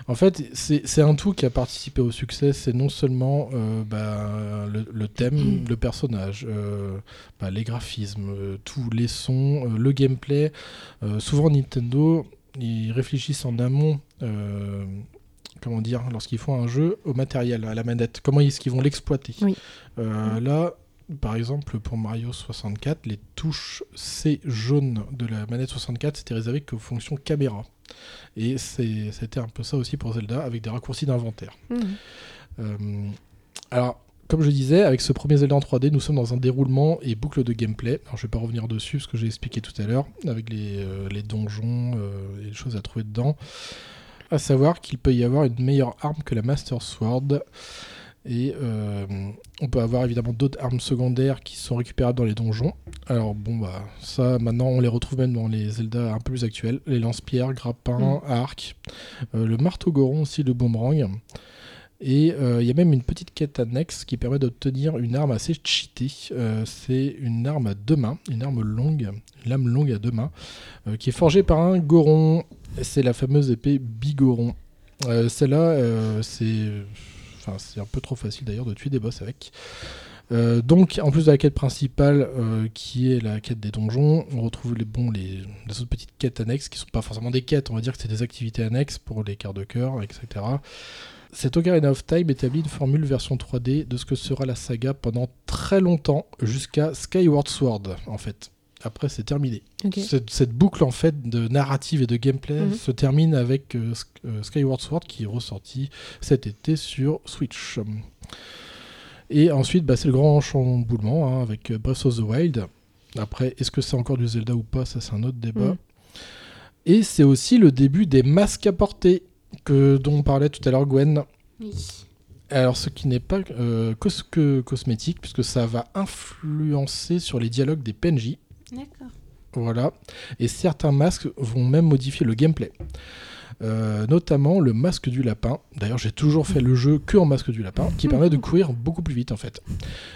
Speaker 1: en fait, c'est un tout qui a participé au succès. C'est non seulement euh, bah, le, le thème, le personnage, euh, bah, les graphismes, tous les sons, le gameplay. Souvent, Nintendo, ils réfléchissent en amont. Comment dire, lorsqu'ils font un jeu au matériel, à la manette, comment est-ce qu'ils vont l'exploiter
Speaker 3: Oui.
Speaker 1: Là, par exemple, pour Mario 64, les touches C jaunes de la manette 64, c'était réservé qu'aux fonctions caméra. Et c'était un peu ça aussi pour Zelda, avec des raccourcis d'inventaire.
Speaker 3: Mhm.
Speaker 1: Euh, alors, comme je disais, avec ce premier Zelda en 3D, nous sommes dans un déroulement et boucle de gameplay. Alors, je vais pas revenir dessus, parce que j'ai expliqué tout à l'heure, avec les, euh, les donjons euh, et les choses à trouver dedans. À savoir qu'il peut y avoir une meilleure arme que la Master Sword. Et euh, on peut avoir évidemment d'autres armes secondaires qui sont récupérables dans les donjons. Alors bon bah ça maintenant on les retrouve même dans les Zelda un peu plus actuels. Les lance-pierres, grappins, arcs, euh, le marteau goron aussi, le boomerang. Et euh, il y a même une petite quête annexe qui permet d'obtenir une arme assez cheatée. Euh, c'est une arme à deux mains, une arme longue, une lame longue à deux mains, euh, qui est forgée par un goron. C'est la fameuse épée bigoron. Celle-là, c'est c'est un peu trop facile d'ailleurs de tuer des boss avec. Euh, donc, en plus de la quête principale, euh, qui est la quête des donjons, on retrouve les, les, autres petites quêtes annexes, qui sont pas forcément des quêtes, on va dire que c'est des activités annexes pour les quarts de cœur, etc. Cet Ocarina of Time établit une formule version 3D de ce que sera la saga pendant très longtemps, jusqu'à Skyward Sword, en fait. Après, c'est terminé. Cette, cette boucle en fait de narrative et de gameplay
Speaker 3: Mhm.
Speaker 1: se termine avec euh, euh, Skyward Sword qui est ressorti cet été sur Switch. Et ensuite, bah, c'est le grand chamboulement hein, avec euh, Breath of the Wild. Après, est-ce que c'est encore du Zelda ou pas Ça, c'est un autre débat.
Speaker 3: Mhm.
Speaker 1: Et c'est aussi le début des masques à porter que, dont parlait tout à l'heure Gwen.
Speaker 4: Oui.
Speaker 1: Alors, ce qui n'est pas euh, cos- que cosmétique, puisque ça va influencer sur les dialogues des PNJ.
Speaker 4: D'accord.
Speaker 1: Voilà. Et certains masques vont même modifier le gameplay. Euh, notamment le masque du lapin. D'ailleurs, j'ai toujours fait le jeu que en masque du lapin, qui permet de courir beaucoup plus vite en fait.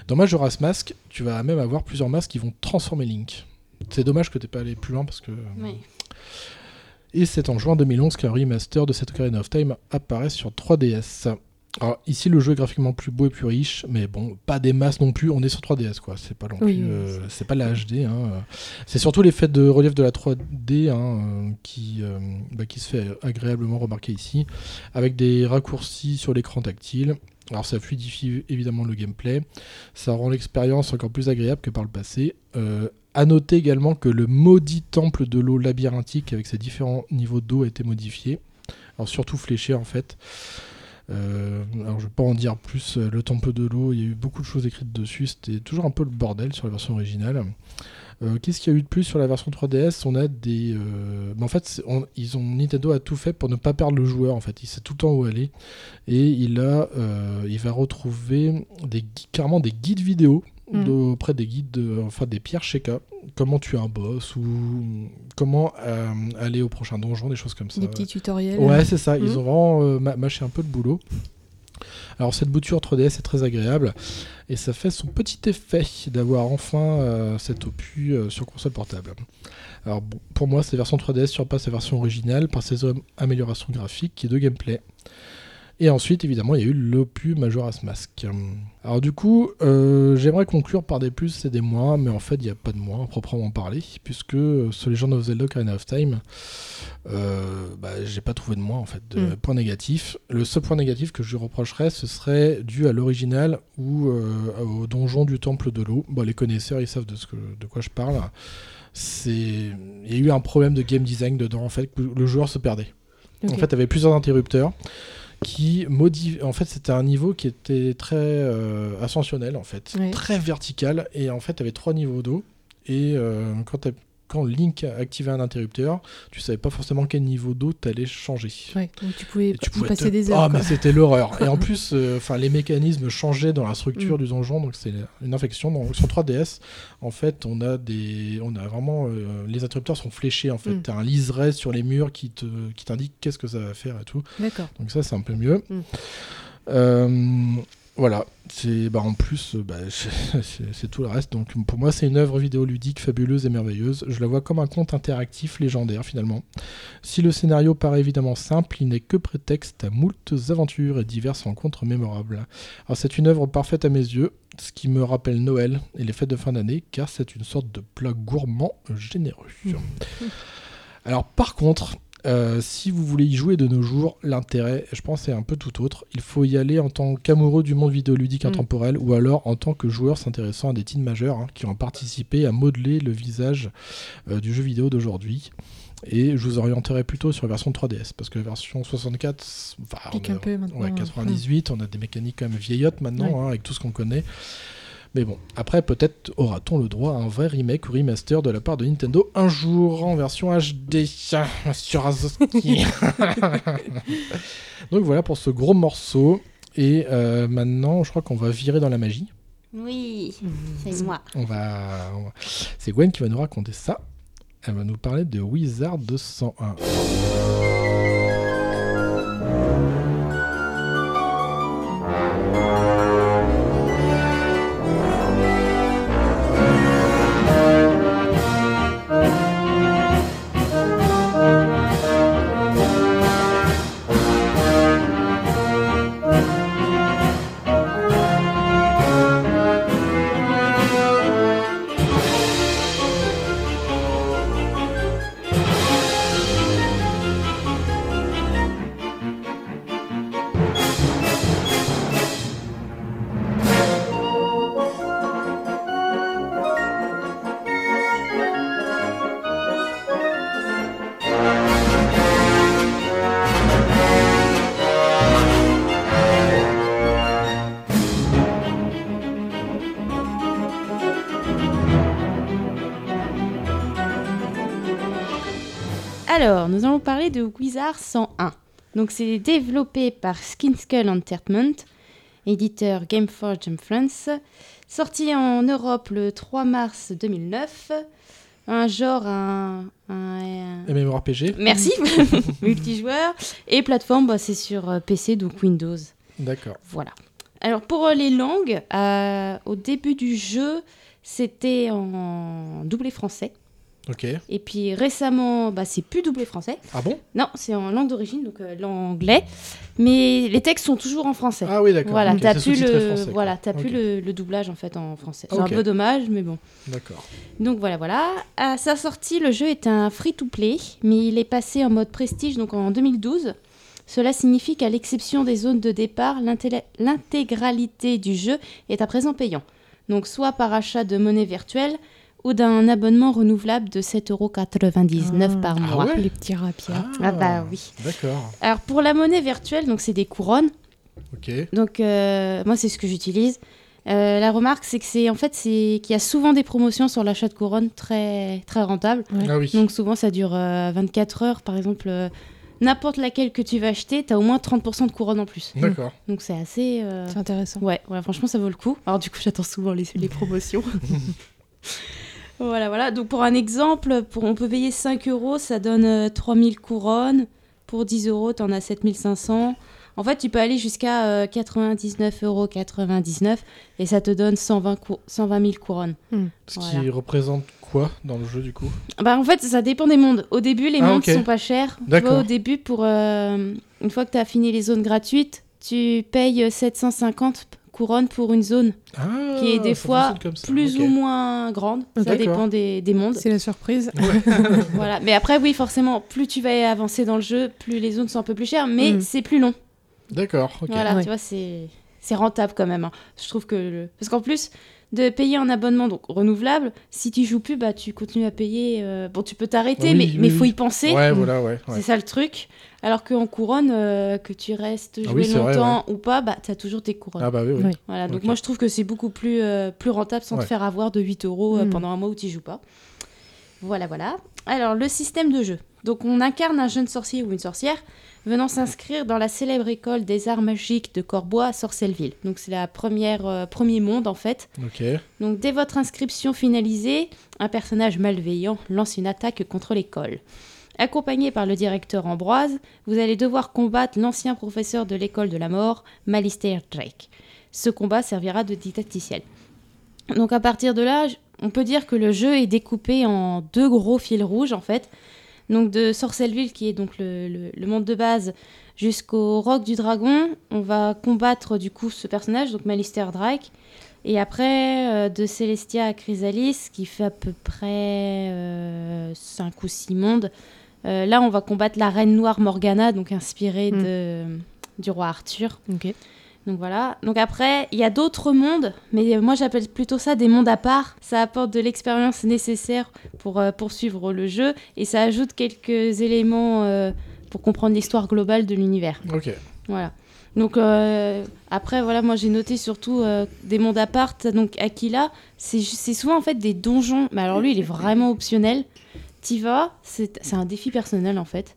Speaker 1: Dans Majora's Mask, tu vas même avoir plusieurs masques qui vont transformer Link. C'est dommage que t'aies pas allé plus loin parce que.
Speaker 4: Oui.
Speaker 1: Et c'est en juin 2011 qu'un remaster de cette Ocarina of Time apparaît sur 3DS. Alors ici le jeu est graphiquement plus beau et plus riche, mais bon, pas des masses non plus, on est sur 3DS quoi, c'est pas non plus,
Speaker 3: oui,
Speaker 1: euh, c'est pas la HD, hein, c'est surtout l'effet de relief de la 3D hein, qui, euh, bah, qui se fait agréablement remarquer ici, avec des raccourcis sur l'écran tactile. Alors ça fluidifie évidemment le gameplay, ça rend l'expérience encore plus agréable que par le passé. Euh, à noter également que le maudit temple de l'eau labyrinthique avec ses différents niveaux d'eau a été modifié, alors surtout fléché en fait. Euh, alors je vais pas en dire plus, euh, le temple de l'eau, il y a eu beaucoup de choses écrites dessus, c'était toujours un peu le bordel sur la version originale. Euh, Qu'est-ce qu'il y a eu de plus sur la version 3DS On a des... en fait, ils ont, Nintendo a tout fait pour ne pas perdre le joueur, en fait. Il sait tout le temps où aller. Et il, a, il va retrouver carrément des guides vidéo
Speaker 3: Mm.
Speaker 1: de- auprès des guides, de- enfin des pierres Sheka. Comment tuer un boss ou comment euh, aller au prochain donjon, des choses comme ça.
Speaker 3: Des petits tutoriels.
Speaker 1: Ouais, c'est ça. Ils
Speaker 3: Mhm.
Speaker 1: ont vraiment euh, ma- mâché un peu le boulot. Alors cette bouture 3DS est très agréable et ça fait son petit effet d'avoir enfin euh, cet opus euh, sur console portable. Alors bon, pour moi, cette version 3DS surpasse la version originale par ses am- améliorations graphiques et de gameplay. Et ensuite, évidemment, il y a eu l'opus Majora's Mask. Alors du coup, euh, j'aimerais conclure par des plus et des moins, mais en fait, il n'y a pas de moins à proprement parler, puisque euh, ce Legend of Zelda Ocarina of Time, euh, bah, j'ai pas trouvé de moins en fait, de
Speaker 3: Mm.
Speaker 1: point négatif. Le seul point négatif que je lui reprocherais, ce serait dû à l'original ou euh, au donjon du temple de l'eau. Bon, les connaisseurs, ils savent de, ce que, de quoi je parle. C'est, il y a eu un problème de game design dedans en fait, où le joueur se perdait. En fait, il y avait plusieurs interrupteurs qui modifient. En fait, c'était un niveau qui était très euh, ascensionnel, en fait, très vertical. Et en fait, tu avais trois niveaux d'eau. Et euh, quand, t'as- quand Link activait un interrupteur, tu savais pas forcément quel niveau d'eau t'allais changer.
Speaker 3: Ouais, donc tu pouvais
Speaker 1: tu pouvais
Speaker 3: passer
Speaker 1: te-
Speaker 3: des heures.
Speaker 1: Ah,
Speaker 3: quoi.
Speaker 1: mais c'était l'horreur. Et en plus, euh, les mécanismes changeaient dans la structure
Speaker 3: Mm.
Speaker 1: du donjon, donc c'est une infection. Donc, sur 3DS, en fait, on a des, on a vraiment, euh, les interrupteurs sont fléchés. En fait,
Speaker 3: Mm.
Speaker 1: t'as un liseré sur les murs qui te, qui t'indique qu'est-ce que ça va faire et tout.
Speaker 3: D'accord.
Speaker 1: Donc ça, c'est un peu mieux.
Speaker 3: Mm.
Speaker 1: Euh, voilà. C'est, bah, en plus, euh, bah, c'est tout le reste. Donc pour moi, c'est une œuvre vidéoludique fabuleuse et merveilleuse. Je la vois comme un conte interactif légendaire finalement. Si le scénario paraît évidemment simple, il n'est que prétexte à moultes aventures et diverses rencontres mémorables. Alors c'est une œuvre parfaite à mes yeux, ce qui me rappelle Noël et les fêtes de fin d'année, car c'est une sorte de plat gourmand généreux.
Speaker 3: Mm.
Speaker 1: Alors par contre, Euh, si vous voulez y jouer de nos jours, l'intérêt, je pense, est un peu tout autre. Il faut y aller en tant qu'amoureux du monde vidéoludique
Speaker 3: Mm.
Speaker 1: intemporel ou alors en tant que joueur s'intéressant à des teens majeurs hein, qui ont participé à modeler le visage euh, du jeu vidéo d'aujourd'hui. Et je vous orienterai plutôt sur la version 3DS parce que la version 64, c'est- enfin,
Speaker 3: Pique
Speaker 1: on
Speaker 3: un peu maintenant.
Speaker 1: Ouais,
Speaker 3: hein.
Speaker 1: 98, on a des mécaniques quand même vieillottes maintenant, hein, avec tout ce qu'on connaît. Mais bon, après, peut-être aura-t-on le droit à un vrai remake ou remaster de la part de Nintendo un jour en version HD sur Azoski. Donc voilà pour ce gros morceau. Et euh, maintenant, je crois qu'on va virer dans la magie.
Speaker 4: Oui, c'est moi.
Speaker 1: On va, on va- C'est Gwen qui va nous raconter ça. Elle va nous parler de Wizard 201.
Speaker 4: Alors, nous allons parler de Wizard 101. Donc, c'est développé par Skinskull Entertainment, éditeur Gameforge en France, sorti en Europe le 3 mars 2009. Un genre, un. un- un-
Speaker 1: MMORPG
Speaker 4: Merci, multijoueur. Et plateforme, bah, c'est sur euh, PC, donc Windows.
Speaker 1: D'accord.
Speaker 4: Voilà. Alors pour euh, les langues, euh, au début du jeu, c'était en doublé français. Et puis récemment, bah, c'est plus doublé français.
Speaker 1: Ah bon?
Speaker 4: Non, c'est en langue d'origine, donc euh, l'anglais. Mais les textes sont toujours en français.
Speaker 1: Ah oui, d'accord.
Speaker 4: voilà,
Speaker 1: ok,
Speaker 4: t'as plus le,
Speaker 1: français,
Speaker 4: voilà, plus
Speaker 1: Ok.
Speaker 4: le, le doublage en fait en français. C'est un peu dommage, mais bon.
Speaker 1: D'accord.
Speaker 4: Donc voilà, voilà. À sa sortie, le jeu est un free-to-play, mais il est passé en mode prestige donc en 2012. Cela signifie qu'à l'exception des zones de départ, l'intégralité du jeu est à présent payant. Donc soit par achat de monnaie virtuelle ou d'un abonnement renouvelable de 7,99€
Speaker 3: Ah.
Speaker 4: par
Speaker 1: Ah
Speaker 4: mois.
Speaker 1: ouais
Speaker 3: Les petits rapias.
Speaker 4: Ah bah oui.
Speaker 1: D'accord.
Speaker 4: Alors pour la monnaie virtuelle, donc c'est des couronnes.
Speaker 1: Ok.
Speaker 4: Donc euh, moi c'est ce que j'utilise. Euh, la remarque c'est que c'est en fait c'est qu'il y a souvent des promotions sur l'achat de couronnes très très rentables.
Speaker 3: Ouais.
Speaker 1: Ah oui.
Speaker 4: Donc souvent ça dure euh, 24 heures par exemple. euh, N'importe laquelle que tu vas acheter, t'as au moins 30% de couronne en plus.
Speaker 1: D'accord.
Speaker 4: Donc c'est assez. euh,
Speaker 3: C'est intéressant.
Speaker 4: Ouais, ouais, franchement ça vaut le coup. Alors du coup j'attends souvent les, les promotions. voilà, voilà. Donc pour un exemple, pour, on peut payer 5 euros, ça donne euh, 3000 couronnes. Pour 10 euros, t'en as 7500. En fait, tu peux aller jusqu'à euh, 99,99 euros et ça te donne 120, cou- 120 000 couronnes.
Speaker 1: Ce
Speaker 4: Voilà.
Speaker 1: qui représente quoi dans le jeu du coup?
Speaker 4: Bah, en fait, ça dépend des mondes. Au début, les
Speaker 1: Ah,
Speaker 4: mondes
Speaker 1: ok.
Speaker 4: sont pas chers. Tu
Speaker 1: D'accord.
Speaker 4: vois, au début, pour euh, une fois que tu as fini les zones gratuites, tu payes 750 couronnes pour une zone
Speaker 1: Ah,
Speaker 4: qui est des fois plus ou moins grande. Ça dépend des, des mondes.
Speaker 3: C'est la surprise.
Speaker 4: voilà. Mais après, oui, forcément, plus tu vas avancer dans le jeu, plus les zones sont un peu plus chères, mais
Speaker 3: Mm.
Speaker 4: c'est plus long.
Speaker 1: D'accord. ok.
Speaker 4: Voilà,
Speaker 3: Ouais.
Speaker 4: tu vois, c'est c'est rentable quand même. hein. Je trouve que le- parce qu'en plus de payer un abonnement donc renouvelable, si tu joues plus, bah tu continues à payer. euh, Bon, tu peux t'arrêter,
Speaker 1: Oui,
Speaker 4: mais
Speaker 1: oui,
Speaker 4: mais faut y penser.
Speaker 1: Ouais, voilà, ouais. ouais.
Speaker 4: C'est ça le truc. Alors qu'en couronne, euh, que tu restes
Speaker 1: Ah
Speaker 4: jouer
Speaker 1: oui, c'est vrai,
Speaker 4: longtemps ou pas, bah t'as toujours tes couronnes.
Speaker 1: Ah bah oui, oui.
Speaker 4: Voilà, donc moi je trouve que c'est beaucoup plus, euh, plus rentable sans
Speaker 1: Ouais.
Speaker 4: te faire avoir de 8 euros euh,
Speaker 3: Mm.
Speaker 4: pendant un mois où tu joues pas. Voilà, voilà. Alors, le système de jeu. Donc, on incarne un jeune sorcier ou une sorcière venant s'inscrire dans la célèbre école des arts magiques de Corbois à Sorcelleville. Donc, c'est la première, euh, premier monde en fait.
Speaker 1: Ok.
Speaker 4: Donc, dès votre inscription finalisée, un personnage malveillant lance une attaque contre l'école. Accompagné par le directeur Ambroise, vous allez devoir combattre l'ancien professeur de l'école de la mort, Malistaire Drake. Ce combat servira de didacticiel. Donc à partir de là, on peut dire que le jeu est découpé en deux gros fils rouges en fait. Donc de Sorcelleville qui est donc le, monde de base jusqu'au Roc du Dragon, on va combattre du coup ce personnage, donc Malistaire Drake. Et après, euh, de Celestia à Chrysalis, qui fait à peu près 5 ou 6 mondes, Euh, là, on va combattre la reine noire Morgana, donc inspirée
Speaker 3: Mm.
Speaker 4: de, du roi Arthur. Donc voilà. Donc après, il y a d'autres mondes, mais moi j'appelle plutôt ça des mondes à part. Ça apporte de l'expérience nécessaire pour euh, poursuivre le jeu et ça ajoute quelques éléments euh, pour comprendre l'histoire globale de l'univers.
Speaker 1: Ok.
Speaker 4: Voilà. Donc euh, après, voilà, moi j'ai noté surtout euh, des mondes à part. Donc Aquila, c'est souvent en fait des donjons. Mais alors lui, il est vraiment optionnel. T'y vas, c'est c'est un défi personnel en fait.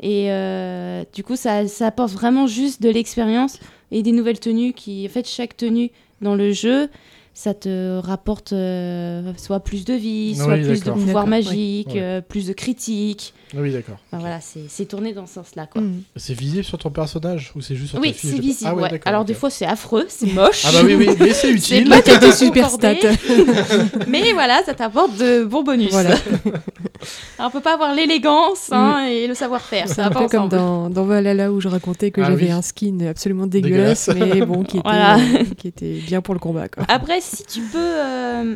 Speaker 4: Et euh, du coup, ça, ça apporte vraiment juste de l'expérience et des nouvelles tenues qui, en fait, chaque tenue dans le jeu, ça te rapporte euh, soit plus de vie, soit
Speaker 1: Oui,
Speaker 4: plus de magiques,
Speaker 1: Ouais.
Speaker 4: euh, plus de critiques.
Speaker 1: Ah Oui, d'accord.
Speaker 4: Enfin, voilà, c'est c'est tourné dans ce sens-là, quoi.
Speaker 3: Mm.
Speaker 1: C'est visible sur ton personnage ou c'est juste sur
Speaker 4: Oui,
Speaker 1: ta fiche
Speaker 4: c'est visible.
Speaker 1: Ah ouais,
Speaker 4: ouais.
Speaker 1: d'accord,
Speaker 4: Alors des fois c'est affreux, c'est moche.
Speaker 1: Ah bah oui, oui, mais c'est
Speaker 4: C'est
Speaker 1: utile.
Speaker 4: pas
Speaker 3: T'as
Speaker 4: très
Speaker 3: des super stats.
Speaker 4: Mais voilà, ça t'apporte de bons bonus.
Speaker 3: Voilà.
Speaker 4: Alors, on peut pas avoir l'élégance hein, et le savoir-faire.
Speaker 3: C'est un
Speaker 4: pas
Speaker 3: peu comme dans, dans Valhalla où je racontais que
Speaker 1: Ah
Speaker 3: j'avais
Speaker 1: oui.
Speaker 3: un skin absolument dégueulasse,
Speaker 1: Dégueulasse.
Speaker 3: mais bon, qui était,
Speaker 4: Voilà.
Speaker 3: euh, qui était bien pour le combat. Quoi.
Speaker 4: Après, si tu peux, euh,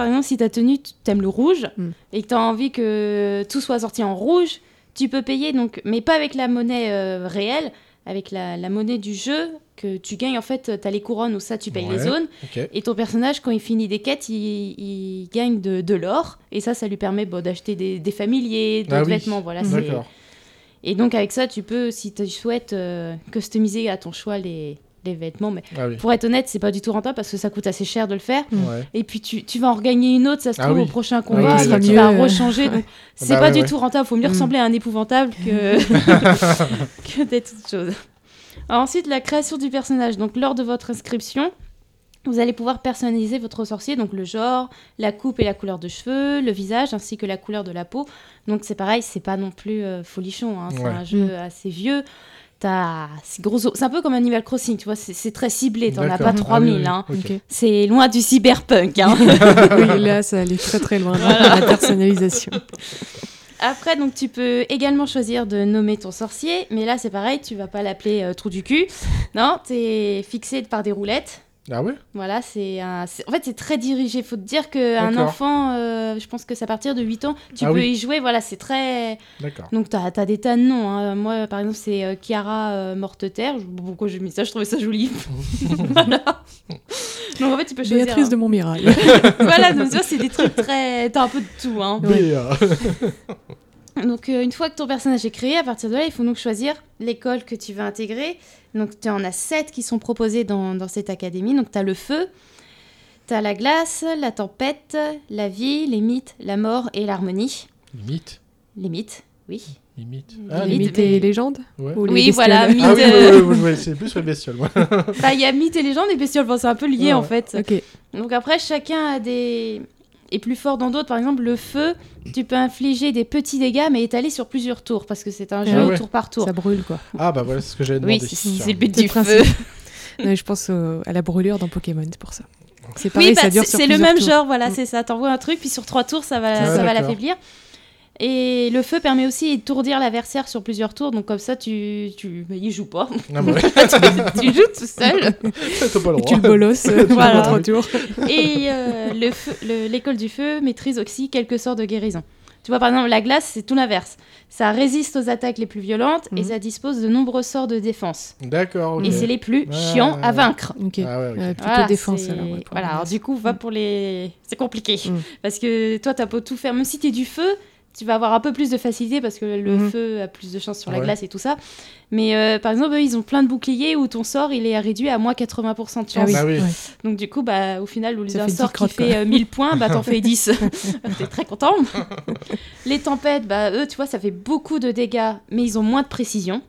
Speaker 4: par exemple, si ta tenue, tu aimes le rouge
Speaker 3: Mm.
Speaker 4: et que tu as envie que tout soit sorti en rouge, tu peux payer, donc, mais pas avec la monnaie euh, réelle, avec la, la monnaie du jeu que tu gagnes. En fait, tu as les couronnes où ça, tu payes
Speaker 1: Ouais.
Speaker 4: les zones. Et ton personnage, quand il finit des quêtes, il, il gagne de, de l'or. Et ça, ça lui permet bon, d'acheter des, des familiers, d'autres
Speaker 1: Ah oui.
Speaker 4: vêtements. Voilà,
Speaker 1: D'accord.
Speaker 4: Et donc, avec ça, tu peux, si tu souhaites, euh, customiser à ton choix les, les vêtements. Mais
Speaker 1: Ah oui.
Speaker 4: pour être honnête, c'est pas du tout rentable parce que ça coûte assez cher de le faire.
Speaker 1: Ouais.
Speaker 4: Et puis, tu, tu vas en regagner une autre, ça se
Speaker 1: Ah
Speaker 4: trouve,
Speaker 1: oui.
Speaker 4: au prochain
Speaker 1: oui,
Speaker 4: combat.
Speaker 1: ça sera
Speaker 4: tu vas rechanger. Donc, c'est
Speaker 1: Bah
Speaker 4: pas
Speaker 1: ouais,
Speaker 4: du
Speaker 1: ouais.
Speaker 4: tout rentable. Faut mieux
Speaker 3: Mm.
Speaker 4: ressembler à un épouvantable que, que d'être autre chose. Alors, ensuite, la création du personnage. Donc, lors de votre inscription, vous allez pouvoir personnaliser votre sorcier, donc le genre, la coupe et la couleur de cheveux, le visage ainsi que la couleur de la peau. Donc c'est pareil, c'est pas non plus euh, folichon, hein, c'est
Speaker 1: Ouais.
Speaker 4: un jeu assez vieux. T'as- C'est gros, c'est un peu comme Animal Crossing, tu vois, c'est c'est très ciblé, t'en as pas
Speaker 1: Ah oui,
Speaker 4: 3000.
Speaker 1: oui.
Speaker 4: hein. C'est loin du cyberpunk. hein.
Speaker 3: oui, là, ça allait très très loin la personnalisation.
Speaker 4: Après, donc tu peux également choisir de nommer ton sorcier, mais là c'est pareil, tu vas pas l'appeler euh, trou du cul. Non, t'es fixé par des roulettes.
Speaker 1: Ah ouais?
Speaker 4: Voilà, c'est un... En fait, c'est très dirigé. Faut te dire qu'un enfant, euh, je pense que c'est à partir de 8 ans, tu
Speaker 1: Ah
Speaker 4: peux
Speaker 1: oui.
Speaker 4: y jouer. Voilà, c'est très...
Speaker 1: D'accord.
Speaker 4: Donc, tu as, des tas de noms. hein. Moi, par exemple, c'est euh, Chiara euh, Morte-Terre. Pourquoi j'ai mis ça? Je trouvais ça joli. voilà. Donc, en fait, tu peux choisir...
Speaker 3: Béatrice
Speaker 4: hein.
Speaker 3: de Montmirail.
Speaker 4: voilà, donc c'est des trucs très... T'as un peu de tout, hein. Donc, euh, une fois que ton personnage est créé, à partir de là, il faut donc choisir l'école que tu veux intégrer. Donc, tu en as sept qui sont proposés dans, dans cette académie. Donc, tu as le feu, tu as la glace, la tempête, la vie, les mythes, la mort et l'harmonie.
Speaker 1: Limite.
Speaker 4: Les mythes, oui.
Speaker 1: Limite.
Speaker 4: Limite,
Speaker 1: Ah,
Speaker 4: mais-
Speaker 1: limite.
Speaker 3: Mythes et légendes
Speaker 1: Ouais.
Speaker 3: Ou les
Speaker 4: Oui,
Speaker 3: bestioles
Speaker 4: voilà, mythes.
Speaker 1: Ah oui,
Speaker 4: euh,
Speaker 1: c'est plus le bestiole, moi.
Speaker 4: bah, Il y a mythes et légendes et bestioles. Bon, c'est un peu lié,
Speaker 1: Ouais,
Speaker 4: en fait.
Speaker 3: Ok.
Speaker 4: Donc, après, chacun a des... est plus fort dans d'autres. Par exemple, le feu, tu peux infliger des petits dégâts, mais étalés sur plusieurs tours, parce que c'est un jeu
Speaker 1: Ah
Speaker 4: au
Speaker 1: ouais.
Speaker 4: tour par tour.
Speaker 3: Ça brûle, quoi.
Speaker 1: Ah bah voilà, c'est ce que j'avais demandé.
Speaker 4: Oui, c'est le but du
Speaker 3: le
Speaker 4: feu.
Speaker 3: principe. Ouais, je pense à la brûlure dans Pokémon, c'est pour ça. C'est pareil,
Speaker 4: oui, bah,
Speaker 3: ça dure
Speaker 4: c'est
Speaker 3: sur
Speaker 4: c'est le même
Speaker 3: tours.
Speaker 4: genre, voilà,
Speaker 3: Mm.
Speaker 4: c'est ça. T'envoies un truc, puis sur trois tours, ça va,
Speaker 1: Ah,
Speaker 4: ça va l'affaiblir. Et le feu permet aussi d'étourdir l'adversaire sur plusieurs tours, donc comme ça, tu, tu, bah, il joue pas.
Speaker 1: Ah bah ouais,
Speaker 4: tu joues tout seul.
Speaker 1: t'as pas le
Speaker 3: Et tu le bolosses euh,
Speaker 4: Voilà.
Speaker 3: trois tours.
Speaker 4: Et euh, le feu- le- l'école du feu maîtrise aussi quelques sorts de guérison. Tu vois, par exemple, la glace, c'est tout l'inverse. Ça résiste aux attaques les plus violentes et
Speaker 3: Mhm.
Speaker 4: ça dispose de nombreux sorts de défense.
Speaker 1: D'accord.
Speaker 4: Et c'est les plus
Speaker 1: Ouais,
Speaker 4: chiants
Speaker 1: ouais,
Speaker 4: à vaincre.
Speaker 3: Ok.
Speaker 1: Ah ouais, ok.
Speaker 3: Euh, plutôt
Speaker 4: Voilà,
Speaker 3: défense alors. ouais,
Speaker 4: voilà, alors du coup, va pour les. C'est compliqué.
Speaker 3: Mm.
Speaker 4: Parce que toi, t'as beau tout faire, même si t'es du feu, tu vas avoir un peu plus de facilité parce que le
Speaker 3: Mhm.
Speaker 4: feu a plus de chance sur la
Speaker 1: Ouais.
Speaker 4: glace et tout ça. Mais euh, par exemple, eux, ils ont plein de boucliers où ton sort, il est réduit à moins 80% de chance.
Speaker 3: Ah oui.
Speaker 1: Bah oui.
Speaker 3: ouais.
Speaker 4: Donc du coup, bah, au final, au lieu d'un sort
Speaker 3: 10
Speaker 4: qui fait euh, 1000 points, bah, t'en fais 10. T'es très content. Les tempêtes, bah, eux, tu vois, ça fait beaucoup de dégâts, mais ils ont moins de précision.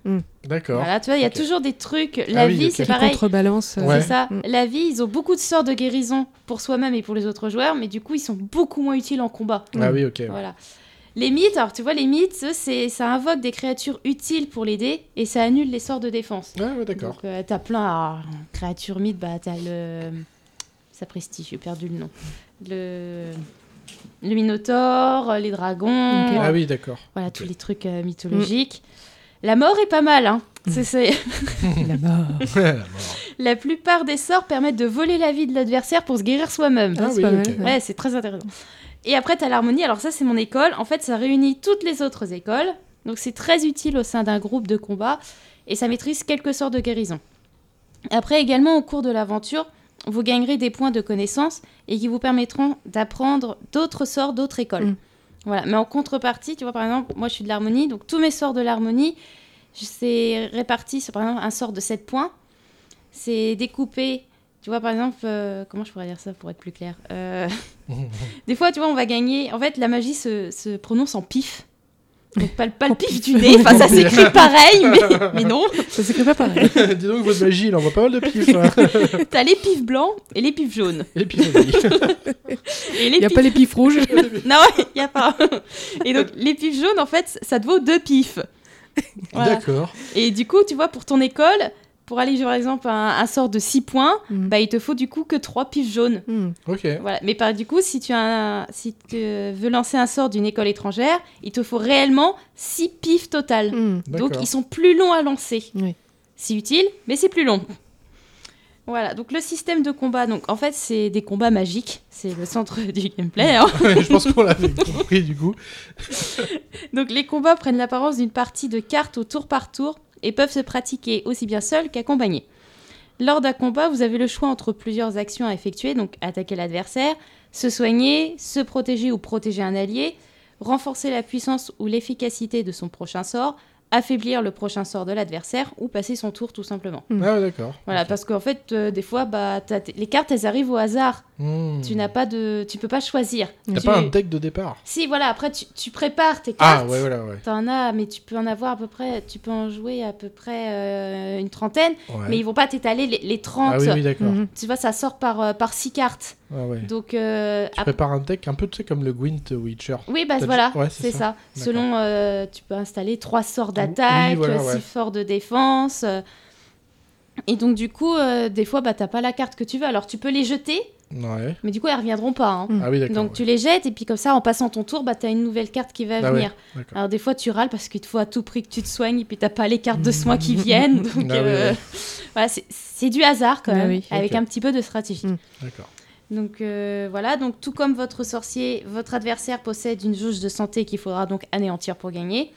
Speaker 1: D'accord.
Speaker 4: Voilà, tu vois, il y a toujours des trucs. La
Speaker 1: Ah oui,
Speaker 4: vie, c'est pareil.
Speaker 3: Contrebalance. euh,
Speaker 1: Ouais.
Speaker 4: C'est ça.
Speaker 3: Mm.
Speaker 4: La vie, ils ont beaucoup de sorts de guérison pour soi-même et pour les autres joueurs, mais du coup, ils sont beaucoup moins utiles en combat.
Speaker 1: Ah oui, ok.
Speaker 4: Voilà. Les mythes, alors tu vois, les mythes, c'est, ça invoque des créatures utiles pour l'aider et ça annule les sorts de défense.
Speaker 1: Ouais, ouais, d'accord.
Speaker 4: Donc, euh, t'as plein. Alors, créatures mythes, bah, t'as le. Ça prestige, j'ai perdu le nom. Le. Le Minotaure, les dragons.
Speaker 1: Ah oui, d'accord.
Speaker 4: voilà, tous les trucs euh, mythologiques. La mort est pas mal, hein. C'est- c'est-
Speaker 3: La mort.
Speaker 1: La mort.
Speaker 4: La plupart des sorts permettent de voler la vie de l'adversaire pour se guérir soi-même.
Speaker 3: Ah,
Speaker 1: Ah
Speaker 3: c'est
Speaker 1: oui,
Speaker 3: pas mal. Ouais,
Speaker 4: c'est très intéressant. Et après, tu as l'harmonie. Alors, ça, c'est mon école. En fait, ça réunit toutes les autres écoles. Donc, c'est très utile au sein d'un groupe de combat. Et ça maîtrise quelques sorts de guérison. Après, également, au cours de l'aventure, vous gagnerez des points de connaissance et qui vous permettront d'apprendre d'autres sorts d'autres écoles.
Speaker 3: Mm.
Speaker 4: Voilà. Mais en contrepartie, tu vois, par exemple, moi, je suis de l'harmonie. Donc, tous mes sorts de l'harmonie, c'est réparti sur, par exemple, un sort de 7 points. C'est découpé. Tu vois, par exemple, euh, comment je pourrais dire ça pour être plus clair Euh, Des fois, tu vois, on va gagner. En fait, la magie se, se prononce en pif. Donc, pas, le- pas le pif du nez. Enfin, ça s'écrit pareil, mais, mais non.
Speaker 3: Ça s'écrit pas pareil.
Speaker 1: Dis donc, votre magie, il envoie pas mal de pif. Hein.
Speaker 4: T'as les pifs blancs et les pifs jaunes.
Speaker 1: Et
Speaker 4: les
Speaker 3: Il n'y a
Speaker 4: pifs-
Speaker 3: pas les pifs rouges.
Speaker 4: Non, il n'y a pas. Et donc, les pifs jaunes, en fait, ça te vaut deux pifs. Voilà.
Speaker 1: D'accord.
Speaker 4: Et du coup, tu vois, pour ton école, pour aller, par exemple, un, un sort de 6 points,
Speaker 3: Mm.
Speaker 4: bah, il te faut du coup que 3 pifs jaunes.
Speaker 3: Hmm.
Speaker 1: Ok.
Speaker 4: Voilà. Mais par, du coup, si tu, as un- si tu veux lancer un sort d'une école étrangère, il te faut réellement 6 pifs total.
Speaker 3: Hmm.
Speaker 4: Donc, ils sont plus longs à lancer.
Speaker 3: Oui.
Speaker 4: C'est utile, mais c'est plus long. Voilà, donc le système de combat, donc en fait c'est des combats magiques, c'est le centre du gameplay. hein.
Speaker 1: Ouais, je pense qu'on l'avait compris du coup.
Speaker 4: Donc les combats prennent l'apparence d'une partie de cartes au tour par tour et peuvent se pratiquer aussi bien seuls qu'accompagnés. Lors d'un combat, vous avez le choix entre plusieurs actions à effectuer, donc attaquer l'adversaire, se soigner, se protéger ou protéger un allié, renforcer la puissance ou l'efficacité de son prochain sort, affaiblir le prochain sort de l'adversaire ou passer son tour tout simplement.
Speaker 3: Mm.
Speaker 1: Ah ouais, d'accord.
Speaker 4: Voilà, parce qu'en fait, euh, des fois, bah, t'as t- les cartes, elles arrivent au hasard.
Speaker 1: Hmm.
Speaker 4: Tu n'as pas de, tu peux pas choisir.
Speaker 1: T'as
Speaker 4: Tu-
Speaker 1: pas un deck de départ
Speaker 4: Si, voilà. Après, tu, tu prépares tes
Speaker 1: Ah
Speaker 4: cartes.
Speaker 1: ouais, voilà, ouais.
Speaker 4: T'en as, mais tu peux en avoir à peu près, tu peux en jouer à peu près euh, une trentaine,
Speaker 1: Ouais.
Speaker 4: mais ils vont pas t'étaler les, les 30.
Speaker 1: Ah oui, oui, d'accord.
Speaker 3: Mhm.
Speaker 4: Tu vois, ça sort par, euh, par 6 cartes.
Speaker 1: Ah ouais.
Speaker 4: Donc, euh,
Speaker 1: Tu prépares un deck un peu, tu sais, comme le Gwent Witcher.
Speaker 4: oui, bah voilà,
Speaker 1: ouais, c'est ça.
Speaker 4: Selon, euh, tu peux installer 3 sorts
Speaker 1: Oui,
Speaker 4: d'attaque,
Speaker 1: voilà,
Speaker 4: 6
Speaker 1: ouais.
Speaker 4: sorts de défense. euh, Et donc, du coup, euh, des fois, bah, t'as pas la carte que tu veux. Alors, tu peux les jeter,
Speaker 1: Ouais.
Speaker 4: mais du coup, elles reviendront pas. hein.
Speaker 1: Ah oui, d'accord.
Speaker 4: Donc,
Speaker 1: ouais.
Speaker 4: tu les jettes, et puis comme ça, en passant ton tour, bah, t'as une nouvelle carte qui va
Speaker 1: Ah ouais,
Speaker 4: venir. Alors des fois tu râles parce qu'il te faut à tout prix que tu te soignes et puis t'as pas les cartes de soins qui viennent. Donc
Speaker 1: Ah ouais,
Speaker 4: euh,
Speaker 1: ouais.
Speaker 4: voilà, c'est- c'est du hasard quand
Speaker 3: Ah
Speaker 4: même,
Speaker 3: oui.
Speaker 4: avec un petit peu de stratégie.
Speaker 3: Mm.
Speaker 1: D'accord.
Speaker 4: Donc euh, voilà, donc tout comme votre sorcier, votre adversaire possède une jauge de santé qu'il faudra donc anéantir pour gagner.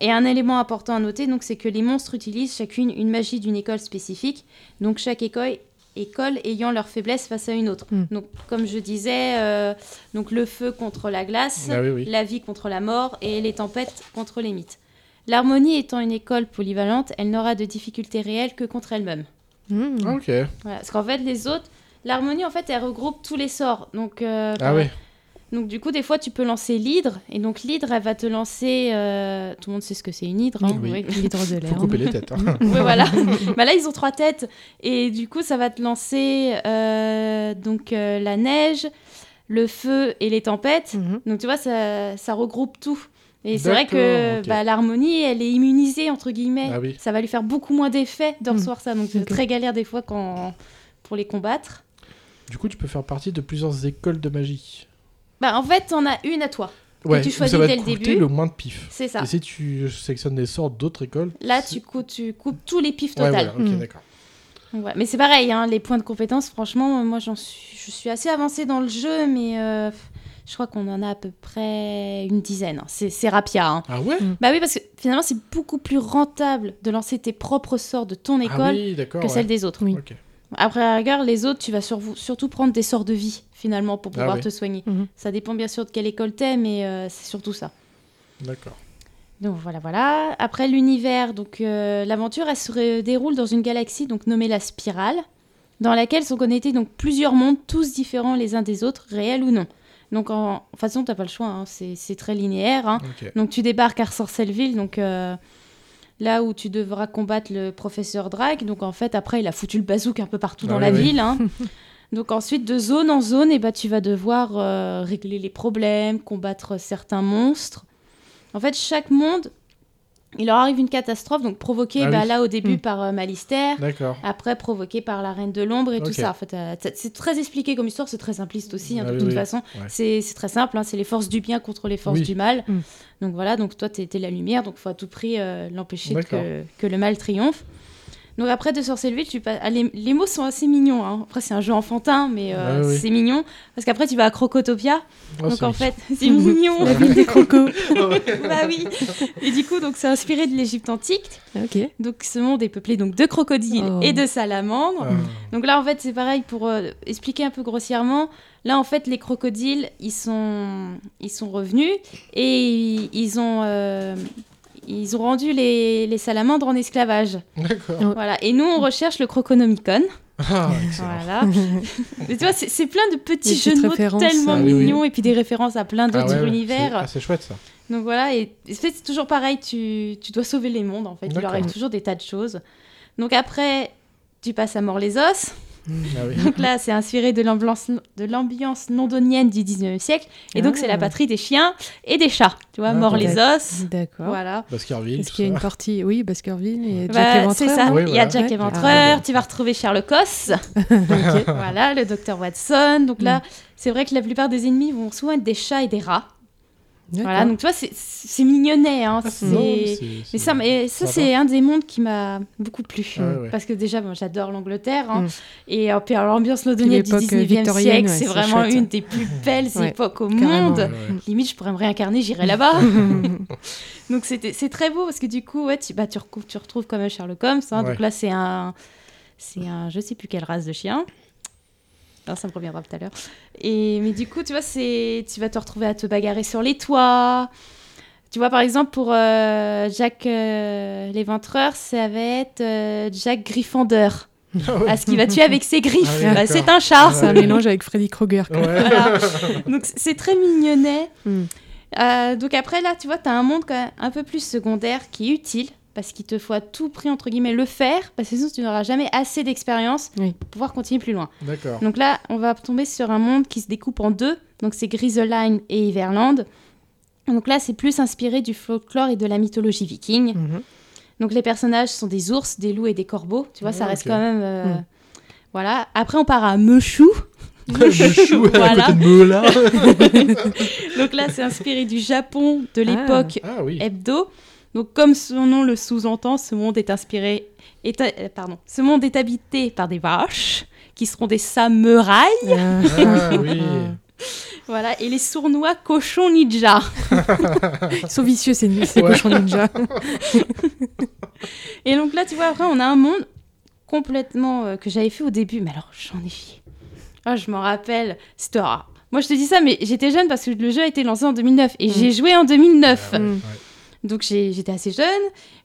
Speaker 4: Et un élément important à noter, donc, c'est que les monstres utilisent chacune une magie d'une école spécifique. Donc chaque école, école ayant leur faiblesse face à une autre.
Speaker 3: Mm.
Speaker 4: Donc comme je disais, euh, donc le feu contre la glace,
Speaker 1: Ah oui, oui.
Speaker 4: la vie contre la mort et les tempêtes contre les mythes. L'harmonie étant une école polyvalente, elle n'aura de difficultés réelles que contre elle-même.
Speaker 3: Hmm.
Speaker 1: Ok.
Speaker 4: Voilà. Parce qu'en fait, les autres, l'harmonie, en fait, elle regroupe tous les sorts. Donc, euh,
Speaker 1: Ah ouais.
Speaker 4: donc du coup, des fois, tu peux lancer l'hydre. Et donc, l'hydre, elle va te lancer... euh, Tout le monde sait ce que c'est une hydre. hein,
Speaker 1: Oui.
Speaker 4: oui.
Speaker 3: L'hydre de
Speaker 1: Faut
Speaker 3: l'air.
Speaker 1: couper les têtes. hein.
Speaker 4: Ouais, voilà. bah là, ils ont trois têtes. Et du coup, ça va te lancer euh, donc euh, la neige, le feu et les tempêtes.
Speaker 3: Mhm.
Speaker 4: Donc tu vois, ça, ça regroupe tout. Et c'est vrai que bah, l'harmonie, elle est immunisée, entre guillemets.
Speaker 1: Ah oui.
Speaker 4: Ça va lui faire beaucoup moins d'effet de
Speaker 3: Mm.
Speaker 4: recevoir ça. Donc c'est très galère des fois quand... pour les combattre.
Speaker 1: Du coup, tu peux faire partie de plusieurs écoles de magie.
Speaker 4: Bah, en fait, t'en as une à toi.
Speaker 1: Ouais,
Speaker 4: tu choisis
Speaker 1: ça va
Speaker 4: dès
Speaker 1: te
Speaker 4: le
Speaker 1: coûter
Speaker 4: début.
Speaker 1: le moins de pif.
Speaker 4: C'est ça.
Speaker 1: Et si tu sélectionnes des sorts d'autres écoles
Speaker 4: Là, tu coupes, tu coupes tous les pifs
Speaker 1: Ouais,
Speaker 4: total.
Speaker 1: voilà, ok,
Speaker 3: Mm.
Speaker 1: d'accord.
Speaker 4: Ouais, mais c'est pareil, hein, les points de compétence, franchement, moi j'en suis, je suis assez avancée dans le jeu, mais euh, je crois qu'on en a à peu près une dizaine. hein. C'est, rapia. hein.
Speaker 1: Ah ouais
Speaker 4: Bah oui, parce que finalement, c'est beaucoup plus rentable de lancer tes propres sorts de ton
Speaker 1: Ah
Speaker 4: école
Speaker 1: oui,
Speaker 4: que
Speaker 1: ouais.
Speaker 4: celle des autres.
Speaker 3: Oui.
Speaker 1: Ok.
Speaker 4: Après, à la rigueur, les autres, tu vas sur- surtout prendre des sorts de vie, finalement, pour
Speaker 1: Ah
Speaker 4: pouvoir
Speaker 1: oui.
Speaker 4: te soigner.
Speaker 3: Mhm.
Speaker 4: Ça dépend bien sûr de quelle école t'es, mais euh, c'est surtout ça.
Speaker 1: D'accord.
Speaker 4: Donc voilà, voilà. Après l'univers, donc euh, l'aventure, elle se déroule dans une galaxie donc nommée la Spirale, dans laquelle sont connectés donc plusieurs mondes, tous différents les uns des autres, réels ou non. Donc en, en toute façon, t'as pas le choix, hein, c'est très linéaire. hein. Donc tu débarques à Sorcellville, donc euh, là où tu devras combattre le professeur Drake. Donc en fait, après, il a foutu le bazouk un peu partout
Speaker 1: Ah
Speaker 4: dans
Speaker 1: oui,
Speaker 4: la
Speaker 1: oui.
Speaker 4: ville. hein. donc ensuite, de zone en zone, et bah, tu vas devoir euh, régler les problèmes, combattre certains monstres. En fait, chaque monde, il leur arrive une catastrophe, donc provoquée
Speaker 1: Ah
Speaker 4: bah,
Speaker 1: oui.
Speaker 4: là au début
Speaker 3: Mm.
Speaker 4: par euh, Malister. Après, provoquée par la Reine de l'Ombre et tout ça. En fait, euh, c'est très expliqué comme histoire, c'est très simpliste aussi, hein,
Speaker 1: Ah
Speaker 4: de
Speaker 1: oui,
Speaker 4: toute
Speaker 1: oui.
Speaker 4: façon.
Speaker 1: Ouais.
Speaker 4: C'est très simple, hein, c'est les forces du bien contre les forces
Speaker 1: Oui.
Speaker 4: du mal.
Speaker 3: Mm.
Speaker 4: Donc voilà, donc toi, tu étais la lumière, donc il faut à tout prix euh, l'empêcher que le mal triomphe. Donc après de Sorcellerie, tu passes... ah, les, les mots sont assez mignons. hein. Après c'est un jeu enfantin, mais euh,
Speaker 1: oui.
Speaker 4: c'est mignon. Parce qu'après tu vas à Crocotopia.
Speaker 1: Oh,
Speaker 4: donc
Speaker 1: c'est
Speaker 4: en
Speaker 1: mignon.
Speaker 4: fait c'est mignon.
Speaker 3: La ville des crocos.
Speaker 4: bah oui. Et du coup donc c'est inspiré de l'Égypte antique.
Speaker 3: ok.
Speaker 4: Donc ce monde est peuplé donc de crocodiles
Speaker 3: Oh.
Speaker 4: et de salamandres.
Speaker 1: Ah.
Speaker 4: Donc là, en fait, c'est pareil pour euh, expliquer un peu grossièrement. Là, en fait, les crocodiles, ils sont, ils sont revenus et ils, ils ont, euh, ils ont rendu les, les salamandres en esclavage.
Speaker 1: D'accord.
Speaker 4: Voilà. Et nous, on recherche le croconomicon.
Speaker 1: Ah, excellent.
Speaker 4: Voilà. Mais tu vois, c'est c'est plein de petits jeux de mots tellement
Speaker 1: Ah oui, oui.
Speaker 4: mignons et puis des références à plein
Speaker 1: Ah
Speaker 4: d'autres
Speaker 1: ouais,
Speaker 4: univers.
Speaker 1: c'est- ah, C'est chouette ça.
Speaker 4: Donc voilà, et, et c'est c'est toujours pareil, tu, tu dois sauver les mondes en fait. Il leur arrive toujours des tas de choses. Donc après, tu passes à Mort les Os.
Speaker 1: Ah oui.
Speaker 4: Donc là, c'est inspiré de l'ambiance londonienne du 19e siècle. Et donc,
Speaker 3: Ah.
Speaker 4: c'est la patrie des chiens et des chats. Tu vois,
Speaker 1: Ah,
Speaker 4: Mort les os.
Speaker 3: D'accord.
Speaker 4: Voilà.
Speaker 1: Baskerville.
Speaker 3: Est-ce
Speaker 1: tout
Speaker 3: qu'il y a
Speaker 1: ça.
Speaker 3: une partie Oui, Baskerville et Jack
Speaker 4: Bah,
Speaker 3: l'Éventreur.
Speaker 4: c'est ça.
Speaker 1: Oui,
Speaker 4: Il y a. Jack
Speaker 3: Ouais.
Speaker 4: Éventreur.
Speaker 3: Ah.
Speaker 4: Tu vas retrouver Sherlock Holmes. Voilà, le docteur Watson. Donc
Speaker 3: Mm.
Speaker 4: là, c'est vrai que la plupart des ennemis vont souvent être des chats et des rats. Voilà, donc tu vois, c'est- mignonnet. Hein.
Speaker 1: Ah,
Speaker 4: Mais ça, mais ça c'est un des mondes qui m'a beaucoup plu.
Speaker 1: Ah ouais.
Speaker 4: Parce que déjà, bon, j'adore l'Angleterre. hein.
Speaker 3: Mm.
Speaker 4: Et puis, l'ambiance londonienne du
Speaker 3: l'époque,
Speaker 4: 19e
Speaker 3: euh,
Speaker 4: siècle,
Speaker 3: ouais,
Speaker 4: c'est vraiment
Speaker 3: chouette.
Speaker 4: une des plus belles époques au
Speaker 3: carrément.
Speaker 4: monde. Limite, je pourrais me réincarner, j'irai là-bas. donc, c'est très beau parce que du coup, ouais, tu, bah, tu, retrouves comme Sherlock Holmes. hein. Donc là, c'est un, c'est un, je sais plus quelle race de chien. Non, ça me reviendra tout à l'heure. Et mais du coup, tu vois, c'est, tu vas te retrouver à te bagarrer sur les toits. Tu vois, par exemple, pour euh, Jack euh, l'éventreur, ça va être euh, Jack Gryffondor.
Speaker 1: Ah ouais.
Speaker 4: Parce qu'il va tuer avec ses griffes.
Speaker 1: Ah oui,
Speaker 4: Bah, c'est un chat.
Speaker 3: C'est un mélange avec Freddy Krueger.
Speaker 1: Ouais.
Speaker 4: Voilà. Donc c'est très mignonnet.
Speaker 3: Mm.
Speaker 4: Euh, donc après là, tu vois, tu as un monde quand même un peu plus secondaire qui est utile parce qu'il te faut à tout prix entre guillemets le faire parce que sinon tu n'auras jamais assez d'expérience
Speaker 3: Oui.
Speaker 4: pour pouvoir continuer plus loin.
Speaker 1: D'accord.
Speaker 4: Donc là, on va tomber sur un monde qui se découpe en deux. Donc c'est Griseline et Iverland. Donc là, c'est plus inspiré du folklore et de la mythologie viking.
Speaker 3: Mhm.
Speaker 4: Donc les personnages sont des ours, des loups et des corbeaux. Tu vois, ça
Speaker 1: Ah,
Speaker 4: reste
Speaker 1: ok.
Speaker 4: quand même. euh,
Speaker 3: Mm.
Speaker 4: Voilà. Après, on part à Mechou.
Speaker 1: Le chou à
Speaker 4: Voilà. Donc là, c'est inspiré du Japon de l'époque
Speaker 1: Ah oui.
Speaker 4: hebdo. Donc comme son nom le sous-entend, ce monde est inspiré, est, euh, pardon, ce monde est habité par des vaches qui seront des samouraïs,
Speaker 1: Ah oui.
Speaker 4: voilà, et les sournois cochons ninja.
Speaker 3: Ils sont vicieux, ces, ces
Speaker 1: Ouais.
Speaker 3: cochons ninja.
Speaker 4: Et donc là, tu vois, après, on a un monde complètement euh, que j'avais fait au début, mais alors j'en ai fait. Ah, je m'en rappelle. C'était. Moi, je te dis ça, mais j'étais jeune parce que le jeu a été lancé en 2009 et
Speaker 3: Mm.
Speaker 4: j'ai joué en 2009.
Speaker 1: Ah ouais,
Speaker 3: Mm.
Speaker 1: ouais.
Speaker 4: Donc j'étais assez jeune,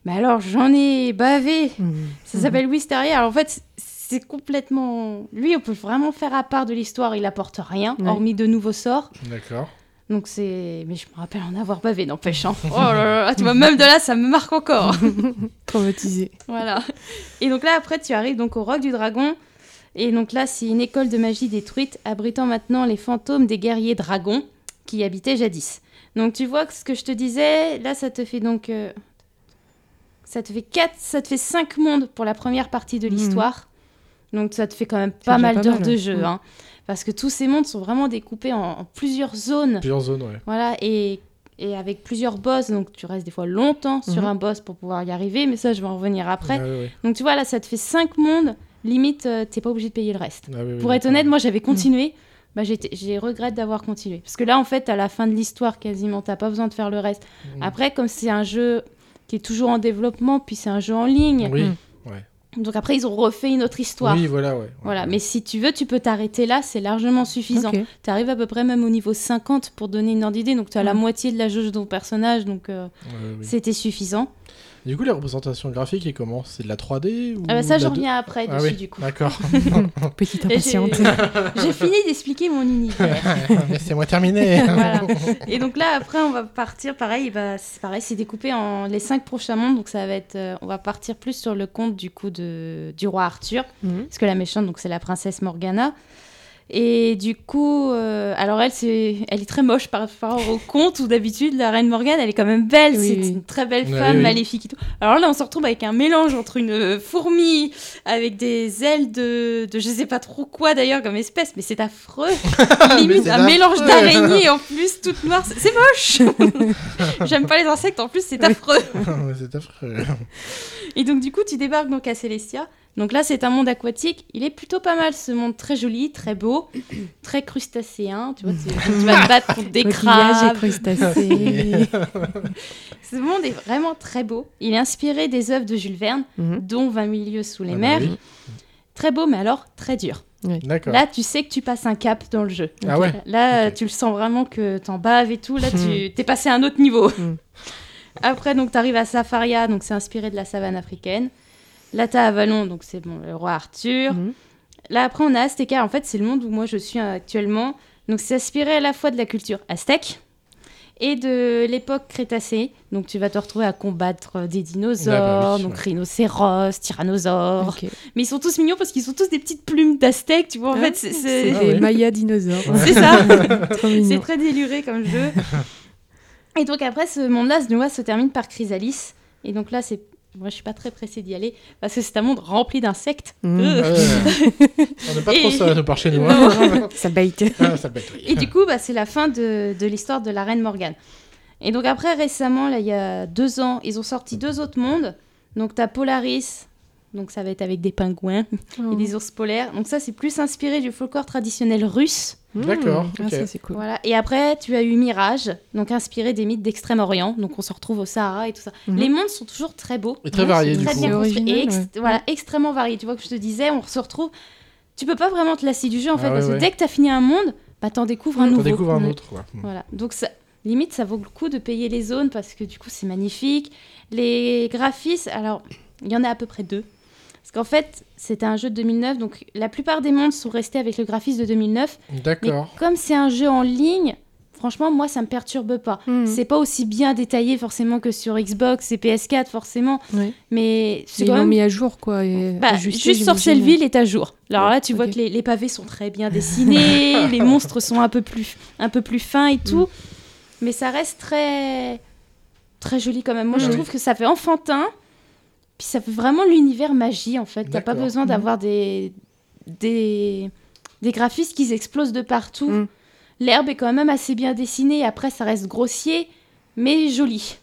Speaker 4: mais alors j'en ai bavé.
Speaker 3: Mhm.
Speaker 4: Ça s'appelle Wisteria. Alors en fait, c'est complètement. Lui, on peut vraiment faire à part de l'histoire. Il apporte rien,
Speaker 3: Ouais.
Speaker 4: hormis de nouveaux sorts.
Speaker 1: D'accord.
Speaker 4: Donc c'est. Mais je me rappelle en avoir bavé, n'empêche. hein. Oh là là, là, tu vois, même de là, ça me marque encore.
Speaker 3: Traumatisé.
Speaker 4: voilà. Et donc là, après, tu arrives donc au Roc du Dragon. Et donc là, c'est une école de magie détruite, abritant maintenant les fantômes des guerriers dragons qui y habitaient jadis. Donc tu vois que ce que je te disais, là, ça te fait donc. euh, Ça te fait quatre, ça te fait cinq mondes pour la première partie de
Speaker 3: Mhm.
Speaker 4: l'histoire. Donc ça te fait quand même pas mal d'heures de jeu.
Speaker 3: Mhm.
Speaker 4: hein. Parce que tous ces mondes sont vraiment découpés en, en plusieurs zones.
Speaker 1: Plusieurs zones, ouais.
Speaker 4: Voilà, et, et avec plusieurs boss. Donc tu restes des fois longtemps sur
Speaker 3: Mhm.
Speaker 4: un boss pour pouvoir y arriver. Mais ça, je vais en revenir après.
Speaker 1: Ah, oui, oui.
Speaker 4: Donc tu vois, là, ça te fait 5 mondes. Limite, euh, t'es pas obligé de payer le reste.
Speaker 1: Ah, oui,
Speaker 4: Pour être honnête, moi, j'avais continué. Bah, j'ai regret d'avoir continué. Parce que là, en fait, à la fin de l'histoire, quasiment, t'as pas besoin de faire le reste. Après, comme c'est un jeu qui est toujours en développement, puis c'est un jeu en ligne.
Speaker 1: Oui,
Speaker 3: Mm.
Speaker 4: Donc après, ils ont refait une autre histoire.
Speaker 1: oui, voilà, ouais.
Speaker 4: Voilà, mais si tu veux, tu peux t'arrêter là, c'est largement suffisant. Tu arrives à peu près même au niveau 50 pour donner une ordre d'idée, donc tu as la
Speaker 3: Mm.
Speaker 4: moitié de la jauge de ton personnage, donc euh,
Speaker 1: Ouais, ouais, oui.
Speaker 4: c'était suffisant.
Speaker 1: Du coup, les représentations graphiques, et comment C'est de la 3D ou
Speaker 4: Ah bah ça, j'en reviens après
Speaker 1: Ah oui,
Speaker 4: du coup.
Speaker 1: d'accord.
Speaker 3: Petite impatiente.
Speaker 4: J'ai fini d'expliquer mon univers.
Speaker 1: Laissez-moi terminer.
Speaker 4: voilà. Et donc là, après, on va partir, pareil, bah, c'est pareil, c'est découpé en les cinq prochains mondes, donc ça va être, euh, on va partir plus sur le conte du coup de, du roi Arthur,
Speaker 3: Mhm.
Speaker 4: parce que la méchante, donc c'est la princesse Morgana. Et du coup, euh, alors elle, c'est, elle est très moche par rapport au conte où d'habitude la reine Morgane, elle est quand même belle,
Speaker 3: Oui,
Speaker 4: c'est
Speaker 3: oui.
Speaker 4: une très belle femme,
Speaker 1: oui.
Speaker 4: maléfique et tout. Alors là, on se retrouve avec un mélange entre une fourmi avec des ailes de, de je sais pas trop quoi d'ailleurs comme espèce, mais c'est affreux. Limite
Speaker 1: c'est
Speaker 4: un mélange
Speaker 1: affreux.
Speaker 4: d'araignée en plus, toute noire, c'est c'est moche. J'aime pas les insectes, en plus c'est affreux.
Speaker 1: C'est affreux.
Speaker 4: Et donc du coup, tu débarques donc à Célestia. Donc là, c'est un monde aquatique. Il est plutôt pas mal, ce monde très joli, très beau, très crustacéen. Tu vois, tu, tu vas te battre contre des crabes.
Speaker 3: crustacés.
Speaker 4: Ce monde est vraiment très beau. Il est inspiré des œuvres de Jules Verne,
Speaker 3: Mhm.
Speaker 4: dont 20 000 lieues sous les
Speaker 1: Ah bah
Speaker 4: mers.
Speaker 1: oui.
Speaker 4: Très beau, mais alors très dur. Là, tu sais que tu passes un cap dans le jeu.
Speaker 1: Ah ouais.
Speaker 4: Là, tu le sens vraiment que t'en baves et tout. Là, tu t'es passé à un autre niveau.
Speaker 3: Mm.
Speaker 4: Après, donc, t'arrives à Safaria, donc c'est inspiré de la savane africaine. Là, t'as Avalon, donc c'est bon, le roi Arthur.
Speaker 3: Mhm.
Speaker 4: Là, après, on a Azteca. En fait, c'est le monde où moi je suis actuellement. Donc, c'est inspiré à la fois de la culture aztèque et de l'époque crétacée. Donc, tu vas te retrouver à combattre des dinosaures,
Speaker 1: Ah bah oui,
Speaker 4: donc
Speaker 1: ouais.
Speaker 4: rhinocéros, tyrannosaures. Mais ils sont tous mignons parce qu'ils sont tous des petites plumes d'aztèques, tu vois. En
Speaker 3: Ah,
Speaker 4: fait, c'est-
Speaker 1: Ah
Speaker 3: des. Maya dinosaures.
Speaker 4: c'est ça. C'est très déluré comme jeu. Et donc après, ce monde-là, ce se termine par Chrysalis. Et donc là, c'est... Moi, je suis pas très pressée d'y aller parce que c'est un monde rempli d'insectes.
Speaker 3: Mhm.
Speaker 4: Euh.
Speaker 1: Ouais. On n'a pas trop ça de par chez nous. hein.
Speaker 3: Ça.
Speaker 1: Ah, ça bête, oui.
Speaker 4: Et du coup, bah, c'est la fin de, de l'histoire de la reine Morgane. Et donc après, récemment, là, il y a deux ans, ils ont sorti deux autres mondes. Donc tu as Polaris, donc ça va être avec des pingouins et des ours polaires. Donc ça, c'est plus inspiré du folklore traditionnel russe.
Speaker 1: D'accord,
Speaker 3: Ah, c'est cool.
Speaker 4: Voilà. Et après, tu as eu Mirage, donc inspiré des mythes d'Extrême-Orient. Donc on se retrouve au Sahara et tout ça.
Speaker 3: Mhm.
Speaker 4: Les mondes sont toujours très beaux.
Speaker 1: Et très
Speaker 3: Ouais,
Speaker 1: varié
Speaker 3: c'est
Speaker 1: du
Speaker 4: très
Speaker 1: coup.
Speaker 4: bien et
Speaker 3: original,
Speaker 4: ex- voilà, extrêmement variés. Tu vois que je te disais, on se retrouve. Tu peux pas vraiment te lasser du jeu en fait,
Speaker 1: Ah ouais,
Speaker 4: parce que dès que tu as fini un monde, bah t'en découvres un
Speaker 1: T'en
Speaker 4: nouveau.
Speaker 1: découvres un autre. quoi.
Speaker 4: Voilà. Donc ça, limite, ça vaut le coup de payer les zones parce que du coup, c'est magnifique. Les graphismes, alors, il y en a à peu près deux. Parce qu'en fait, c'était un jeu de 2009, donc la plupart des mondes sont restés avec le graphisme de 2009. Mais
Speaker 1: D'accord.
Speaker 4: comme c'est un jeu en ligne, franchement, moi, ça me perturbe pas.
Speaker 3: Mhm.
Speaker 4: C'est pas aussi bien détaillé forcément que sur Xbox et PS4 forcément,
Speaker 3: Ouais.
Speaker 4: mais c'est quand même...
Speaker 3: mis à jour, quoi. Et
Speaker 4: Bah,
Speaker 3: ajusté,
Speaker 4: juste
Speaker 3: j'imagine.
Speaker 4: Sorcelleville est à jour. Alors là, tu vois que les, les pavés sont très bien dessinés, les monstres sont un peu plus, un peu plus fins et tout, mais ça reste très, très joli quand même. Moi, je
Speaker 1: Oui.
Speaker 4: trouve que ça fait enfantin, puis ça fait vraiment l'univers magie en fait. T'as pas besoin d'avoir des, des, des graphismes qui explosent de partout.
Speaker 3: Mm.
Speaker 4: L'herbe est quand même assez bien dessinée. Après, ça reste grossier, mais joli.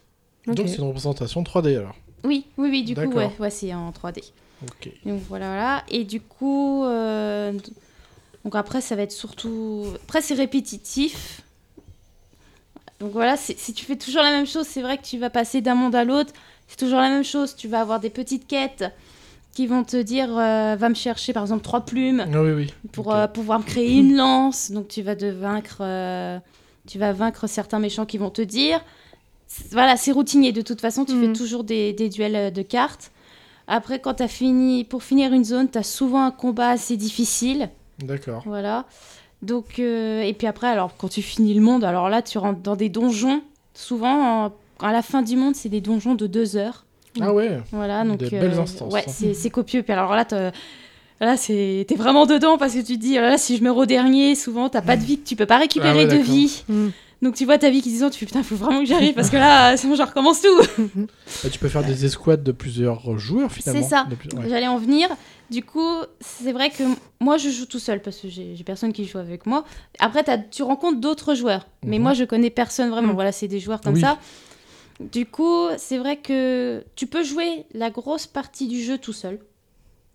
Speaker 1: Donc c'est une représentation 3D alors.
Speaker 4: Oui, oui, oui. Du coup, ouais, ouais, c'est en 3D.
Speaker 1: Ok.
Speaker 4: Donc voilà, voilà. Et du coup, euh, donc après, ça va être surtout. Après, c'est répétitif. Donc voilà, si tu fais toujours la même chose, c'est vrai que tu vas passer d'un monde à l'autre. C'est toujours la même chose. Tu vas avoir des petites quêtes qui vont te dire euh, va me chercher par exemple trois plumes
Speaker 1: Ah oui, oui.
Speaker 4: pour euh, pouvoir me créer une lance. Donc tu vas de vaincre, euh, tu vas vaincre certains méchants qui vont te dire. Voilà, c'est routinier. De toute façon, tu fais toujours des, des duels de cartes. Après, quand tu as fini, pour finir une zone, tu as souvent un combat assez difficile.
Speaker 1: D'accord.
Speaker 4: Voilà. Donc, euh, et puis après, alors quand tu finis le monde, alors là, tu rentres dans des donjons. Souvent, en- à la fin du monde, c'est des donjons de deux heures.
Speaker 1: Ah ouais.
Speaker 4: Voilà, donc
Speaker 1: Des
Speaker 4: euh,
Speaker 1: belles instances.
Speaker 4: Ouais, c'est c'est copieux. Puis alors là, là, c'est t'es vraiment dedans parce que tu te dis, oh là, là, si je meurs au dernier, souvent t'as pas de vie, tu peux pas récupérer
Speaker 1: Ah ouais,
Speaker 4: de vie.
Speaker 3: Mhm.
Speaker 4: Donc tu vois ta vie qui disant, tu fais putain, faut vraiment que j'arrive parce que là, sinon je recommence tout.
Speaker 1: Bah, tu peux faire des escouades de plusieurs joueurs finalement.
Speaker 4: C'est ça.
Speaker 1: De plus- ouais.
Speaker 4: J'allais en venir. Du coup, c'est vrai que moi je joue tout seul parce que j'ai j'ai personne qui joue avec moi. Après, t'as- tu rencontres d'autres joueurs, mais
Speaker 1: Mhm.
Speaker 4: moi je connais personne vraiment.
Speaker 3: Mhm.
Speaker 4: Voilà, c'est des joueurs comme
Speaker 1: Oui.
Speaker 4: ça. Du coup, c'est vrai que tu peux jouer la grosse partie du jeu tout seul.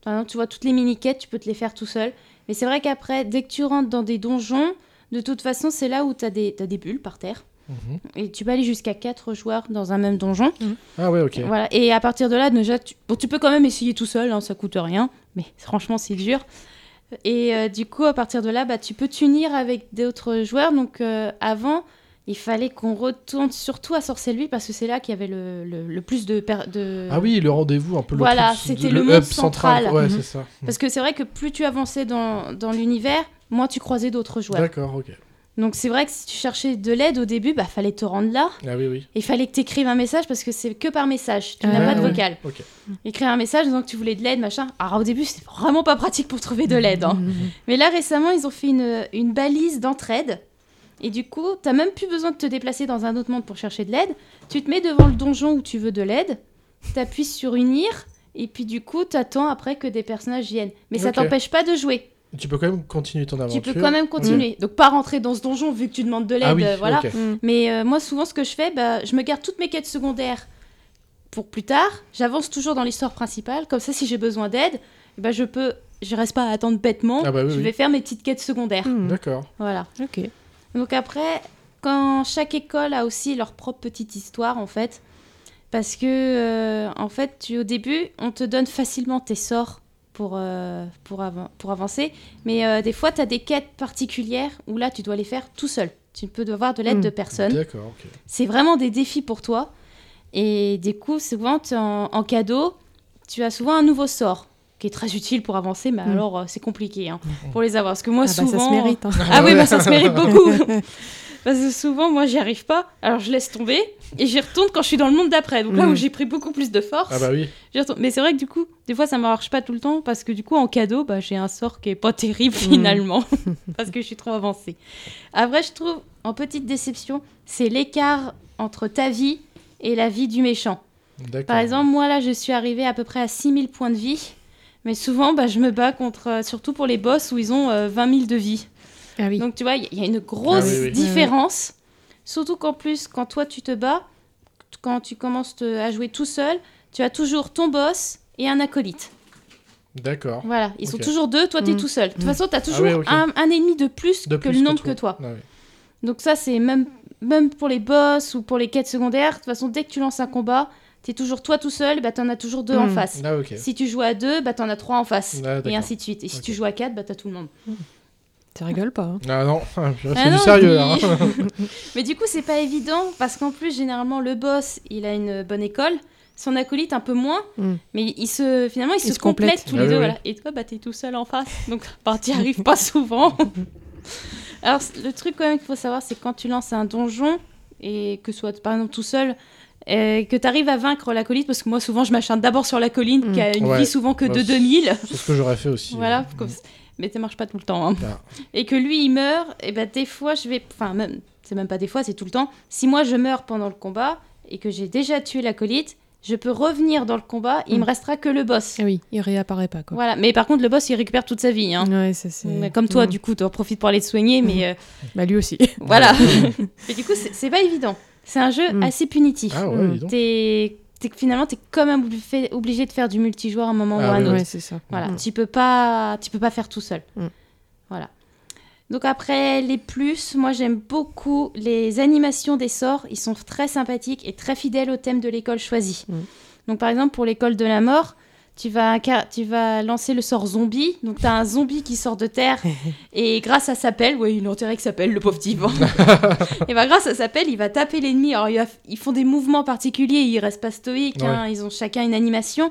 Speaker 4: Enfin, tu vois, toutes les mini-quêtes, tu peux te les faire tout seul. Mais c'est vrai qu'après, dès que tu rentres dans des donjons, de toute façon, c'est là où tu as, des bulles par terre.
Speaker 1: Mhm.
Speaker 4: Et tu peux aller jusqu'à 4 joueurs dans un même donjon.
Speaker 1: Ah ouais, ok.
Speaker 4: Voilà. Et à partir de là, déjà, tu... Bon, tu peux quand même essayer tout seul, hein, ça coûte rien. Mais franchement, c'est dur. Et euh, du coup, à partir de là, bah, tu peux t'unir avec d'autres joueurs. Donc euh, avant, il fallait qu'on retourne surtout à Sorcellerie parce que c'est là qu'il y avait le, le- le plus de, per- de...
Speaker 1: Ah oui, le rendez-vous, un peu le
Speaker 4: Voilà,
Speaker 1: truc-
Speaker 4: c'était
Speaker 1: de-
Speaker 4: le
Speaker 1: hub
Speaker 4: monde
Speaker 1: central.
Speaker 4: central.
Speaker 1: Ouais,
Speaker 3: Mhm.
Speaker 1: c'est ça.
Speaker 4: Parce que c'est vrai que plus tu avançais dans, dans l'univers, moins tu croisais d'autres joueurs.
Speaker 1: D'accord, ok.
Speaker 4: Donc c'est vrai que si tu cherchais de l'aide au début, bah fallait te rendre là.
Speaker 1: Ah oui, oui.
Speaker 4: Il fallait que tu écrives un message parce que c'est que par message. Tu
Speaker 3: Ah,
Speaker 4: n'as pas de
Speaker 1: ouais.
Speaker 4: vocal.
Speaker 1: Ok.
Speaker 4: Écrire un message disant que tu voulais de l'aide, machin. Alors au début, c'était vraiment pas pratique pour trouver de l'aide. hein. Mais là, récemment, ils ont fait une, une balise d'entraide. Et du coup, t'as même plus besoin de te déplacer dans un autre monde pour chercher de l'aide. Tu te mets devant le donjon où tu veux de l'aide. T'appuies sur unir. Et puis du coup, t'attends après que des personnages viennent. Mais ça t'empêche pas de jouer.
Speaker 1: Tu peux quand même continuer ton aventure.
Speaker 4: Tu peux quand même continuer. Donc pas rentrer dans ce donjon vu que tu demandes de l'aide.
Speaker 1: Ah oui,
Speaker 4: euh, voilà.
Speaker 3: Mm.
Speaker 4: Mais euh, moi, souvent, ce que je fais, bah, je me garde toutes mes quêtes secondaires pour plus tard. J'avance toujours dans l'histoire principale. Comme ça, si j'ai besoin d'aide, ben, je peux. Je reste pas à attendre bêtement.
Speaker 1: Ah bah oui,
Speaker 4: je
Speaker 1: oui.
Speaker 4: vais faire mes petites quêtes secondaires.
Speaker 3: Mm.
Speaker 1: D'accord.
Speaker 4: Voilà.
Speaker 3: Ok.
Speaker 4: Donc après, quand chaque école a aussi leur propre petite histoire, en fait. Parce que, euh, en fait, tu, au début, on te donne facilement tes sorts pour, euh, pour, pour avancer. Mais euh, des fois, tu as des quêtes particulières où là, tu dois les faire tout seul. Tu peux avoir de l'aide
Speaker 3: Mm.
Speaker 4: de personne.
Speaker 1: D'accord, ok.
Speaker 4: C'est vraiment des défis pour toi. Et du coup, souvent, en cadeau, tu as souvent un nouveau sort qui est très utile pour avancer, mais
Speaker 3: Mm.
Speaker 4: alors euh, c'est compliqué hein, pour les avoir. Parce que moi,
Speaker 3: Ah bah,
Speaker 4: souvent.
Speaker 3: ça se mérite. hein.
Speaker 4: Ah oui, bah, ça se mérite beaucoup. Parce que souvent, moi, j'y arrive pas. Alors, je laisse tomber et j'y retourne quand je suis dans le monde d'après. Donc là
Speaker 3: Mm.
Speaker 4: où j'ai pris beaucoup plus de force,
Speaker 1: Ah bah oui.
Speaker 4: j'y retourne. Mais c'est vrai que du coup, des fois, ça marche pas tout le temps parce que du coup, en cadeau, bah, j'ai un sort qui est pas terrible
Speaker 3: Mm.
Speaker 4: finalement parce que je suis trop avancée. Après, je trouve, en petite déception, c'est l'écart entre ta vie et la vie du méchant. Par exemple, moi là, je suis arrivée à peu près à 6000 points de vie. Mais souvent, bah, je me bats contre, euh, surtout pour les boss où ils ont euh, 20 000 de vie.
Speaker 3: Ah oui.
Speaker 4: Donc tu vois, il y, y a une grosse
Speaker 1: Ah oui, oui.
Speaker 4: différence. Surtout qu'en plus, quand toi tu te bats, quand tu commences te- à jouer tout seul, tu as toujours ton boss et un acolyte.
Speaker 1: D'accord.
Speaker 4: Voilà, ils sont toujours deux, toi tu es
Speaker 3: Mm.
Speaker 4: tout seul. De toute
Speaker 3: Mm.
Speaker 4: façon, tu as toujours un, un ennemi de plus
Speaker 1: De
Speaker 4: que
Speaker 1: plus
Speaker 4: le nombre que
Speaker 1: toi.
Speaker 4: toi.
Speaker 1: Ah oui.
Speaker 4: Donc ça, c'est même, même pour les boss ou pour les quêtes secondaires. De toute façon, dès que tu lances un combat, tu es toujours toi tout seul, bah, tu en as toujours deux en
Speaker 3: Mm.
Speaker 4: face.
Speaker 1: Ah.
Speaker 4: Si tu joues à deux, bah, tu en as trois en face.
Speaker 1: Ah,
Speaker 4: et ainsi de suite. Et si tu joues à quatre, bah, tu as tout le monde.
Speaker 3: Ça rigole pas. hein.
Speaker 1: Ah non, Ah, purée,
Speaker 4: Ah
Speaker 1: c'est du
Speaker 4: non,
Speaker 1: sérieux là. hein.
Speaker 4: Mais du coup, c'est pas évident parce qu'en plus, généralement, le boss, il a une bonne école, son acolyte un peu moins,
Speaker 3: Mm.
Speaker 4: mais il se, finalement, ils
Speaker 3: Ils
Speaker 4: se,
Speaker 3: se
Speaker 4: complètent
Speaker 3: complètent.
Speaker 4: tous
Speaker 1: Ah
Speaker 4: les
Speaker 1: oui,
Speaker 4: deux.
Speaker 1: oui.
Speaker 4: Voilà. Et toi, bah, t'es tout seul en face, donc bah, t'y arrives pas souvent. Alors, le truc quand même qu'il faut savoir, c'est quand tu lances un donjon et que ce soit par exemple tout seul. Euh, que tu arrives à vaincre l'acolyte, parce que moi souvent je m'acharne d'abord sur l'acolyte
Speaker 3: Mm.
Speaker 4: qui a une
Speaker 1: Ouais.
Speaker 4: vie souvent que de
Speaker 1: c'est-
Speaker 4: 2000.
Speaker 1: C'est ce que j'aurais fait aussi.
Speaker 4: Voilà, comme- mais ça marche pas tout le temps. hein.
Speaker 1: Ah.
Speaker 4: Et que lui, il meurt, et ben des fois, je vais. Enfin, même, c'est même pas des fois, c'est tout le temps. Si moi, je meurs pendant le combat et que j'ai déjà tué l'acolyte, je peux revenir dans le combat, il
Speaker 3: Mm.
Speaker 4: me restera que le boss.
Speaker 3: Ah oui, il réapparaît pas quoi.
Speaker 4: Voilà, mais par contre, le boss, il récupère toute sa vie. Hein.
Speaker 3: Ouais, ça
Speaker 4: Comme toi,
Speaker 3: Mm.
Speaker 4: du coup, tu en profites pour aller te soigner, mais euh,
Speaker 3: Bah lui aussi.
Speaker 4: voilà. et du coup, c'est pas évident. C'est un jeu
Speaker 3: Mm.
Speaker 4: assez punitif.
Speaker 1: Ah ouais,
Speaker 3: Mm.
Speaker 4: t'es- finalement, t'es quand même obli- obligé de faire du multijoueur à un moment
Speaker 1: Ah
Speaker 4: ou à un
Speaker 1: oui,
Speaker 4: autre.
Speaker 3: Ouais, c'est ça.
Speaker 4: Voilà,
Speaker 3: Mm.
Speaker 4: tu peux pas, tu peux pas faire tout seul. Voilà. Donc après les plus, moi j'aime beaucoup les animations des sorts. Ils sont très sympathiques et très fidèles au thème de l'école choisie. Donc par exemple pour l'école de la mort, tu vas, tu vas lancer le sort zombie. Donc tu as un zombie qui sort de terre et grâce à sa pelle, ouais il intérêt que s'appelle le pauvre type. et bah grâce à sa pelle, il va taper l'ennemi. Alors il ils font des mouvements particuliers, ils restent pas stoïques. hein. Ils ont chacun une animation.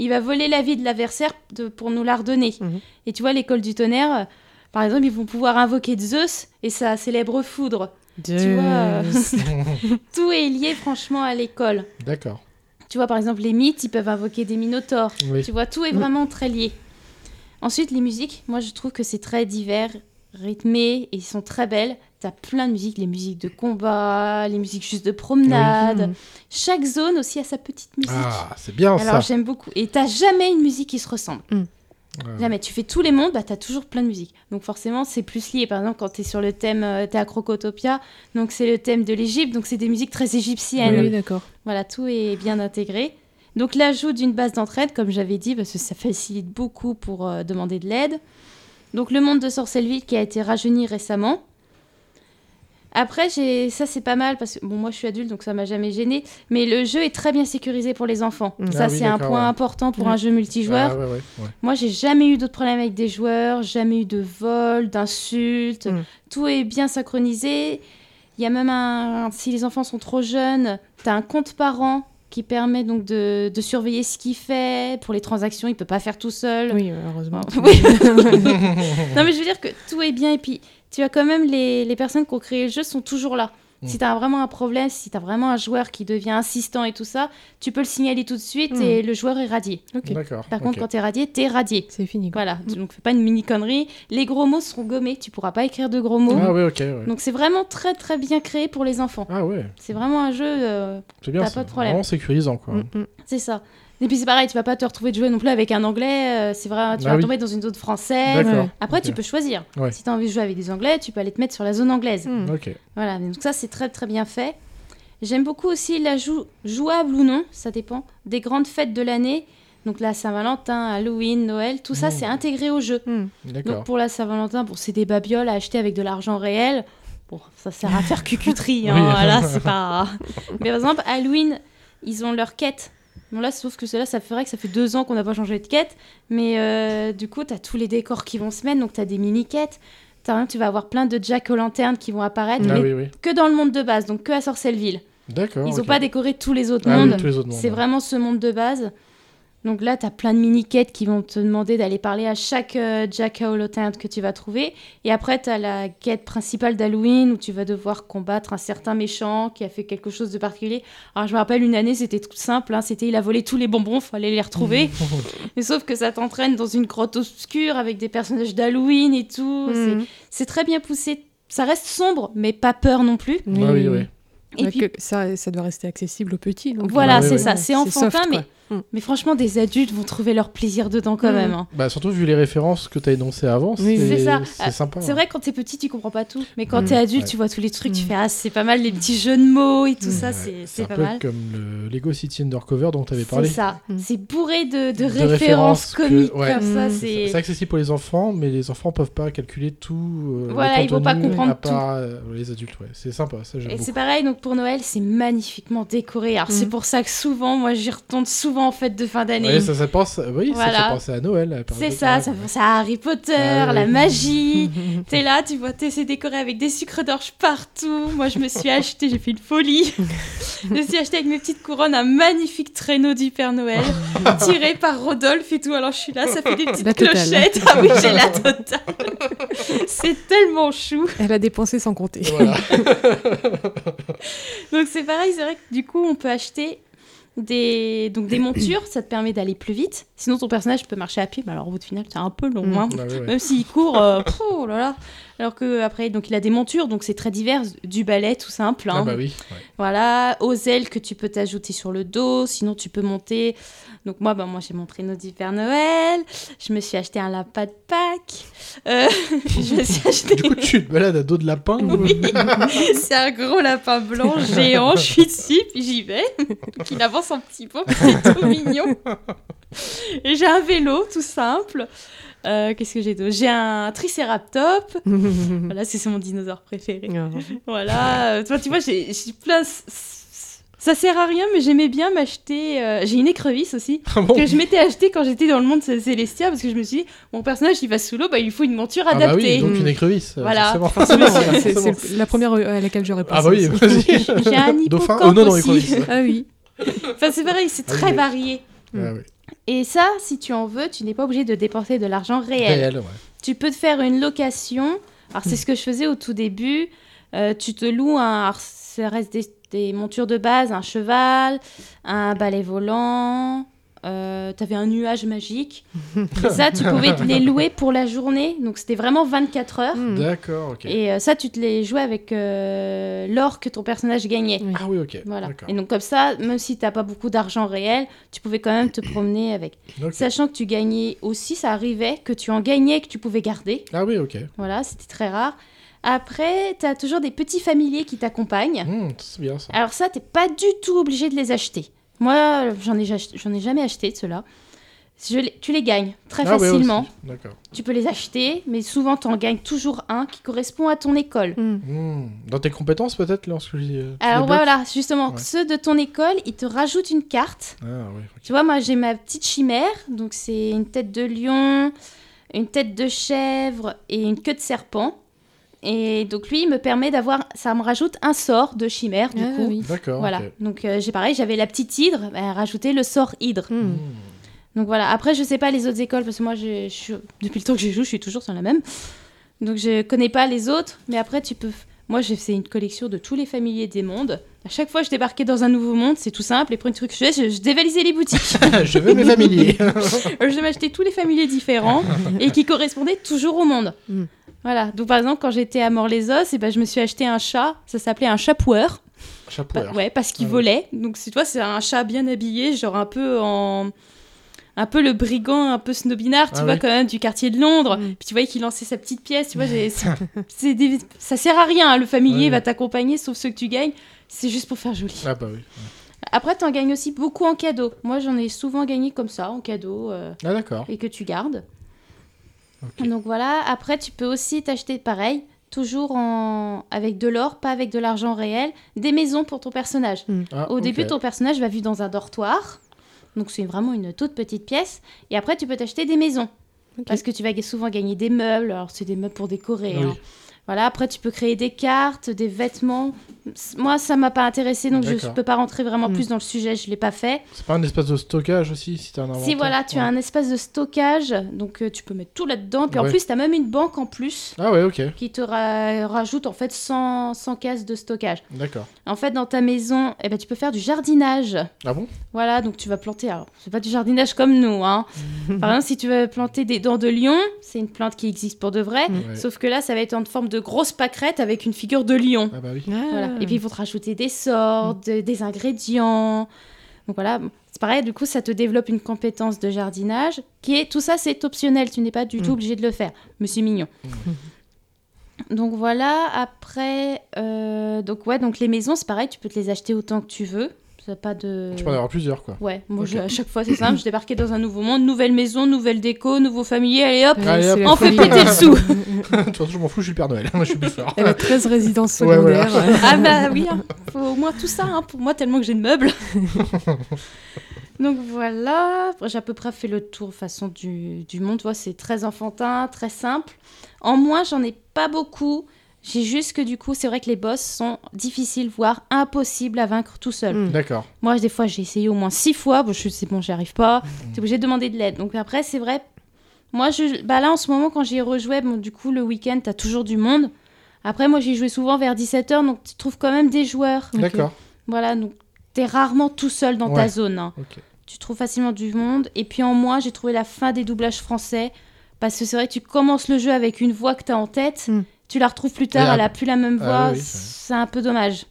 Speaker 4: Il va voler la vie de l'adversaire pour nous la redonner.
Speaker 3: Mhm.
Speaker 4: Et tu vois, l'école du tonnerre, euh, par exemple, ils vont pouvoir invoquer Zeus et sa célèbre foudre. vois, euh,
Speaker 3: Zeus.
Speaker 4: Tout est lié franchement à l'école.
Speaker 1: D'accord.
Speaker 4: Tu vois, par exemple, les mythes, ils peuvent invoquer des minotaures.
Speaker 1: Oui.
Speaker 4: Tu vois, tout est
Speaker 3: Mm.
Speaker 4: vraiment très lié. Ensuite, les musiques, moi je trouve que c'est très divers, rythmé, et ils sont très belles. T'as plein de musiques, les musiques de combat, les musiques juste de promenade.
Speaker 3: Mm.
Speaker 4: Chaque zone aussi a sa petite musique.
Speaker 1: Ah, c'est bien
Speaker 4: Alors
Speaker 1: ça.
Speaker 4: j'aime beaucoup. Et t'as jamais une musique qui se ressemble.
Speaker 1: Ouais.
Speaker 4: Jamais. Tu fais tous les mondes, bah t'as toujours plein de musique. Donc forcément, c'est plus lié. Par exemple, quand t'es sur le thème, euh, t'es à Crocotopia, donc c'est le thème de l'Égypte, donc c'est des musiques très égyptiennes.
Speaker 3: Oui, oui, d'accord.
Speaker 4: Voilà, tout est bien intégré. Donc l'ajout d'une base d'entraide, comme j'avais dit, parce que ça facilite beaucoup pour euh, demander de l'aide. Donc le monde de Sorcelleville qui a été rajeuni récemment. Après, j'ai ça c'est pas mal parce que bon moi je suis adulte donc ça m'a jamais gêné, mais le jeu est très bien sécurisé pour les enfants.
Speaker 3: Mm.
Speaker 4: Ça
Speaker 1: Ah oui,
Speaker 4: c'est un point
Speaker 1: ouais.
Speaker 4: important pour un jeu multijoueur.
Speaker 1: Ah, ouais, ouais, ouais.
Speaker 4: Moi, j'ai jamais eu d'autres problèmes avec des joueurs, jamais eu de vol, d'insultes.
Speaker 3: Mm.
Speaker 4: Tout est bien synchronisé. Il y a même un. Si les enfants sont trop jeunes, tu as un compte parent qui permet donc de, de surveiller ce qu'il fait. Pour les transactions, il peut pas faire tout seul.
Speaker 3: Oui, heureusement.
Speaker 4: Oui. non, mais je veux dire que tout est bien. Et puis, tu as quand même les, les personnes qui ont créé le jeu sont toujours là.
Speaker 1: Mm.
Speaker 4: Si tu as vraiment un problème, si tu as vraiment un joueur qui devient insistant et tout ça, tu peux le signaler tout de suite
Speaker 3: Mm.
Speaker 4: et le joueur est radié.
Speaker 3: Ok.
Speaker 1: D'accord.
Speaker 4: Par contre, quand tu es radié, tu es radié.
Speaker 3: C'est fini. quoi.
Speaker 4: Voilà, donc fais pas une mini connerie. Les gros mots seront gommés, tu pourras pas écrire de gros mots.
Speaker 1: Ah ouais, ok. ouais.
Speaker 4: Donc c'est vraiment très très bien créé pour les enfants.
Speaker 1: Ah ouais,
Speaker 4: C'est vraiment un jeu, euh,
Speaker 1: c'est bien.
Speaker 4: T'as
Speaker 1: ça.
Speaker 4: pas de problème.
Speaker 1: Vraiment sécurisant quoi.
Speaker 3: Mm.
Speaker 4: c'est ça. Et puis c'est pareil, tu vas pas te retrouver de jouer non plus avec un anglais, euh, c'est vrai, tu
Speaker 1: Ah
Speaker 4: vas
Speaker 1: oui.
Speaker 4: tomber dans une zone française. Après, tu peux choisir.
Speaker 1: Ouais.
Speaker 4: Si tu as envie de jouer avec des anglais, tu peux aller te mettre sur la zone anglaise.
Speaker 3: Mm.
Speaker 1: Ok.
Speaker 4: Voilà, donc ça c'est très très bien fait. J'aime beaucoup aussi l'ajout jouable ou non, ça dépend, des grandes fêtes de l'année. Donc la Saint-Valentin, Halloween, Noël, tout ça
Speaker 1: Mm.
Speaker 4: c'est intégré au jeu.
Speaker 3: Mm.
Speaker 1: D'accord.
Speaker 4: Donc pour la Saint-Valentin, bon, c'est des babioles à acheter avec de l'argent réel. Bon, ça sert à faire cucuterie, hein,
Speaker 1: Oui.
Speaker 4: voilà, c'est pas... Mais par exemple, Halloween, ils ont leur quête. Bon là, sauf que cela, ça ferait que ça fait deux ans qu'on n'a pas changé de quête. Mais euh, du coup, t'as tous les décors qui vont se mettre, donc t'as des mini-quêtes. T'as- Tu vas avoir plein de Jack O'Lantern qui vont apparaître,
Speaker 1: Ah
Speaker 4: mais
Speaker 1: oui, oui.
Speaker 4: que dans le monde de base, donc que à Sorcelleville.
Speaker 1: D'accord.
Speaker 4: Ils n'ont pas décoré tous les autres
Speaker 1: Ah
Speaker 4: mondes.
Speaker 1: tous les autres mondes.
Speaker 4: C'est vraiment ce monde de base. Donc là, tu as plein de mini-quêtes qui vont te demander d'aller parler à chaque euh, Jack O'Lantern que tu vas trouver. Et après, tu as la quête principale d'Halloween où tu vas devoir combattre un certain méchant qui a fait quelque chose de particulier. Alors, je me rappelle une année, c'était tout simple. hein, c'était il a volé tous les bonbons, fallait les retrouver. Mais sauf que ça t'entraîne dans une grotte obscure avec des personnages d'Halloween et tout. C'est-
Speaker 3: Mm.
Speaker 4: C'est très bien poussé. Ça reste sombre, mais pas peur non plus.
Speaker 1: Ah oui, oui.
Speaker 4: Et
Speaker 3: Ouais,
Speaker 4: puis,
Speaker 3: que ça, ça doit rester accessible aux petits. donc,
Speaker 4: Voilà,
Speaker 1: Ah oui,
Speaker 4: c'est
Speaker 1: oui.
Speaker 4: ça. C'est enfantin,
Speaker 3: soft,
Speaker 4: mais
Speaker 3: quoi. Mm.
Speaker 4: Mais franchement, des adultes vont trouver leur plaisir dedans quand
Speaker 3: Mm.
Speaker 4: même. hein.
Speaker 1: Bah surtout vu les références que tu as énoncées avant,
Speaker 3: Oui,
Speaker 1: c'est
Speaker 4: c'est ça.
Speaker 1: c'est sympa.
Speaker 4: C'est vrai, quand t'es petit, tu comprends pas tout. Mais quand
Speaker 3: Mm.
Speaker 4: t'es adulte,
Speaker 1: Ouais.
Speaker 4: tu vois tous les trucs, tu fais Ah, c'est pas mal, les petits jeux de mots et tout ça,
Speaker 1: Ouais,
Speaker 4: c'est c'est
Speaker 1: un
Speaker 4: pas
Speaker 1: peu
Speaker 4: mal.
Speaker 1: comme le Lego City Undercover dont tu avais
Speaker 4: C'est
Speaker 1: parlé.
Speaker 4: ça.
Speaker 3: Mm.
Speaker 4: C'est bourré de, de
Speaker 1: De
Speaker 4: références
Speaker 1: références que-
Speaker 4: comiques
Speaker 1: ouais.
Speaker 4: comme ça. C'est
Speaker 1: C'est accessible pour les enfants, mais les enfants peuvent pas calculer tout. euh,
Speaker 4: Voilà, ils vont pas comprendre
Speaker 1: à part, euh, les adultes, ouais. C'est sympa, ça j'aime
Speaker 4: Et c'est pareil, donc pour Noël, c'est magnifiquement décoré. Alors c'est pour ça que souvent, moi, j'y retourne souvent en fête de fin d'année.
Speaker 1: Ouais, ça, ça pense, oui, ça penser à Noël.
Speaker 4: C'est ça, ça penser à Harry Potter,
Speaker 1: Ah,
Speaker 4: la
Speaker 1: oui.
Speaker 4: magie. T'es là, tu vois, t'es c'est décoré avec des sucres d'orge partout. Moi, je me suis acheté, j'ai fait une folie. je me suis acheté avec mes petites couronnes un magnifique traîneau du Père Noël, tiré par Rodolphe et tout. Alors, je suis là, ça fait des petites clochettes. Ah oui, j'ai la totale. c'est tellement chou.
Speaker 3: Elle a dépensé sans compter.
Speaker 1: Voilà.
Speaker 4: Donc, c'est pareil, c'est vrai que du coup, on peut acheter des, donc, des montures, ça te permet d'aller plus vite. Sinon, ton personnage peut marcher à pied, mais alors au bout de final, c'est un peu long.
Speaker 3: Mm.
Speaker 4: hein.
Speaker 1: Ah ouais, ouais.
Speaker 4: Même s'il court, euh, pff, oh là là. Alors que après, donc il a des montures, donc c'est très divers, du balai tout simple.
Speaker 1: Ah
Speaker 4: hein.
Speaker 1: bah oui. ouais.
Speaker 4: Voilà, aux ailes que tu peux t'ajouter sur le dos, sinon tu peux monter. Donc moi, bah, moi j'ai mon traîneau du Père Noël, je me suis acheté un lapin de Pâques, Euh, je me suis acheté...
Speaker 1: Du coup, tu te balades à dos de lapin
Speaker 4: Oui, c'est un gros lapin blanc géant, je suis dessus, puis j'y vais. Donc il avance un petit peu, c'est trop mignon. Et j'ai un vélo, tout simple. Euh, Qu'est-ce que j'ai d'autre? J'ai un tricéraptops. Voilà, c'est mon dinosaure préféré. Voilà, euh, toi, tu vois, j'ai plein. Ça sert à rien, mais j'aimais bien m'acheter. euh, J'ai une écrevisse aussi
Speaker 1: Ah bon?
Speaker 4: que je m'étais acheté quand j'étais dans le monde cé- célestia parce que je me suis dit, mon personnage il va sous l'eau, bah il lui faut une monture
Speaker 1: Ah bah
Speaker 4: adaptée.
Speaker 1: oui, donc une écrevisse.
Speaker 4: Voilà.
Speaker 3: c'est la première à laquelle j'aurais pensé.
Speaker 1: Ah bah oui, vas-y.
Speaker 4: J'ai un hippocampe
Speaker 1: Oh non, non,
Speaker 4: aussi.
Speaker 3: Ah oui.
Speaker 4: Enfin, c'est pareil, c'est
Speaker 1: Ah
Speaker 4: très
Speaker 1: oui.
Speaker 4: varié.
Speaker 1: Ah oui.
Speaker 4: Et ça, si tu en veux, tu n'es pas obligé de dépenser de l'argent réel.
Speaker 1: Réel, ouais.
Speaker 4: Tu peux te faire une location. Alors, c'est ce que je faisais au tout début. Euh, tu te loues un. alors, ça reste des, des montures de base, un cheval, un balai volant. Euh, T'avais un nuage magique. Et ça, tu pouvais te les louer pour la journée. Donc, c'était vraiment 24 heures.
Speaker 3: Mm.
Speaker 1: D'accord, ok.
Speaker 4: Et euh, ça, tu te les jouais avec euh, l'or que ton personnage gagnait.
Speaker 3: Oui.
Speaker 1: Ah oui, ok.
Speaker 4: Voilà. Et donc comme ça, même si t'as pas beaucoup d'argent réel, tu pouvais quand même te promener avec. Sachant que tu gagnais aussi, ça arrivait que tu en gagnais et que tu pouvais garder.
Speaker 1: Ah oui, ok.
Speaker 4: Voilà, c'était très rare. Après, t'as toujours des petits familiers qui t'accompagnent.
Speaker 1: Hmm, c'est bien ça.
Speaker 4: Alors ça, t'es pas du tout obligé de les acheter. Moi, j'en ai, j'ach- j'en ai jamais acheté de ceux-là. Je les- tu les gagnes très
Speaker 1: Ah
Speaker 4: facilement. tu peux les acheter, mais souvent t'en gagnes toujours un qui correspond à ton école.
Speaker 3: Mm.
Speaker 1: Hmm. Dans tes compétences, peut-être, lorsque je dis. euh, tu
Speaker 4: Alors voilà, justement,
Speaker 1: Ouais.
Speaker 4: ceux de ton école, ils te rajoutent une carte.
Speaker 1: Ah oui.
Speaker 4: Tu vois, moi j'ai ma petite chimère, donc c'est une tête de lion, une tête de chèvre et une queue de serpent. Et donc lui, il me permet d'avoir, ça me rajoute un sort de chimère du
Speaker 3: Ah
Speaker 4: coup.
Speaker 3: oui.
Speaker 1: D'accord.
Speaker 4: Voilà, donc euh, j'ai pareil, j'avais la petite hydre, elle rajoutait le sort hydre.
Speaker 3: Mm.
Speaker 1: Hmm.
Speaker 4: Donc voilà, après je sais pas les autres écoles, parce que moi je, je suis- depuis le temps que j'y joue, je suis toujours sur la même. Donc je connais pas les autres, mais après tu peux. Moi j'ai fait une collection de tous les familiers des mondes. À chaque fois je débarquais dans un nouveau monde, c'est tout simple. Les premiers trucs que je faisais, je, je dévalisais les boutiques.
Speaker 1: je veux mes familiers.
Speaker 4: je m'achetais tous les familiers différents et qui correspondaient toujours au monde.
Speaker 3: Mm.
Speaker 4: Voilà. Donc par exemple quand j'étais à Mort-les-Os, et ben, je me suis acheté un chat. Ça s'appelait un chapoueur.
Speaker 1: Chapeau.
Speaker 4: Pa- ouais, parce qu'il
Speaker 1: Ah ouais.
Speaker 4: volait. Donc, c'est toi, c'est un chat bien habillé, genre un peu en. Un peu le brigand, un peu snobinard, tu
Speaker 1: Ah
Speaker 4: vois,
Speaker 1: ouais.
Speaker 4: quand même, du quartier de Londres.
Speaker 3: Mm.
Speaker 4: Puis tu voyais qu'il lançait sa petite pièce, tu vois, c'est- c'est des- ça sert à rien, hein, le familier
Speaker 1: Ouais.
Speaker 4: va t'accompagner, sauf ceux que tu gagnes. C'est juste pour faire joli.
Speaker 1: Ah bah oui.
Speaker 4: Après, t'en gagnes aussi beaucoup en cadeau. Moi, j'en ai souvent gagné comme ça, en cadeau, euh,
Speaker 1: Ah d'accord.
Speaker 4: et que tu gardes. Donc voilà, après, tu peux aussi t'acheter pareil, toujours en... avec de l'or, pas avec de l'argent réel, des maisons pour ton personnage.
Speaker 1: Ah,
Speaker 4: Au début, ton personnage va vivre dans un dortoir. Donc, c'est vraiment une toute petite pièce. Et après, tu peux t'acheter des maisons. Parce que tu vas souvent gagner des meubles. Alors, c'est des meubles pour décorer.
Speaker 1: Oui.
Speaker 4: hein. Voilà, après, tu peux créer des cartes, des vêtements. Moi, ça m'a pas intéressé, donc je
Speaker 1: D'accord.
Speaker 4: peux pas rentrer vraiment
Speaker 3: Mm.
Speaker 4: plus dans le sujet. Je l'ai pas fait.
Speaker 1: C'est pas un espace de stockage aussi si t'as un inventaire
Speaker 4: Si, voilà, tu as un espace de stockage. Donc, euh, tu peux mettre tout là-dedans. Puis,
Speaker 1: Ouais.
Speaker 4: en plus, tu as même une banque en plus
Speaker 1: Ah ouais, ok.
Speaker 4: qui te ra- rajoute en fait 100, 100 cases de stockage.
Speaker 1: D'accord.
Speaker 4: En fait, dans ta maison, eh ben, tu peux faire du jardinage.
Speaker 1: Ah bon?
Speaker 4: Voilà, donc tu vas planter. Alors, c'est pas du jardinage comme nous, hein. Par exemple, si tu veux planter des dents de lion, c'est une plante qui existe pour de vrai.
Speaker 1: Ouais.
Speaker 4: Sauf que là, ça va être en forme de grosse pâquerette avec une figure de lion.
Speaker 1: Ah bah oui.
Speaker 3: Ah.
Speaker 4: Voilà. Et puis, ils vont te rajouter des sorts, de- des ingrédients. Donc voilà, c'est pareil, du coup, ça te développe une compétence de jardinage qui est. Tout ça, c'est optionnel, tu n'es pas du tout
Speaker 1: Mm.
Speaker 4: obligé de le faire. Mais c'est mignon. Donc voilà, après. euh, donc ouais, donc les maisons, c'est pareil, tu peux te les acheter autant que tu veux. Pas de.
Speaker 1: Tu peux en avoir plusieurs quoi.
Speaker 4: Ouais, moi je- à chaque fois c'est simple, je débarquais dans un nouveau monde, nouvelle maison, nouvelle déco, nouveau familier, allez hop,
Speaker 3: Ouais,
Speaker 1: Allez,
Speaker 4: on fait péter le sou.
Speaker 1: de toute façon, je m'en fous, je suis le Père Noël. Moi, je suis plus fort.
Speaker 3: Elle a 13 résidences
Speaker 1: Ouais, voilà.
Speaker 3: secondaires.
Speaker 4: ah bah oui, hein, faut au moins tout ça hein, pour moi tellement que j'ai de meubles. Donc voilà, j'ai à peu près fait le tour façon du, du monde, tu vois, c'est très enfantin, très simple. En moins, j'en ai pas beaucoup. J'ai juste que du coup, c'est vrai que les boss sont difficiles, voire impossibles à vaincre tout seul.
Speaker 3: Mm.
Speaker 1: D'accord.
Speaker 4: Moi, des fois, j'ai essayé au moins six fois. Bon, je suis c'est bon, j'y arrive pas. T'es obligé de demander de l'aide. Donc après, c'est vrai. Moi, je, bah là, en ce moment, quand j'y rejouais, bon, du coup, le week-end, t'as toujours du monde. Après, moi, j'y jouais souvent vers 17h, donc tu trouves quand même des joueurs.
Speaker 1: D'accord.
Speaker 4: Voilà, donc t'es rarement tout seul dans ta zone. hein.
Speaker 1: Ok.
Speaker 4: Tu trouves facilement du monde. Et puis en moi, j'ai trouvé la fin des doublages français. Parce que c'est vrai que tu commences le jeu avec une voix que t'as en tête.
Speaker 3: Mm.
Speaker 4: Tu la retrouves plus tard, elle a
Speaker 1: ap-
Speaker 4: plus la même
Speaker 1: Ah
Speaker 4: voix.
Speaker 1: oui, c'est-
Speaker 4: un peu dommage.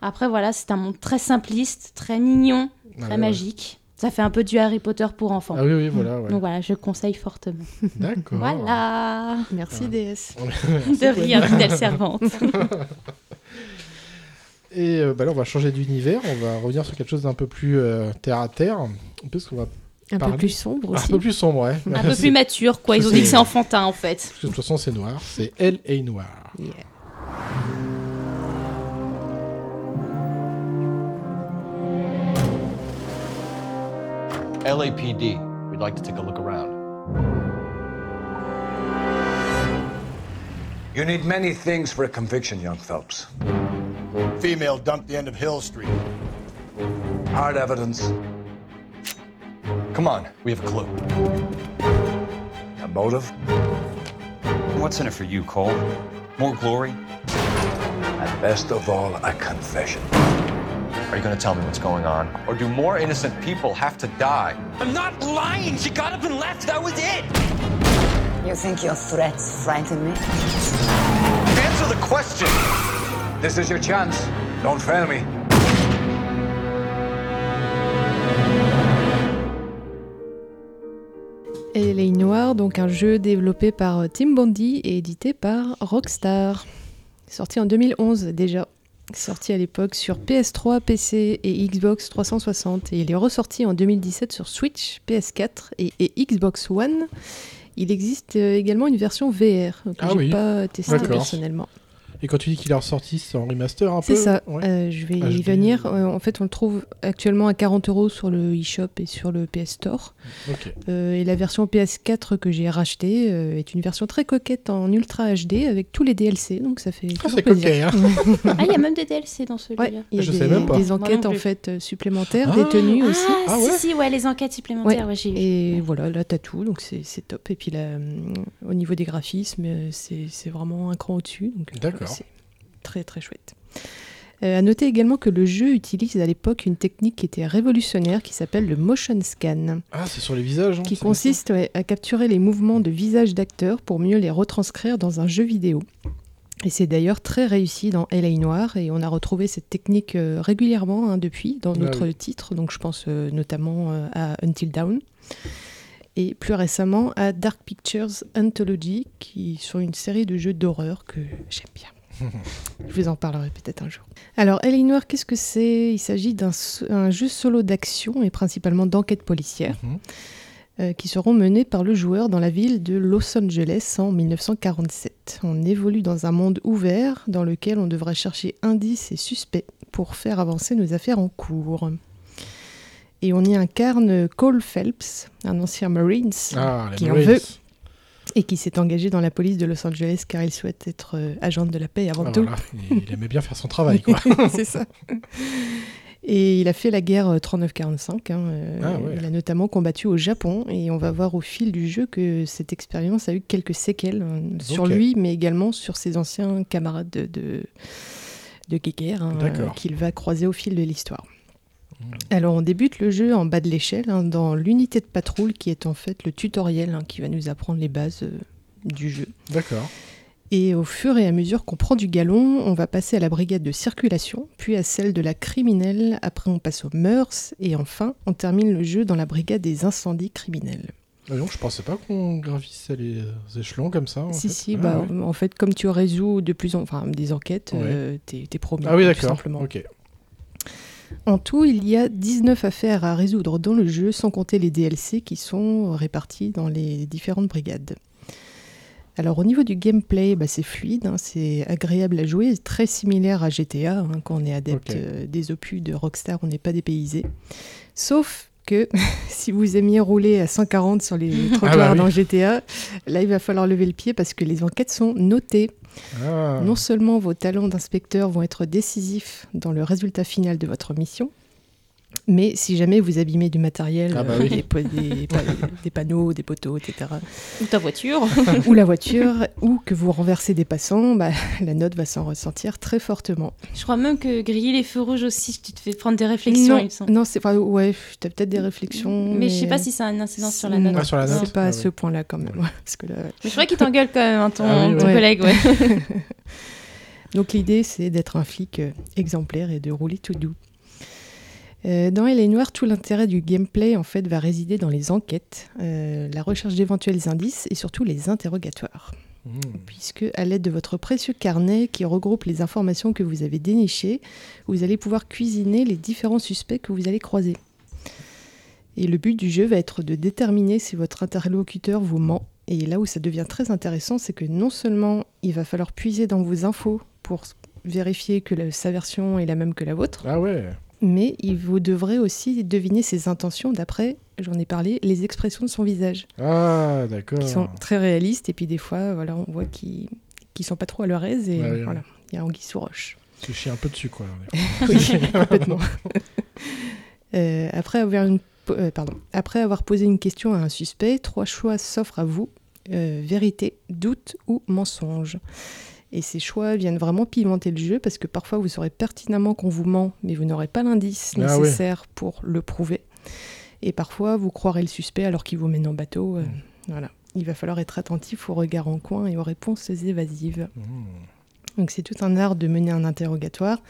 Speaker 4: Après, voilà, c'est un monde très simpliste, très mignon,
Speaker 1: Ah
Speaker 4: très
Speaker 1: ouais,
Speaker 4: magique. Ça fait un peu du Harry Potter pour enfants.
Speaker 1: Ah oui, oui, voilà. ouais.
Speaker 4: Donc voilà, je conseille fortement.
Speaker 1: D'accord.
Speaker 4: Voilà.
Speaker 3: Merci DS.
Speaker 4: De rien, fidèle servante.
Speaker 1: Et euh, bah là, on va changer d'univers. On va revenir sur quelque chose d'un peu plus euh, terre à terre. Parce qu'on va
Speaker 3: Un
Speaker 1: Parler.
Speaker 3: peu plus sombre
Speaker 1: un
Speaker 3: aussi.
Speaker 1: peu plus sombre, ouais.
Speaker 4: Un peu plus mature, quoi. Ils ont dit que c'est enfantin, en fait.
Speaker 1: Parce que de toute façon, c'est noir. C'est Elle et Noir.
Speaker 3: Yeah.
Speaker 5: LAPD, we'd like to take a look around.
Speaker 6: You need many things for a conviction, young Phelps.
Speaker 7: Female dumped the end of Hill Street.
Speaker 6: Hard evidence,
Speaker 5: Come on, we have a clue.
Speaker 6: a motive,
Speaker 8: What's in it for you, Cole? More glory?
Speaker 6: and best of all, a confession.
Speaker 5: Are you gonna tell me what's going on? Or do more innocent people have to die?
Speaker 8: I'm not lying! She got up and left! That was it!
Speaker 9: You think your threats frighten me?
Speaker 5: Answer the question!
Speaker 6: This is your chance. Don't fail me.
Speaker 3: LA Noir, donc un jeu développé par euh, Tim Bondi et édité par Rockstar. Sorti en 2011 déjà. Sorti à l'époque sur PS3, PC et Xbox 360. Et il est ressorti en 2017 sur Switch, PS4 et, et Xbox One. Il existe euh, également une version VR que
Speaker 1: Ah
Speaker 3: j'ai
Speaker 1: oui.
Speaker 3: pas testée personnellement.
Speaker 1: Et quand tu dis qu'il est ressorti, c'est en remaster un peu
Speaker 3: C'est ça,
Speaker 1: Ouais.
Speaker 3: euh, je vais y venir. Euh, en fait, on le trouve actuellement à 40 euros sur le eShop et sur le PS Store. Euh, et la version PS4 que j'ai rachetée euh, est une version très coquette en Ultra HD avec tous les DLC, donc ça fait
Speaker 1: Ah, c'est coquet, hein.
Speaker 4: Ah, il y a même des DLC dans celui-là.
Speaker 3: Ouais, il y a
Speaker 1: Je
Speaker 3: des,
Speaker 1: sais même pas.
Speaker 3: des enquêtes
Speaker 4: non
Speaker 3: en fait supplémentaires,
Speaker 1: Ah.
Speaker 3: des tenues aussi.
Speaker 4: Ah,
Speaker 1: Ah
Speaker 4: si,
Speaker 1: ouais
Speaker 4: si, ouais, les enquêtes supplémentaires, ouais, j'ai vu.
Speaker 3: Et voilà, là t'as tout, donc c'est top. Et puis là, au niveau des graphismes, c'est vraiment un cran au-dessus.
Speaker 1: D'accord.
Speaker 3: Très très chouette. Euh, à noter également que le jeu utilise à l'époque une technique qui était révolutionnaire qui s'appelle le motion scan,
Speaker 1: Ah, c'est sur les visages. hein,
Speaker 3: qui consiste ouais, à capturer les mouvements de visage d'acteurs pour mieux les retranscrire dans un jeu vidéo. Et c'est d'ailleurs très réussi dans LA Noir et on a retrouvé cette technique euh, régulièrement hein, depuis dans
Speaker 1: Ah
Speaker 3: notre
Speaker 1: oui.
Speaker 3: titre, donc je pense euh, notamment euh, à Until Dawn et plus récemment à Dark Pictures Anthology qui sont une série de jeux d'horreur que j'aime bien. Je vous en parlerai peut-être un jour. Alors, LA Noir, qu'est-ce que c'est? Il s'agit d'un jeu solo d'action et principalement d'enquête policière
Speaker 1: Mhm.
Speaker 3: euh, qui seront menés par le joueur dans la ville de Los Angeles en 1947. On évolue dans un monde ouvert dans lequel on devrait chercher indices et suspects pour faire avancer nos affaires en cours. Et on y incarne Cole Phelps, un ancien Marines
Speaker 1: Ah,
Speaker 3: qui en
Speaker 1: Marines.
Speaker 3: veut et qui s'est engagé dans la police de Los Angeles car il souhaite être euh, agent de la paix avant
Speaker 1: Ah,
Speaker 3: tout.
Speaker 1: voilà. Il aimait bien faire son travail, quoi.
Speaker 3: c'est ça. Et il a fait la guerre euh, 39-45. hein, euh,
Speaker 1: Ah ouais.
Speaker 3: Il a notamment combattu au Japon. Et on va voir au fil du jeu que cette expérience a eu quelques séquelles euh, sur lui, mais également sur ses anciens camarades de, de, de guerre hein, euh, qu'il va croiser au fil de l'histoire. Alors on débute le jeu en bas de l'échelle, hein, dans l'unité de patrouille qui est en fait le tutoriel hein, qui va nous apprendre les bases euh, du jeu.
Speaker 1: D'accord.
Speaker 3: Et au fur et à mesure qu'on prend du galon, on va passer à la brigade de circulation, puis à celle de la criminelle, après on passe aux mœurs, et enfin on termine le jeu dans la brigade des incendies criminels.
Speaker 1: Ah non, je pensais pas qu'on gravissait les euh, échelons comme ça. en
Speaker 3: si,
Speaker 1: fait.
Speaker 3: si,
Speaker 1: Ah,
Speaker 3: bah,
Speaker 1: ouais.
Speaker 3: en fait, comme tu résous de plus en enfin des enquêtes,
Speaker 1: Ouais.
Speaker 3: euh, t'es promis.
Speaker 1: Ah oui, d'accord.
Speaker 3: simplement.
Speaker 1: Ok.
Speaker 3: En tout, il y a 19 affaires à résoudre dans le jeu, sans compter les DLC qui sont répartis dans les différentes brigades. Alors au niveau du gameplay, bah, c'est fluide, hein, c'est agréable à jouer, très similaire à GTA. hein, quand on est adepte euh, des opus de Rockstar, on n'est pas dépaysé. Sauf que si vous aimiez rouler à 140 sur les trottoirs
Speaker 1: bah oui.
Speaker 3: dans GTA, là il va falloir lever le pied parce que les enquêtes sont notées.
Speaker 1: Ah.
Speaker 3: Non seulement vos talents d'inspecteur vont être décisifs dans le résultat final de votre mission, mais si jamais vous abîmez du matériel,
Speaker 1: Ah bah
Speaker 3: euh,
Speaker 1: oui.
Speaker 3: des, panneaux, des poteaux, etc.,
Speaker 4: Ou ta voiture.
Speaker 3: ou la voiture, ou que vous renversez des passants, bah, la note va s'en ressentir très fortement.
Speaker 4: Je crois même que griller les feux rouges aussi, tu te fais prendre des réflexions,
Speaker 3: non,
Speaker 4: il me semble.
Speaker 3: non, c'est enfin, ouais, t'as peut-être des réflexions,
Speaker 4: Mais je sais pas si ça a une incidence sur la
Speaker 3: Non,
Speaker 4: note.
Speaker 1: Ah, sur la note
Speaker 3: C'est pas
Speaker 1: Ah
Speaker 3: à
Speaker 1: ouais.
Speaker 3: ce point-là quand même, ouais, parce que là,
Speaker 4: Mais je crois qu'il t'engueule quand même, hein, ton,
Speaker 1: Ah oui,
Speaker 4: ton
Speaker 3: ouais.
Speaker 4: collègue, ouais.
Speaker 3: Donc l'idée, c'est d'être un flic euh, exemplaire et de rouler tout doux. Euh, dans Elle est Noire, tout l'intérêt du gameplay en fait va résider dans les enquêtes, euh, la recherche d'éventuels indices et surtout les interrogatoires.
Speaker 1: Mmh.
Speaker 3: Puisque à l'aide de votre précieux carnet qui regroupe les informations que vous avez dénichées, vous allez pouvoir cuisiner les différents suspects que vous allez croiser. Et le but du jeu va être de déterminer si votre interlocuteur vous ment. Et là où ça devient très intéressant, c'est que non seulement il va falloir puiser dans vos infos pour vérifier que la- sa version est la même que la vôtre,
Speaker 1: Ah ouais.
Speaker 3: Mais il vous devrez aussi deviner ses intentions d'après, j'en ai parlé, les expressions de son visage,
Speaker 1: Ah, d'accord.
Speaker 3: qui sont très réalistes. Et puis des fois, voilà, on voit qu'ils ne sont pas trop à leur aise et
Speaker 1: Ouais,
Speaker 3: voilà, il y a anguille sous roche.
Speaker 1: Tu chies un peu dessus, quoi.
Speaker 3: Oui, complètement. Euh, après, avoir une euh, pardon. après avoir posé une question à un suspect, trois choix s'offrent à vous euh, vérité, doute ou mensonge. Et ces choix viennent vraiment pimenter le jeu parce que parfois vous saurez pertinemment qu'on vous ment, mais vous n'aurez pas l'indice
Speaker 1: Ah
Speaker 3: nécessaire pour le prouver. Et parfois vous croirez le suspect alors qu'il vous mène en bateau. euh, Voilà. Il va falloir être attentif aux regards en coin et aux réponses évasives.
Speaker 1: Mmh.
Speaker 3: Donc c'est tout un art de mener un interrogatoire.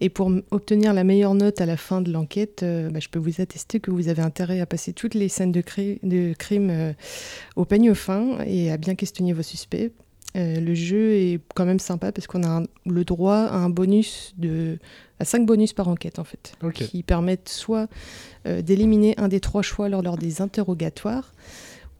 Speaker 3: Et pour obtenir la meilleure note à la fin de l'enquête, euh, bah, je peux vous attester que vous avez intérêt à passer toutes les scènes de, cri- de crime euh, au peigne fin et à bien questionner vos suspects. Euh, le jeu est quand même sympa parce qu'on a un- le droit à un bonus de à 5 bonus par enquête en fait, qui permettent soit euh, d'éliminer un des trois choix lors, lors des interrogatoires,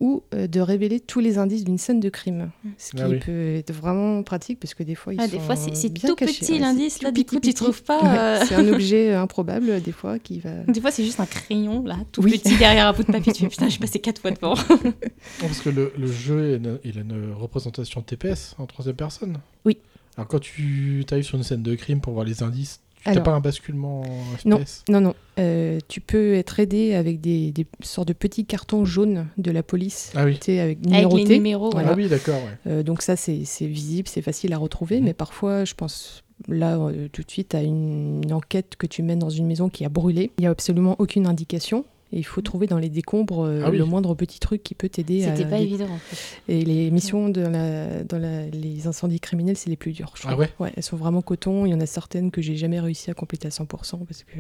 Speaker 3: ou euh, de révéler tous les indices d'une scène de crime. Ce qui
Speaker 1: Ah oui.
Speaker 3: peut être vraiment pratique parce que des fois, ils
Speaker 4: Ah,
Speaker 3: sont
Speaker 4: des fois, c'est- tout
Speaker 3: cachés.
Speaker 4: petit,
Speaker 3: Ouais,
Speaker 4: l'indice, là, du coup, tu trouves pas,
Speaker 3: Ouais,
Speaker 4: euh,
Speaker 3: C'est un objet improbable, des fois, qui va...
Speaker 4: Des fois, c'est juste un crayon, là, tout
Speaker 3: Oui.
Speaker 4: petit derrière un bout de papier. Tu fais putain, j'ai passé quatre fois devant.
Speaker 1: Non, Parce que le, le jeu, il a, une- il a une représentation TPS en troisième personne.
Speaker 3: Oui.
Speaker 1: Alors quand tu arrives sur une scène de crime pour voir les indices, tu n'as
Speaker 3: Alors-
Speaker 1: pas un basculement
Speaker 3: Non,
Speaker 1: FPS
Speaker 3: non, non. Euh, tu peux être aidé avec des, des sortes de petits cartons jaunes de la police.
Speaker 1: Ah oui.
Speaker 3: Avec,
Speaker 4: les
Speaker 3: numérotés.
Speaker 4: numéros,
Speaker 3: Voilà.
Speaker 1: Ah oui, d'accord. ouais.
Speaker 3: Euh, donc ça, c'est visible, c'est facile à retrouver,
Speaker 1: Mhm.
Speaker 3: mais parfois, je pense là euh, tout de suite à une, une enquête que tu mènes dans une maison qui a brûlé. Il n'y a absolument aucune indication. Et il faut trouver dans les décombres euh,
Speaker 1: Ah oui.
Speaker 3: le moindre petit truc qui peut t'aider à...
Speaker 4: C'était pas évident, en fait.
Speaker 3: Et les missions la, dans la- les incendies criminels, c'est les plus dures, je
Speaker 1: Ah
Speaker 3: trouve.
Speaker 1: ouais
Speaker 3: Elles sont vraiment coton. Il y en a certaines que j'ai jamais réussi à compléter à 100% parce que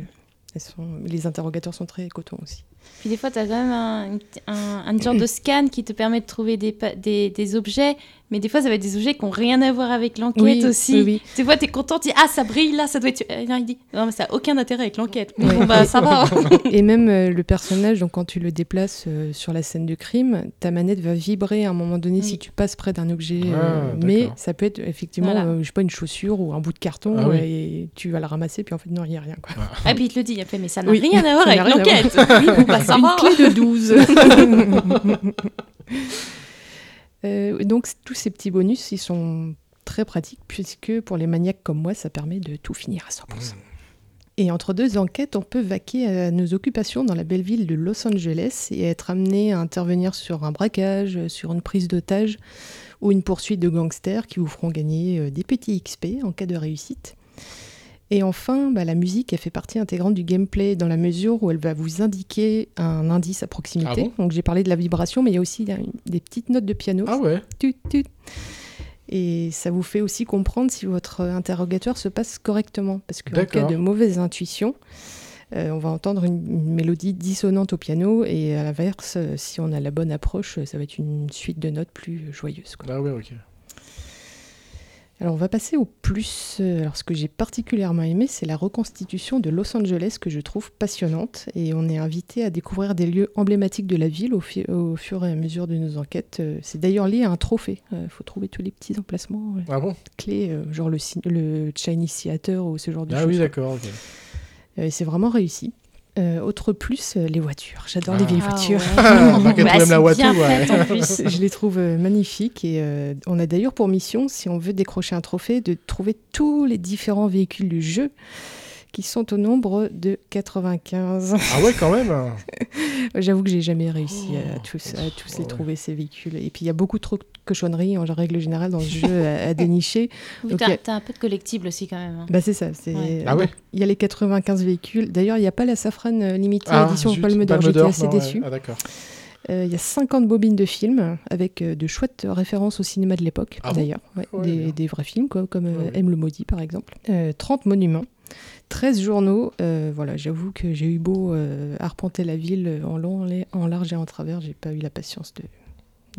Speaker 3: elles sont... les interrogateurs sont très coton aussi.
Speaker 4: Puis des fois, tu as quand même un, un, un genre de scan qui te permet de trouver des, pa- des, des objets, mais des fois, ça va être des objets qui n'ont rien à voir avec l'enquête
Speaker 3: Oui,
Speaker 4: aussi.
Speaker 3: oui, oui.
Speaker 4: Des fois, tu es content, tu dis Ah, ça brille là, ça doit être. Euh, non, il dit Non, mais ça n'a aucun intérêt avec l'enquête. Mais. Bon, bah, ça va.
Speaker 3: Et même euh, le personnage, donc quand tu le déplaces euh, sur la scène de crime, ta manette va vibrer à un moment donné
Speaker 4: Oui.
Speaker 3: si tu passes près d'un objet.
Speaker 1: Ah,
Speaker 3: mais ça peut être effectivement,
Speaker 4: Voilà.
Speaker 3: euh, je sais pas, une chaussure ou un bout de carton
Speaker 1: Ah oui.
Speaker 3: et tu vas la ramasser, puis en fait, non, il n'y a rien. Quoi.
Speaker 4: Et puis il te le dit, il fait Mais ça n'a
Speaker 3: Oui.
Speaker 4: rien à voir avec l'enquête. Oui, bon, bah, ça
Speaker 3: une
Speaker 4: va.
Speaker 3: clé de 12. Euh, donc tous ces petits bonus, ils sont très pratiques puisque pour les maniaques comme moi, ça permet de tout finir à 100%. Et entre deux enquêtes, on peut vaquer à nos occupations dans la belle ville de Los Angeles et être amené à intervenir sur un braquage, sur une prise d'otage ou une poursuite de gangsters qui vous feront gagner euh, des petits XP en cas de réussite. Et enfin, bah, la musique, elle fait partie intégrante du gameplay dans la mesure où elle va vous indiquer un indice à proximité.
Speaker 1: Ah bon
Speaker 3: Donc j'ai parlé de la vibration, mais il y a aussi des petites notes de piano.
Speaker 1: Ah ouais
Speaker 3: Tut, tut. Et ça vous fait aussi comprendre si votre interrogateur se passe correctement. Parce qu'en cas de mauvaise intuition, euh, on va entendre une, une mélodie dissonante au piano et à l'inverse, euh, si on a la bonne approche, ça va être une suite de notes plus joyeuse. quoi.
Speaker 1: Ah ouais, ok.
Speaker 3: Alors on va passer au plus. Euh, Alors ce que j'ai particulièrement aimé, c'est la reconstitution de Los Angeles que je trouve passionnante et on est invité à découvrir des lieux emblématiques de la ville au, fur et à mesure de nos enquêtes. Euh, C'est d'ailleurs lié à un trophée. Il faut trouver tous les petits emplacements euh,
Speaker 1: Ah bon?
Speaker 3: clés, euh, genre le, le Chinese Theater ou ce genre de
Speaker 1: Ah
Speaker 3: choses.
Speaker 1: oui,
Speaker 3: quoi.
Speaker 1: d'accord, ok.
Speaker 3: Euh, et c'est vraiment réussi. Euh, autre plus, euh, les voitures. J'adore
Speaker 1: Ah.
Speaker 3: les vieilles
Speaker 4: Ah
Speaker 3: voitures.
Speaker 4: ouais. Bah,
Speaker 1: la
Speaker 4: bien
Speaker 1: ouais.
Speaker 4: fait, en plus.
Speaker 3: Je les trouve euh, magnifiques et euh, on a d'ailleurs pour mission, si on veut décrocher un trophée, de trouver tous les différents véhicules du jeu qui sont au nombre de 95.
Speaker 1: Ah ouais, quand même
Speaker 3: J'avoue que j'ai jamais réussi à
Speaker 1: Oh,
Speaker 3: tous, à tous les
Speaker 1: ouais.
Speaker 3: trouver ces véhicules. Et puis il y a beaucoup trop de cochonneries en règle générale dans ce jeu à, à dénicher.
Speaker 4: Oui,
Speaker 3: Donc,
Speaker 4: t'as
Speaker 3: il a-
Speaker 4: un peu de collectible aussi, quand même. hein.
Speaker 3: Bah c'est ça. c'est-
Speaker 4: Ouais.
Speaker 1: Ah ouais
Speaker 3: Il y a les 95 véhicules. D'ailleurs, il n'y a pas la Safran euh, limitée
Speaker 1: Ah,
Speaker 3: édition
Speaker 1: zut,
Speaker 3: Palme d'Or.
Speaker 1: Palme
Speaker 3: J'étais assez déçue.
Speaker 1: Ah d'accord.
Speaker 3: Euh, Il y a 50 bobines de films avec euh, de chouettes références au cinéma de l'époque,
Speaker 1: Ah bon
Speaker 3: d'ailleurs. Ouais,
Speaker 1: Ouais,
Speaker 3: des, vrais films, quoi, comme euh,
Speaker 1: Ouais, ouais.
Speaker 3: M le Maudit, par exemple. Euh, 30 monuments, 13 journaux. Euh, voilà, j'avoue que j'ai eu beau euh, arpenter la ville en long, en large et en travers. J'ai pas eu la patience de,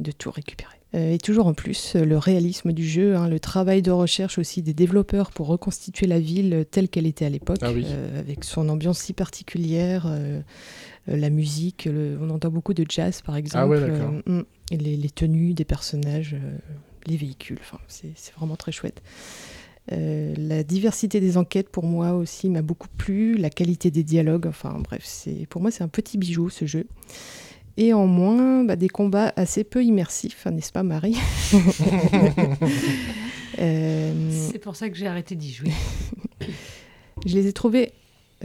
Speaker 3: de tout récupérer. Euh, et toujours en plus, le réalisme du jeu, hein, le travail de recherche aussi des développeurs pour reconstituer la ville telle qu'elle était à l'époque,
Speaker 1: Ah oui.
Speaker 3: avec son ambiance si particulière, la musique, le- on entend beaucoup de jazz par exemple,
Speaker 1: Ah ouais,
Speaker 3: euh, mm, les, les tenues des personnages, les véhicules, c'est vraiment très chouette. Euh, la diversité des enquêtes pour moi aussi m'a beaucoup plu, la qualité des dialogues, enfin bref, c'est pour moi c'est un petit bijou ce jeu. Et en moins, bah, des combats assez peu immersifs, hein, n'est-ce pas Marie Euh,
Speaker 10: C'est pour ça que j'ai arrêté d'y jouer.
Speaker 3: Je les ai trouvés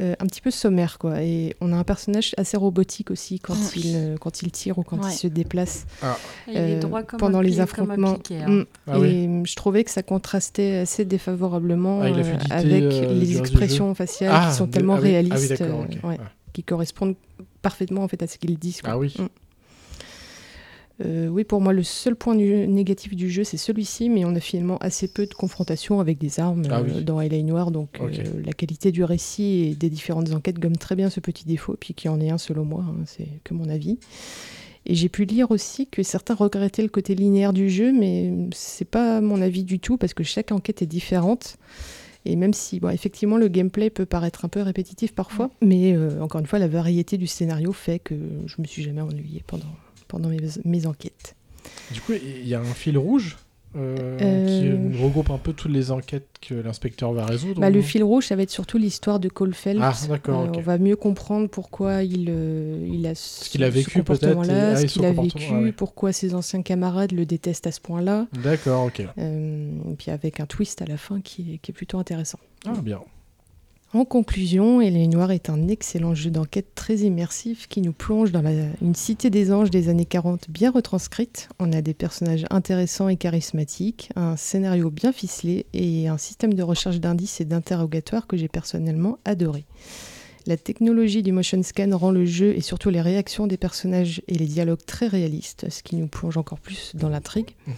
Speaker 3: euh, un petit peu sommaires, quoi. Et on a un personnage assez robotique aussi quand,
Speaker 10: Ah
Speaker 3: il,
Speaker 10: oui.
Speaker 3: euh, quand il tire ou quand
Speaker 10: Ouais.
Speaker 3: il se déplace.
Speaker 1: Ah.
Speaker 10: Il est droit comme
Speaker 3: pendant les affrontements.
Speaker 10: hein.
Speaker 3: Mm.
Speaker 1: Ah
Speaker 3: et
Speaker 1: oui.
Speaker 3: mm, je trouvais que ça contrastait assez défavorablement
Speaker 1: Avec la
Speaker 3: euh,
Speaker 1: fluidité,
Speaker 3: avec
Speaker 1: euh,
Speaker 3: les expressions faciales
Speaker 1: Ah,
Speaker 3: qui sont
Speaker 1: de-
Speaker 3: tellement
Speaker 1: ah oui, ah
Speaker 3: réalistes, euh, ouais, qui correspondent parfaitement en fait à ce qu'ils disent. quoi.
Speaker 1: Ah oui.
Speaker 3: Euh, oui, pour moi, le seul point du- négatif du jeu, c'est celui-ci, mais on a finalement assez peu de confrontations avec des armes
Speaker 1: Ah
Speaker 3: euh,
Speaker 1: oui.
Speaker 3: dans LA Noir, donc euh, la qualité du récit et des différentes enquêtes gomme très bien ce petit défaut, puis qu'il y en ait un selon moi, hein, c'est que mon avis. Et j'ai pu lire aussi que certains regrettaient le côté linéaire du jeu, mais c'est pas mon avis du tout, parce que chaque enquête est différente. Et même si, bon, effectivement, le gameplay peut paraître un peu répétitif parfois, mais euh, encore une fois, la variété du scénario fait que je me suis jamais ennuyée pendant, pendant mes, mes enquêtes.
Speaker 1: Du coup, il y a un fil rouge euh,
Speaker 3: Euh.
Speaker 1: qui regroupe un peu toutes les enquêtes que l'inspecteur va résoudre.
Speaker 3: Bah, le fil rouge, ça va être surtout l'histoire de Cole Phelps.
Speaker 1: Ah, d'accord, ok.
Speaker 3: On va mieux comprendre pourquoi il, euh, il a ce,
Speaker 1: qu'il a vécu, peut-être, ah,
Speaker 3: ce qu'il a
Speaker 1: comportement,
Speaker 3: vécu,
Speaker 1: ah ouais.
Speaker 3: pourquoi ses anciens camarades le détestent à ce point-là.
Speaker 1: D'accord, ok.
Speaker 3: Euh, et puis avec un twist à la fin qui est, qui est plutôt intéressant.
Speaker 1: Ah, bien.
Speaker 3: En conclusion, Hélène Noire est un excellent jeu d'enquête très immersif qui nous plonge dans une cité des anges des années 40 bien retranscrite. On a des personnages intéressants et charismatiques, un scénario bien ficelé et un système de recherche d'indices et d'interrogatoires que j'ai personnellement adoré. La technologie du motion scan rend le jeu et surtout les réactions des personnages et les dialogues très réalistes, ce qui nous plonge encore plus dans l'intrigue. Euh,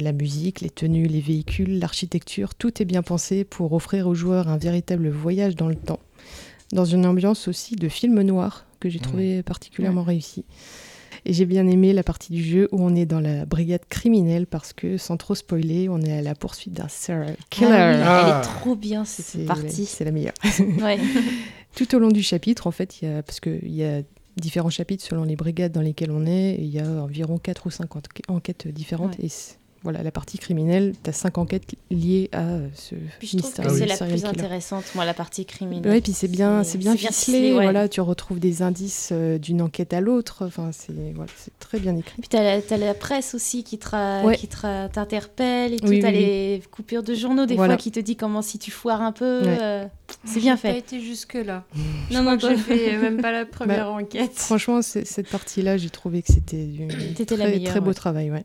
Speaker 3: la musique, les tenues, les véhicules, l'architecture, tout est bien pensé pour offrir aux joueurs un véritable voyage dans le temps. Dans une ambiance aussi de film noir que j'ai trouvé particulièrement réussi. Et j'ai bien aimé la partie du jeu où on est dans la brigade criminelle parce que, sans trop spoiler, on est à la poursuite d'un serial killer.
Speaker 4: Ah oui,
Speaker 1: Ah.
Speaker 4: Elle est trop bien cette
Speaker 3: C'est-
Speaker 4: partie.
Speaker 3: C'est la meilleure.
Speaker 4: Ouais.
Speaker 3: Tout au long du chapitre, en fait, y a, parce qu'il y a différents chapitres selon les brigades dans lesquelles on est, il y a environ 4 ou 5 enquêtes différentes.
Speaker 4: Ouais.
Speaker 3: Et voilà, la partie criminelle, tu as 5 enquêtes liées à euh, ce
Speaker 4: Puis je trouve
Speaker 3: mystère
Speaker 4: que c'est la plus
Speaker 3: killer.
Speaker 4: intéressante, moi, la partie criminelle.
Speaker 3: Ouais, puis c'est bien, c'est bien ficelé.
Speaker 4: ouais.
Speaker 3: Voilà, tu retrouves des indices euh, d'une enquête à l'autre. Enfin, c'est voilà, très bien écrit.
Speaker 4: Puis t'as la, t'as la presse aussi qui
Speaker 3: Ouais.
Speaker 4: t'interpelle et tout.
Speaker 3: Oui,
Speaker 4: t'as
Speaker 3: oui, oui.
Speaker 4: les coupures de journaux des
Speaker 3: Voilà.
Speaker 4: fois qui te dit comment si tu foires un peu.
Speaker 3: Ouais.
Speaker 4: euh, c'est bien
Speaker 10: J'ai pas
Speaker 4: fait.
Speaker 10: été jusque-là.
Speaker 4: Non, non,
Speaker 10: j'ai fait même pas la première
Speaker 3: Bah,
Speaker 10: enquête.
Speaker 3: Franchement, cette partie-là, j'ai trouvé que c'était du très,
Speaker 4: la
Speaker 3: très beau
Speaker 4: ouais.
Speaker 3: travail. Ouais.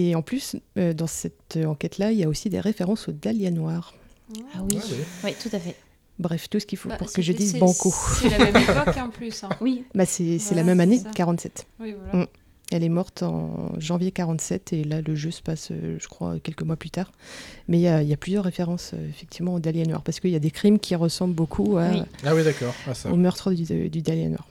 Speaker 3: Et en plus, euh, dans cette enquête-là, il y a aussi des références au Dahlia Noir.
Speaker 4: Ah oui.
Speaker 1: Ouais, ouais.
Speaker 4: Oui, tout à fait.
Speaker 3: Bref, tout ce qu'il faut
Speaker 10: Bah,
Speaker 3: pour que je dise banco.
Speaker 10: C'est la même époque en plus. hein.
Speaker 4: Oui.
Speaker 3: Bah, c'est c'est la même année,
Speaker 10: ça.
Speaker 3: 47.
Speaker 10: Oui, voilà.
Speaker 3: Mm. Elle est morte en janvier 47 et là le jeu se passe, euh, je crois, quelques mois plus tard. Mais il y a, il y a plusieurs références euh, effectivement au Dahlia Noir parce qu'il y a des crimes qui ressemblent beaucoup à,
Speaker 4: Oui.
Speaker 1: Ah oui, d'accord. Ah, ça.
Speaker 3: au meurtre du, du Dahlia Noir.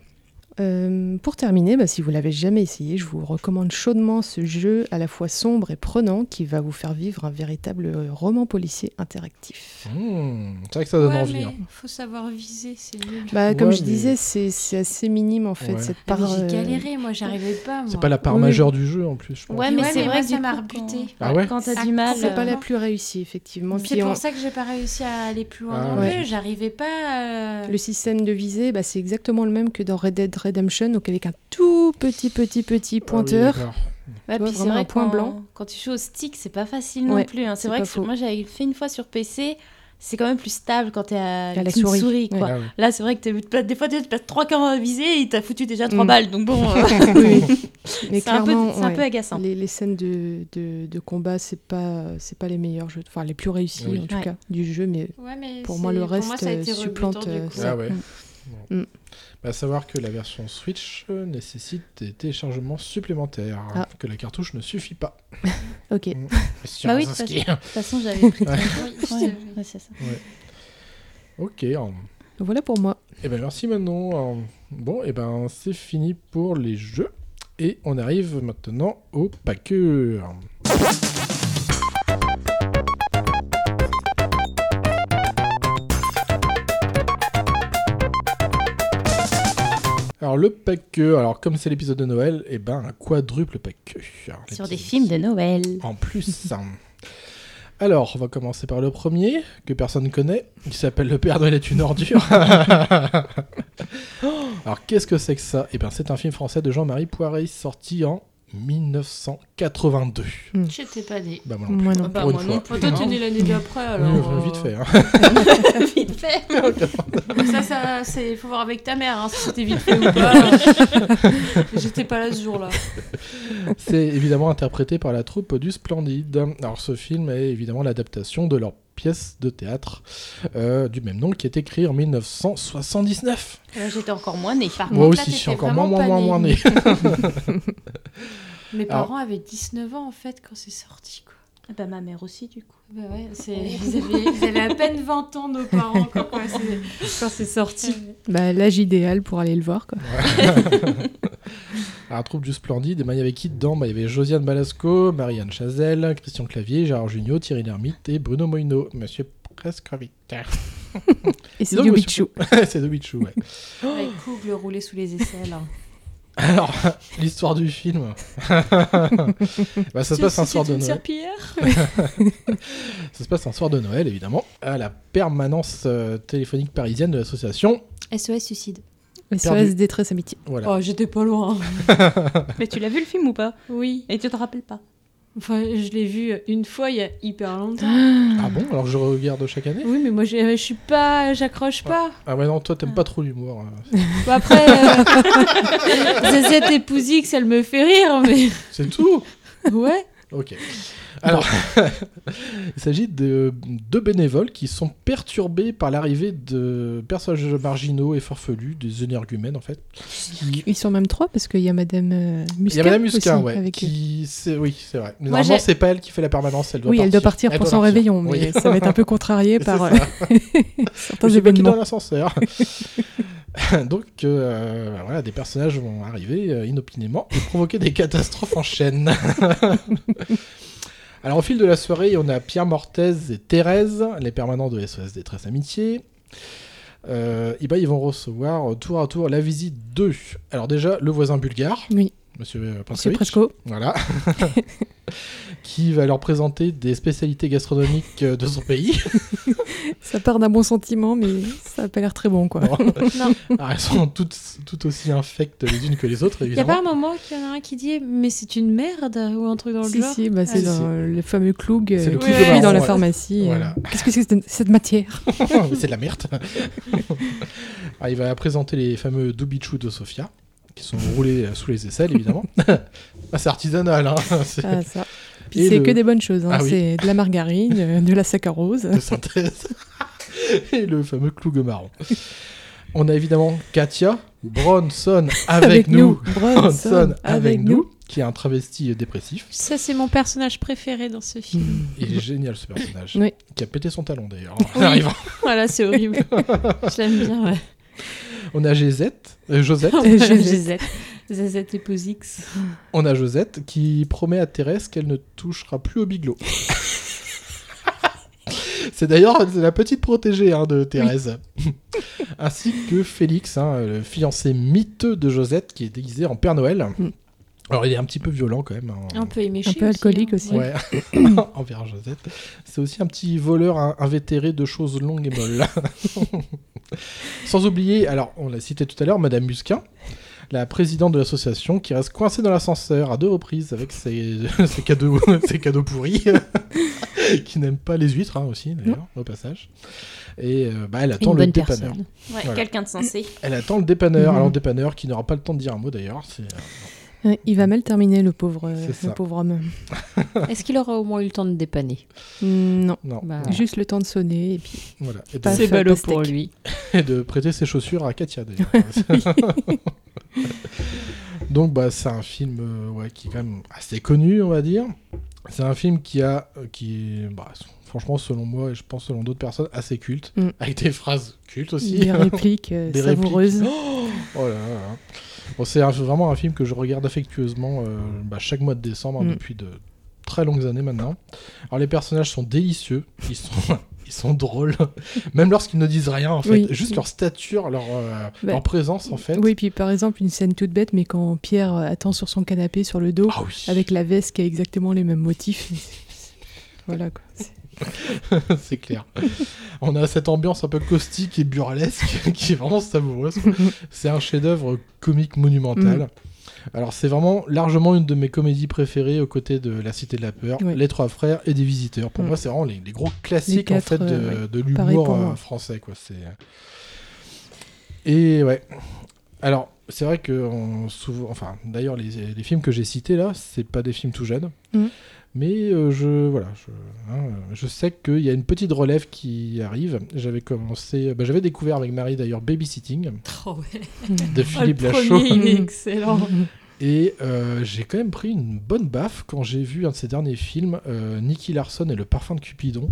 Speaker 3: Euh, pour terminer, bah, si vous l'avez jamais essayé, je vous recommande chaudement ce jeu à la fois sombre et prenant qui va vous faire vivre un véritable euh, roman policier interactif.
Speaker 1: Hmm, c'est vrai que ça donne
Speaker 10: Ouais,
Speaker 1: envie.
Speaker 10: mais
Speaker 1: hein.
Speaker 10: faut savoir viser, c'est nul.
Speaker 3: Bah, comme
Speaker 1: Ouais,
Speaker 3: je
Speaker 1: mais-
Speaker 3: disais, c'est c'est assez minime en fait
Speaker 1: Ouais.
Speaker 3: cette
Speaker 10: Ah,
Speaker 3: part.
Speaker 10: mais
Speaker 3: euh,
Speaker 10: J'ai galéré, moi, j'arrivais pas.
Speaker 1: C'est pas la part
Speaker 3: Oui.
Speaker 1: majeure du jeu en plus, je pense.
Speaker 4: Ouais, mais
Speaker 10: Ouais,
Speaker 4: c'est
Speaker 10: mais
Speaker 4: vrai que
Speaker 10: ça m'a rebuté.
Speaker 1: Ah ouais
Speaker 4: Quand t'as
Speaker 10: Ah,
Speaker 4: du mal.
Speaker 3: C'est pas la
Speaker 10: euh,
Speaker 3: plus réussie effectivement.
Speaker 10: C'est
Speaker 3: Puis
Speaker 10: pour
Speaker 3: on-
Speaker 10: ça que j'ai pas réussi à aller plus loin
Speaker 1: Ah
Speaker 10: dans
Speaker 3: ouais.
Speaker 10: le jeu. J'arrivais pas à...
Speaker 3: Le système de visée, bah, c'est exactement le même que dans Red Dead Redemption, donc avec un tout petit, petit, petit
Speaker 1: Ah oui,
Speaker 3: pointeur.
Speaker 4: Ouais,
Speaker 3: vois, vraiment
Speaker 4: vrai
Speaker 3: un point
Speaker 4: quand,
Speaker 3: blanc.
Speaker 4: quand tu joues au stick, c'est pas facile non
Speaker 3: Ouais,
Speaker 4: plus. hein. C'est vrai que
Speaker 3: faux.
Speaker 4: moi j'avais fait une fois sur PC, c'est quand même plus stable quand t'es à,
Speaker 3: À la
Speaker 4: avec une
Speaker 3: souris,
Speaker 4: quoi.
Speaker 3: ouais.
Speaker 1: Ah oui.
Speaker 4: Là, c'est vrai que t'es- des fois tu passes trois quarts à viser et il t'a foutu déjà trois
Speaker 3: Mm.
Speaker 4: balles. Donc bon, euh,
Speaker 3: Oui, oui. Mais
Speaker 4: c'est un, peu, un agaçant.
Speaker 3: Les, les scènes de, de, de combat, c'est pas, c'est pas les meilleurs jeux, enfin les plus réussis
Speaker 1: Oui.
Speaker 3: en tout
Speaker 4: Ouais.
Speaker 3: cas du jeu, mais
Speaker 10: Ouais, mais
Speaker 3: pour
Speaker 10: c'est-
Speaker 3: moi le reste
Speaker 10: moi, ça a été
Speaker 3: euh, supplante.
Speaker 10: rebutant,
Speaker 3: euh,
Speaker 10: coup.
Speaker 3: ça.
Speaker 1: Ah ouais. Bah, à savoir que la version Switch euh, nécessite des téléchargements supplémentaires,
Speaker 3: Ah.
Speaker 1: que la cartouche ne suffit pas.
Speaker 3: Ok.
Speaker 1: Mm.
Speaker 4: Bah oui, de toute façon, j'avais pris.
Speaker 1: Ouais.
Speaker 4: Ouais, ouais, c'est ça.
Speaker 1: Ok.
Speaker 3: Voilà pour moi.
Speaker 1: Eh ben merci Manon. Bon, et ben c'est fini pour les jeux. Et on arrive maintenant au paqueux. Alors le paqueux, alors comme c'est l'épisode de Noël, et ben un quadruple. Alors,
Speaker 4: Sur des films de Noël.
Speaker 1: En plus. Alors, on va commencer par le premier, que personne ne connaît, qui s'appelle Le Père Noël est une ordure. Alors, qu'est-ce que c'est que ça? Eh bien, c'est un film français de Jean-Marie Poiret, sorti en 1982.
Speaker 10: J'étais pas née.
Speaker 1: Bah, moi non plus.
Speaker 3: Moi non
Speaker 1: hein,
Speaker 10: Bah,
Speaker 1: pour
Speaker 10: moi
Speaker 1: une
Speaker 10: non
Speaker 1: fois.
Speaker 10: plus. Toi, t'es né l'année d'après,
Speaker 1: Oui,
Speaker 10: alors.
Speaker 1: enfin,
Speaker 10: euh,
Speaker 1: vite fait. hein.
Speaker 4: Vite fait.
Speaker 10: Ça, ça, c'est, faut voir avec ta mère, hein, si c'était vite fait ou pas. J'étais pas là ce jour-là.
Speaker 1: C'est évidemment interprété par la troupe du Splendide. Alors, ce film est évidemment l'adaptation de leur pièce de théâtre euh, du même nom qui est écrit en 1979.
Speaker 4: Là, j'étais encore moins née. Par
Speaker 1: Moi
Speaker 10: contre, là,
Speaker 1: aussi, je suis encore moins, moins, moins,
Speaker 10: née.
Speaker 1: moins né.
Speaker 10: Mes
Speaker 1: Alors-
Speaker 10: parents avaient 19 ans en fait quand c'est sorti. Quoi.
Speaker 4: Bah, ma mère aussi, du coup.
Speaker 10: Bah ouais, c'est... Ils, avaient, ils avaient à peine 20 ans, nos parents, quand, quand c'est... quand c'est sorti.
Speaker 3: Bah, l'âge idéal pour aller le voir quoi.
Speaker 1: Alors, troupe du Splendide, et ben, il y avait qui dedans Bah, Il y avait Josiane Balasco, Marianne Chazelle, Christian Clavier, Gérard Jugnot, Thierry Lhermitte et Bruno Moino. Monsieur
Speaker 3: Et
Speaker 1: Prescovitch.
Speaker 3: c'est
Speaker 1: Dis donc,
Speaker 3: du
Speaker 1: monsieur-
Speaker 3: Bichou.
Speaker 1: c'est de Bichou, ouais.
Speaker 10: Avec Coug le roulé sous les aisselles. hein.
Speaker 1: Alors, l'histoire du film. bah, ça se passe un soir de Noël. Ça se passe un soir de Noël, évidemment, à la permanence euh, téléphonique parisienne de l'association.
Speaker 2: SOS Suicide.
Speaker 3: SOS détresse amitié.
Speaker 1: Voilà.
Speaker 10: Oh, j'étais pas loin.
Speaker 4: Mais tu l'as vu le film ou pas?
Speaker 10: Oui.
Speaker 4: Et tu te rappelles pas?
Speaker 10: Enfin, je l'ai vu une fois il y a hyper longtemps.
Speaker 1: Ah bon? Alors je regarde chaque année?
Speaker 10: Oui, mais moi, je suis pas... J'accroche pas.
Speaker 1: Ah ouais, non, toi, t'aimes pas trop l'humour. euh,
Speaker 10: Bon, après, euh... Zezette et Pouzix, elle me fait rire, mais...
Speaker 1: C'est tout?
Speaker 10: Ouais.
Speaker 1: Ok. Alors, il s'agit de deux bénévoles qui sont perturbés par l'arrivée de personnages marginaux et farfelus, des énergumènes en fait. Qui-
Speaker 3: Ils sont même trois parce qu'il y a Madame euh,
Speaker 1: Il
Speaker 3: Muscat.
Speaker 1: y a Madame Muscat,
Speaker 3: aussi,
Speaker 1: ouais.
Speaker 3: avec eux.
Speaker 1: Qui... c'est- Oui, c'est vrai. Mais
Speaker 10: Moi,
Speaker 1: normalement,
Speaker 10: j'ai-
Speaker 1: c'est pas elle qui fait la permanence, elle doit
Speaker 3: Oui,
Speaker 1: partir.
Speaker 3: elle doit partir pour
Speaker 1: doit
Speaker 3: son
Speaker 1: partir.
Speaker 3: réveillon, mais
Speaker 1: Oui.
Speaker 3: ça va être un peu contrarié
Speaker 1: C'est
Speaker 3: par
Speaker 1: ça.
Speaker 3: euh, certains
Speaker 1: Je sais pas qui
Speaker 3: événements.
Speaker 1: dans l'ascenseur. Donc, euh, voilà, des personnages vont arriver euh, inopinément et provoquer des catastrophes en chaîne. Alors, au fil de la soirée, on a Pierre Mortez et Thérèse, les permanents de SOS Détresse Amitié. Euh, ben, ils vont recevoir tour à tour la visite de. Alors, déjà, le voisin bulgare. Monsieur euh.
Speaker 3: Presco.
Speaker 1: Voilà. qui va leur présenter des spécialités gastronomiques euh, de son pays.
Speaker 3: Ça part d'un bon sentiment, mais ça a pas l'air très bon, quoi.
Speaker 1: Bon.
Speaker 10: Non.
Speaker 1: Ah, elles sont toutes, toutes aussi infectes les unes que les autres,
Speaker 10: Il y a
Speaker 1: évidemment.
Speaker 10: pas un moment qu'il y en a un qui dit mais c'est une merde ou un truc dans le
Speaker 3: Si,
Speaker 10: genre
Speaker 3: si, bah, c'est
Speaker 10: Ah,
Speaker 3: dans le fameux cloug euh,
Speaker 1: C'est le
Speaker 3: fuit
Speaker 10: marron,
Speaker 3: dans la
Speaker 1: ouais.
Speaker 3: pharmacie. euh.
Speaker 1: Voilà.
Speaker 3: Qu'est-ce que c'est que cette- matière?
Speaker 1: C'est de la merde. Ah, il va présenter les fameux doubichou de Sofia, qui sont roulés euh, sous les aisselles, évidemment. ah, c'est artisanal, hein. C'est
Speaker 3: Ah, ça. Puis
Speaker 1: Et
Speaker 3: c'est
Speaker 1: le-
Speaker 3: que des bonnes choses. hein.
Speaker 1: Ah oui.
Speaker 3: C'est de la margarine, euh, de la saccharose.
Speaker 1: de synthèse. Et le fameux cloug marron. On a évidemment Katia Bronson avec,
Speaker 3: Avec
Speaker 1: nous.
Speaker 3: nous. Bronson
Speaker 1: avec
Speaker 3: avec
Speaker 1: nous.
Speaker 3: nous.
Speaker 1: Qui est un travesti dépressif.
Speaker 10: Ça, c'est mon personnage préféré dans ce film.
Speaker 1: Il est génial ce personnage.
Speaker 3: Oui.
Speaker 1: Qui a pété son talon d'ailleurs. en
Speaker 10: Oui.
Speaker 1: arrivant.
Speaker 10: voilà, c'est horrible. Je l'aime bien, ouais.
Speaker 1: On a Josette, euh, Josette,
Speaker 10: Zezette. Zezette et Pouzix.
Speaker 1: on a Josette qui promet à Thérèse qu'elle ne touchera plus au biglot. C'est d'ailleurs la petite protégée hein, de Thérèse. Ainsi que Félix, hein, le fiancé miteux de Josette qui est déguisé en Père Noël.
Speaker 3: Mm.
Speaker 1: Alors il est un petit peu violent quand même. hein.
Speaker 10: Un peu éméché.
Speaker 3: Un peu alcoolique aussi.
Speaker 1: Ouais, envers Josette. C'est aussi un petit voleur in- invétéré de choses longues et molles. Sans oublier, alors on l'a cité tout à l'heure, Madame Musquin, la présidente de l'association, qui reste coincée dans l'ascenseur à deux reprises avec ses, ses cadeaux, ses cadeaux pourris, qui n'aime pas les huîtres hein, aussi d'ailleurs au passage. Et euh, bah, elle attend
Speaker 2: Une
Speaker 1: le
Speaker 2: bonne
Speaker 1: dépanneur.
Speaker 4: Ouais,
Speaker 1: Voilà.
Speaker 4: quelqu'un de sensé.
Speaker 1: Elle attend le dépanneur.
Speaker 3: Mhm.
Speaker 1: Alors le dépanneur qui n'aura pas le temps de dire un mot d'ailleurs. C'est euh,
Speaker 3: il va mal terminer, le pauvre, euh, le pauvre homme.
Speaker 2: Est-ce qu'il aura au moins eu le temps de dépanner?
Speaker 3: Mm, non.
Speaker 1: non.
Speaker 2: Bah,
Speaker 3: Juste le temps de sonner et puis
Speaker 1: Voilà. Et de,
Speaker 3: Pas-
Speaker 10: C'est ballot pour lui.
Speaker 1: et de prêter ses chaussures à Katia d'ailleurs. Donc bah c'est un film euh, ouais, qui est quand même assez connu on va dire. C'est un film qui a euh, qui bah, franchement selon moi et je pense selon d'autres personnes assez culte
Speaker 3: Mm.
Speaker 1: avec des phrases cultes aussi.
Speaker 3: des répliques euh,
Speaker 1: Des
Speaker 3: savoureuses.
Speaker 1: répliques. Oh là là là. Bon, c'est vraiment un film que je regarde affectueusement euh, bah, chaque mois de décembre hein,
Speaker 3: Mm.
Speaker 1: depuis de très longues années maintenant. Alors les personnages sont délicieux, ils sont ils sont drôles, même lorsqu'ils ne disent rien en fait,
Speaker 3: Oui.
Speaker 1: juste leur stature, leur euh,
Speaker 3: Bah,
Speaker 1: leur présence en fait.
Speaker 3: Oui, puis par exemple, une scène toute bête, mais quand Pierre attend sur son canapé, sur le dos,
Speaker 1: Ah oui.
Speaker 3: avec la veste qui a exactement les mêmes motifs. voilà quoi. C'est-
Speaker 1: clair. On a cette ambiance un peu caustique et burlesque qui est vraiment savoureuse. C'est un chef-d'œuvre comique monumental.
Speaker 3: Mm.
Speaker 1: Alors c'est vraiment largement une de mes comédies préférées aux côtés de La Cité de la Peur. Les Trois Frères et des Visiteurs. Pour
Speaker 3: Mm.
Speaker 1: moi c'est vraiment les, les gros classiques
Speaker 3: Les
Speaker 1: en fait de,
Speaker 3: euh,
Speaker 1: l'humour euh, français quoi. C'est et ouais. Alors c'est vrai que on- souvent, enfin d'ailleurs les, les films que j'ai cités là, c'est pas des films tout jeunes.
Speaker 3: Mm.
Speaker 1: Mais euh, je voilà, je, hein, je sais qu'il y a une petite relève qui arrive. J'avais commencé, bah, j'avais découvert avec Marie d'ailleurs Babysitting
Speaker 10: Oh ouais.
Speaker 1: de
Speaker 10: Oh,
Speaker 1: Philippe
Speaker 10: le
Speaker 1: Lachaud.
Speaker 10: premier, il est excellent.
Speaker 1: Et euh, j'ai quand même pris une bonne baffe quand j'ai vu un de ses derniers films, euh, Nicky Larson et le parfum de Cupidon.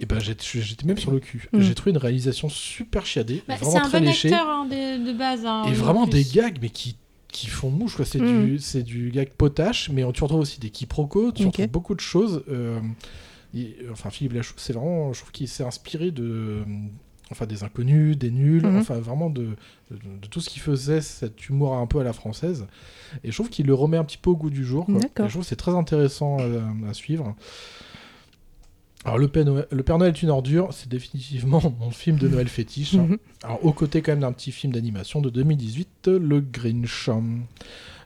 Speaker 1: Et ben j'étais même sur le cul.
Speaker 3: Mm.
Speaker 1: J'ai trouvé une réalisation super chiadée,
Speaker 10: Bah,
Speaker 1: vraiment
Speaker 10: c'est un
Speaker 1: très
Speaker 10: bon acteur hein, de, de base. hein,
Speaker 1: et
Speaker 10: en
Speaker 1: vraiment
Speaker 10: plus.
Speaker 1: des gags, mais qui, qui font mouche. quoi. C'est
Speaker 3: Mm.
Speaker 1: du, c'est du gag potache, mais tu retrouves aussi des quiproquos, tu retrouves beaucoup de choses. euh, et- enfin, Philippe Lachaud, c'est vraiment, je trouve qu'il s'est inspiré de, enfin des inconnus, des nuls,
Speaker 3: Mhm.
Speaker 1: enfin vraiment de, de, de tout ce qui faisait cet humour un peu à la française. Et je trouve qu'il le remet un petit peu au goût du jour. quoi.
Speaker 3: D'accord.
Speaker 1: Et je trouve que c'est très intéressant à suivre. Alors le Père, Noël, le Père Noël est une ordure, c'est définitivement mon film de Noël fétiche. hein.
Speaker 3: Mhm.
Speaker 1: Alors aux côtés quand même d'un petit film d'animation de 2018, Le Grinch.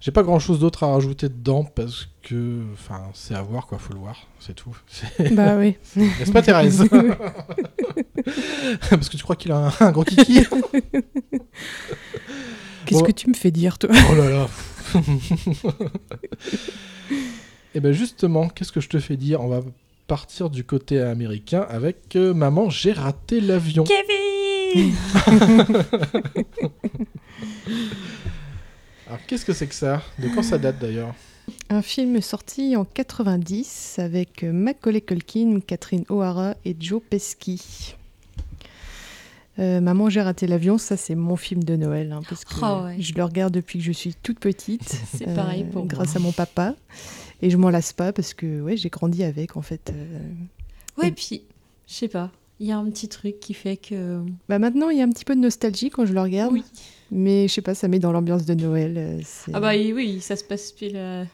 Speaker 1: J'ai pas grand chose d'autre à rajouter dedans parce que, enfin, c'est à voir quoi, faut le voir, c'est tout.
Speaker 3: Bah oui.
Speaker 1: N'est-ce pas Thérèse? Parce que tu crois qu'il a un, un gros kiki?
Speaker 3: Qu'est-ce
Speaker 1: Bon.
Speaker 3: que tu me fais dire, toi?
Speaker 1: Oh là là Et ben justement, qu'est-ce que je te fais dire? On va partir du côté américain avec euh, Maman, j'ai raté l'avion.
Speaker 4: Kevin
Speaker 1: Alors qu'est-ce que c'est que ça? De quand ça date d'ailleurs?
Speaker 3: Un film sorti en 90 avec euh, Macaulay Culkin, Catherine O'Hara et Joe Pesci. Euh, Maman, j'ai raté l'avion, ça c'est mon film de Noël, hein, parce que
Speaker 2: Oh ouais.
Speaker 3: je le regarde depuis que je suis toute petite. euh,
Speaker 2: C'est pareil pour moi.
Speaker 3: Grâce à mon papa. Et je m'en lasse pas parce que ouais, j'ai grandi avec en fait. euh.
Speaker 2: Ouais,
Speaker 3: Et-
Speaker 2: puis, je sais pas, il y a un petit truc qui fait que.
Speaker 3: Bah maintenant, il y a un petit peu de nostalgie quand je le regarde.
Speaker 2: Oui.
Speaker 3: Mais je sais pas, ça met dans l'ambiance de Noël. euh,
Speaker 2: Ah bah oui, ça se passe pile à,
Speaker 3: à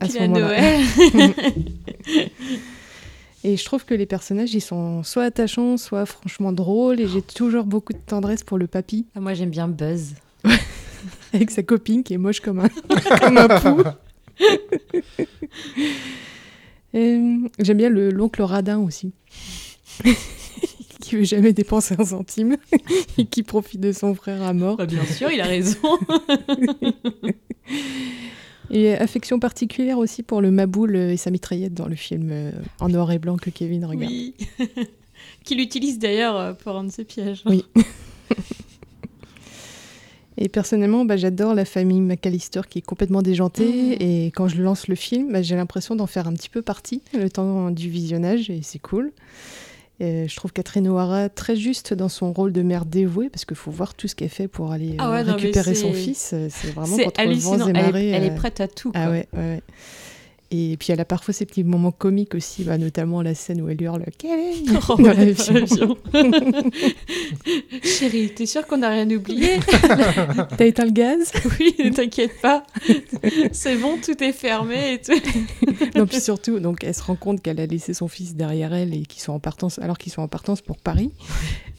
Speaker 2: pile
Speaker 3: ce
Speaker 2: à. Noël.
Speaker 3: Et je trouve que les personnages, ils sont soit attachants, soit franchement drôles. Et j'ai toujours beaucoup de tendresse pour le papy,
Speaker 2: Ah, moi j'aime bien Buzz.
Speaker 3: avec sa copine qui est moche comme un, comme un pou. Et, J'aime bien le- l'oncle radin aussi. qui veut jamais dépenser un centime et qui profite de son frère à mort.
Speaker 2: Bah, bien sûr, il a raison.
Speaker 3: Et affection particulière aussi pour le Maboul et sa mitraillette dans le film euh, en noir et blanc que Kevin regarde.
Speaker 2: oui. Qu'il utilise d'ailleurs euh, pour un de ses pièges.
Speaker 3: Oui. Et personnellement, bah, j'adore la famille McAllister qui est complètement déjantée. Et quand je lance le film, bah, j'ai l'impression d'en faire un petit peu partie le temps du visionnage et c'est cool. Et je trouve Catherine O'Hara très juste dans son rôle de mère dévouée parce qu'il faut voir tout ce qu'elle fait pour aller
Speaker 2: Ah
Speaker 3: euh,
Speaker 2: non,
Speaker 3: récupérer son fils. C'est vraiment contre vents
Speaker 2: hallucinant.
Speaker 3: et
Speaker 2: Elle est,
Speaker 3: marées,
Speaker 2: elle est
Speaker 3: euh,
Speaker 2: prête à tout.
Speaker 3: Ah
Speaker 2: quoi.
Speaker 3: ouais, ouais. Et puis elle a parfois ces petits moments comiques aussi, bah, notamment la scène où elle hurle Kevin
Speaker 2: Oh,
Speaker 3: dans l'avion.
Speaker 2: Chérie, t'es sûre qu'on n'a rien oublié?
Speaker 3: T'as éteint le gaz?
Speaker 2: Oui, ne t'inquiète pas. C'est bon, tout est fermé et tout.
Speaker 3: non, puis surtout, donc elle se rend compte qu'elle a laissé son fils derrière elle et qu'ils sont en partance, alors qu'ils sont en partance pour Paris.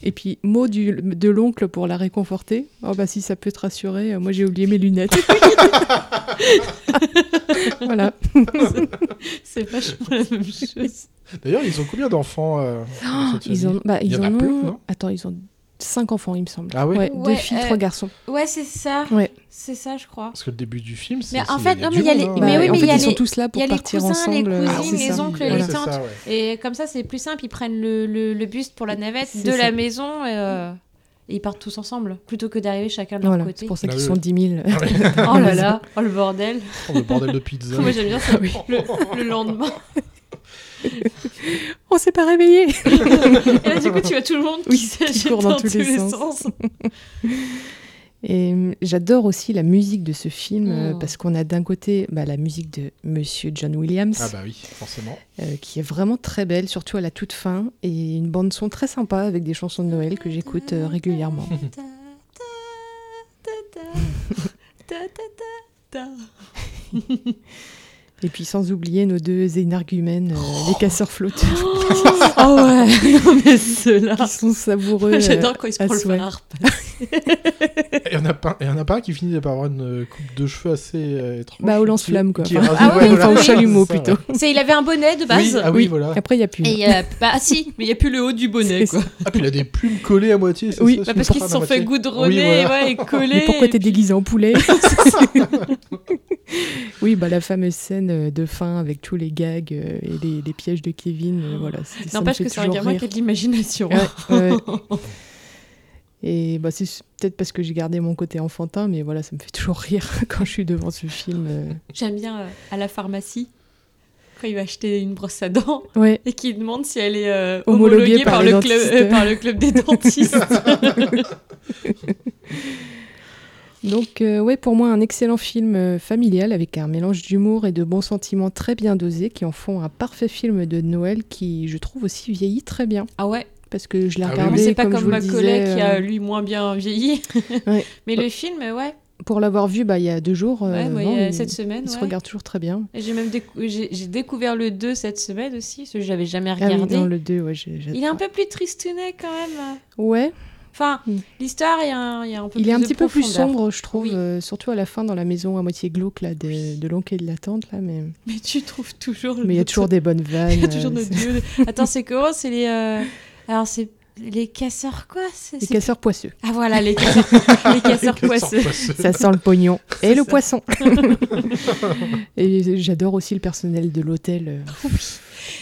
Speaker 3: Et puis mot du, de l'oncle pour la réconforter. Oh bah si ça peut te rassurer, euh, moi j'ai oublié mes lunettes. voilà.
Speaker 2: C'est vachement la même chose.
Speaker 1: D'ailleurs, ils ont combien d'enfants euh, cette
Speaker 3: ils ont, bah,
Speaker 1: Il y
Speaker 3: ils
Speaker 1: en
Speaker 3: en ont. Attends, ils ont cinq enfants, il me semble.
Speaker 1: Ah ouais
Speaker 3: deux filles,
Speaker 2: euh,
Speaker 3: trois garçons.
Speaker 2: Ouais, c'est ça.
Speaker 3: Ouais.
Speaker 2: C'est ça, je crois.
Speaker 1: Parce que le début du film, c'est.
Speaker 2: Mais en fait, non, mais il y a les,
Speaker 1: monde,
Speaker 2: mais
Speaker 3: Bah,
Speaker 2: oui,
Speaker 3: en
Speaker 2: mais
Speaker 3: fait,
Speaker 2: il y a
Speaker 3: ils sont
Speaker 2: les-
Speaker 3: tous là pour
Speaker 2: il y a les
Speaker 3: partir
Speaker 2: cousins,
Speaker 3: ensemble,
Speaker 2: les cousines,
Speaker 3: c'est
Speaker 2: les
Speaker 3: ça.
Speaker 2: oncles, les tantes.
Speaker 1: ça.
Speaker 2: Et comme ça, c'est plus simple. Ils prennent le, le, le buste pour la navette de
Speaker 3: ça.
Speaker 2: la maison et, euh, et ils partent tous ensemble, plutôt que d'arriver chacun de leur
Speaker 3: Voilà,
Speaker 2: côté.
Speaker 3: c'est pour ça
Speaker 1: Ah
Speaker 3: qu'ils
Speaker 1: oui,
Speaker 3: sont
Speaker 1: oui.
Speaker 3: 10 000.
Speaker 2: Oh là là, oh le bordel.
Speaker 1: Oh, le bordel de pizza.
Speaker 2: Moi j'aime bien ça. Le, le lendemain.
Speaker 3: On s'est pas réveillé.
Speaker 2: Et là, du coup, tu vois tout le monde qui
Speaker 3: Oui,
Speaker 2: s'agite
Speaker 3: qui court dans tous les sens. Et euh, j'adore aussi la musique de ce film euh,
Speaker 2: Mm.
Speaker 3: parce qu'on a d'un côté bah, la musique de Monsieur John Williams
Speaker 1: Ah bah oui, forcément.
Speaker 3: euh, qui est vraiment très belle, surtout à la toute fin, et une bande son très sympa avec des chansons de Noël que j'écoute euh, régulièrement. Et puis sans oublier nos deux énergumènes, euh, les casseurs flotteurs,
Speaker 2: Oh ouais, non mais ceux-là.
Speaker 3: qui sont savoureux. euh,
Speaker 2: J'adore quand ils se
Speaker 3: à
Speaker 2: prend le.
Speaker 1: Et il y en a pas, en a qui finit par avoir une euh, coupe de cheveux assez euh, étrange.
Speaker 3: Bah, au lance-flamme, quoi. Enfin,
Speaker 2: ah
Speaker 1: ouais,
Speaker 2: oui,
Speaker 1: voilà.
Speaker 3: enfin, au chalumeau,
Speaker 1: ça,
Speaker 3: plutôt.
Speaker 1: ouais.
Speaker 2: Il avait un bonnet de
Speaker 1: Oui,
Speaker 2: base.
Speaker 1: ah oui, voilà.
Speaker 3: Après, il n'y a plus.
Speaker 2: Et il y a... bah ah, si, mais il n'y a plus le haut du bonnet quoi.
Speaker 1: Ah, puis il a des plumes collées à moitié, c'est
Speaker 3: Oui,
Speaker 1: ça
Speaker 2: Bah, parce qu'ils se sont fait goudronner
Speaker 1: Oui, voilà.
Speaker 2: ouais, et coller.
Speaker 3: Mais pourquoi t'es déguisé en poulet Oui, bah la fameuse scène euh, de fin avec tous les gags euh, et les, les pièges de Kevin, euh, voilà. c'est- ça me
Speaker 2: N'empêche que c'est un gamin qui a de l'imagination.
Speaker 3: Ouais, ouais, ouais. Et bah, c'est peut-être parce que j'ai gardé mon côté enfantin, mais voilà, ça me fait toujours rire quand je suis devant ce film.
Speaker 2: J'aime bien euh, à la pharmacie, quand il va acheter une brosse à dents
Speaker 3: Ouais.
Speaker 2: et qu'il demande si elle est euh,
Speaker 3: Homologuée
Speaker 2: homologuée
Speaker 3: par
Speaker 2: le club, euh, par le club des dentistes.
Speaker 3: Donc, euh, ouais, pour moi, un excellent film euh, familial avec un mélange d'humour et de bons sentiments très bien dosés qui en font un parfait film de Noël qui, je trouve, aussi vieillit très bien.
Speaker 2: ah ouais,
Speaker 3: parce que je l'ai
Speaker 1: Ah oui,
Speaker 3: regardé.
Speaker 2: Mais c'est pas
Speaker 3: comme, je
Speaker 2: comme
Speaker 3: vous le
Speaker 2: Macaulay
Speaker 3: disais,
Speaker 2: qui a
Speaker 3: euh,
Speaker 2: lui moins bien vieilli.
Speaker 3: Ouais.
Speaker 2: Mais le film, ouais.
Speaker 3: Pour l'avoir vu bah, il y a deux jours, euh,
Speaker 2: Ouais,
Speaker 3: non,
Speaker 2: il cette semaine,
Speaker 3: il se regarde toujours très bien.
Speaker 2: Et J'ai même décou- j'ai j'ai découvert le 2 cette semaine aussi, parce que je l'avais jamais
Speaker 3: Ah oui,
Speaker 2: regardé.
Speaker 3: dans le 2, ouais,
Speaker 2: Il est un peu plus tristounet quand même.
Speaker 3: Ouais,
Speaker 2: Enfin,
Speaker 3: Mm.
Speaker 2: l'histoire, il y, a un, il y a un peu
Speaker 3: il
Speaker 2: plus
Speaker 3: est un
Speaker 2: de
Speaker 3: petit peu plus sombre, je trouve,
Speaker 2: Oui.
Speaker 3: euh, surtout à la fin dans la maison à moitié glauque là, de, de l'oncle et de la tante. Là, mais
Speaker 2: Mais tu trouves toujours le
Speaker 3: mais il y a toujours des bonnes vannes.
Speaker 2: Il y a toujours
Speaker 3: euh,
Speaker 2: notre
Speaker 3: c'est-
Speaker 2: dieu. Attends, c'est comment C'est les. euh, Alors, c'est les casseurs quoi C'est-
Speaker 3: Les
Speaker 2: c'est-
Speaker 3: casseurs poisseux.
Speaker 2: Ah voilà, les casseurs, les casseurs poisseux.
Speaker 3: Ça sent le pognon. Et le
Speaker 2: ça.
Speaker 3: poisson. et j'adore aussi le personnel de l'hôtel. euh,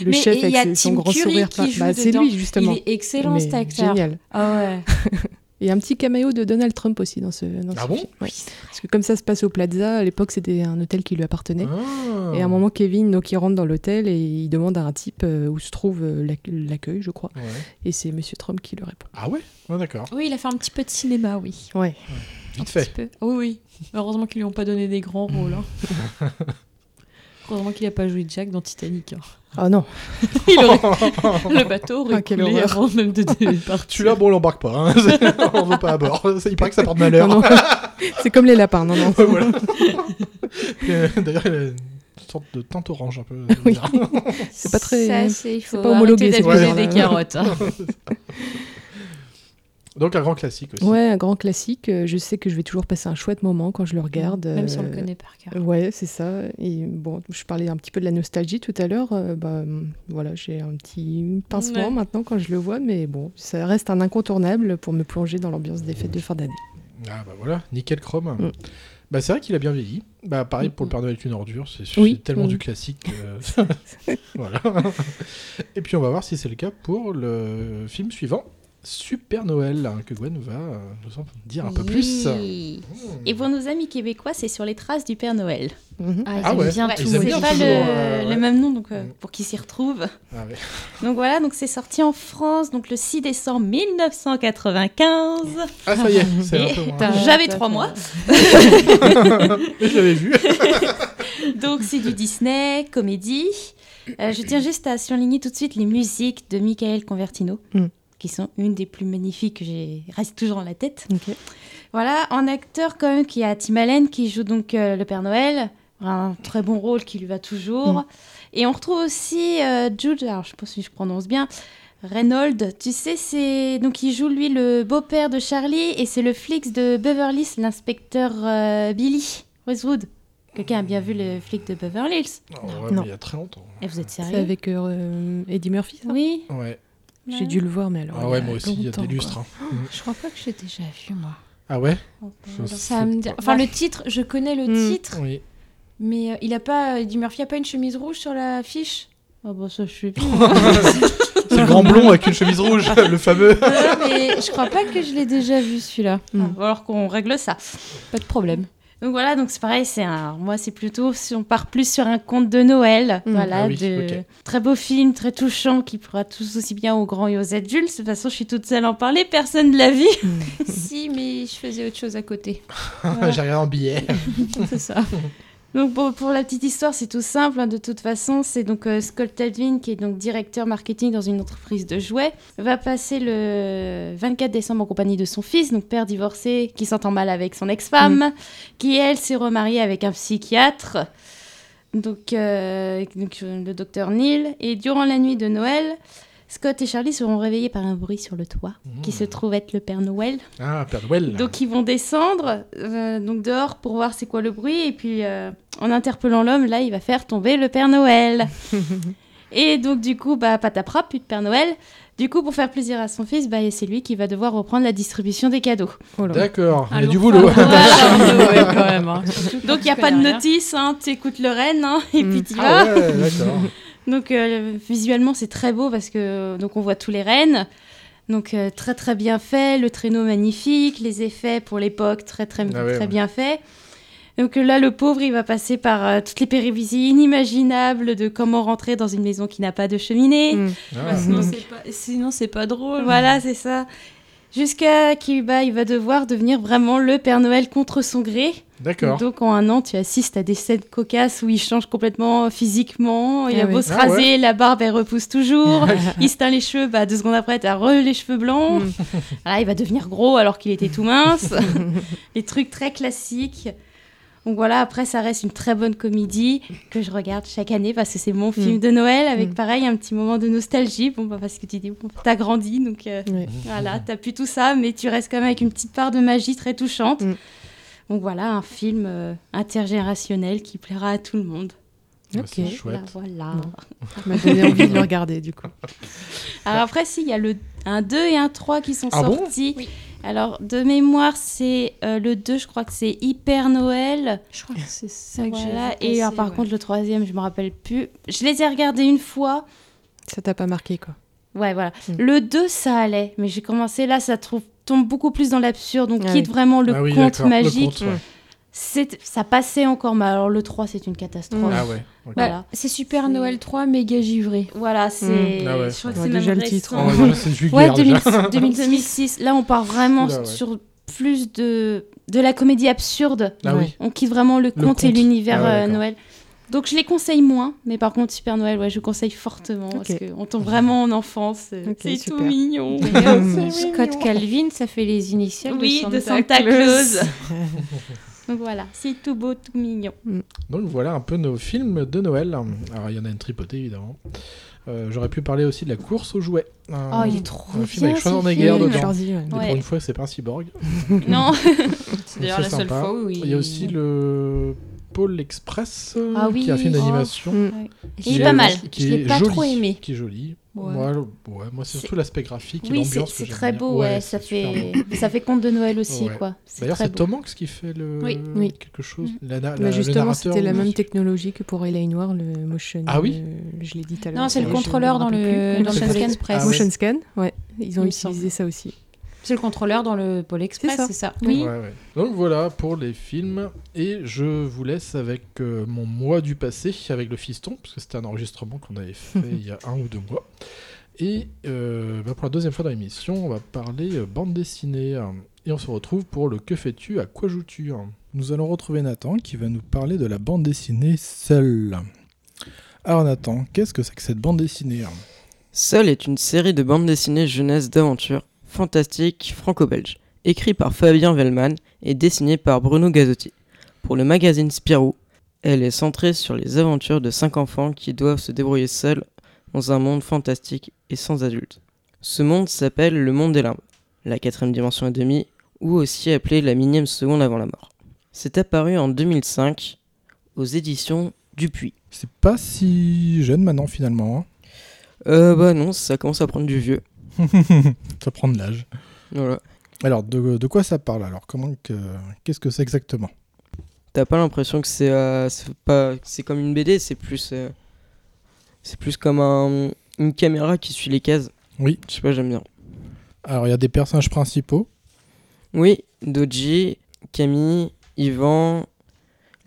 Speaker 3: Le
Speaker 2: Mais
Speaker 3: chef
Speaker 2: et il y a
Speaker 3: avec son
Speaker 2: Tim
Speaker 3: grand
Speaker 2: Curry
Speaker 3: sourire.
Speaker 2: qui
Speaker 3: plein-
Speaker 2: joue
Speaker 3: Bah, c'est lui justement.
Speaker 2: Il est excellent
Speaker 3: Mais
Speaker 2: cet acteur.
Speaker 3: Génial.
Speaker 2: Ah ouais.
Speaker 3: Et un petit caméo de Donald Trump aussi dans ce, dans
Speaker 1: Ah
Speaker 3: ce
Speaker 1: bon?
Speaker 3: film. Ouais. Parce que comme ça se passe au Plaza, à l'époque c'était un hôtel qui lui appartenait.
Speaker 1: Ah.
Speaker 3: Et à un moment, Kevin, donc, il rentre dans l'hôtel et il demande à un type euh, où se trouve euh, l'ac- l'accueil, je crois.
Speaker 1: Ouais.
Speaker 3: Et c'est Monsieur Trump qui le répond.
Speaker 1: Ah ouais? Ouais, d'accord.
Speaker 2: Oui, il a fait un petit peu de cinéma, oui.
Speaker 3: Ouais.
Speaker 1: Vite fait.
Speaker 2: petit peu. Oui, oui. Heureusement qu'ils lui ont pas donné des grands rôles. hein. Heureusement qu'il a pas joué Jack dans Titanic. hein.
Speaker 3: Oh non.
Speaker 2: Il aurait- Le bateau aurait
Speaker 3: Ah, quelle
Speaker 2: coulé avant même de partir.
Speaker 1: Celui-là, bon, on l'embarque pas. Hein. on veut pas à bord. Il paraît que ça porte malheur.
Speaker 3: Non, non. c'est comme les lapins, non, non.
Speaker 1: Ouais, voilà. Euh, D'ailleurs, il a une sorte de teinte orange un peu.
Speaker 3: Oui.
Speaker 1: bizarre.
Speaker 3: C'est pas très.
Speaker 2: Ça, c'est- il
Speaker 3: c'est
Speaker 2: faut
Speaker 3: pas homologué, c'est pas
Speaker 2: des carottes. hein.
Speaker 1: Donc, un grand classique aussi.
Speaker 3: Ouais, un grand classique. Euh, Je sais que je vais toujours passer un chouette moment quand je le regarde.
Speaker 2: Même si on le
Speaker 3: Euh,
Speaker 2: connaît par cœur.
Speaker 3: Ouais, c'est ça. Et bon, je parlais un petit peu de la nostalgie tout à l'heure. euh, bah, hum, voilà, j'ai un petit pincement
Speaker 2: Ouais.
Speaker 3: maintenant quand je le vois, mais bon, ça reste un incontournable pour me plonger dans l'ambiance des fêtes de fin d'année.
Speaker 1: Ah bah voilà, nickel chrome.
Speaker 3: Mm.
Speaker 1: Bah c'est vrai qu'il a bien vieilli. Bah pareil pour le Père Noël est une ordure, c'est
Speaker 3: Oui.
Speaker 1: tellement
Speaker 3: Mm.
Speaker 1: du classique. que- voilà. Et puis on va voir si c'est le cas pour le film suivant, Super Noël, hein, que Gwen va euh, nous en dire un peu plus.
Speaker 4: Et pour nos amis québécois, c'est sur les traces du Père Noël.
Speaker 3: Mhm.
Speaker 2: Ah, ils
Speaker 1: Ah
Speaker 2: aiment
Speaker 1: ouais.
Speaker 2: bien
Speaker 4: Ouais,
Speaker 2: tout.
Speaker 4: C'est pas
Speaker 1: toujours,
Speaker 4: le,
Speaker 1: euh, ouais.
Speaker 4: le même nom donc, euh, pour qu'ils s'y retrouvent.
Speaker 1: Ah ouais.
Speaker 4: Donc voilà, donc c'est sorti en France donc le 6 décembre 1995.
Speaker 1: Ah ça y est, c'est un
Speaker 4: Et
Speaker 1: peu moins.
Speaker 2: Ta-
Speaker 4: J'avais trois mois.
Speaker 1: Je l'avais vu.
Speaker 4: Donc c'est du Disney, comédie. Euh, je tiens juste à surligner tout de suite les musiques de Michael Convertino,
Speaker 3: Mm.
Speaker 4: Qui sont une des plus magnifiques que j'ai reste toujours dans la tête. Voilà, en acteur quand même, qui a Tim Allen qui joue donc euh, le Père Noël, un très bon rôle qui lui va toujours.
Speaker 3: Mm.
Speaker 4: Et on retrouve aussi euh, Jude, alors je sais pas si je prononce bien, Reynolds, tu sais, c'est donc il joue lui le beau-père de Charlie et c'est le flic de Beverly Hills, l'inspecteur euh, Billy Westwood. Quelqu'un a bien vu le flic de Beverly Hills?
Speaker 1: Oh, ouais,
Speaker 3: Non.
Speaker 1: mais il y a très longtemps.
Speaker 4: Et vous êtes
Speaker 3: C'est
Speaker 4: sérieux?
Speaker 3: avec euh, Eddie Murphy, ça?
Speaker 4: Oui.
Speaker 1: Ouais.
Speaker 3: J'ai dû le voir, mais alors.
Speaker 1: Ah
Speaker 3: il y
Speaker 1: ouais,
Speaker 3: a
Speaker 1: moi aussi, il y a des lustres. hein.
Speaker 2: Je crois pas que j'ai déjà vu, moi.
Speaker 1: Ah ouais
Speaker 2: Ça me dit- Enfin, le titre, je connais le
Speaker 3: Mm.
Speaker 2: titre,
Speaker 1: Oui.
Speaker 2: mais euh, il a pas. Eddie Murphy a pas une chemise rouge sur la fiche?
Speaker 4: Ah bah ça je suis
Speaker 1: C'est le grand blond avec une chemise rouge, le fameux.
Speaker 2: Non, mais je crois pas que je l'ai déjà vu celui-là.
Speaker 3: Mm.
Speaker 4: Ah, alors qu'on règle ça.
Speaker 2: Pas de problème.
Speaker 4: Donc voilà, donc c'est pareil, c'est un, moi c'est plutôt, si on part plus sur un conte de Noël,
Speaker 3: Mm.
Speaker 4: voilà,
Speaker 1: Ah oui,
Speaker 4: de très beau film, très touchant, qui pourra tous aussi bien aux grands et aux adultes. De toute façon, je suis toute seule à en parler, personne ne l'a vu.
Speaker 2: si, mais je faisais autre chose à côté.
Speaker 1: J'ai regardé en billet.
Speaker 2: C'est ça.
Speaker 4: Donc bon, pour la petite histoire, c'est tout simple. hein, de toute façon, c'est donc euh, Scott Edwin, qui est donc directeur marketing dans une entreprise de jouets, va passer le 24 décembre en compagnie de son fils, donc père divorcé, qui s'entend mal avec son ex-femme, qui elle s'est remariée avec un psychiatre. Donc, euh, donc, euh, le docteur Neil. Et durant la nuit de Noël, Scott et Charlie seront réveillés par un bruit sur le toit, qui se trouve être le Père Noël.
Speaker 1: Ah, Père Noël.
Speaker 4: Donc ils vont descendre euh, donc dehors pour voir c'est quoi le bruit et puis euh, en interpellant l'homme là il va faire tomber le Père Noël. et donc du coup bah patapra plus de Père Noël. Du coup pour faire plaisir à son fils bah c'est lui qui va devoir reprendre la distribution des cadeaux.
Speaker 3: Oh.
Speaker 1: D'accord, il y a
Speaker 2: Alors,
Speaker 1: du boulot.
Speaker 2: même. hein.
Speaker 4: Donc il n'y a pas de notice, hein, tu écoutes le renne hein, et
Speaker 3: Mm.
Speaker 4: puis tu
Speaker 1: Ah
Speaker 4: vas.
Speaker 1: ouais, d'accord.
Speaker 4: Donc euh, visuellement c'est très beau parce que donc on voit tous les rennes. Donc euh, très très bien fait, le traîneau magnifique, les effets pour l'époque très très
Speaker 1: Ah ouais,
Speaker 4: très
Speaker 1: ouais.
Speaker 4: bien fait. Donc euh, là le pauvre il va passer par euh, toutes les péripéties inimaginables de comment rentrer dans une maison qui n'a pas de cheminée.
Speaker 3: Mm.
Speaker 1: Ah.
Speaker 2: Sinon, c'est pas, sinon, c'est pas drôle.
Speaker 4: Voilà c'est ça. Jusqu'à qu'il bah, il va devoir devenir vraiment le Père Noël contre son gré.
Speaker 1: D'accord.
Speaker 4: Donc en un an, tu assistes à des scènes cocasses où il change complètement physiquement. Il
Speaker 3: Ah
Speaker 4: a
Speaker 3: oui.
Speaker 4: beau se
Speaker 1: Ah
Speaker 4: raser,
Speaker 1: ouais.
Speaker 4: la barbe elle repousse toujours. il se teint les cheveux, bah, deux secondes après, t'as re les cheveux blancs.
Speaker 3: Mm.
Speaker 4: Voilà, il va devenir gros alors qu'il était tout mince. les trucs très classiques. Donc voilà, après ça reste une très bonne comédie que je regarde chaque année parce que c'est mon film
Speaker 3: Mm.
Speaker 4: de Noël avec
Speaker 3: Mm.
Speaker 4: pareil un petit moment de nostalgie. Bon bah parce que tu dis bon, t'as grandi donc euh, voilà, t'as plus tout ça mais tu restes quand même avec une petite part de magie très touchante.
Speaker 3: Mm.
Speaker 4: Donc voilà, un film euh, intergénérationnel qui plaira à tout le monde.
Speaker 1: Ouais,
Speaker 3: Ok.
Speaker 1: c'est chouette.
Speaker 4: Voilà, voilà.
Speaker 3: M'a donné envie de le regarder du coup.
Speaker 4: Alors après, si, il y a le, un 2 et un 3 qui sont
Speaker 1: Ah bon?
Speaker 4: sortis. Alors, de mémoire, c'est euh, le 2, je crois que c'est Hyper Noël.
Speaker 11: Je crois que c'est ça que
Speaker 4: Voilà.
Speaker 11: j'ai vu
Speaker 4: Et alors, par
Speaker 11: ouais.
Speaker 4: contre, le troisième, je me rappelle plus. Je les ai regardés une fois.
Speaker 3: Ça t'a pas marqué quoi.
Speaker 4: Ouais, voilà.
Speaker 3: Mm.
Speaker 4: Le 2, ça allait. Mais j'ai commencé là, ça trouve, tombe beaucoup plus dans l'absurde. Donc,
Speaker 3: Ah
Speaker 4: quitte
Speaker 3: oui.
Speaker 4: vraiment le
Speaker 1: Ah oui,
Speaker 4: conte
Speaker 1: d'accord, le
Speaker 4: magique.
Speaker 1: conte, ouais.
Speaker 4: Ça passait encore, mais alors le 3, c'est une catastrophe.
Speaker 1: Ah ouais.
Speaker 4: Voilà.
Speaker 2: Bah, c'est Super Noël 3 méga givré.
Speaker 4: Voilà, c'est.
Speaker 1: Ah ouais.
Speaker 4: Je crois que
Speaker 3: Ouais,
Speaker 4: c'est
Speaker 3: déjà le titre.
Speaker 1: Oh, ouais, déjà, c'est vulgaire,
Speaker 4: Ouais, 2000
Speaker 1: déjà.
Speaker 4: 2006. Là, on part vraiment
Speaker 1: Oula, ouais.
Speaker 4: sur plus de, de la comédie absurde.
Speaker 1: Ah oui.
Speaker 4: On quitte vraiment le
Speaker 1: Le
Speaker 4: conte et l'univers
Speaker 1: Ah ouais,
Speaker 4: euh. Noël. Donc, je les conseille moins. Mais par contre, Super Noël, ouais, je conseille fortement. Parce qu'on tombe vraiment en enfance. euh, c'est tout mignon.
Speaker 2: Scott Calvin, ça fait les initiales
Speaker 4: oui,
Speaker 2: de
Speaker 4: de
Speaker 2: Santa,
Speaker 4: Santa
Speaker 2: Claus.
Speaker 4: Donc voilà, c'est tout beau, tout mignon.
Speaker 1: Donc voilà un peu nos films de Noël. Alors il y en a une tripotée évidemment. Euh, J'aurais pu parler aussi de la course aux jouets. Un-
Speaker 4: Oh, il est trop
Speaker 1: un
Speaker 4: bien,
Speaker 1: film avec Schwarzenegger
Speaker 4: film.
Speaker 1: dedans.
Speaker 3: Ouais.
Speaker 1: Et
Speaker 4: Ouais.
Speaker 1: pour une fois, c'est pas un cyborg.
Speaker 4: Non.
Speaker 2: C'est d'ailleurs la seule fois où il...
Speaker 1: Il y a aussi le Pôle Express, qui est un film
Speaker 4: oui.
Speaker 1: d'animation. Qui
Speaker 4: Il est pas mal.
Speaker 1: Qui
Speaker 2: Je l'ai
Speaker 1: est
Speaker 2: pas
Speaker 1: joli,
Speaker 2: trop aimé.
Speaker 1: Qui est joli.
Speaker 2: Ouais.
Speaker 1: Moi, ouais, moi c'est surtout l'aspect graphique et
Speaker 4: Oui, c'est
Speaker 1: l'ambiance
Speaker 4: c'est très beau, ouais, ça, fait...
Speaker 1: beau.
Speaker 4: ça fait conte de Noël aussi,
Speaker 1: Ouais.
Speaker 4: quoi.
Speaker 1: D'ailleurs, c'est. Tom Hanks qui fait le
Speaker 3: Oui. Oui.
Speaker 1: quelque chose. La, la-
Speaker 3: Bah,
Speaker 1: la- le
Speaker 3: justement, c'était la même technologie que pour Elaine Noir, le motion.
Speaker 1: Ah oui
Speaker 3: euh, Je l'ai dit tout à l'heure.
Speaker 2: Non, c'est le contrôleur dans le,
Speaker 1: ça.
Speaker 2: Express.
Speaker 1: Ah.
Speaker 3: Motion scan, ouais. Ils ont utilisé ça aussi.
Speaker 2: C'est le contrôleur dans le Pôle Express,
Speaker 3: ça.
Speaker 2: c'est ça.
Speaker 4: Oui.
Speaker 1: Ouais, ouais. Donc voilà pour les films. Et je vous laisse avec euh, mon mois du passé, avec le fiston, parce que c'était un enregistrement qu'on avait fait il y a un ou deux mois. Et euh, bah, pour la deuxième fois dans l'émission, on va parler euh, bande dessinée. hein. Et on se retrouve pour le Que fais-tu À quoi joues-tu? Hein. Nous allons retrouver Nathan qui va nous parler de la bande dessinée Seul. Alors Nathan, qu'est-ce que c'est que cette bande dessinée? Hein
Speaker 12: Seul est une série de bandes dessinées jeunesse d'aventure fantastique franco-belge, écrit par Fabien Vellman et dessiné par Bruno Gazzotti. Pour le magazine Spirou, elle est centrée sur les aventures de cinq enfants qui doivent se débrouiller seuls dans un monde fantastique et sans adultes. Ce monde s'appelle le monde des limbes, la quatrième dimension et demie, ou aussi appelée la millième seconde avant la mort. C'est apparu en 2005 aux éditions Dupuis.
Speaker 1: C'est pas si jeune maintenant finalement. hein?
Speaker 12: Euh bah non, ça commence à prendre du vieux.
Speaker 1: ça prend de l'âge.
Speaker 12: Voilà.
Speaker 1: Alors, de, de quoi ça parle alors? Comment que qu'est-ce que c'est exactement?
Speaker 12: T'as pas l'impression que c'est euh, pas c'est comme une BD, c'est plus euh, c'est plus comme un, une caméra qui suit les cases?
Speaker 1: Oui.
Speaker 12: Je sais pas, j'aime bien.
Speaker 1: Alors, il y a des personnages principaux.
Speaker 12: Oui, Doji, Camille, Yvan,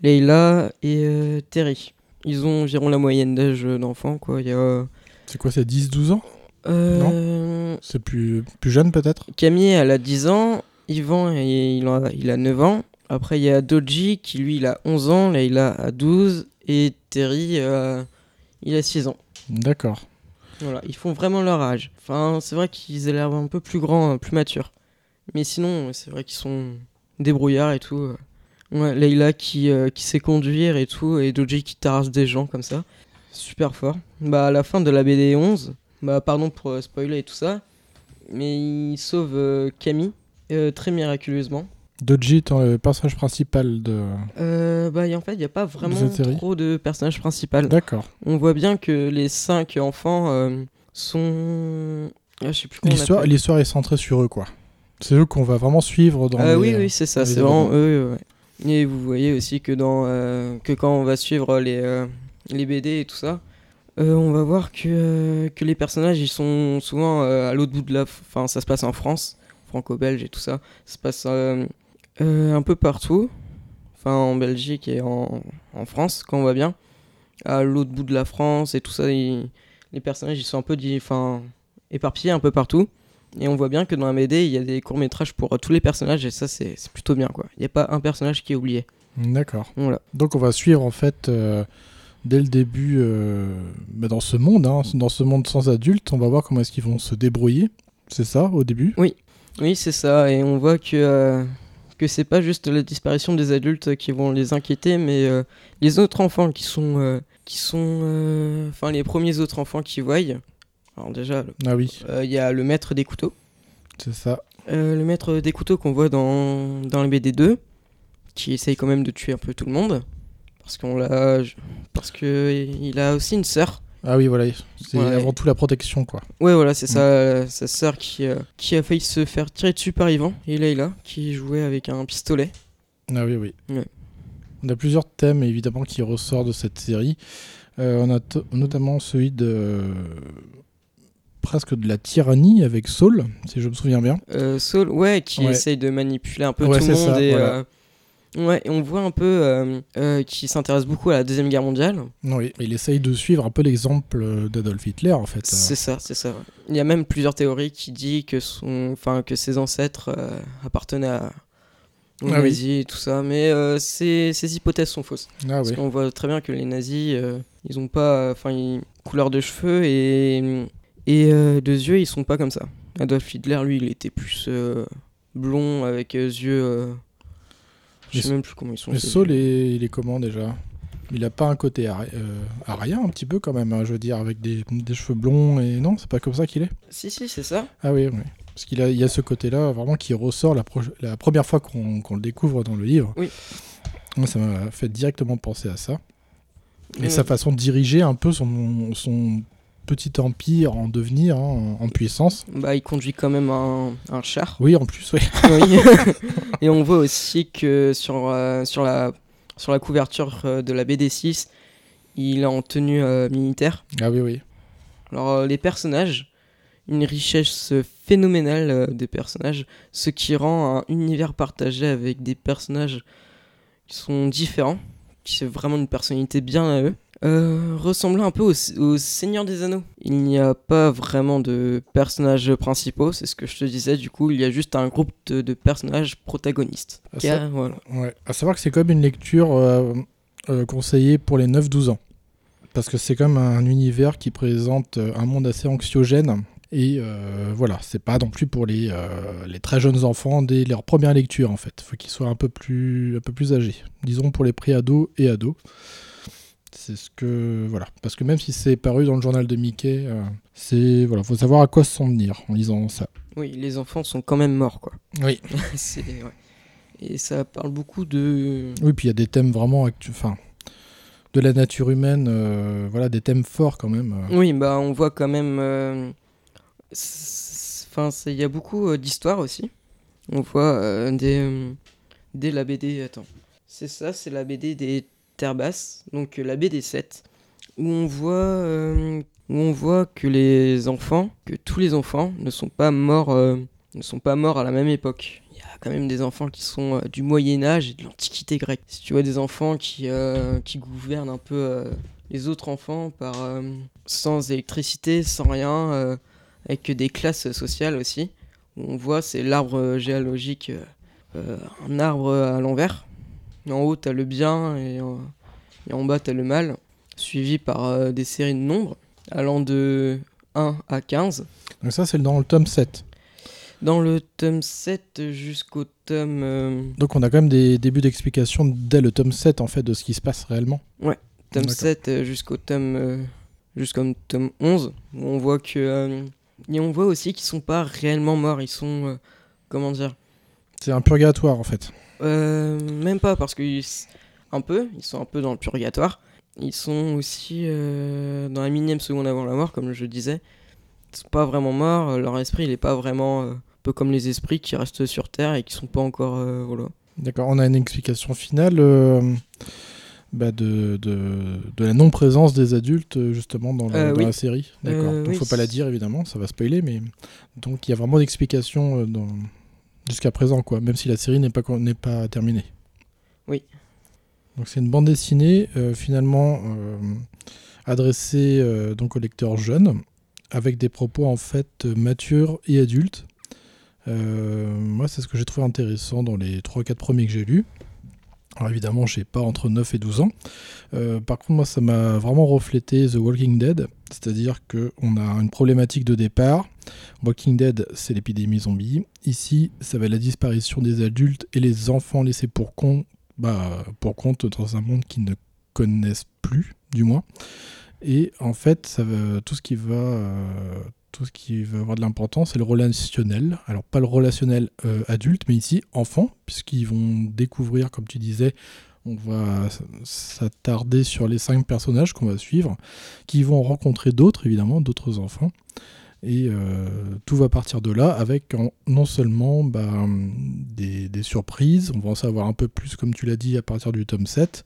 Speaker 12: Leila et euh, Terry. Ils ont environ la moyenne d'âge d'enfants quoi. Il y a
Speaker 1: C'est quoi, c'est 10-12 ans?
Speaker 12: Euh,
Speaker 1: C'est plus, plus jeune peut-être?
Speaker 12: Camille, elle a 10 ans. Yvan, il il a, il a 9 ans. Après, il y a Doji qui, lui, il a 11 ans. Leila a 12. Et Terry, euh, il a 6 ans.
Speaker 1: D'accord.
Speaker 12: Voilà, ils font vraiment leur âge. Enfin, c'est vrai qu'ils ont l'air un peu plus grands, euh, plus matures. Mais sinon, c'est vrai qu'ils sont débrouillards et tout. Ouais, Leila qui, euh, qui sait conduire et tout. Et Doji qui tarasse des gens comme ça. Super fort. Bah, à la fin de la BD 11, bah, pardon pour euh, spoiler et tout ça. Mais il sauve euh, Camille euh, très miraculeusement.
Speaker 1: Doji étant le personnage principal de.
Speaker 12: Euh, bah, en fait, il n'y a pas vraiment trop de personnages principaux.
Speaker 1: D'accord.
Speaker 12: On voit bien que les cinq enfants euh, sont. Ah, je sais plus
Speaker 1: L'histoire, l'histoire est centrée sur eux, quoi. C'est eux qu'on va vraiment suivre dans
Speaker 12: Euh,
Speaker 1: les-
Speaker 12: oui, oui, c'est ça, c'est vraiment eux. ouais. Et vous voyez aussi que, dans, que quand on va suivre les, les BD et tout ça, euh, on va voir que, euh, que les personnages ils sont souvent euh, à l'autre bout de la. Enfin, ça se passe en France, franco-belge et tout ça. Ça se passe un peu partout. Enfin, en Belgique et en, en France, quand on va bien. À l'autre bout de la France et tout ça, ils- les personnages ils sont un peu enfin, éparpillés un peu partout. Et on voit bien que dans la BD, il y a des courts-métrages pour tous les personnages et ça, c'est c'est plutôt bien quoi. Il n'y a pas un personnage qui est oublié.
Speaker 1: D'accord.
Speaker 12: Voilà.
Speaker 1: Donc on va suivre en fait euh, dès le début euh, bah, dans ce monde, hein, dans ce monde sans adultes, on va voir comment est-ce qu'ils vont se débrouiller. C'est ça au début?
Speaker 12: Oui, oui, c'est ça. Et on voit que, euh, que c'est pas juste la disparition des adultes qui vont les inquiéter, mais euh, les autres enfants qui sont. euh, qui sont. Enfin, les premiers autres enfants qui voient. Alors, déjà, le-
Speaker 1: Ah oui,
Speaker 12: il y a le maître des couteaux.
Speaker 1: c'est ça.
Speaker 12: Le maître des couteaux qu'on voit dans, dans le BD2, qui essaye quand même de tuer un peu tout le monde. Parce qu'on l'a. Parce que il a aussi une sœur.
Speaker 1: Ah oui, voilà. C'est
Speaker 12: Ouais.
Speaker 1: avant tout la protection, quoi.
Speaker 12: Ouais, voilà, c'est euh, sa sœur qui, euh, qui a failli se faire tirer dessus par Ivan, et Leila, qui jouait avec un pistolet.
Speaker 1: Ah oui, oui.
Speaker 12: Ouais.
Speaker 1: On a plusieurs thèmes évidemment qui ressortent de cette série. Euh, on a notamment celui de presque de la tyrannie avec Saul, si je me souviens bien.
Speaker 12: Euh, Saul, ouais, qui essaye de manipuler un peu tout le monde.
Speaker 1: ça,
Speaker 12: et,
Speaker 1: voilà.
Speaker 12: Euh, ouais, et on voit un peu euh, euh, qui s'intéresse beaucoup à la Deuxième Guerre mondiale.
Speaker 1: Oui, il essaye de suivre un peu l'exemple euh, d'Adolf Hitler en fait.
Speaker 12: C'est ça, c'est ça. Il y a même plusieurs théories qui disent que, son, enfin, que ses ancêtres euh, appartenaient à, aux
Speaker 1: Ah oui.
Speaker 12: nazis et tout ça, mais euh, ces, ces hypothèses sont fausses.
Speaker 1: Ah
Speaker 12: Parce
Speaker 1: oui.
Speaker 12: qu'on voit très bien que les nazis, euh, ils ont pas, enfin, ils- couleur de cheveux et et euh, de yeux, ils sont pas comme ça. Adolf Hitler, lui, il était plus euh, blond avec euh, yeux. Je sais même plus comment ils sont.
Speaker 1: Mais Saul, est- il est comment déjà? Il a pas un côté ari- euh, un petit peu quand même, hein, je veux dire, avec des, des cheveux blonds et non, c'est pas comme ça qu'il est?
Speaker 12: Si si, c'est ça.
Speaker 1: Ah oui, oui. Parce qu'il a, il y a ce côté-là vraiment qui ressort la, pro- la première fois qu'on qu'on le découvre dans le livre.
Speaker 12: Oui.
Speaker 1: Moi, ça m'a fait directement penser à ça. Et sa façon de diriger un peu son, son petit empire en devenir, hein, en, en puissance.
Speaker 12: Bah, il conduit quand même un, un char.
Speaker 1: Oui, en plus, oui.
Speaker 12: Oui. et on voit aussi que sur, euh, sur, la, sur la couverture euh, de la BD6, il est en tenue euh, militaire.
Speaker 1: Ah oui, oui.
Speaker 12: Alors, les personnages, une richesse phénoménale des personnages, ce qui rend un univers partagé avec des personnages qui sont différents, qui ont vraiment une personnalité bien à eux. Euh, ressemblant un peu au, au Seigneur des Anneaux. Il n'y a pas vraiment de personnages principaux, c'est ce que je te disais, du coup, il y a juste un groupe de, de personnages protagonistes.
Speaker 1: À, sa-
Speaker 12: a- voilà.
Speaker 1: ouais. À savoir que c'est comme une lecture euh, euh, conseillée pour les 9-12 ans. Parce que c'est comme un univers qui présente euh, un monde assez anxiogène. Et voilà, c'est pas non plus pour les, les très jeunes enfants dès leur première lecture en fait. faut qu'ils soient un peu plus, un peu plus âgés. Disons pour les pré-ados et ados. C'est ce que. Voilà. Parce que même si c'est paru dans le journal de Mickey, euh, c'est. Voilà, faut savoir à quoi se s'en tenir en lisant ça.
Speaker 12: Oui, les enfants sont quand même morts, quoi.
Speaker 1: Oui.
Speaker 12: C'est- ouais. Et ça parle beaucoup de...
Speaker 1: Oui, puis il y a des thèmes vraiment actu- enfin, de la nature humaine, euh, voilà, des thèmes forts quand même. euh.
Speaker 12: Oui, bah on voit quand même. euh, Enfin, il y a beaucoup d'histoires aussi. On voit des, dès la BD. Attends, c'est ça, c'est la BD des Terres Basses, donc euh, la BD 7, où on voit euh, où on voit que les enfants, que tous les enfants ne sont pas morts, euh, ne sont pas morts à la même époque. Il y a quand même des enfants qui sont du Moyen Âge et de l'Antiquité grecque. Si tu vois des enfants qui qui gouvernent un peu les autres enfants par sans électricité, sans rien, avec des classes sociales aussi. On voit c'est l'arbre géologique, un arbre à l'envers. En haut t'as le bien et, en- et en bas t'as le mal, suivi par euh, des séries de nombres allant de 1 à 15.
Speaker 1: Donc ça, c'est dans le tome 7.
Speaker 12: Dans le tome 7 jusqu'au tome... euh,
Speaker 1: Donc on a quand même des débuts d'explication dès le tome 7 en fait de ce qui se passe réellement.
Speaker 12: Ouais, tome
Speaker 1: D'accord.
Speaker 12: 7 euh, jusqu'au tome, euh, jusqu'au tome 11, où on voit que. euh, et on voit aussi qu'ils sont pas réellement morts, ils sont. euh, comment dire?
Speaker 1: C'est un purgatoire en fait.
Speaker 12: Euh, Même pas, parce qu'ils. Un peu, ils sont un peu dans le purgatoire. Ils sont aussi euh, dans la millième seconde avant la mort, comme je disais. Ils sont pas vraiment morts, euh, leur esprit il est pas vraiment. euh, un peu comme les esprits qui restent sur Terre et qui sont pas encore. voilà.
Speaker 1: D'accord, on a une explication finale bah, de, de, de la non-présence des adultes justement dans la,
Speaker 12: Euh,
Speaker 1: dans
Speaker 12: oui.
Speaker 1: la série. D'accord,
Speaker 12: Euh,
Speaker 1: donc
Speaker 12: oui,
Speaker 1: faut pas la dire évidemment, ça va spoiler, mais donc il y a vraiment d'explications dans... jusqu'à présent, quoi, même si la série n'est pas, n'est pas terminée.
Speaker 12: Oui.
Speaker 1: Donc c'est une bande dessinée euh, finalement euh, adressée euh, donc aux lecteurs jeunes, avec des propos en fait matures et adultes. Moi, c'est ce que j'ai trouvé intéressant dans les 3-4 premiers que j'ai lus. Alors évidemment, j'ai pas entre 9 et 12 ans. Euh, par contre, moi, ça m'a vraiment reflété The Walking Dead, c'est-à-dire qu'on a une problématique de départ. Walking Dead, c'est l'épidémie zombie. Ici, ça va être la disparition des adultes et les enfants laissés pour compte, bah, compte dans un monde qu'ils ne connaissent plus, du moins. Et en fait, ça va, tout ce qui va, euh, tout ce qui va avoir de l'importance, c'est le relationnel. Alors pas le relationnel euh, adulte, mais ici enfant, puisqu'ils vont découvrir, comme tu disais, on va s'attarder sur les cinq personnages qu'on va suivre, qui vont rencontrer d'autres, évidemment, d'autres enfants. Et euh, tout va partir de là avec en- non seulement bah, des, des surprises, on va en savoir un peu plus, comme tu l'as dit, à partir du tome 7,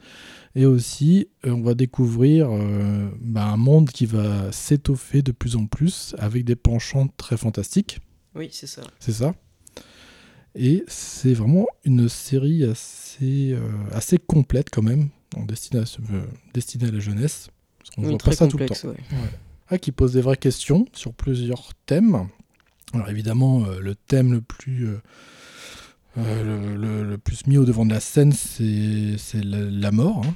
Speaker 1: et aussi euh, on va découvrir euh, bah, un monde qui va s'étoffer de plus en plus avec des penchants très fantastiques.
Speaker 12: Oui, c'est ça.
Speaker 1: C'est ça. Et c'est vraiment une série assez, euh, assez complète quand même, destinée à la jeunesse. Parce qu'on
Speaker 12: Oui,
Speaker 1: voit
Speaker 12: très
Speaker 1: pas ça tout le temps.
Speaker 12: ouais.
Speaker 1: Ouais. Qui pose des vraies questions sur plusieurs thèmes. Alors évidemment, euh, le thème le plus, euh, euh, le, plus mis au devant de la scène, c'est la, la mort. hein.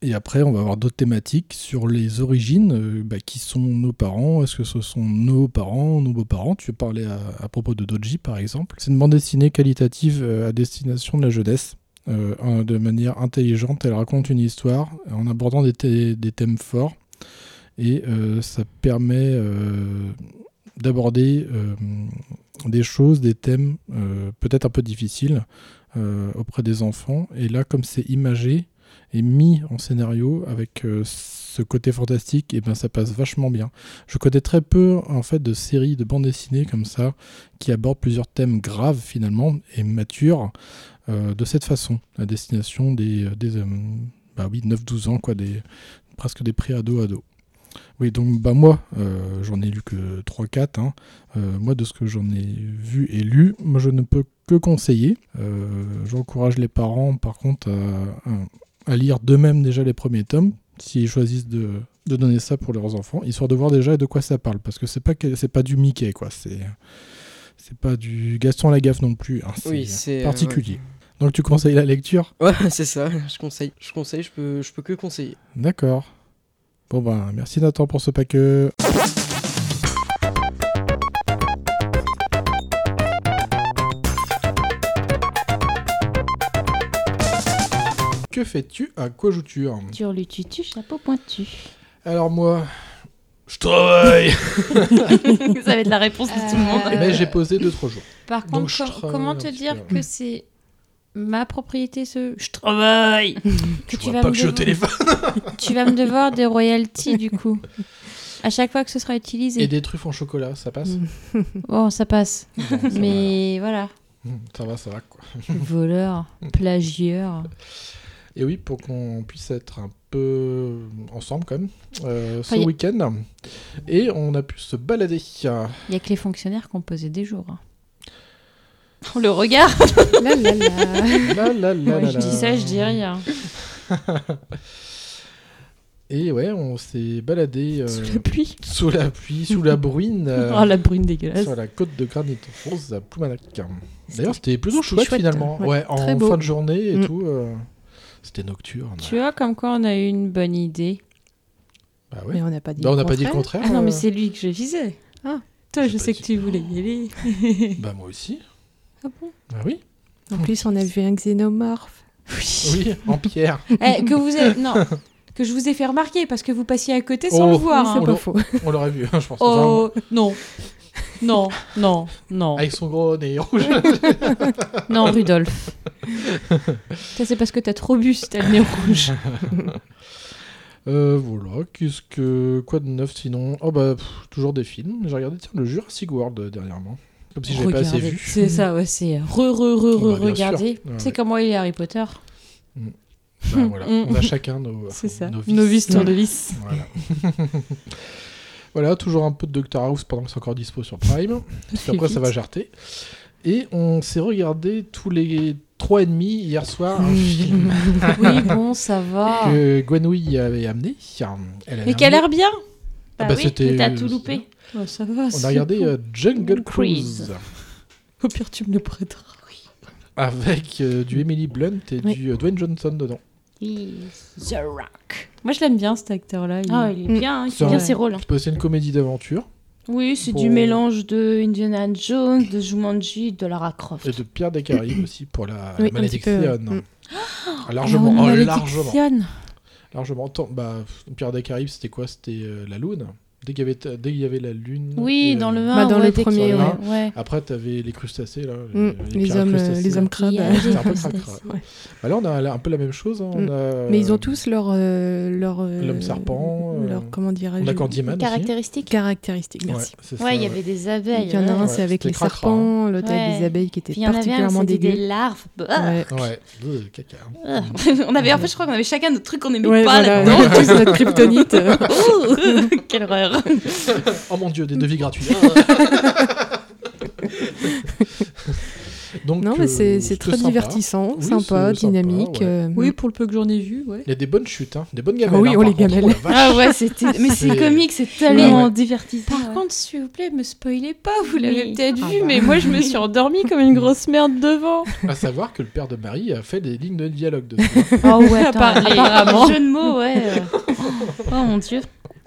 Speaker 1: Et après, on va avoir d'autres thématiques sur les origines. bah, qui sont nos parents Est-ce que ce sont nos parents, nos beaux-parents? Tu parlais à, à propos de Doji, par exemple? C'est une bande dessinée qualitative à destination de la jeunesse. un- de manière intelligente, elle raconte une histoire en abordant des, des thèmes forts. Et euh, ça permet euh, d'aborder euh, des choses, des thèmes peut-être un peu difficiles auprès des enfants. Et là, comme c'est imagé et mis en scénario avec ce côté fantastique, et ben ça passe vachement bien. Je connais très peu en fait de séries de bandes dessinées comme ça qui abordent plusieurs thèmes graves finalement et matures de cette façon, à destination des, des bah oui, 9-12 ans, quoi, des, presque des pré-ados-ados. Oui, donc bah moi, euh, j'en ai lu que 3-4. hein. Euh, moi, de ce que j'en ai vu et lu, moi, je ne peux que conseiller. Euh, J'encourage les parents, par contre, à, lire d'eux-mêmes déjà les premiers tomes, s'ils choisissent de, de donner ça pour leurs enfants, histoire de voir déjà de quoi ça parle, parce que c'est pas pas du Mickey, quoi. C'est c'est pas du Gaston Lagaffe non plus. hein,
Speaker 12: c'est,
Speaker 1: particulier.
Speaker 12: ouais.
Speaker 1: Donc tu conseilles la lecture?
Speaker 12: Ouais, c'est ça, je conseille. Je conseille, je peux, je peux que conseiller.
Speaker 1: D'accord. Bon ben, merci Nathan pour ce paquet. Que fais-tu À quoi joues-tu
Speaker 13: Turlututu, chapeau pointu.
Speaker 1: Alors moi, je travaille
Speaker 13: Ça va être la réponse de tout le monde.
Speaker 1: Mais j'ai posé deux trois jours.
Speaker 2: Par
Speaker 1: Donc,
Speaker 2: contre,
Speaker 1: je
Speaker 2: com-
Speaker 1: travaille
Speaker 2: comment
Speaker 1: un
Speaker 2: te
Speaker 1: petit
Speaker 2: dire
Speaker 1: peu.
Speaker 2: que c'est ma propriété ce je travaille que
Speaker 1: Tu vois pas
Speaker 2: me
Speaker 1: que je suis au
Speaker 2: devoir-
Speaker 1: téléphone.
Speaker 2: Tu vas me devoir des royalties du coup. À chaque fois que ce sera utilisé.
Speaker 1: Et des truffes en chocolat, ça passe
Speaker 2: Bon, ça passe.
Speaker 1: Bon, ça
Speaker 2: Mais voilà.
Speaker 1: va. Ça va, ça va quoi.
Speaker 2: Voleur, plagieur.
Speaker 1: Et oui, pour qu'on puisse être un peu ensemble quand même, euh, ce
Speaker 2: Enfin, a-
Speaker 1: week-end. Et on a pu se balader.
Speaker 2: Il y a que les fonctionnaires qui ont posé des jours. hein.
Speaker 13: Oh, le regard
Speaker 3: La la la.
Speaker 1: La, la, la,
Speaker 2: Ouais,
Speaker 1: la,
Speaker 2: je dis ça, je dis rien.
Speaker 1: Et ouais, on s'est baladé. euh,
Speaker 2: Sous la pluie.
Speaker 1: Sous la pluie, sous la bruine. euh,
Speaker 2: Oh, la bruine dégueulasse.
Speaker 1: Sur la côte de granit rose à Ploumanac. D'ailleurs, c'était plutôt chouette,
Speaker 3: chouette,
Speaker 1: finalement.
Speaker 3: ouais.
Speaker 1: En
Speaker 3: beau.
Speaker 1: fin de journée et
Speaker 3: Mm.
Speaker 1: tout. euh, C'était nocturne.
Speaker 2: Tu vois, comme quoi on a eu une bonne idée.
Speaker 1: Bah ouais.
Speaker 3: Mais on n'a pas dit
Speaker 1: Bah, on
Speaker 3: le
Speaker 1: n'a pas dit le
Speaker 3: contraire.
Speaker 1: contraire.
Speaker 2: Ah non, mais
Speaker 1: euh.
Speaker 2: c'est lui que je visais.
Speaker 3: Ah.
Speaker 2: Toi, je sais que tu voulais y aller.
Speaker 1: Bah moi aussi.
Speaker 2: Ah bon?
Speaker 1: Bah oui.
Speaker 3: En plus, on a vu un xénomorphe.
Speaker 1: Oui, en pierre.
Speaker 2: Eh, que vous avez... Non, que je vous ai fait remarquer parce que vous passiez à côté sans
Speaker 1: Oh,
Speaker 2: le voir.
Speaker 3: oui,
Speaker 2: hein.
Speaker 3: c'est
Speaker 1: on
Speaker 3: pas
Speaker 1: l'a-
Speaker 3: faux.
Speaker 1: On l'aurait vu, hein, je pense.
Speaker 2: Oh, non. Non, non, non.
Speaker 1: Avec son gros nez rouge.
Speaker 2: Non, Rudolf. Ça, c'est parce que t'as trop bu si t'as le nez rouge.
Speaker 1: Euh, voilà, qu'est-ce que. Quoi de neuf sinon? Oh bah, pff, toujours des films. J'ai regardé tiens, le Jurassic World euh, dernièrement. Comme si j'avais pas assez vu.
Speaker 2: C'est ça, ouais, c'est re, re, re,
Speaker 1: Oh,
Speaker 2: re,
Speaker 1: bah, sûr. Ouais,
Speaker 2: C'est
Speaker 1: ouais.
Speaker 2: comme moi et Harry Potter.
Speaker 1: Bah, voilà,
Speaker 2: Mm.
Speaker 1: on a chacun nos.
Speaker 2: C'est ça.
Speaker 1: Nos vices.
Speaker 2: Nos vices tournevis.
Speaker 1: Voilà. voilà, toujours un peu de Doctor House pendant que c'est encore dispo sur Prime. Puis après, ça va jarter. Et on s'est regardé tous les trois et demi hier soir un film
Speaker 2: Oui, bon, ça va.
Speaker 1: que Gwenouille avait amené. Elle avait
Speaker 2: Mais qui a l'air bien.
Speaker 4: Bah,
Speaker 1: bah,
Speaker 4: oui,
Speaker 1: c'était-
Speaker 4: t'as tout loupé.
Speaker 2: Oh, ça va.
Speaker 1: On a regardé euh, Jungle
Speaker 4: Cruise.
Speaker 1: Cruise
Speaker 2: Au pire, tu me le prêteras.
Speaker 1: avec euh, du Emily Blunt et
Speaker 2: Oui.
Speaker 1: du euh, Dwayne Johnson dedans.
Speaker 4: The Rock.
Speaker 2: Moi, je l'aime bien, cet acteur-là.
Speaker 4: Ah, il est
Speaker 3: Mm.
Speaker 4: bien, hein, il fait bien ses rôles.
Speaker 1: C'est pas- c'est une comédie d'aventure
Speaker 4: Oui, c'est
Speaker 1: Pour-
Speaker 4: du mélange de Indiana Jones, de Jumanji, de Lara Croft.
Speaker 1: et de Pierre des Caraïbes aussi pour la
Speaker 3: Oui, peu,
Speaker 1: malédiction.
Speaker 3: Mm.
Speaker 1: Ah, Largement,
Speaker 2: Ah,
Speaker 1: oh,
Speaker 2: malédiction.
Speaker 1: largement, largement. Tant- Bah, Pierre des Caraïbes, c'était quoi? C'était euh, la lune. Dès qu'il y avait, y la lune.
Speaker 4: Oui,
Speaker 1: et,
Speaker 4: dans le
Speaker 1: euh,
Speaker 4: 1,
Speaker 3: Bah, dans
Speaker 4: ouais,
Speaker 3: le premier.
Speaker 1: Après, t'avais les crustacés là.
Speaker 3: Mm, les hommes, euh,
Speaker 1: crustacés.
Speaker 3: les hommes crabes. Euh,
Speaker 1: un peu. Bah là, on a un peu la même chose. hein. On
Speaker 3: Mm.
Speaker 1: a,
Speaker 3: Mais ils ont tous leur. euh, leur euh,
Speaker 1: L'homme serpent, euh,
Speaker 3: Leur, comment dirais-je
Speaker 1: On a Candyman.
Speaker 4: Caractéristiques
Speaker 3: Caractéristiques, merci.
Speaker 1: Ouais,
Speaker 4: il y avait des abeilles.
Speaker 3: Il y en a un, c'est avec les
Speaker 1: cracra,
Speaker 3: serpents, l'autre avec des abeilles qui étaient particulièrement dégueu.
Speaker 4: des larves. Bah.
Speaker 1: Ouais. Euh, caca.
Speaker 4: Ah. on avait, en fait, je crois qu'on avait chacun notre truc qu'on aimait
Speaker 3: Ouais,
Speaker 4: pas là-dedans.
Speaker 3: tous notre kryptonite.
Speaker 4: Quelle horreur.
Speaker 1: oh mon dieu, des devis gratuits. Donc,
Speaker 3: non, mais c'est
Speaker 1: euh,
Speaker 3: très
Speaker 1: sympa.
Speaker 3: divertissant,
Speaker 1: Oui,
Speaker 3: sympa,
Speaker 1: c'est sympa,
Speaker 3: dynamique.
Speaker 1: ouais.
Speaker 3: euh,
Speaker 2: Oui, pour le peu que j'en ai vu, ouais.
Speaker 1: Il y a des bonnes chutes, hein, des bonnes gamelles.
Speaker 3: oui,
Speaker 1: hein,
Speaker 3: oh, les
Speaker 1: contre.
Speaker 3: gamelles.
Speaker 1: Oh.
Speaker 4: Ah ouais, c'était. Mais c'est
Speaker 1: C'est-
Speaker 4: comique, c'est tellement
Speaker 1: Ouais.
Speaker 4: divertissant.
Speaker 2: Par
Speaker 4: ouais.
Speaker 2: contre, s'il vous plaît, me spoilez pas, vous l'avez
Speaker 4: Oui.
Speaker 2: peut-être
Speaker 4: Ah
Speaker 2: vu,
Speaker 4: bah.
Speaker 2: mais moi je me suis endormie comme une grosse merde devant.
Speaker 1: À savoir que le père de Marie a fait des lignes de dialogue dessus.
Speaker 4: Oh ouais, attends,
Speaker 2: apparemment.
Speaker 4: jeux de mots, ouais. Oh mon dieu.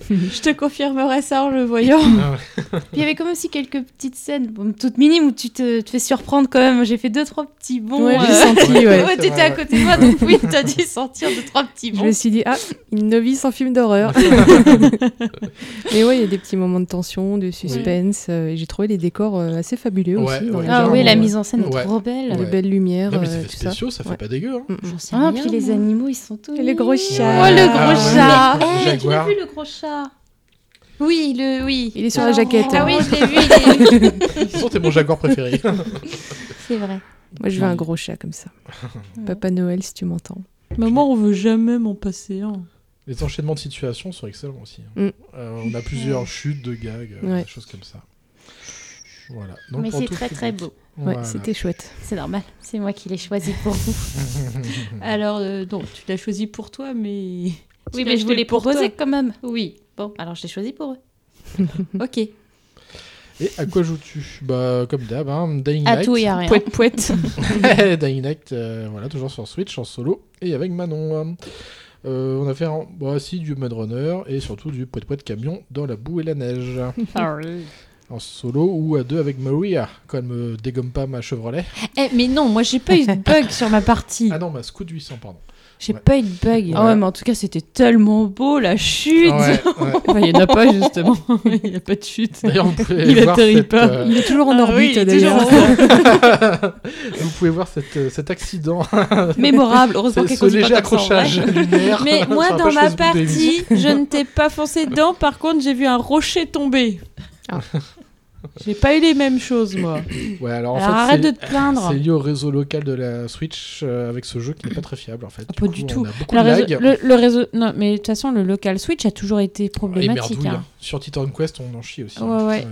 Speaker 2: Je te confirmerai ça en le voyant.
Speaker 1: Ah
Speaker 4: Puis il y avait quand même aussi quelques petites scènes, bon, toutes minimes, où tu te, te fais surprendre quand même. J'ai fait deux, trois petits bons.
Speaker 3: Ouais, j'ai
Speaker 4: euh,
Speaker 3: senti, ouais.
Speaker 4: t'étais
Speaker 1: vrai,
Speaker 4: à
Speaker 1: ouais.
Speaker 4: côté de moi, donc oui, t'as dû sentir deux, trois petits
Speaker 3: Je
Speaker 4: bons.
Speaker 3: me suis dit, ah, une novice en film d'horreur. Mais ouais, il y a des petits moments de tension, de suspense. euh, et j'ai trouvé les décors euh, assez fabuleux
Speaker 1: Ouais,
Speaker 3: aussi. dans
Speaker 1: ouais.
Speaker 4: Ah oui, la mise en scène est
Speaker 1: Ouais.
Speaker 4: trop belle.
Speaker 3: De
Speaker 1: Ouais.
Speaker 3: belles lumières.
Speaker 1: Non, mais
Speaker 3: euh,
Speaker 1: c'est
Speaker 3: tout ça.
Speaker 1: spéciaux, ça fait
Speaker 3: Ouais.
Speaker 1: pas dégueu. Hein.
Speaker 3: Mm, mm.
Speaker 2: J'en sais
Speaker 4: Ah,
Speaker 2: rien,
Speaker 4: puis les animaux, ils sont tous.
Speaker 3: Et les gros chats.
Speaker 4: Oh, le gros
Speaker 1: Ah,
Speaker 4: chat.
Speaker 1: ouais.
Speaker 4: Tu l'as
Speaker 1: Jaguar.
Speaker 4: vu, le gros chat
Speaker 2: Oui, le oui.
Speaker 3: Il est sur la jaquette.
Speaker 4: Ah
Speaker 3: hein.
Speaker 4: oui, je l'ai vu. il est-
Speaker 1: De toute façon, t'es mon jaguar préféré.
Speaker 4: C'est vrai.
Speaker 3: Moi, je veux un gros chat comme ça. Papa Noël, si tu m'entends.
Speaker 2: Maman, on veut jamais m'en passer un.
Speaker 1: Les enchaînements de situations sont excellents aussi. hein.
Speaker 3: Mm.
Speaker 1: Euh, on a plusieurs chutes de gags, euh,
Speaker 3: Ouais.
Speaker 1: des choses comme ça. Voilà. Donc,
Speaker 4: Mais c'est très
Speaker 1: public.
Speaker 4: très beau.
Speaker 3: Ouais,
Speaker 1: Voilà.
Speaker 3: c'était chouette.
Speaker 4: C'est normal. C'est moi qui l'ai choisi pour vous.
Speaker 2: Alors, euh, non, tu l'as choisi pour toi, mais.
Speaker 4: Oui, mais je voulais
Speaker 2: pour
Speaker 4: proposer quand même.
Speaker 2: Oui.
Speaker 4: Bon, alors je l'ai choisi pour eux.
Speaker 2: Ok.
Speaker 1: Et à quoi joues-tu? Bah, comme d'hab, hein, Dying
Speaker 4: À
Speaker 1: Light.
Speaker 4: tout et à rien.
Speaker 2: Pouette, pouette.
Speaker 1: Dying Light, euh, voilà, toujours sur Switch, en solo, et avec Manon. Euh, on a fait un, bah, si, du Mud Runner, et surtout du poète poète camion dans la boue et la neige. En solo ou à deux avec Maria, quand elle me dégomme pas ma Chevrolet.
Speaker 2: Eh, mais non, moi j'ai pas eu de bug sur ma partie.
Speaker 1: Ah non, ma Scoot 800, pardon.
Speaker 2: J'ai
Speaker 1: ouais.
Speaker 2: pas eu de bug.
Speaker 4: Ah ouais, mais en tout cas, c'était tellement beau, la chute.
Speaker 1: Ouais, ouais.
Speaker 2: Enfin, il y en a pas justement. il y a pas de chute.
Speaker 1: D'ailleurs, vous pouvez
Speaker 2: Il
Speaker 1: voir
Speaker 2: atterrit
Speaker 1: cette,
Speaker 2: pas.
Speaker 1: euh,
Speaker 3: Il est toujours en
Speaker 2: Ah
Speaker 3: orbite,
Speaker 2: oui,
Speaker 3: d'ailleurs.
Speaker 1: Vous pouvez voir cette, euh, cet accident.
Speaker 4: Mémorable. Heureusement qu'elle
Speaker 1: ce
Speaker 4: pas
Speaker 1: léger
Speaker 4: vrai.
Speaker 1: accrochage lunaire.
Speaker 2: Mais moi, dans ma partie, je ne t'ai pas foncé dedans. Par contre, j'ai vu un rocher tomber.
Speaker 3: Ah.
Speaker 2: J'ai pas eu les mêmes choses, moi.
Speaker 1: Ouais, alors en
Speaker 2: Alors
Speaker 1: fait,
Speaker 2: arrête de te plaindre.
Speaker 1: C'est lié au réseau local de la Switch euh, avec ce jeu qui n'est pas très fiable en fait.
Speaker 2: Ah, pas du tout. Le réseau,
Speaker 1: lag.
Speaker 2: le, le réseau- non, mais de toute façon, le local Switch a toujours été problématique.
Speaker 1: merdouille.
Speaker 2: hein.
Speaker 1: hein. Sur Titan Quest, on en chie aussi.
Speaker 2: Ouais,
Speaker 1: hein.
Speaker 2: ouais.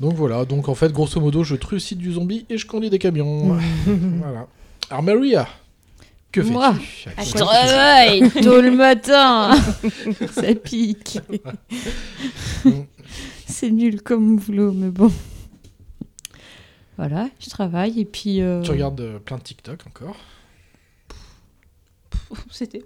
Speaker 1: Donc voilà, donc en fait, grosso modo, je trucide du zombie et je conduis des camions. voilà. Alors Maria, que fais-tu
Speaker 2: Moi, je travaille tôt le matin. Ça pique. C'est nul comme boulot, mais bon. Voilà, je travaille et puis. euh,
Speaker 1: Tu regardes euh, plein de TikTok encore.
Speaker 4: C'était.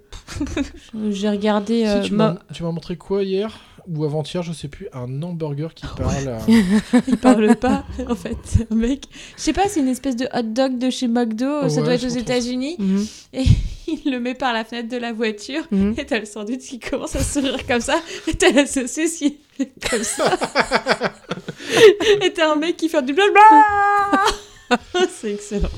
Speaker 2: J'ai regardé.
Speaker 1: Si,
Speaker 2: euh,
Speaker 1: tu
Speaker 2: ma-
Speaker 1: m'as tu m'as montré quoi hier ou avant-hier, je sais plus, un hamburger qui parle. à-
Speaker 2: Il parle pas, en fait. C'est un mec. Je sais pas, c'est une espèce de hot dog de chez McDo. ça
Speaker 1: Ouais,
Speaker 2: doit être aux États-Unis.
Speaker 3: Mhm.
Speaker 2: Et il le met par la fenêtre de la voiture.
Speaker 3: Mhm.
Speaker 2: Et t'as le sandwich qui commence à sourire comme ça. Et t'as la saucisse qui comme ça. et t'as un mec qui fait du blablabla. c'est excellent.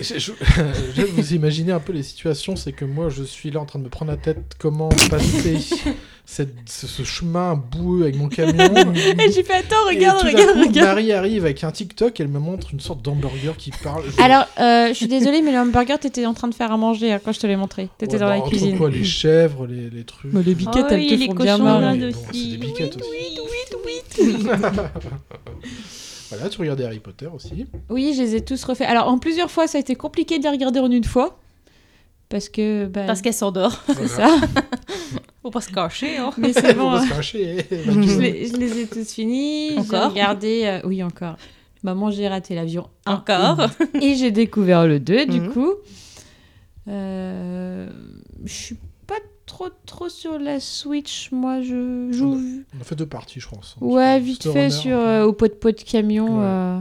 Speaker 1: Je, je- je- vous imaginez un peu les situations, c'est que moi je suis là en train de me prendre la tête comment passer cette- ce, ce chemin boueux avec mon camion.
Speaker 2: Et j'ai fait attends,
Speaker 1: Et
Speaker 2: regarde,
Speaker 1: tout
Speaker 2: regarde,
Speaker 1: coup,
Speaker 2: regarde.
Speaker 1: Marie arrive avec un TikTok, elle me montre une sorte d'hamburger qui parle. Je-
Speaker 2: Alors, euh, je suis désolée, mais le hamburger, t'étais en train de faire à manger hein, quand je te l'ai montré. T'étais
Speaker 1: Ouais,
Speaker 2: dans
Speaker 1: bah,
Speaker 2: la
Speaker 1: entre
Speaker 2: cuisine.
Speaker 1: quoi, les chèvres, les, les trucs.
Speaker 2: Mais les biquettes,
Speaker 4: Oh
Speaker 2: elles
Speaker 4: oui,
Speaker 2: te
Speaker 4: les
Speaker 2: font bien
Speaker 4: cochons
Speaker 2: mal.
Speaker 1: bon, c'est des biquettes aussi.
Speaker 2: Oui, oui, oui, oui.
Speaker 1: Voilà, tu regardais Harry Potter aussi.
Speaker 2: Oui, je les ai tous refaits. Alors, en plusieurs fois, ça a été compliqué de les regarder en une fois. Parce que. bah,
Speaker 4: Parce qu'elle s'endort.
Speaker 2: C'est ça.
Speaker 4: Faut pas se cacher, hein.
Speaker 2: Mais c'est bon.
Speaker 1: Faut pas
Speaker 2: hein.
Speaker 1: se cacher, eh,
Speaker 2: je, les, je les ai tous finis. J'ai
Speaker 4: Encore
Speaker 2: regardé. euh, oui, encore. Maman, j'ai raté l'avion.
Speaker 4: Encore
Speaker 2: Et j'ai découvert le 2, du
Speaker 3: Mhm.
Speaker 2: coup. Euh, je suis pas trop, trop sur la Switch. Moi, je joue.
Speaker 1: On a fait deux parties, je pense.
Speaker 2: Ouais, vite fait
Speaker 1: Runner,
Speaker 2: sur euh, au pot de pot de camion.
Speaker 1: Ouais.
Speaker 2: euh,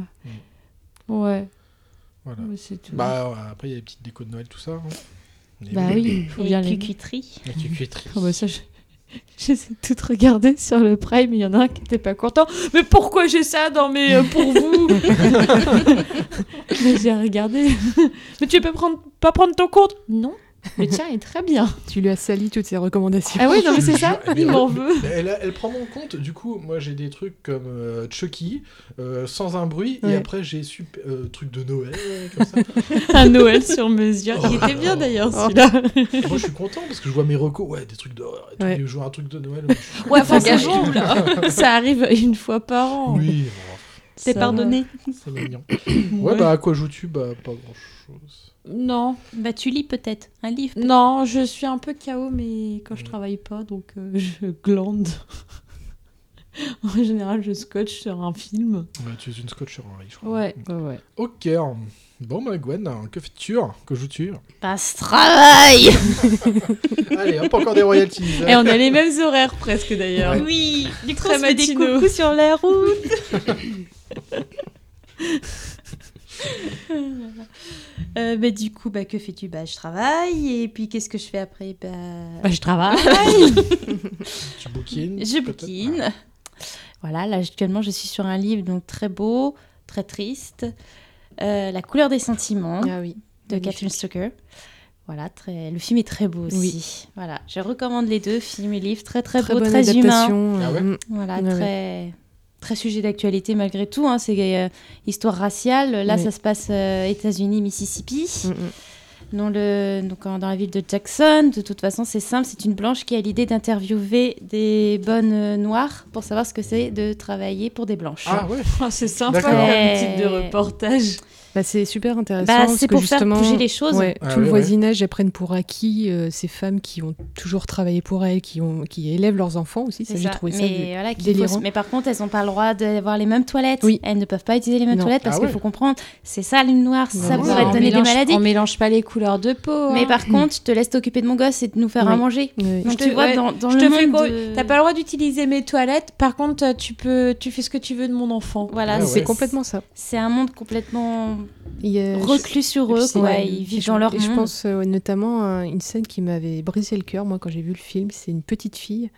Speaker 2: Ouais.
Speaker 1: Voilà.
Speaker 2: Ouais, c'est tout.
Speaker 1: Bah, ouais, après, il y a les petites décos de Noël, tout ça. hein. Les-
Speaker 2: Bah oui, faut
Speaker 4: Et
Speaker 2: bien les.
Speaker 4: cucuiterie.
Speaker 1: La cucuiterie.
Speaker 2: Oh bah ça, je... J'essaie de tout regarder sur le Prime, il y en a un qui était pas content. Mais pourquoi j'ai ça dans mes euh, pour vous Mais j'ai regardé. Mais tu peux prendre, pas prendre ton compte? Non. Le tien est très bien.
Speaker 3: Tu lui as sali toutes ses recommandations.
Speaker 2: Ah oui, non mais c'est ça, il m'en veut.
Speaker 1: Elle, elle prend mon compte, du coup, moi j'ai des trucs comme euh, Chucky, euh, sans un bruit, et après j'ai super, euh, trucs de Noël, comme ça.
Speaker 2: Un Noël sur mesure. Il
Speaker 1: Oh.
Speaker 2: était bien d'ailleurs
Speaker 1: Oh.
Speaker 2: celui-là.
Speaker 1: moi je suis content parce que je vois mes recos, ouais, des trucs d'horreur, et
Speaker 3: Ouais.
Speaker 1: je vois un truc de Noël. moi,
Speaker 2: Ouais, enfin,
Speaker 4: gâche
Speaker 2: ça,
Speaker 4: tout, là.
Speaker 2: ça arrive une fois par an.
Speaker 1: Oui,
Speaker 2: Ça
Speaker 4: pardonné.
Speaker 1: bon, c'est mignon. Ouais,
Speaker 2: Ouais.
Speaker 1: bah à quoi joues-tu? Bah pas grand chose.
Speaker 2: Non,
Speaker 4: Bah, tu lis peut-être un livre.
Speaker 2: non, je suis un peu KO, mais quand je travaille pas, donc euh, je glande. en général, je scotche sur un film.
Speaker 1: Ouais, tu es une scotch sur un riz, je crois.
Speaker 2: Ouais, ouais, ouais.
Speaker 1: Ok. Bon, bah Gwen, hein, que fais-tu Que joues-tu
Speaker 4: Passe travail
Speaker 1: Allez, hop, encore des royalties.
Speaker 2: Et on a les mêmes horaires presque d'ailleurs.
Speaker 1: Ouais.
Speaker 4: Oui, du coup,
Speaker 2: Très
Speaker 4: on se fait des coucous sur la route. Euh, bah, du coup, bah, que fais-tu? Bah, je travaille. Et puis, qu'est-ce que je fais après? Bah,
Speaker 2: Bah, je travaille.
Speaker 1: Tu bouquines
Speaker 4: je bouquine. Voilà, là, actuellement, je suis sur un livre donc très beau, très triste. Euh, la couleur des sentiments
Speaker 3: Ah oui.
Speaker 4: de
Speaker 3: magnifique.
Speaker 4: Catherine Stoker. Voilà, très... le film est très beau aussi.
Speaker 3: Oui.
Speaker 4: Voilà, je recommande les deux, film et livre, très très,
Speaker 3: Très
Speaker 4: beau,
Speaker 3: bonne
Speaker 4: très humain.
Speaker 1: Ah ouais?
Speaker 3: euh,
Speaker 4: Voilà,
Speaker 3: Ouais,
Speaker 4: très, très sujet d'actualité malgré tout. Hein, c'est euh, histoire raciale. Là,
Speaker 3: Oui.
Speaker 4: ça se passe euh, États-Unis, Mississippi,
Speaker 3: mm, mm.
Speaker 4: dans, le, donc, en- dans la ville de Jackson. De toute façon, c'est simple. C'est une blanche qui a l'idée d'interviewer des bonnes euh, noires pour savoir ce que c'est de travailler pour des blanches.
Speaker 1: Ah ouais
Speaker 2: Oh, c'est sympa comme type de reportage.
Speaker 3: Bah, c'est super intéressant.
Speaker 4: Bah, c'est
Speaker 3: que
Speaker 4: pour faire
Speaker 3: justement,
Speaker 4: bouger les choses.
Speaker 3: ouais,
Speaker 1: Ah
Speaker 3: tout le
Speaker 1: ouais.
Speaker 3: voisinage, elles prennent pour acquis euh, ces femmes qui ont toujours travaillé pour elles, qui, ont, qui élèvent leurs enfants aussi. Ça,
Speaker 4: C'est
Speaker 3: j'ai
Speaker 4: ça.
Speaker 3: trouvé ça
Speaker 4: mais, voilà, qu'il faut
Speaker 3: délirant.
Speaker 4: mais par contre, elles n'ont pas le droit d'avoir les mêmes toilettes.
Speaker 3: Oui.
Speaker 4: Elles ne peuvent pas utiliser les mêmes
Speaker 3: Non.
Speaker 4: toilettes parce
Speaker 1: Ah
Speaker 4: qu'il
Speaker 1: ouais.
Speaker 4: faut comprendre, c'est ça l'une noire, ça pourrait te donner des maladies.
Speaker 2: On mélange pas les couleurs de peau.
Speaker 4: Mais
Speaker 2: hein.
Speaker 4: par contre, je te laisse t'occuper de mon gosse et de nous faire
Speaker 3: Oui.
Speaker 4: à manger.
Speaker 3: Oui.
Speaker 4: Donc
Speaker 2: Je
Speaker 4: tu vois,
Speaker 2: ouais,
Speaker 4: dans, dans
Speaker 2: je
Speaker 4: le monde
Speaker 2: T'as pas le droit d'utiliser mes toilettes. Par contre, tu peux, tu fais ce que tu veux de mon enfant.
Speaker 4: Voilà,
Speaker 1: Ah
Speaker 3: Mais. C'est complètement ça.
Speaker 4: C'est un monde complètement
Speaker 3: A-
Speaker 4: reclus sur eux,
Speaker 3: c'est-
Speaker 4: quoi.
Speaker 3: ouais,
Speaker 4: Ils vivent
Speaker 3: je-
Speaker 4: dans leur monde.
Speaker 3: Je pense euh, notamment à une scène qui m'avait brisé le cœur, moi, quand j'ai vu le film. C'est une petite fille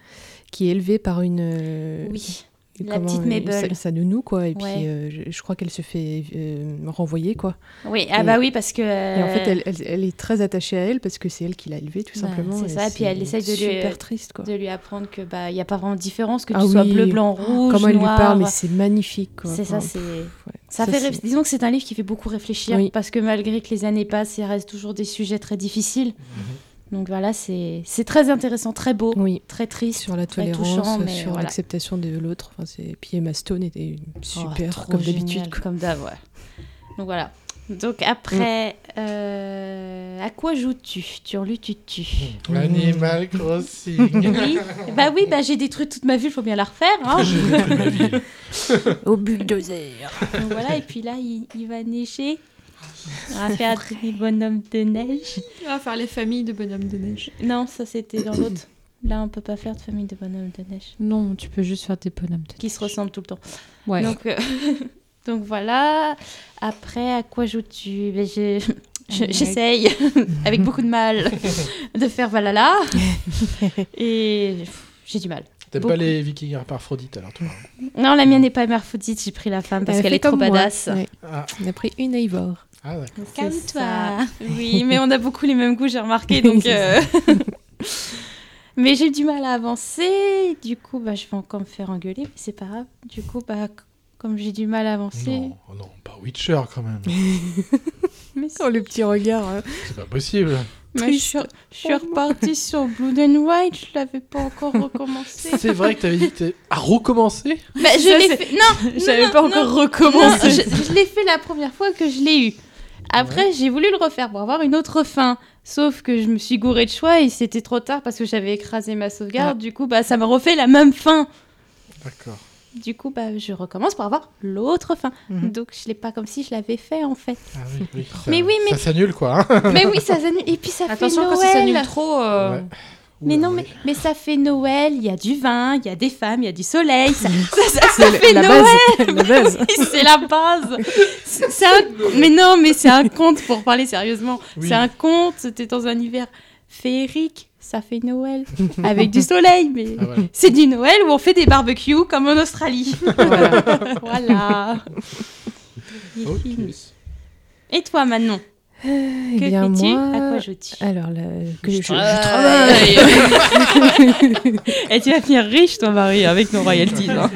Speaker 3: qui est élevée par une. euh,
Speaker 4: Oui,
Speaker 3: une-
Speaker 4: la
Speaker 3: comment,
Speaker 4: petite
Speaker 3: euh,
Speaker 4: Mabel.
Speaker 3: Sa, sa nounou, quoi. Et
Speaker 4: Ouais.
Speaker 3: puis, euh, je, je crois qu'elle se fait euh, renvoyer, quoi.
Speaker 4: oui, ah
Speaker 3: Et-
Speaker 4: bah oui, parce que.
Speaker 3: Et en fait, elle, elle- elle est très attachée à elle parce que c'est elle qui l'a élevée, tout
Speaker 4: Ouais,
Speaker 3: simplement.
Speaker 4: c'est ça, et puis elle essaye de lui-
Speaker 3: super triste, quoi.
Speaker 4: de lui apprendre que bah il y a pas vraiment de différence que
Speaker 3: Ah
Speaker 4: tu sois
Speaker 3: oui.
Speaker 4: bleu, blanc, rouge,
Speaker 3: Comment elle lui parle, mais c'est magnifique, quoi.
Speaker 4: C'est ça, c'est.
Speaker 3: ouais.
Speaker 4: Ça,
Speaker 3: Ça,
Speaker 4: fait disons que c'est un livre qui fait beaucoup réfléchir
Speaker 3: Oui.
Speaker 4: parce que malgré que les années passent, il reste toujours des sujets très difficiles.
Speaker 1: Mhm.
Speaker 4: Donc voilà, c'est c'est très intéressant, très beau,
Speaker 3: Oui,
Speaker 4: très triste.
Speaker 3: sur la
Speaker 4: très
Speaker 3: tolérance,
Speaker 4: touchant, mais
Speaker 3: sur
Speaker 4: voilà.
Speaker 3: l'acceptation de l'autre. Enfin, c'est... Puis Emma Stone était
Speaker 4: Oh,
Speaker 3: super, comme d'habitude.
Speaker 4: Comme d'hab, ouais. Donc voilà. Donc après, euh, à quoi joues-tu? Turlututu
Speaker 1: Animal Crossing.
Speaker 4: Oui. bah oui, bah j'ai détruit toute ma ville, faut bien la refaire. Hein
Speaker 1: J'ai détruit ma vie.
Speaker 3: Au bulldozer.
Speaker 4: Donc voilà, et puis là, il, il va neiger. On va faire des bonhommes de neige.
Speaker 2: On va faire les familles de bonhommes de neige.
Speaker 4: Non, ça c'était dans l'autre. Là, on peut pas faire de famille de bonhommes de neige
Speaker 2: Non, tu peux juste faire des bonhommes de
Speaker 4: qui se ressemblent tout le temps.
Speaker 2: Ouais.
Speaker 4: Donc, euh, donc voilà. Après, à quoi joues-tu? Ben, je- je- J'essaye, avec beaucoup de mal, de faire Valhalla. Et j'ai du mal.
Speaker 1: T'aimes pas les vikings hermaphrodites alors toi
Speaker 4: Non, la mienne n'est pas hermaphrodite, j'ai pris la femme parce
Speaker 3: Elle
Speaker 4: qu'elle est trop badass.
Speaker 3: Ouais.
Speaker 1: Ah,
Speaker 3: On a pris une Eivor.
Speaker 1: Ah d'accord.
Speaker 2: Calme-toi.
Speaker 4: Oui, mais on a beaucoup les mêmes goûts, j'ai remarqué. Donc, euh, mais j'ai du mal à avancer. Du coup, bah, je vais encore me faire engueuler, mais c'est pas grave. Du coup, bah, comme j'ai du mal à avancer.
Speaker 1: Non, oh non, pas Witcher quand même.
Speaker 4: Mais
Speaker 3: Oh, le petit regard. hein.
Speaker 1: C'est pas possible.
Speaker 4: Mais je, suis- je suis repartie sur Blood and White, je l'avais pas encore recommencé.
Speaker 1: C'est vrai que t'avais dit que à recommencer?
Speaker 4: Bah, je l'ai fait. Non,
Speaker 2: J'avais pas
Speaker 4: non,
Speaker 2: encore
Speaker 4: non,
Speaker 2: recommencé.
Speaker 4: je, je l'ai fait la première fois que je l'ai eu. Après, j'ai voulu le refaire pour avoir une autre fin. Sauf que je me suis gourée de choix et c'était trop tard parce que j'avais écrasé ma sauvegarde. Du coup, bah, ça me refait la même fin.
Speaker 1: D'accord.
Speaker 4: Du coup, bah, je recommence pour avoir l'autre fin.
Speaker 1: Mhm.
Speaker 4: Donc, je l'ai pas comme si je l'avais fait en fait.
Speaker 1: Ah oui, oui.
Speaker 4: Mais
Speaker 1: Ça-
Speaker 4: oui, mais-
Speaker 1: Ça s'annule, quoi. hein.
Speaker 4: mais oui, ça s'annule. Et puis ça
Speaker 2: Attention,
Speaker 4: fait
Speaker 2: quand
Speaker 4: Noël.
Speaker 2: ça s'annule trop. euh,
Speaker 1: Ouais.
Speaker 4: Mais non, mais, mais ça fait Noël, il y a du vin, il y a des femmes, il y a du soleil. Ça, ça, ça, ça
Speaker 3: C'est
Speaker 4: fait
Speaker 3: la
Speaker 4: Noël.
Speaker 3: base, la base.
Speaker 4: Oui, c'est la base. C'est c'est un... Mais non, mais c'est un conte, pour parler sérieusement.
Speaker 1: Oui.
Speaker 4: C'est un conte, c'était dans un hiver féerique. Ça fait Noël avec du soleil, mais
Speaker 1: Ah, voilà.
Speaker 4: c'est du Noël où on fait des barbecues comme en Australie. voilà.
Speaker 1: Ok.
Speaker 4: Et toi, Manon?
Speaker 3: Eh
Speaker 4: Que
Speaker 3: bien,
Speaker 4: fais-tu
Speaker 3: moi...
Speaker 4: À quoi joues-tu
Speaker 3: Alors, là, que je, je
Speaker 4: travaille.
Speaker 3: travaille.
Speaker 4: Et tu vas finir riche, toi, Marie, avec nos royalties. hein.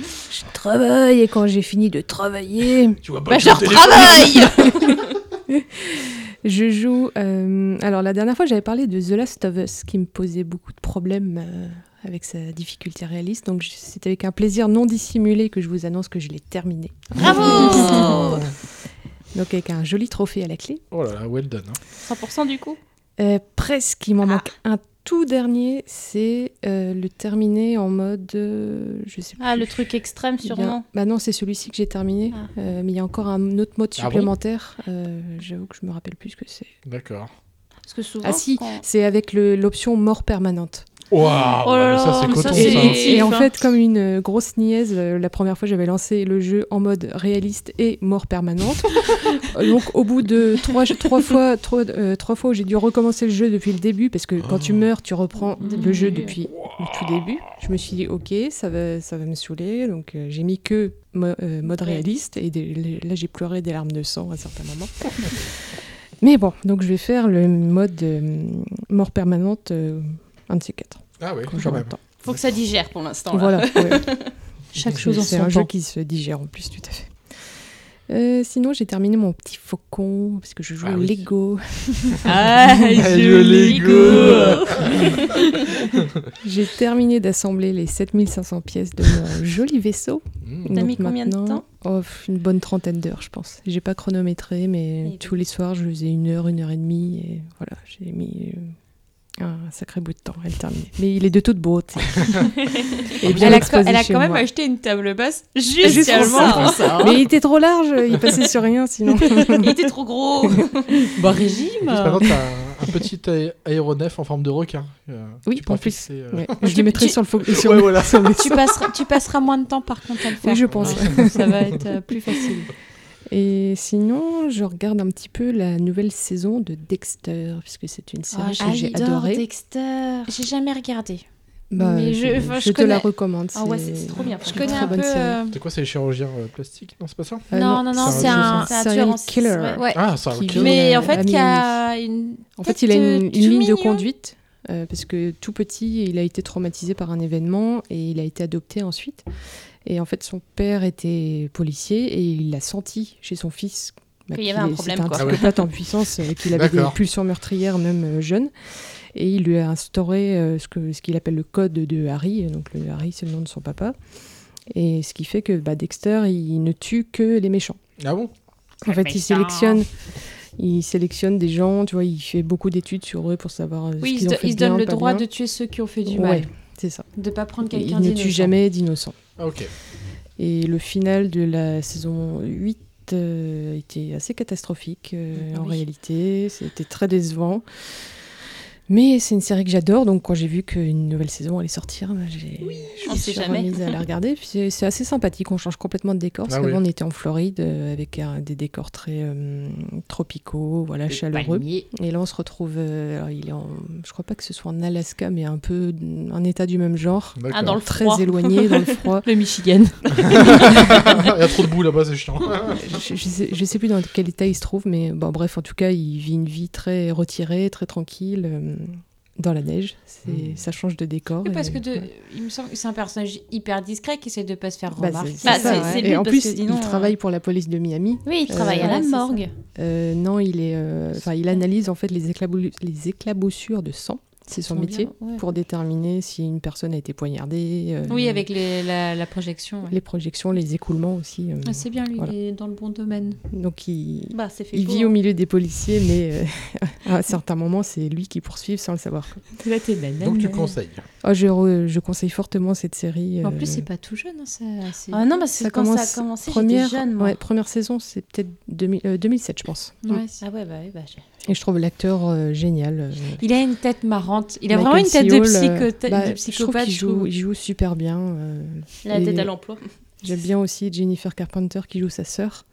Speaker 3: je travaille et quand j'ai fini de travailler,
Speaker 1: Tu vois pas
Speaker 4: Bah, je
Speaker 1: le téléphone-
Speaker 4: retravaille
Speaker 3: je joue. euh, alors, la dernière fois, j'avais parlé de The Last of Us qui me posait beaucoup de problèmes euh, avec sa difficulté réaliste. Donc, je- c'est avec un plaisir non dissimulé que je vous annonce que je l'ai terminé.
Speaker 4: Bravo
Speaker 3: Donc, avec un joli trophée à la clé.
Speaker 1: Oh là là, well done. hein.
Speaker 4: 100% du coup?
Speaker 3: Euh, presque, il m'en manque un tout dernier, c'est euh, le terminer en mode. euh, je sais
Speaker 4: Ah,
Speaker 3: plus.
Speaker 4: le truc extrême, sûrement.
Speaker 3: Bah non, c'est celui-ci que j'ai terminé.
Speaker 4: Ah.
Speaker 3: Euh, mais il y a encore un autre mode
Speaker 1: Ah bon?
Speaker 3: supplémentaire. Euh, J'avoue que je me rappelle plus ce que c'est.
Speaker 1: D'accord.
Speaker 4: Parce que souvent.
Speaker 3: Ah si,
Speaker 4: quand-
Speaker 3: c'est avec l'option mort permanente.
Speaker 1: Waouh,
Speaker 4: Oh là
Speaker 1: mais ça c'est coton
Speaker 4: ça,
Speaker 1: ça.
Speaker 3: Et,
Speaker 1: hein.
Speaker 3: et- en
Speaker 4: hein.
Speaker 3: fait, comme une euh, grosse niaise, euh, la première fois j'avais lancé le jeu en mode réaliste et mort permanente. Donc au bout de trois, trois fois, trois, euh, trois fois où j'ai dû recommencer le jeu depuis le début, parce que quand tu meurs, tu reprends le jeu depuis le tout début. Je me suis dit ok, ça va, ça va me saouler, donc euh, j'ai mis que mo- euh, mode réaliste et des- les- là j'ai pleuré des larmes de sang à certains moments. Mais bon, donc je vais faire le mode euh, mort permanente, euh, un de ces quatre.
Speaker 1: Ah oui,
Speaker 3: quand
Speaker 1: même.
Speaker 3: le temps.
Speaker 4: Faut que ça digère pour l'instant. là.
Speaker 3: Voilà. ouais.
Speaker 2: Chaque
Speaker 3: C'est-
Speaker 2: chose en
Speaker 3: C'est
Speaker 2: son
Speaker 3: un jeu
Speaker 2: temps.
Speaker 3: qui se digère en plus, tout à fait. Euh, sinon, j'ai terminé mon petit faucon parce que je joue
Speaker 1: Ah
Speaker 3: au
Speaker 1: oui.
Speaker 3: Lego.
Speaker 4: Ah,
Speaker 1: joli
Speaker 4: go
Speaker 3: j'ai terminé d'assembler les 7500 pièces de mon joli vaisseau.
Speaker 1: Mmh.
Speaker 4: T'as mis combien de temps?
Speaker 3: oh, Une bonne trentaine d'heures, je pense. J'ai pas chronométré, mais
Speaker 4: Et
Speaker 3: tous les soirs, je faisais une heure, une heure et demie. Et voilà, j'ai mis euh, un sacré bout de temps à le terminer. Mais il est de toute beauté. et bien
Speaker 2: Elle a, elle quand même
Speaker 3: moi.
Speaker 2: acheté une table basse
Speaker 3: Juste
Speaker 2: juste
Speaker 3: pour ça. Mais il était trop large, il passait sur rien sinon.
Speaker 4: Il était trop gros.
Speaker 2: Bon régime.
Speaker 1: Maintenant, t'as un, un petit aé- aéronef en forme de requin. euh,
Speaker 3: Oui, en plus.
Speaker 1: fixer, euh,
Speaker 3: Ouais, Je le mettrai
Speaker 2: tu-
Speaker 3: sur le fo- sur
Speaker 1: Ouais,
Speaker 3: le-
Speaker 1: voilà.
Speaker 3: sur le-
Speaker 2: Tu passeras, tu passeras moins de temps par contre à le faire.
Speaker 3: Oui, je pense.
Speaker 2: Ça va être euh, plus facile.
Speaker 3: Et sinon, je regarde un petit peu la nouvelle saison de Dexter, puisque c'est une série
Speaker 2: Ah,
Speaker 3: que j'ai
Speaker 4: J'adore
Speaker 3: adorée.
Speaker 4: Dexter.
Speaker 14: J'ai jamais regardé.
Speaker 3: Bah,
Speaker 2: Mais
Speaker 3: je,
Speaker 2: je-
Speaker 3: je
Speaker 2: je
Speaker 3: te la recommande.
Speaker 4: Ah ouais, c'est c'est trop bien.
Speaker 2: Je
Speaker 3: une
Speaker 2: connais
Speaker 3: très
Speaker 2: un
Speaker 3: bonne
Speaker 2: peu.
Speaker 3: série.
Speaker 2: euh,
Speaker 1: C'est quoi, c'est les chirurgiens euh, plastiques Non, c'est pas ça
Speaker 3: Euh,
Speaker 14: non, non, non,
Speaker 1: c'est
Speaker 14: c'est
Speaker 1: un-
Speaker 14: un.
Speaker 4: c'est un tueur en
Speaker 3: killer.
Speaker 4: ouais.
Speaker 14: Ouais.
Speaker 1: Ah,
Speaker 3: Qui
Speaker 1: ok.
Speaker 3: joue,
Speaker 14: Mais
Speaker 3: euh,
Speaker 14: en fait, a une.
Speaker 3: En fait, il a une,
Speaker 14: euh,
Speaker 3: une ligne de conduite, euh, parce que tout petit, il a été traumatisé par un événement et il a été adopté ensuite. Et en fait, son père était policier et il a senti chez son fils bah,
Speaker 4: Qu'il y
Speaker 3: qu'il
Speaker 4: avait un problème,
Speaker 3: c'était un
Speaker 4: quoi.
Speaker 1: Ah ouais.
Speaker 3: psychopathe en puissance, euh, qu'il avait des pulsions meurtrières même euh, jeune. Et il lui a instauré euh, ce que ce qu'il appelle le code de Harry. Donc le Harry, c'est le nom de son papa. Et ce qui fait que bah, Dexter, il ne tue que les méchants.
Speaker 1: Ah bon?
Speaker 3: En fait, il sélectionne, il sélectionne des gens, tu vois, il fait beaucoup d'études sur eux pour savoir
Speaker 14: Oui,
Speaker 3: ce
Speaker 14: il
Speaker 3: qu'ils
Speaker 14: se,
Speaker 3: ont fait
Speaker 14: il se
Speaker 3: bien,
Speaker 14: donne le droit
Speaker 3: bien.
Speaker 14: de tuer ceux qui ont fait du
Speaker 3: Ouais,
Speaker 14: mal.
Speaker 3: c'est ça.
Speaker 14: De pas prendre
Speaker 3: Il
Speaker 14: quelqu'un
Speaker 3: ne
Speaker 14: d'innocent.
Speaker 3: tue jamais d'innocents.
Speaker 1: Ah, ok.
Speaker 3: Et le final de la saison 8 euh, était assez catastrophique euh,
Speaker 14: Ah
Speaker 3: en
Speaker 14: oui.
Speaker 3: réalité. C'était très décevant. Mais c'est une série que j'adore, donc quand j'ai vu qu'une nouvelle saison allait sortir, bah, j'ai, je me suis
Speaker 4: jamais.
Speaker 3: remise à la regarder. Puis c'est, assez sympathique, on change complètement de décor. Parce
Speaker 1: Ah
Speaker 3: qu'avant
Speaker 1: oui.
Speaker 3: on était en Floride euh, avec un- des décors très euh, tropicaux, voilà, chaleureux. Et là on se retrouve, euh, alors, il est en, je crois pas que ce soit en Alaska, mais un peu un état du même genre.
Speaker 4: Ah, dans le
Speaker 3: Très
Speaker 4: froid.
Speaker 3: éloigné dans le froid.
Speaker 2: Le Michigan.
Speaker 1: Il y a trop de boue là-bas, c'est chiant.
Speaker 3: je, je sais, je sais plus dans quel état il se trouve, mais bon, bref, en tout cas, il vit une vie très retirée, très tranquille, euh, dans la neige. C'est,
Speaker 1: Mm.
Speaker 3: Ça change de décor.
Speaker 14: Oui,
Speaker 3: et-
Speaker 14: parce que de-
Speaker 3: ouais.
Speaker 14: il me semble que c'est un personnage hyper discret qui essaie de pas se faire
Speaker 3: Bah,
Speaker 14: remarquer.
Speaker 3: c'est, c'est
Speaker 4: Bah,
Speaker 3: ça,
Speaker 4: c'est-
Speaker 3: ouais.
Speaker 4: c'est le
Speaker 3: Et
Speaker 4: but,
Speaker 3: en plus,
Speaker 4: sinon,
Speaker 3: il
Speaker 4: euh,
Speaker 3: travaille pour la police de Miami.
Speaker 4: Oui, il travaille
Speaker 3: Euh,
Speaker 4: à la morgue.
Speaker 3: Euh, non, il est, euh, enfin, il analyse en fait les, éclabou- les éclaboussures de sang. C'est son métier
Speaker 10: bien, ouais.
Speaker 3: pour déterminer si une personne a été poignardée. euh,
Speaker 10: Oui, avec les- la, la projection. ouais.
Speaker 3: les projections, les écoulements aussi. euh,
Speaker 10: Ah, c'est bien, lui,
Speaker 3: voilà.
Speaker 10: il est dans le bon domaine.
Speaker 3: Donc il,
Speaker 4: Bah, fait
Speaker 3: il vit
Speaker 4: hein.
Speaker 3: au milieu des policiers, mais euh, à un certain moment, c'est lui qui poursuit sans le savoir.
Speaker 10: Là, t'es banane.
Speaker 1: Donc tu conseilles.
Speaker 3: Oh, je, re- je conseille fortement cette série.
Speaker 10: En plus, c'est pas tout jeune. hein, ça,
Speaker 4: Ah non, parce que
Speaker 3: ça
Speaker 4: quand
Speaker 3: commence
Speaker 4: ça a commencé,
Speaker 3: première,
Speaker 4: jeune, moi.
Speaker 3: ouais, première saison, c'est peut-être 2000 euh, 2007, je pense.
Speaker 10: Ouais,
Speaker 3: Mm.
Speaker 4: Ah ouais, bah, bah j'ai-
Speaker 3: Et je trouve l'acteur euh, génial. euh,
Speaker 10: Il a une tête marrante. Il a
Speaker 3: Michael
Speaker 10: vraiment une tête de,
Speaker 3: Seale,
Speaker 10: psycho-
Speaker 3: euh, bah,
Speaker 10: de
Speaker 3: je trouve
Speaker 10: psychopathe.
Speaker 3: qu'il
Speaker 10: je
Speaker 3: joue, il joue super bien. euh,
Speaker 4: La
Speaker 3: et
Speaker 4: tête à l'emploi.
Speaker 3: J'aime bien aussi Jennifer Carpenter qui joue sa sœur,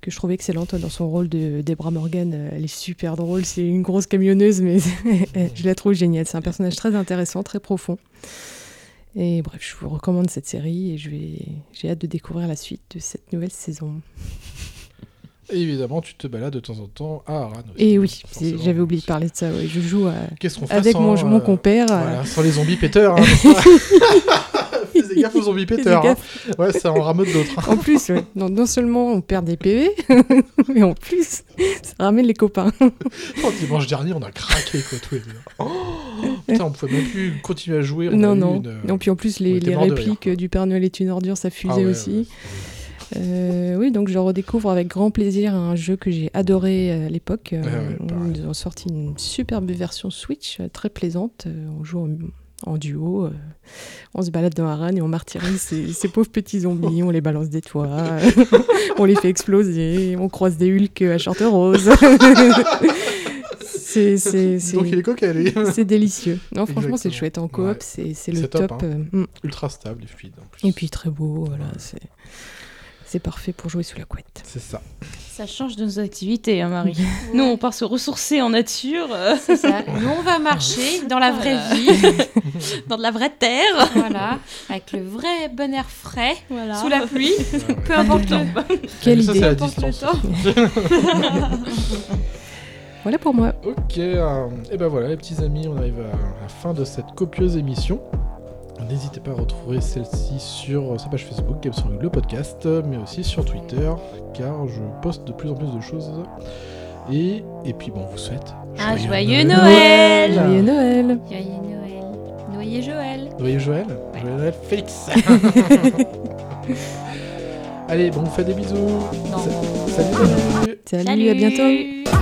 Speaker 3: que je trouve excellente dans son rôle de Debra Morgan. Elle est super drôle, c'est une grosse camionneuse, mais je la trouve géniale. C'est un personnage très intéressant, très profond. Et bref, je vous recommande cette série et je vais, j'ai hâte de découvrir la suite de cette nouvelle saison.
Speaker 1: Et évidemment, tu te balades de temps en temps à Aran aussi.
Speaker 3: Et oui, c'est-
Speaker 1: forcément.
Speaker 3: j'avais oublié de parler de ça. ouais. Je joue à- avec
Speaker 1: sans,
Speaker 3: mon, mon
Speaker 1: euh,
Speaker 3: compère. euh,
Speaker 1: Voilà, sans les zombies péteurs. Hein, Fais gaffe aux zombies péteurs. hein. Ouais, ça en rameute d'autres. hein.
Speaker 3: En plus, ouais. non, non seulement on perd des PV, mais en plus, ça ramène les copains.
Speaker 1: Oh, dimanche dernier, on a craqué quoi, tous les deux. Oh, putain, on pouvait même plus continuer à jouer. on
Speaker 3: non, non.
Speaker 1: une, euh,
Speaker 3: Non, puis en plus, les,
Speaker 1: rire,
Speaker 3: répliques du Père Noël est une ordure, ça fusait
Speaker 1: Ah ouais,
Speaker 3: aussi. Euh, oui, donc je redécouvre avec grand plaisir un jeu que j'ai adoré euh, à l'époque. Euh,
Speaker 1: Ouais, ouais,
Speaker 3: ils ont sorti une superbe version Switch, très plaisante. On joue en, en duo, on se balade dans run et on martyrise ces, ces pauvres petits zombies, on les balance des toits, on les fait exploser, on croise des Hulk à short rose. C'est, délicieux. Non, franchement, c'est chouette en coop,
Speaker 1: Ouais.
Speaker 3: c'est, le top.
Speaker 1: top, hein.
Speaker 3: mm.
Speaker 1: Ultra stable et fluide. en plus.
Speaker 3: Et puis très beau, voilà, c'est parfait pour jouer sous la couette.
Speaker 1: C'est ça.
Speaker 4: Ça change de nos activités, hein, Marie. Nous, on part se ressourcer en nature.
Speaker 10: C'est ça. Nous, on va marcher dans la vraie
Speaker 4: Voilà.
Speaker 10: vie.
Speaker 4: dans de la vraie terre.
Speaker 10: voilà. Avec le vrai bon air frais.
Speaker 4: Voilà.
Speaker 10: Sous la pluie. Peu
Speaker 1: Ah,
Speaker 10: importe le.
Speaker 3: Quelle
Speaker 1: ça,
Speaker 3: idée.
Speaker 1: c'est la
Speaker 10: Peu importe le
Speaker 1: distance.
Speaker 10: temps.
Speaker 3: Voilà pour moi.
Speaker 1: Ok, euh, et ben voilà les petits amis, on arrive à la fin de cette copieuse émission. N'hésitez pas à retrouver celle-ci sur sa page Facebook, Games le podcast, mais aussi sur Twitter, car je poste de plus en plus de choses. Et, et puis bon, on vous souhaite
Speaker 4: Un joyeux Noël.
Speaker 3: Joyeux Noël.
Speaker 10: Joyeux Noël. Noyé Joël.
Speaker 1: Joyeux Joël. Joyeux Noël Félix. Allez, bon, on vous fait des bisous.
Speaker 10: Non.
Speaker 1: Sa- Salut, salut.
Speaker 3: Salut, à bientôt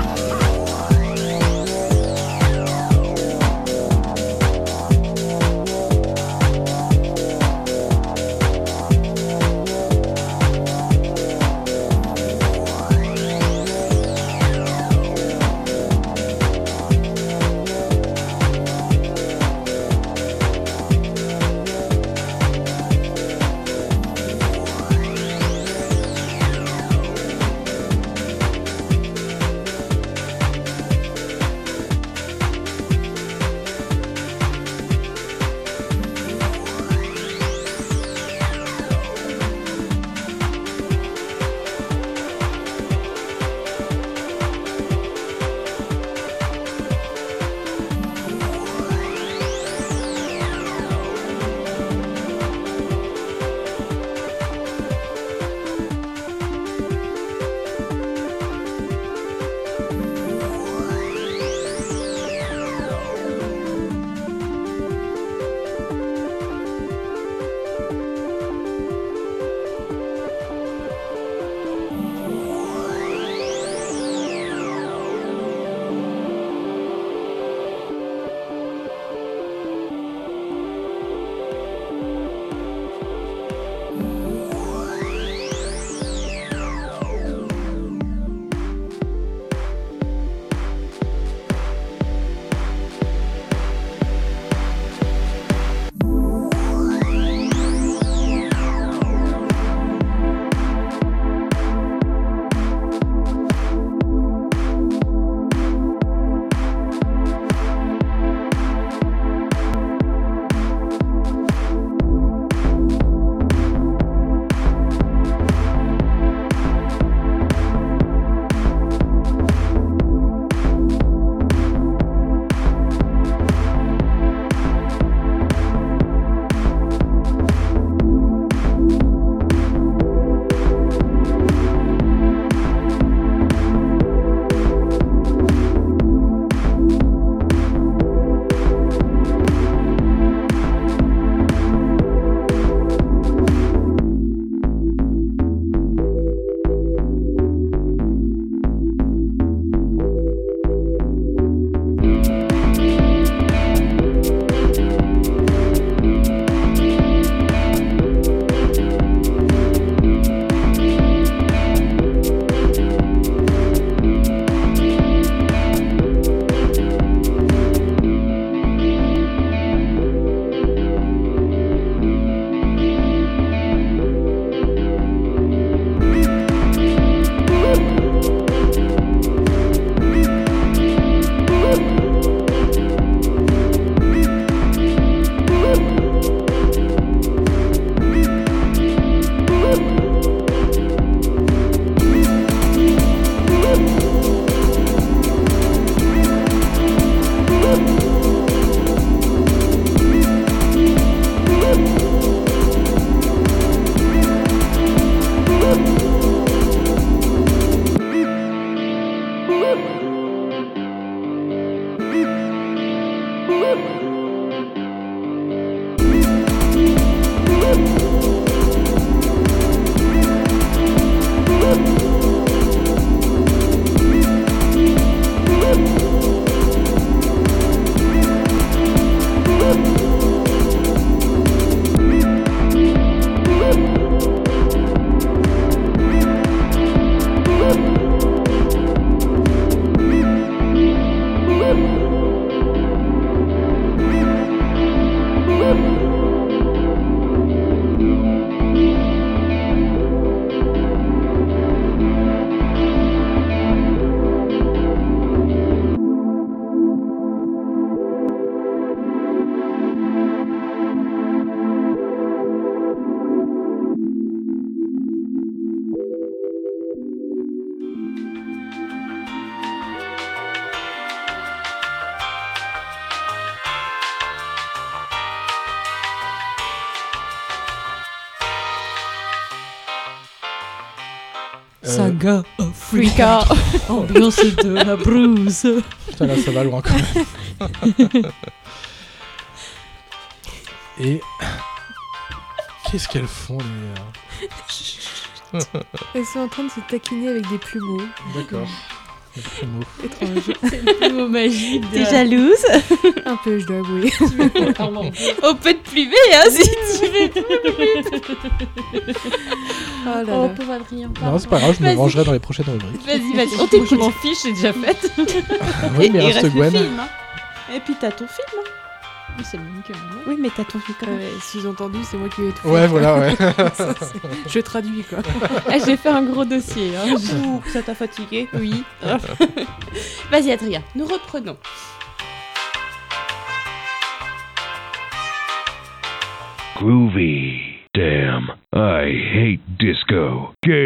Speaker 2: Saga Africa. Ambiance de la brousse.
Speaker 1: Putain, là, ça va loin quand même. Et. Qu'est-ce qu'elles font, les.
Speaker 3: Elles sont en train de se taquiner avec des plumeaux.
Speaker 1: D'accord. Les plumeaux.
Speaker 3: Étrange.
Speaker 2: C'est le plumeau magique.
Speaker 4: T'es jalouse
Speaker 3: Un peu, je dois avouer.
Speaker 4: On peut te plumer, hein, si tu veux.
Speaker 3: Oh là
Speaker 2: Oh,
Speaker 3: là.
Speaker 2: pauvre Adrien.
Speaker 1: Non, c'est pas grave, je me vengerai dans les prochaines rubriques.
Speaker 2: Vas-y, vas-y. On t'écoute. Je m'en fiche, c'est déjà fait.
Speaker 1: Oui, mais reste Gwen.
Speaker 4: film, hein. Et puis t'as ton film. hein.
Speaker 2: Oui, c'est le même que moi.
Speaker 4: Oui, mais t'as ton film quand même.
Speaker 3: Euh, Sous-entendu, c'est moi qui vais tout
Speaker 1: Ouais,
Speaker 3: faire.
Speaker 1: voilà, ouais.
Speaker 3: Ça, je traduis quoi.
Speaker 2: Ah, j'ai fait un gros dossier. Hein.
Speaker 4: Ouh, ça t'a fatigué? Oui. Vas-y, Adrien, nous reprenons.
Speaker 15: Groovy. hate disco. Gay